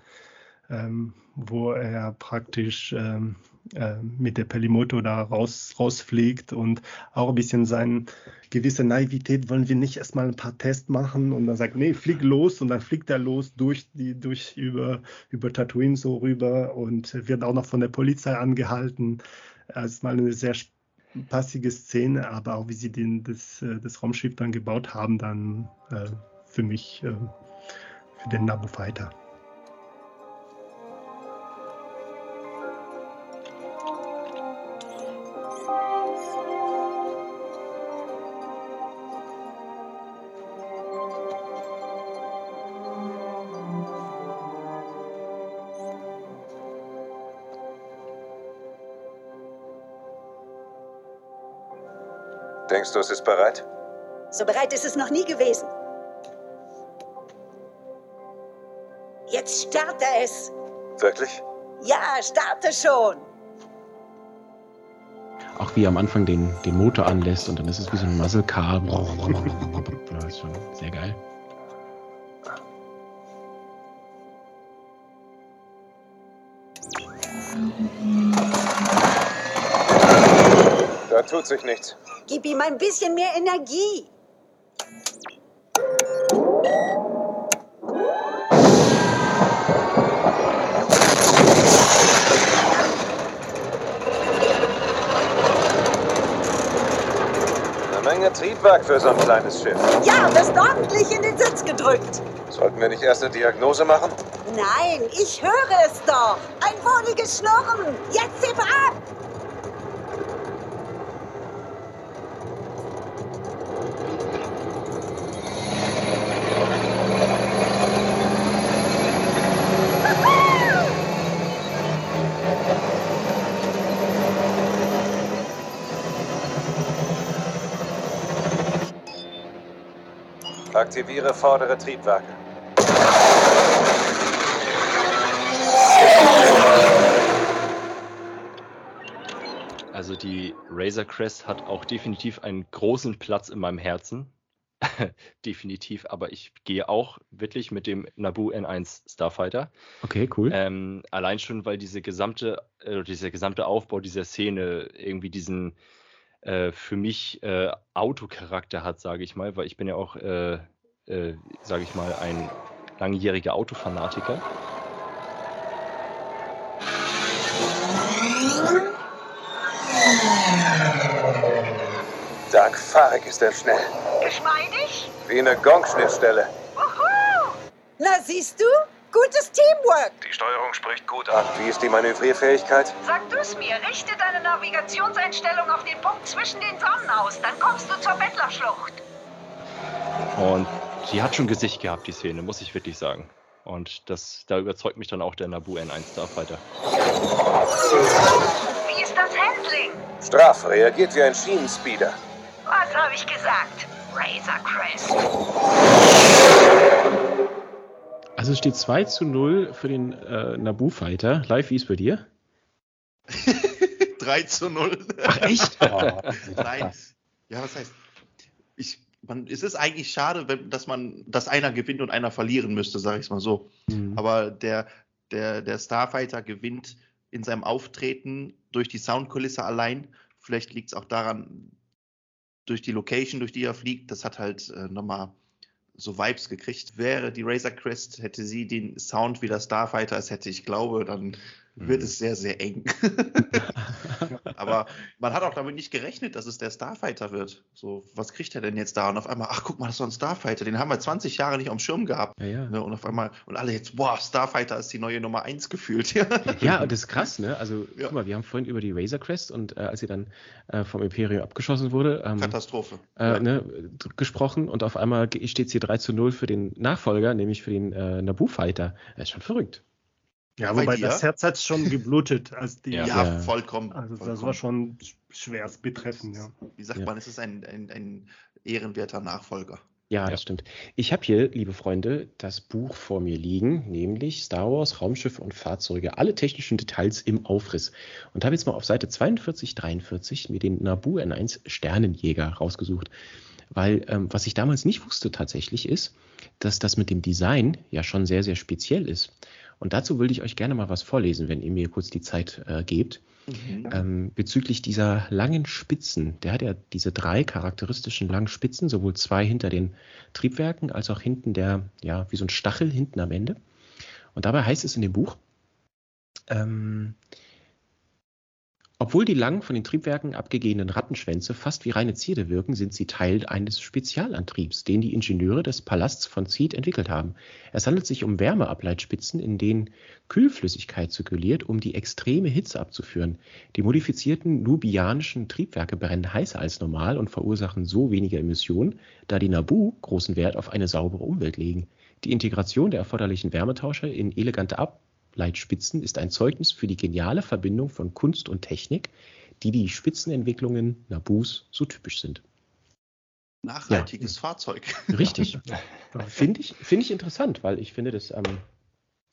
ähm, wo er praktisch ähm, äh, mit der Pelimoto da raus, rausfliegt und auch ein bisschen seine gewisse Naivität wollen wir nicht erstmal ein paar Tests machen und dann sagt, nee, flieg los und dann fliegt er los durch die, durch über, über Tatooine so rüber und wird auch noch von der Polizei angehalten. Erstmal eine sehr passige Szene, aber auch wie sie den, das, äh, das Raumschiff dann gebaut haben, dann äh, für mich äh, für den Naboo Fighter. Denkst du, es ist bereit? So bereit ist es noch nie gewesen. Jetzt starte es. Wirklich? Ja, starte schon. Auch wie er am Anfang den, den Motor anlässt und dann ist es wie so ein Muzzle Car. Das ist schon sehr geil. Da tut sich nichts. Gib ihm ein bisschen mehr Energie. Eine Menge Triebwerk für so ein kleines Schiff. Ja, wirst ordentlich in den Sitz gedrückt. Sollten wir nicht erst eine Diagnose machen? Nein, ich höre es doch. Ein wohliges Schnurren. Jetzt heb ab. Aktiviere vordere Triebwerke. Also die Razor Crest hat auch definitiv einen großen Platz in meinem Herzen. definitiv, aber ich gehe auch wirklich mit dem Naboo N1 Starfighter. Okay, cool. Ähm, allein schon, weil diese gesamte, äh, dieser gesamte Aufbau dieser Szene irgendwie diesen äh, für mich äh, Autocharakter hat, sage ich mal, weil ich bin ja auch äh, sage ich mal, ein langjähriger Autofanatiker. Dark Farek ist er schnell. Geschmeidig? Wie eine Gong-Schnittstelle. Na, siehst du? Gutes Teamwork. Die Steuerung spricht gut an. Wie ist die Manövrierfähigkeit? Sag du's mir. Richte deine Navigationseinstellung auf den Punkt zwischen den Sonnen aus. Dann kommst du zur Bettlerschlucht. Und die hat schon Gesicht gehabt, die Szene, muss ich wirklich sagen. Und das, da überzeugt mich dann auch der Naboo N1 Starfighter. Wie ist das Handling? Straff, reagiert wie ein Schienenspeeder. Was habe ich gesagt? Razor Crest. Also es steht 2 zu 0 für den äh, Naboo Fighter. Live, wie ist bei dir? 3 zu 0. Ach echt? Oh. Nein. Ja, was heißt? Ich man, es ist eigentlich schade, wenn, dass man, dass einer gewinnt und einer verlieren müsste, sage ich es mal so. Mhm. Aber der, der, der Starfighter gewinnt in seinem Auftreten durch die Soundkulisse allein. Vielleicht liegt es auch daran, durch die Location, durch die er fliegt, das hat halt äh, nochmal so Vibes gekriegt. Wäre die Razor Crest, hätte sie den Sound wie der Starfighter es hätte, ich glaube, dann wird es sehr, sehr eng. Aber man hat auch damit nicht gerechnet, dass es der Starfighter wird. So, was kriegt er denn jetzt da? Und auf einmal, ach guck mal, das ist doch ein Starfighter, den haben wir 20 Jahre nicht am Schirm gehabt. Ja, ja. Ne? Und auf einmal, und alle jetzt, boah, Starfighter ist die neue Nummer 1 gefühlt. Ja, und das ist krass, ne? Also, Ja. guck mal, wir haben vorhin über die Razor Crest und äh, als sie dann äh, vom Imperium abgeschossen wurde, ähm, Katastrophe. äh, ne, gesprochen und auf einmal steht es hier 3 zu 0 für den Nachfolger, nämlich für den äh, Naboo Fighter. Das ist schon verrückt. Ja, Bei wobei dir? das Herz hat schon geblutet, als die. Ja. Ja, vollkommen. Also das vollkommen. war schon schwerst betreffend, ja. Wie sagt Ja. man, es ist ein, ein, ein ehrenwerter Nachfolger. Ja, Ja. das stimmt. Ich habe hier, liebe Freunde, das Buch vor mir liegen, nämlich Star Wars, Raumschiffe und Fahrzeuge, alle technischen Details im Aufriss. Und habe jetzt mal auf Seite 42, 43 mir den Naboo N1 Sternenjäger rausgesucht. Weil ähm, was ich damals nicht wusste tatsächlich ist, dass das mit dem Design ja schon sehr, sehr speziell ist. Und dazu würde ich euch gerne mal was vorlesen, wenn ihr mir kurz die Zeit äh, gebt. Ähm, bezüglich dieser langen Spitzen, der hat ja diese drei charakteristischen langen Spitzen, sowohl zwei hinter den Triebwerken als auch hinten der, ja, wie so ein Stachel hinten am Ende. Und dabei heißt es in dem Buch, ähm, obwohl die lang von den Triebwerken abgegebenen Rattenschwänze fast wie reine Zierde wirken, sind sie Teil eines Spezialantriebs, den die Ingenieure des Palasts von Seed entwickelt haben. Es handelt sich um Wärmeableitspitzen, in denen Kühlflüssigkeit zirkuliert, um die extreme Hitze abzuführen. Die modifizierten nubianischen Triebwerke brennen heißer als normal und verursachen so weniger Emissionen, da die Naboo großen Wert auf eine saubere Umwelt legen. Die Integration der erforderlichen Wärmetauscher in elegante Ableitspitzen ist ein Zeugnis für die geniale Verbindung von Kunst und Technik, die die Spitzenentwicklungen Naboos so typisch sind. Nachhaltiges Fahrzeug. Richtig. Finde ich, finde ich interessant, weil ich finde, das ähm,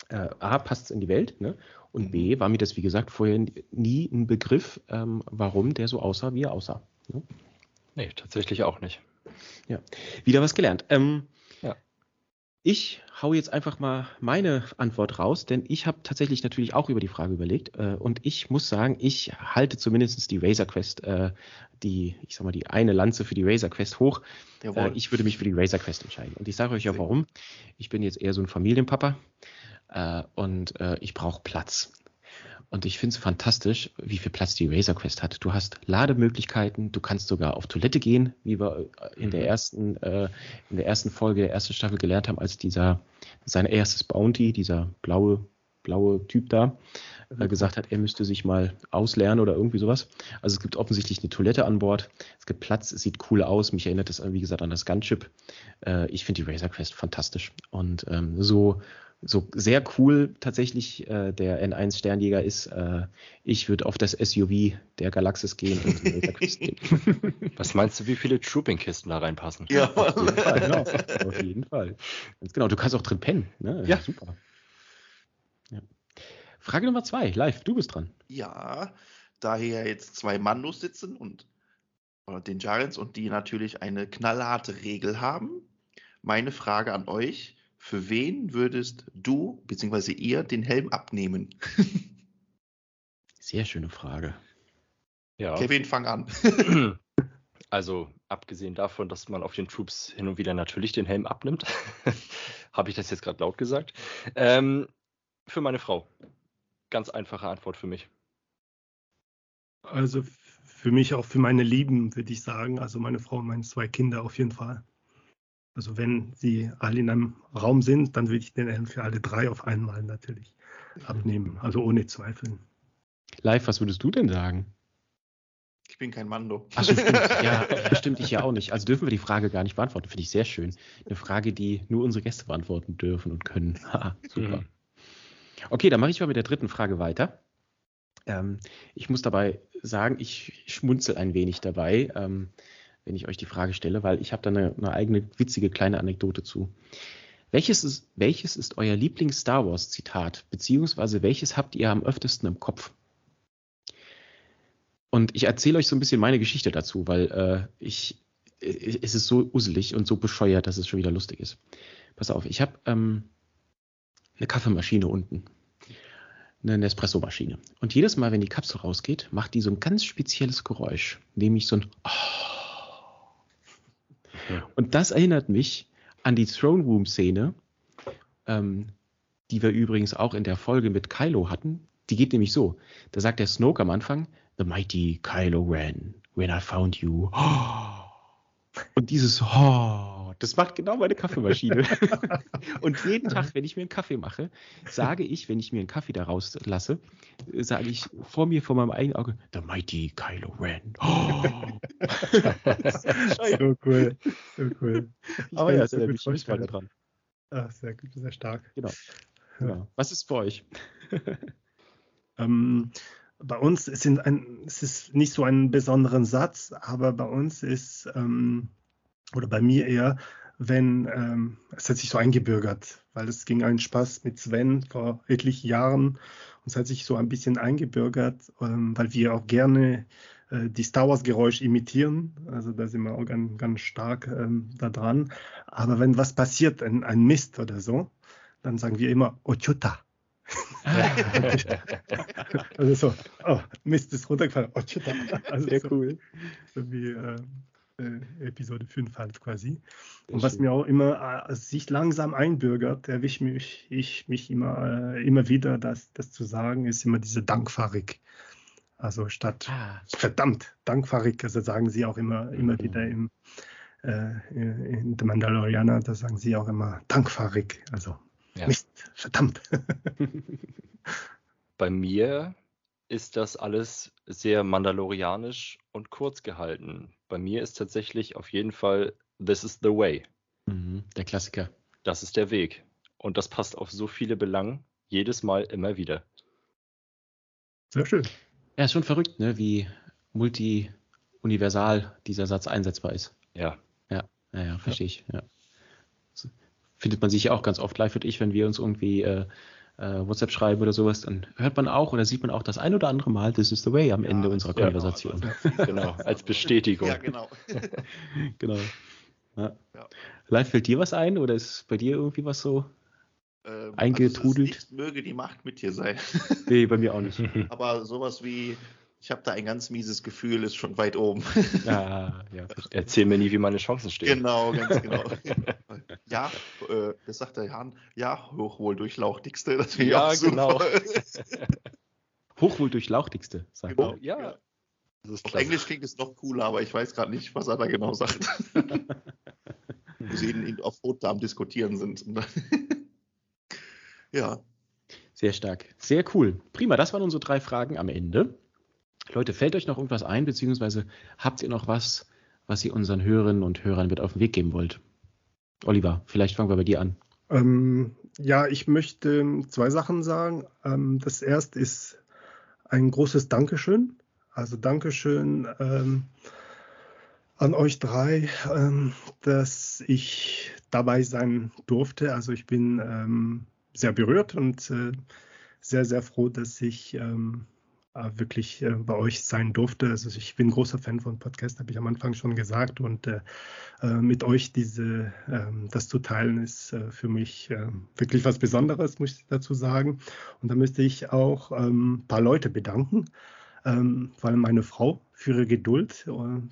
äh, A, passt in die Welt, ne? Und B, war mir das, wie gesagt, vorher nie ein Begriff, ähm, warum der so aussah, wie er aussah. Ne? Nee, tatsächlich auch nicht. Wieder was gelernt. Ähm, Ja. Ich hau jetzt einfach mal meine Antwort raus, denn ich habe tatsächlich natürlich auch über die Frage überlegt äh, und ich muss sagen, ich halte zumindest die Razor Quest, äh, die, ich sag mal, die eine Lanze für die Razor Quest hoch. Äh, ich würde mich für die Razor Quest entscheiden. Und ich sage euch ja warum. Ich bin jetzt eher so ein Familienpapa äh, und äh, ich brauche Platz. Und ich finde es fantastisch, wie viel Platz die Razor Quest hat. Du hast Lademöglichkeiten, du kannst sogar auf Toilette gehen, wie wir äh, in der ersten, äh, in der ersten Folge der ersten Staffel gelernt haben, als dieser sein erstes Bounty, dieser blaue, blaue Typ da, äh, gesagt hat, er müsste sich mal auslernen oder irgendwie sowas. Also es gibt offensichtlich eine Toilette an Bord, es gibt Platz, es sieht cool aus. Mich erinnert das, wie gesagt, an das Gunship. Äh, ich finde die Razor Quest fantastisch. Und ähm, so so sehr cool tatsächlich äh, der N1 Sternjäger ist. Äh, ich würde auf das SUV der Galaxis gehen und. Was meinst du, wie viele Trooping-Kisten da reinpassen? Ja. Auf jeden Fall, genau. Auf jeden Fall. Ganz genau. Du kannst auch drin pennen. Ne? Ja. Super. Ja. Frage Nummer zwei. Live, du bist dran. Ja, da hier jetzt zwei Mandos sitzen und oder den Giants und die natürlich eine knallharte Regel haben. Meine Frage an euch: Für wen würdest du bzw. ihr den Helm abnehmen? Sehr schöne Frage. Ja. Kevin, fang an. Also, abgesehen davon, dass man auf den Troops hin und wieder natürlich den Helm abnimmt, habe ich das jetzt gerade laut gesagt. Ähm, für meine Frau. Ganz einfache Antwort für mich. Also für mich auch für meine Lieben, würde ich sagen. Also meine Frau und meine zwei Kinder auf jeden Fall. Also wenn sie alle in einem Raum sind, dann würde ich den Helm für alle drei auf einmal natürlich abnehmen. Also ohne Zweifeln. Live, was würdest du denn sagen? Ich bin kein Mando. Ach so, stimmt. Ja, stimmt, ich ja auch nicht. Also dürfen wir die Frage gar nicht beantworten. Finde ich sehr schön. Eine Frage, die nur unsere Gäste beantworten dürfen und können. Haha, super. Mhm. Okay, dann mache ich mal mit der dritten Frage weiter. Ähm, ich muss dabei sagen, ich schmunzel ein wenig dabei, ähm, wenn ich euch die Frage stelle, weil ich habe da eine, eine eigene witzige kleine Anekdote zu. Welches ist, welches ist euer Lieblings-Star Wars-Zitat, beziehungsweise welches habt ihr am öftesten im Kopf? Und ich erzähle euch so ein bisschen meine Geschichte dazu, weil äh, ich, äh, es ist so uselig und so bescheuert, dass es schon wieder lustig ist. Pass auf, ich habe ähm, eine Kaffeemaschine unten, eine Nespresso-Maschine. Und jedes Mal, wenn die Kapsel rausgeht, macht die so ein ganz spezielles Geräusch, nämlich so ein Und das erinnert mich an die Throne Room-Szene, ähm, die wir übrigens auch in der Folge mit Kylo hatten, Die geht nämlich so. Da sagt der Snoke am Anfang, The mighty Kylo Ren, when I found you. Und dieses oh, das macht genau meine Kaffeemaschine. und jeden Tag, wenn ich mir einen Kaffee mache, sage ich, wenn ich mir einen Kaffee da rauslasse, sage ich vor mir, vor meinem eigenen Auge, The mighty Kylo Ren. Oh. so cool, so cool. Ich Aber ja, sehr gut ich weiter dran. Ach, sehr gut, sehr stark. Genau. genau. Was ist bei euch? ähm, bei uns sind ein, es ist nicht so ein besonderen Satz, aber bei uns ist, ähm, oder bei mir eher, wenn, ähm, es hat sich so eingebürgert, weil es ging einen Spaß mit Sven vor etlichen Jahren und es hat sich so ein bisschen eingebürgert, ähm, weil wir auch gerne äh, die Star Wars Geräusch imitieren, also da sind wir auch ganz, ganz stark ähm, da dran. Aber wenn was passiert, ein, ein Mist oder so, dann sagen wir immer Ochuta. also so, oh, Mist ist runtergefallen. Oh. Also Sehr so, cool. So wie äh, äh, Episode 5 halt quasi. Und was mir auch immer äh, sich langsam einbürgert, erwischt mich ich mich immer, äh, immer wieder, das, das zu sagen, ist immer diese Dankfahrig. Also statt ah. verdammt, dankfahrig, also sagen sie auch immer, immer mhm. wieder im äh, in The Mandalorianer, da sagen sie auch immer dankfahrig. Also ja. Mist, verdammt. Bei mir ist das alles sehr mandalorianisch und kurz gehalten. Bei mir ist tatsächlich auf jeden Fall This is the way. Mhm, der Klassiker. Das ist der Weg. Und das passt auf so viele Belangen jedes Mal immer wieder. Sehr schön. Ja, ist schon verrückt, ne? wie multi-universal dieser Satz einsetzbar ist. Ja. Ja, ja, ja verstehe ja. ich. Ja findet man sich ja auch ganz oft live und ich, wenn wir uns irgendwie äh, äh, WhatsApp schreiben oder sowas, dann hört man auch oder sieht man auch das ein oder andere Mal, this is the way am Ende unserer ja, Konversation. Genau, genau, als Bestätigung. Ja, genau. genau. Ja. Ja. Live fällt dir was ein oder ist bei dir irgendwie was so ähm, eingetrudelt? Also möge die Macht mit dir sein. nee, bei mir auch nicht. Aber sowas wie ich habe da ein ganz mieses Gefühl, ist schon weit oben. Ja, ja. Erzähl mir nie, wie meine Chancen stehen. Genau, ganz genau. ja, äh, das sagt der Jan. Ja, hochwohl durchlauchtigste. Das ja, genau. hochwohl durchlauchtigste, sagt genau, er. Ja. Auf Englisch klingt es noch cooler, aber ich weiß gerade nicht, was er da genau sagt. Wo sie ihn auf Rotdarm diskutieren sind. ja. Sehr stark. Sehr cool. Prima, das waren unsere drei Fragen am Ende. Leute, fällt euch noch irgendwas ein, beziehungsweise habt ihr noch was, was ihr unseren Hörerinnen und Hörern mit auf den Weg geben wollt? Oliver, vielleicht fangen wir bei dir an. Ähm, ja, ich möchte zwei Sachen sagen. Ähm, das erste ist ein großes Dankeschön. Also Dankeschön ähm, an euch drei, ähm, dass ich dabei sein durfte. Also ich bin ähm, sehr berührt und äh, sehr, sehr froh, dass ich ähm, äh, wirklich äh, bei euch sein durfte. Also ich bin großer Fan von Podcast, habe ich am Anfang schon gesagt. Und äh, äh mit euch diese, äh, das zu teilen, ist äh, für mich wirklich was Besonderes, muss ich dazu sagen. Und da möchte ich auch ähm, ein paar Leute bedanken. Ähm, vor allem meine Frau für ihre Geduld,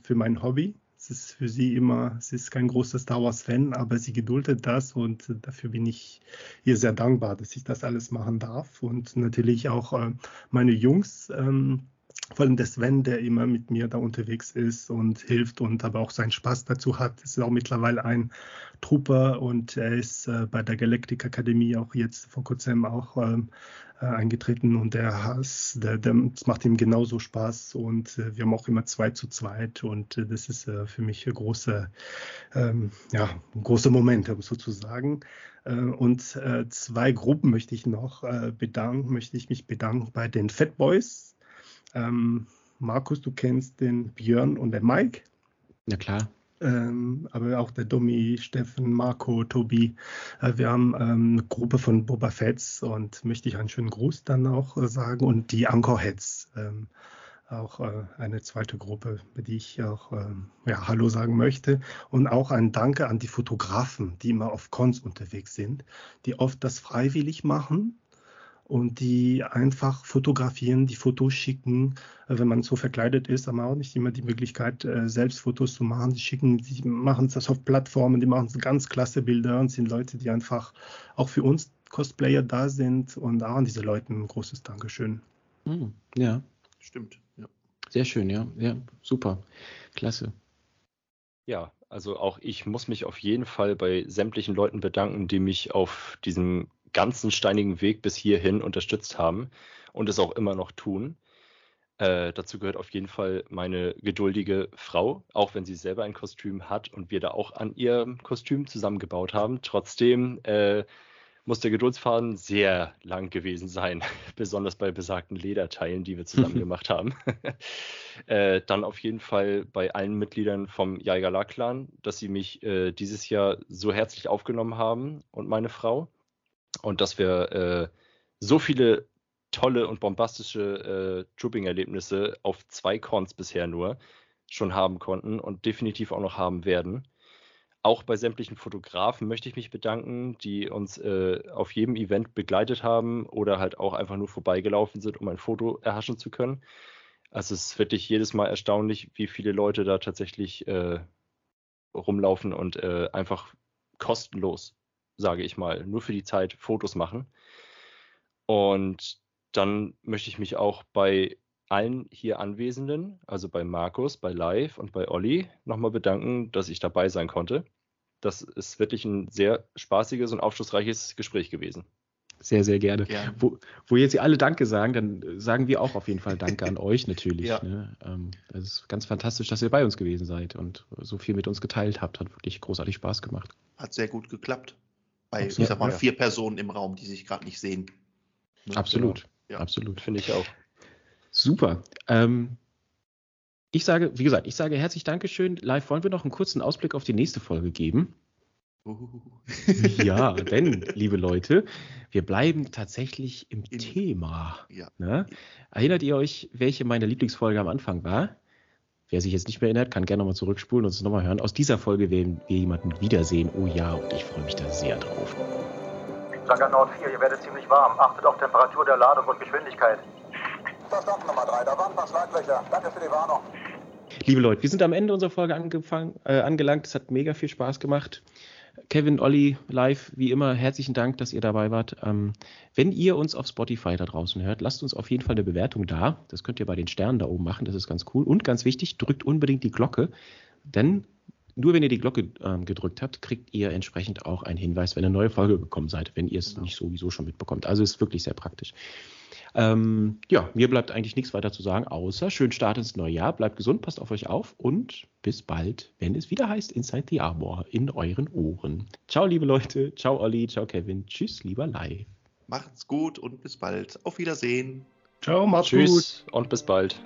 für mein Hobby. Es ist für sie immer, sie ist kein großer Star Wars-Fan, aber sie geduldet das und dafür bin ich ihr sehr dankbar, dass ich das alles machen darf. Und natürlich auch äh, meine Jungs, ähm, vor allem der Sven, der immer mit mir da unterwegs ist und hilft und aber auch seinen Spaß dazu hat. ist auch mittlerweile ein Trooper und er ist äh, bei der Galactic Akademie auch jetzt vor kurzem auch ähm, äh, eingetreten und der Hass, der, der, das macht ihm genauso Spaß und äh, wir haben auch immer zwei zu zweit und äh, das ist äh, für mich ein großer, ähm, ja, ein großer Moment sozusagen. Äh, und zwei Gruppen möchte ich noch bedanken, möchte ich mich bedanken bei den Fat Boys. Ähm, Markus, du kennst den Björn und den Mike. Ja klar ähm, aber auch der Domi, Steffen, Marco, Tobi. Äh, wir haben ähm, eine Gruppe von Boba Fetts und möchte ich einen schönen Gruß dann auch äh, sagen und die Anchorheads. Ähm, auch äh, eine zweite Gruppe, bei die ich auch ähm, ja, Hallo sagen möchte. Und auch ein Danke an die Fotografen, die immer auf Cons unterwegs sind, die oft das freiwillig machen und die einfach fotografieren, die Fotos schicken. Äh, wenn man so verkleidet ist, haben wir auch nicht immer die Möglichkeit, äh, selbst Fotos zu machen. Die schicken, die machen das auf Plattformen, die machen ganz klasse Bilder und sind Leute, die einfach auch für uns Cosplayer da sind und auch an diese Leute ein großes Dankeschön. Hm, ja. Stimmt, ja. Sehr schön, ja. Ja, super. Klasse. Ja, also auch ich muss mich auf jeden Fall bei sämtlichen Leuten bedanken, die mich auf diesem ganzen steinigen Weg bis hierhin unterstützt haben und es auch immer noch tun. Äh, dazu gehört auf jeden Fall meine geduldige Frau, auch wenn sie selber ein Kostüm hat und wir da auch an ihrem Kostüm zusammengebaut haben. Trotzdem äh, muss der Geduldsfaden sehr lang gewesen sein, besonders bei besagten Lederteilen, die wir zusammen gemacht haben. äh, dann auf jeden Fall bei allen Mitgliedern vom Jaigala-Clan, dass sie mich äh, dieses Jahr so herzlich aufgenommen haben und meine Frau. Und dass wir äh, so viele tolle und bombastische äh, Trooping-Erlebnisse auf zwei Cons bisher nur schon haben konnten und definitiv auch noch haben werden. Auch bei sämtlichen Fotografen möchte ich mich bedanken, die uns äh, auf jedem Event begleitet haben oder halt auch einfach nur vorbeigelaufen sind, um ein Foto erhaschen zu können. Also es ist wirklich jedes Mal erstaunlich, wie viele Leute da tatsächlich äh, rumlaufen und äh, einfach kostenlos, sage ich mal, nur für die Zeit Fotos machen. Und dann möchte ich mich auch bei allen hier Anwesenden, also bei Markus, bei Live und bei Olli, nochmal bedanken, dass ich dabei sein konnte. Das ist wirklich ein sehr spaßiges und aufschlussreiches Gespräch gewesen. Sehr, sehr gerne. gerne. Wo, wo, jetzt Sie alle Danke sagen, dann sagen wir auch auf jeden Fall Danke an euch natürlich. Ja. Ne? Ähm, das ist ganz fantastisch, dass ihr bei uns gewesen seid und so viel mit uns geteilt habt. Hat wirklich großartig Spaß gemacht. Hat sehr gut geklappt. Bei, Absolut, ich sag mal, ja. vier Personen im Raum, die sich gerade nicht sehen. Ne? Absolut. Genau. Ja. Absolut. Finde ich auch. Super. Ähm, ich sage, wie gesagt, ich sage herzlich Dankeschön. Live wollen wir noch einen kurzen Ausblick auf die nächste Folge geben. Uh. ja, denn, liebe Leute, wir bleiben tatsächlich im In, Thema. Ja. Ne? Erinnert ihr euch, welche meine Lieblingsfolge am Anfang war? Wer sich jetzt nicht mehr erinnert, kann gerne nochmal zurückspulen und es nochmal hören. Aus dieser Folge werden wir jemanden wiedersehen. Oh ja, und ich freue mich da sehr drauf. Juggernaut 4, ihr werdet ziemlich warm. Achtet auf Temperatur der Ladung und Geschwindigkeit. Verstanden, Nummer 3. Da waren ein paar Schlaglöcher. Danke für die Warnung. Liebe Leute, wir sind am Ende unserer Folge äh, angelangt. Es hat mega viel Spaß gemacht. Kevin, Olli, live, wie immer, herzlichen Dank, dass ihr dabei wart. Ähm, wenn ihr uns auf Spotify da draußen hört, lasst uns auf jeden Fall eine Bewertung da. Das könnt ihr bei den Sternen da oben machen, das ist ganz cool. Und ganz wichtig, drückt unbedingt die Glocke, denn nur wenn ihr die Glocke ähm, gedrückt habt, kriegt ihr entsprechend auch einen Hinweis, wenn eine neue Folge gekommen seid, wenn ihr es genau. nicht sowieso schon mitbekommt. Also ist wirklich sehr praktisch. Ähm, ja, mir bleibt eigentlich nichts weiter zu sagen, außer schönen Start ins neue Jahr, bleibt gesund, passt auf euch auf und bis bald, wenn es wieder heißt Inside the Armor in euren Ohren. Ciao, liebe Leute, ciao Olli, ciao Kevin, tschüss, lieber Live. Macht's gut und bis bald. Auf Wiedersehen. Ciao, macht's Tschüss gut. und bis bald.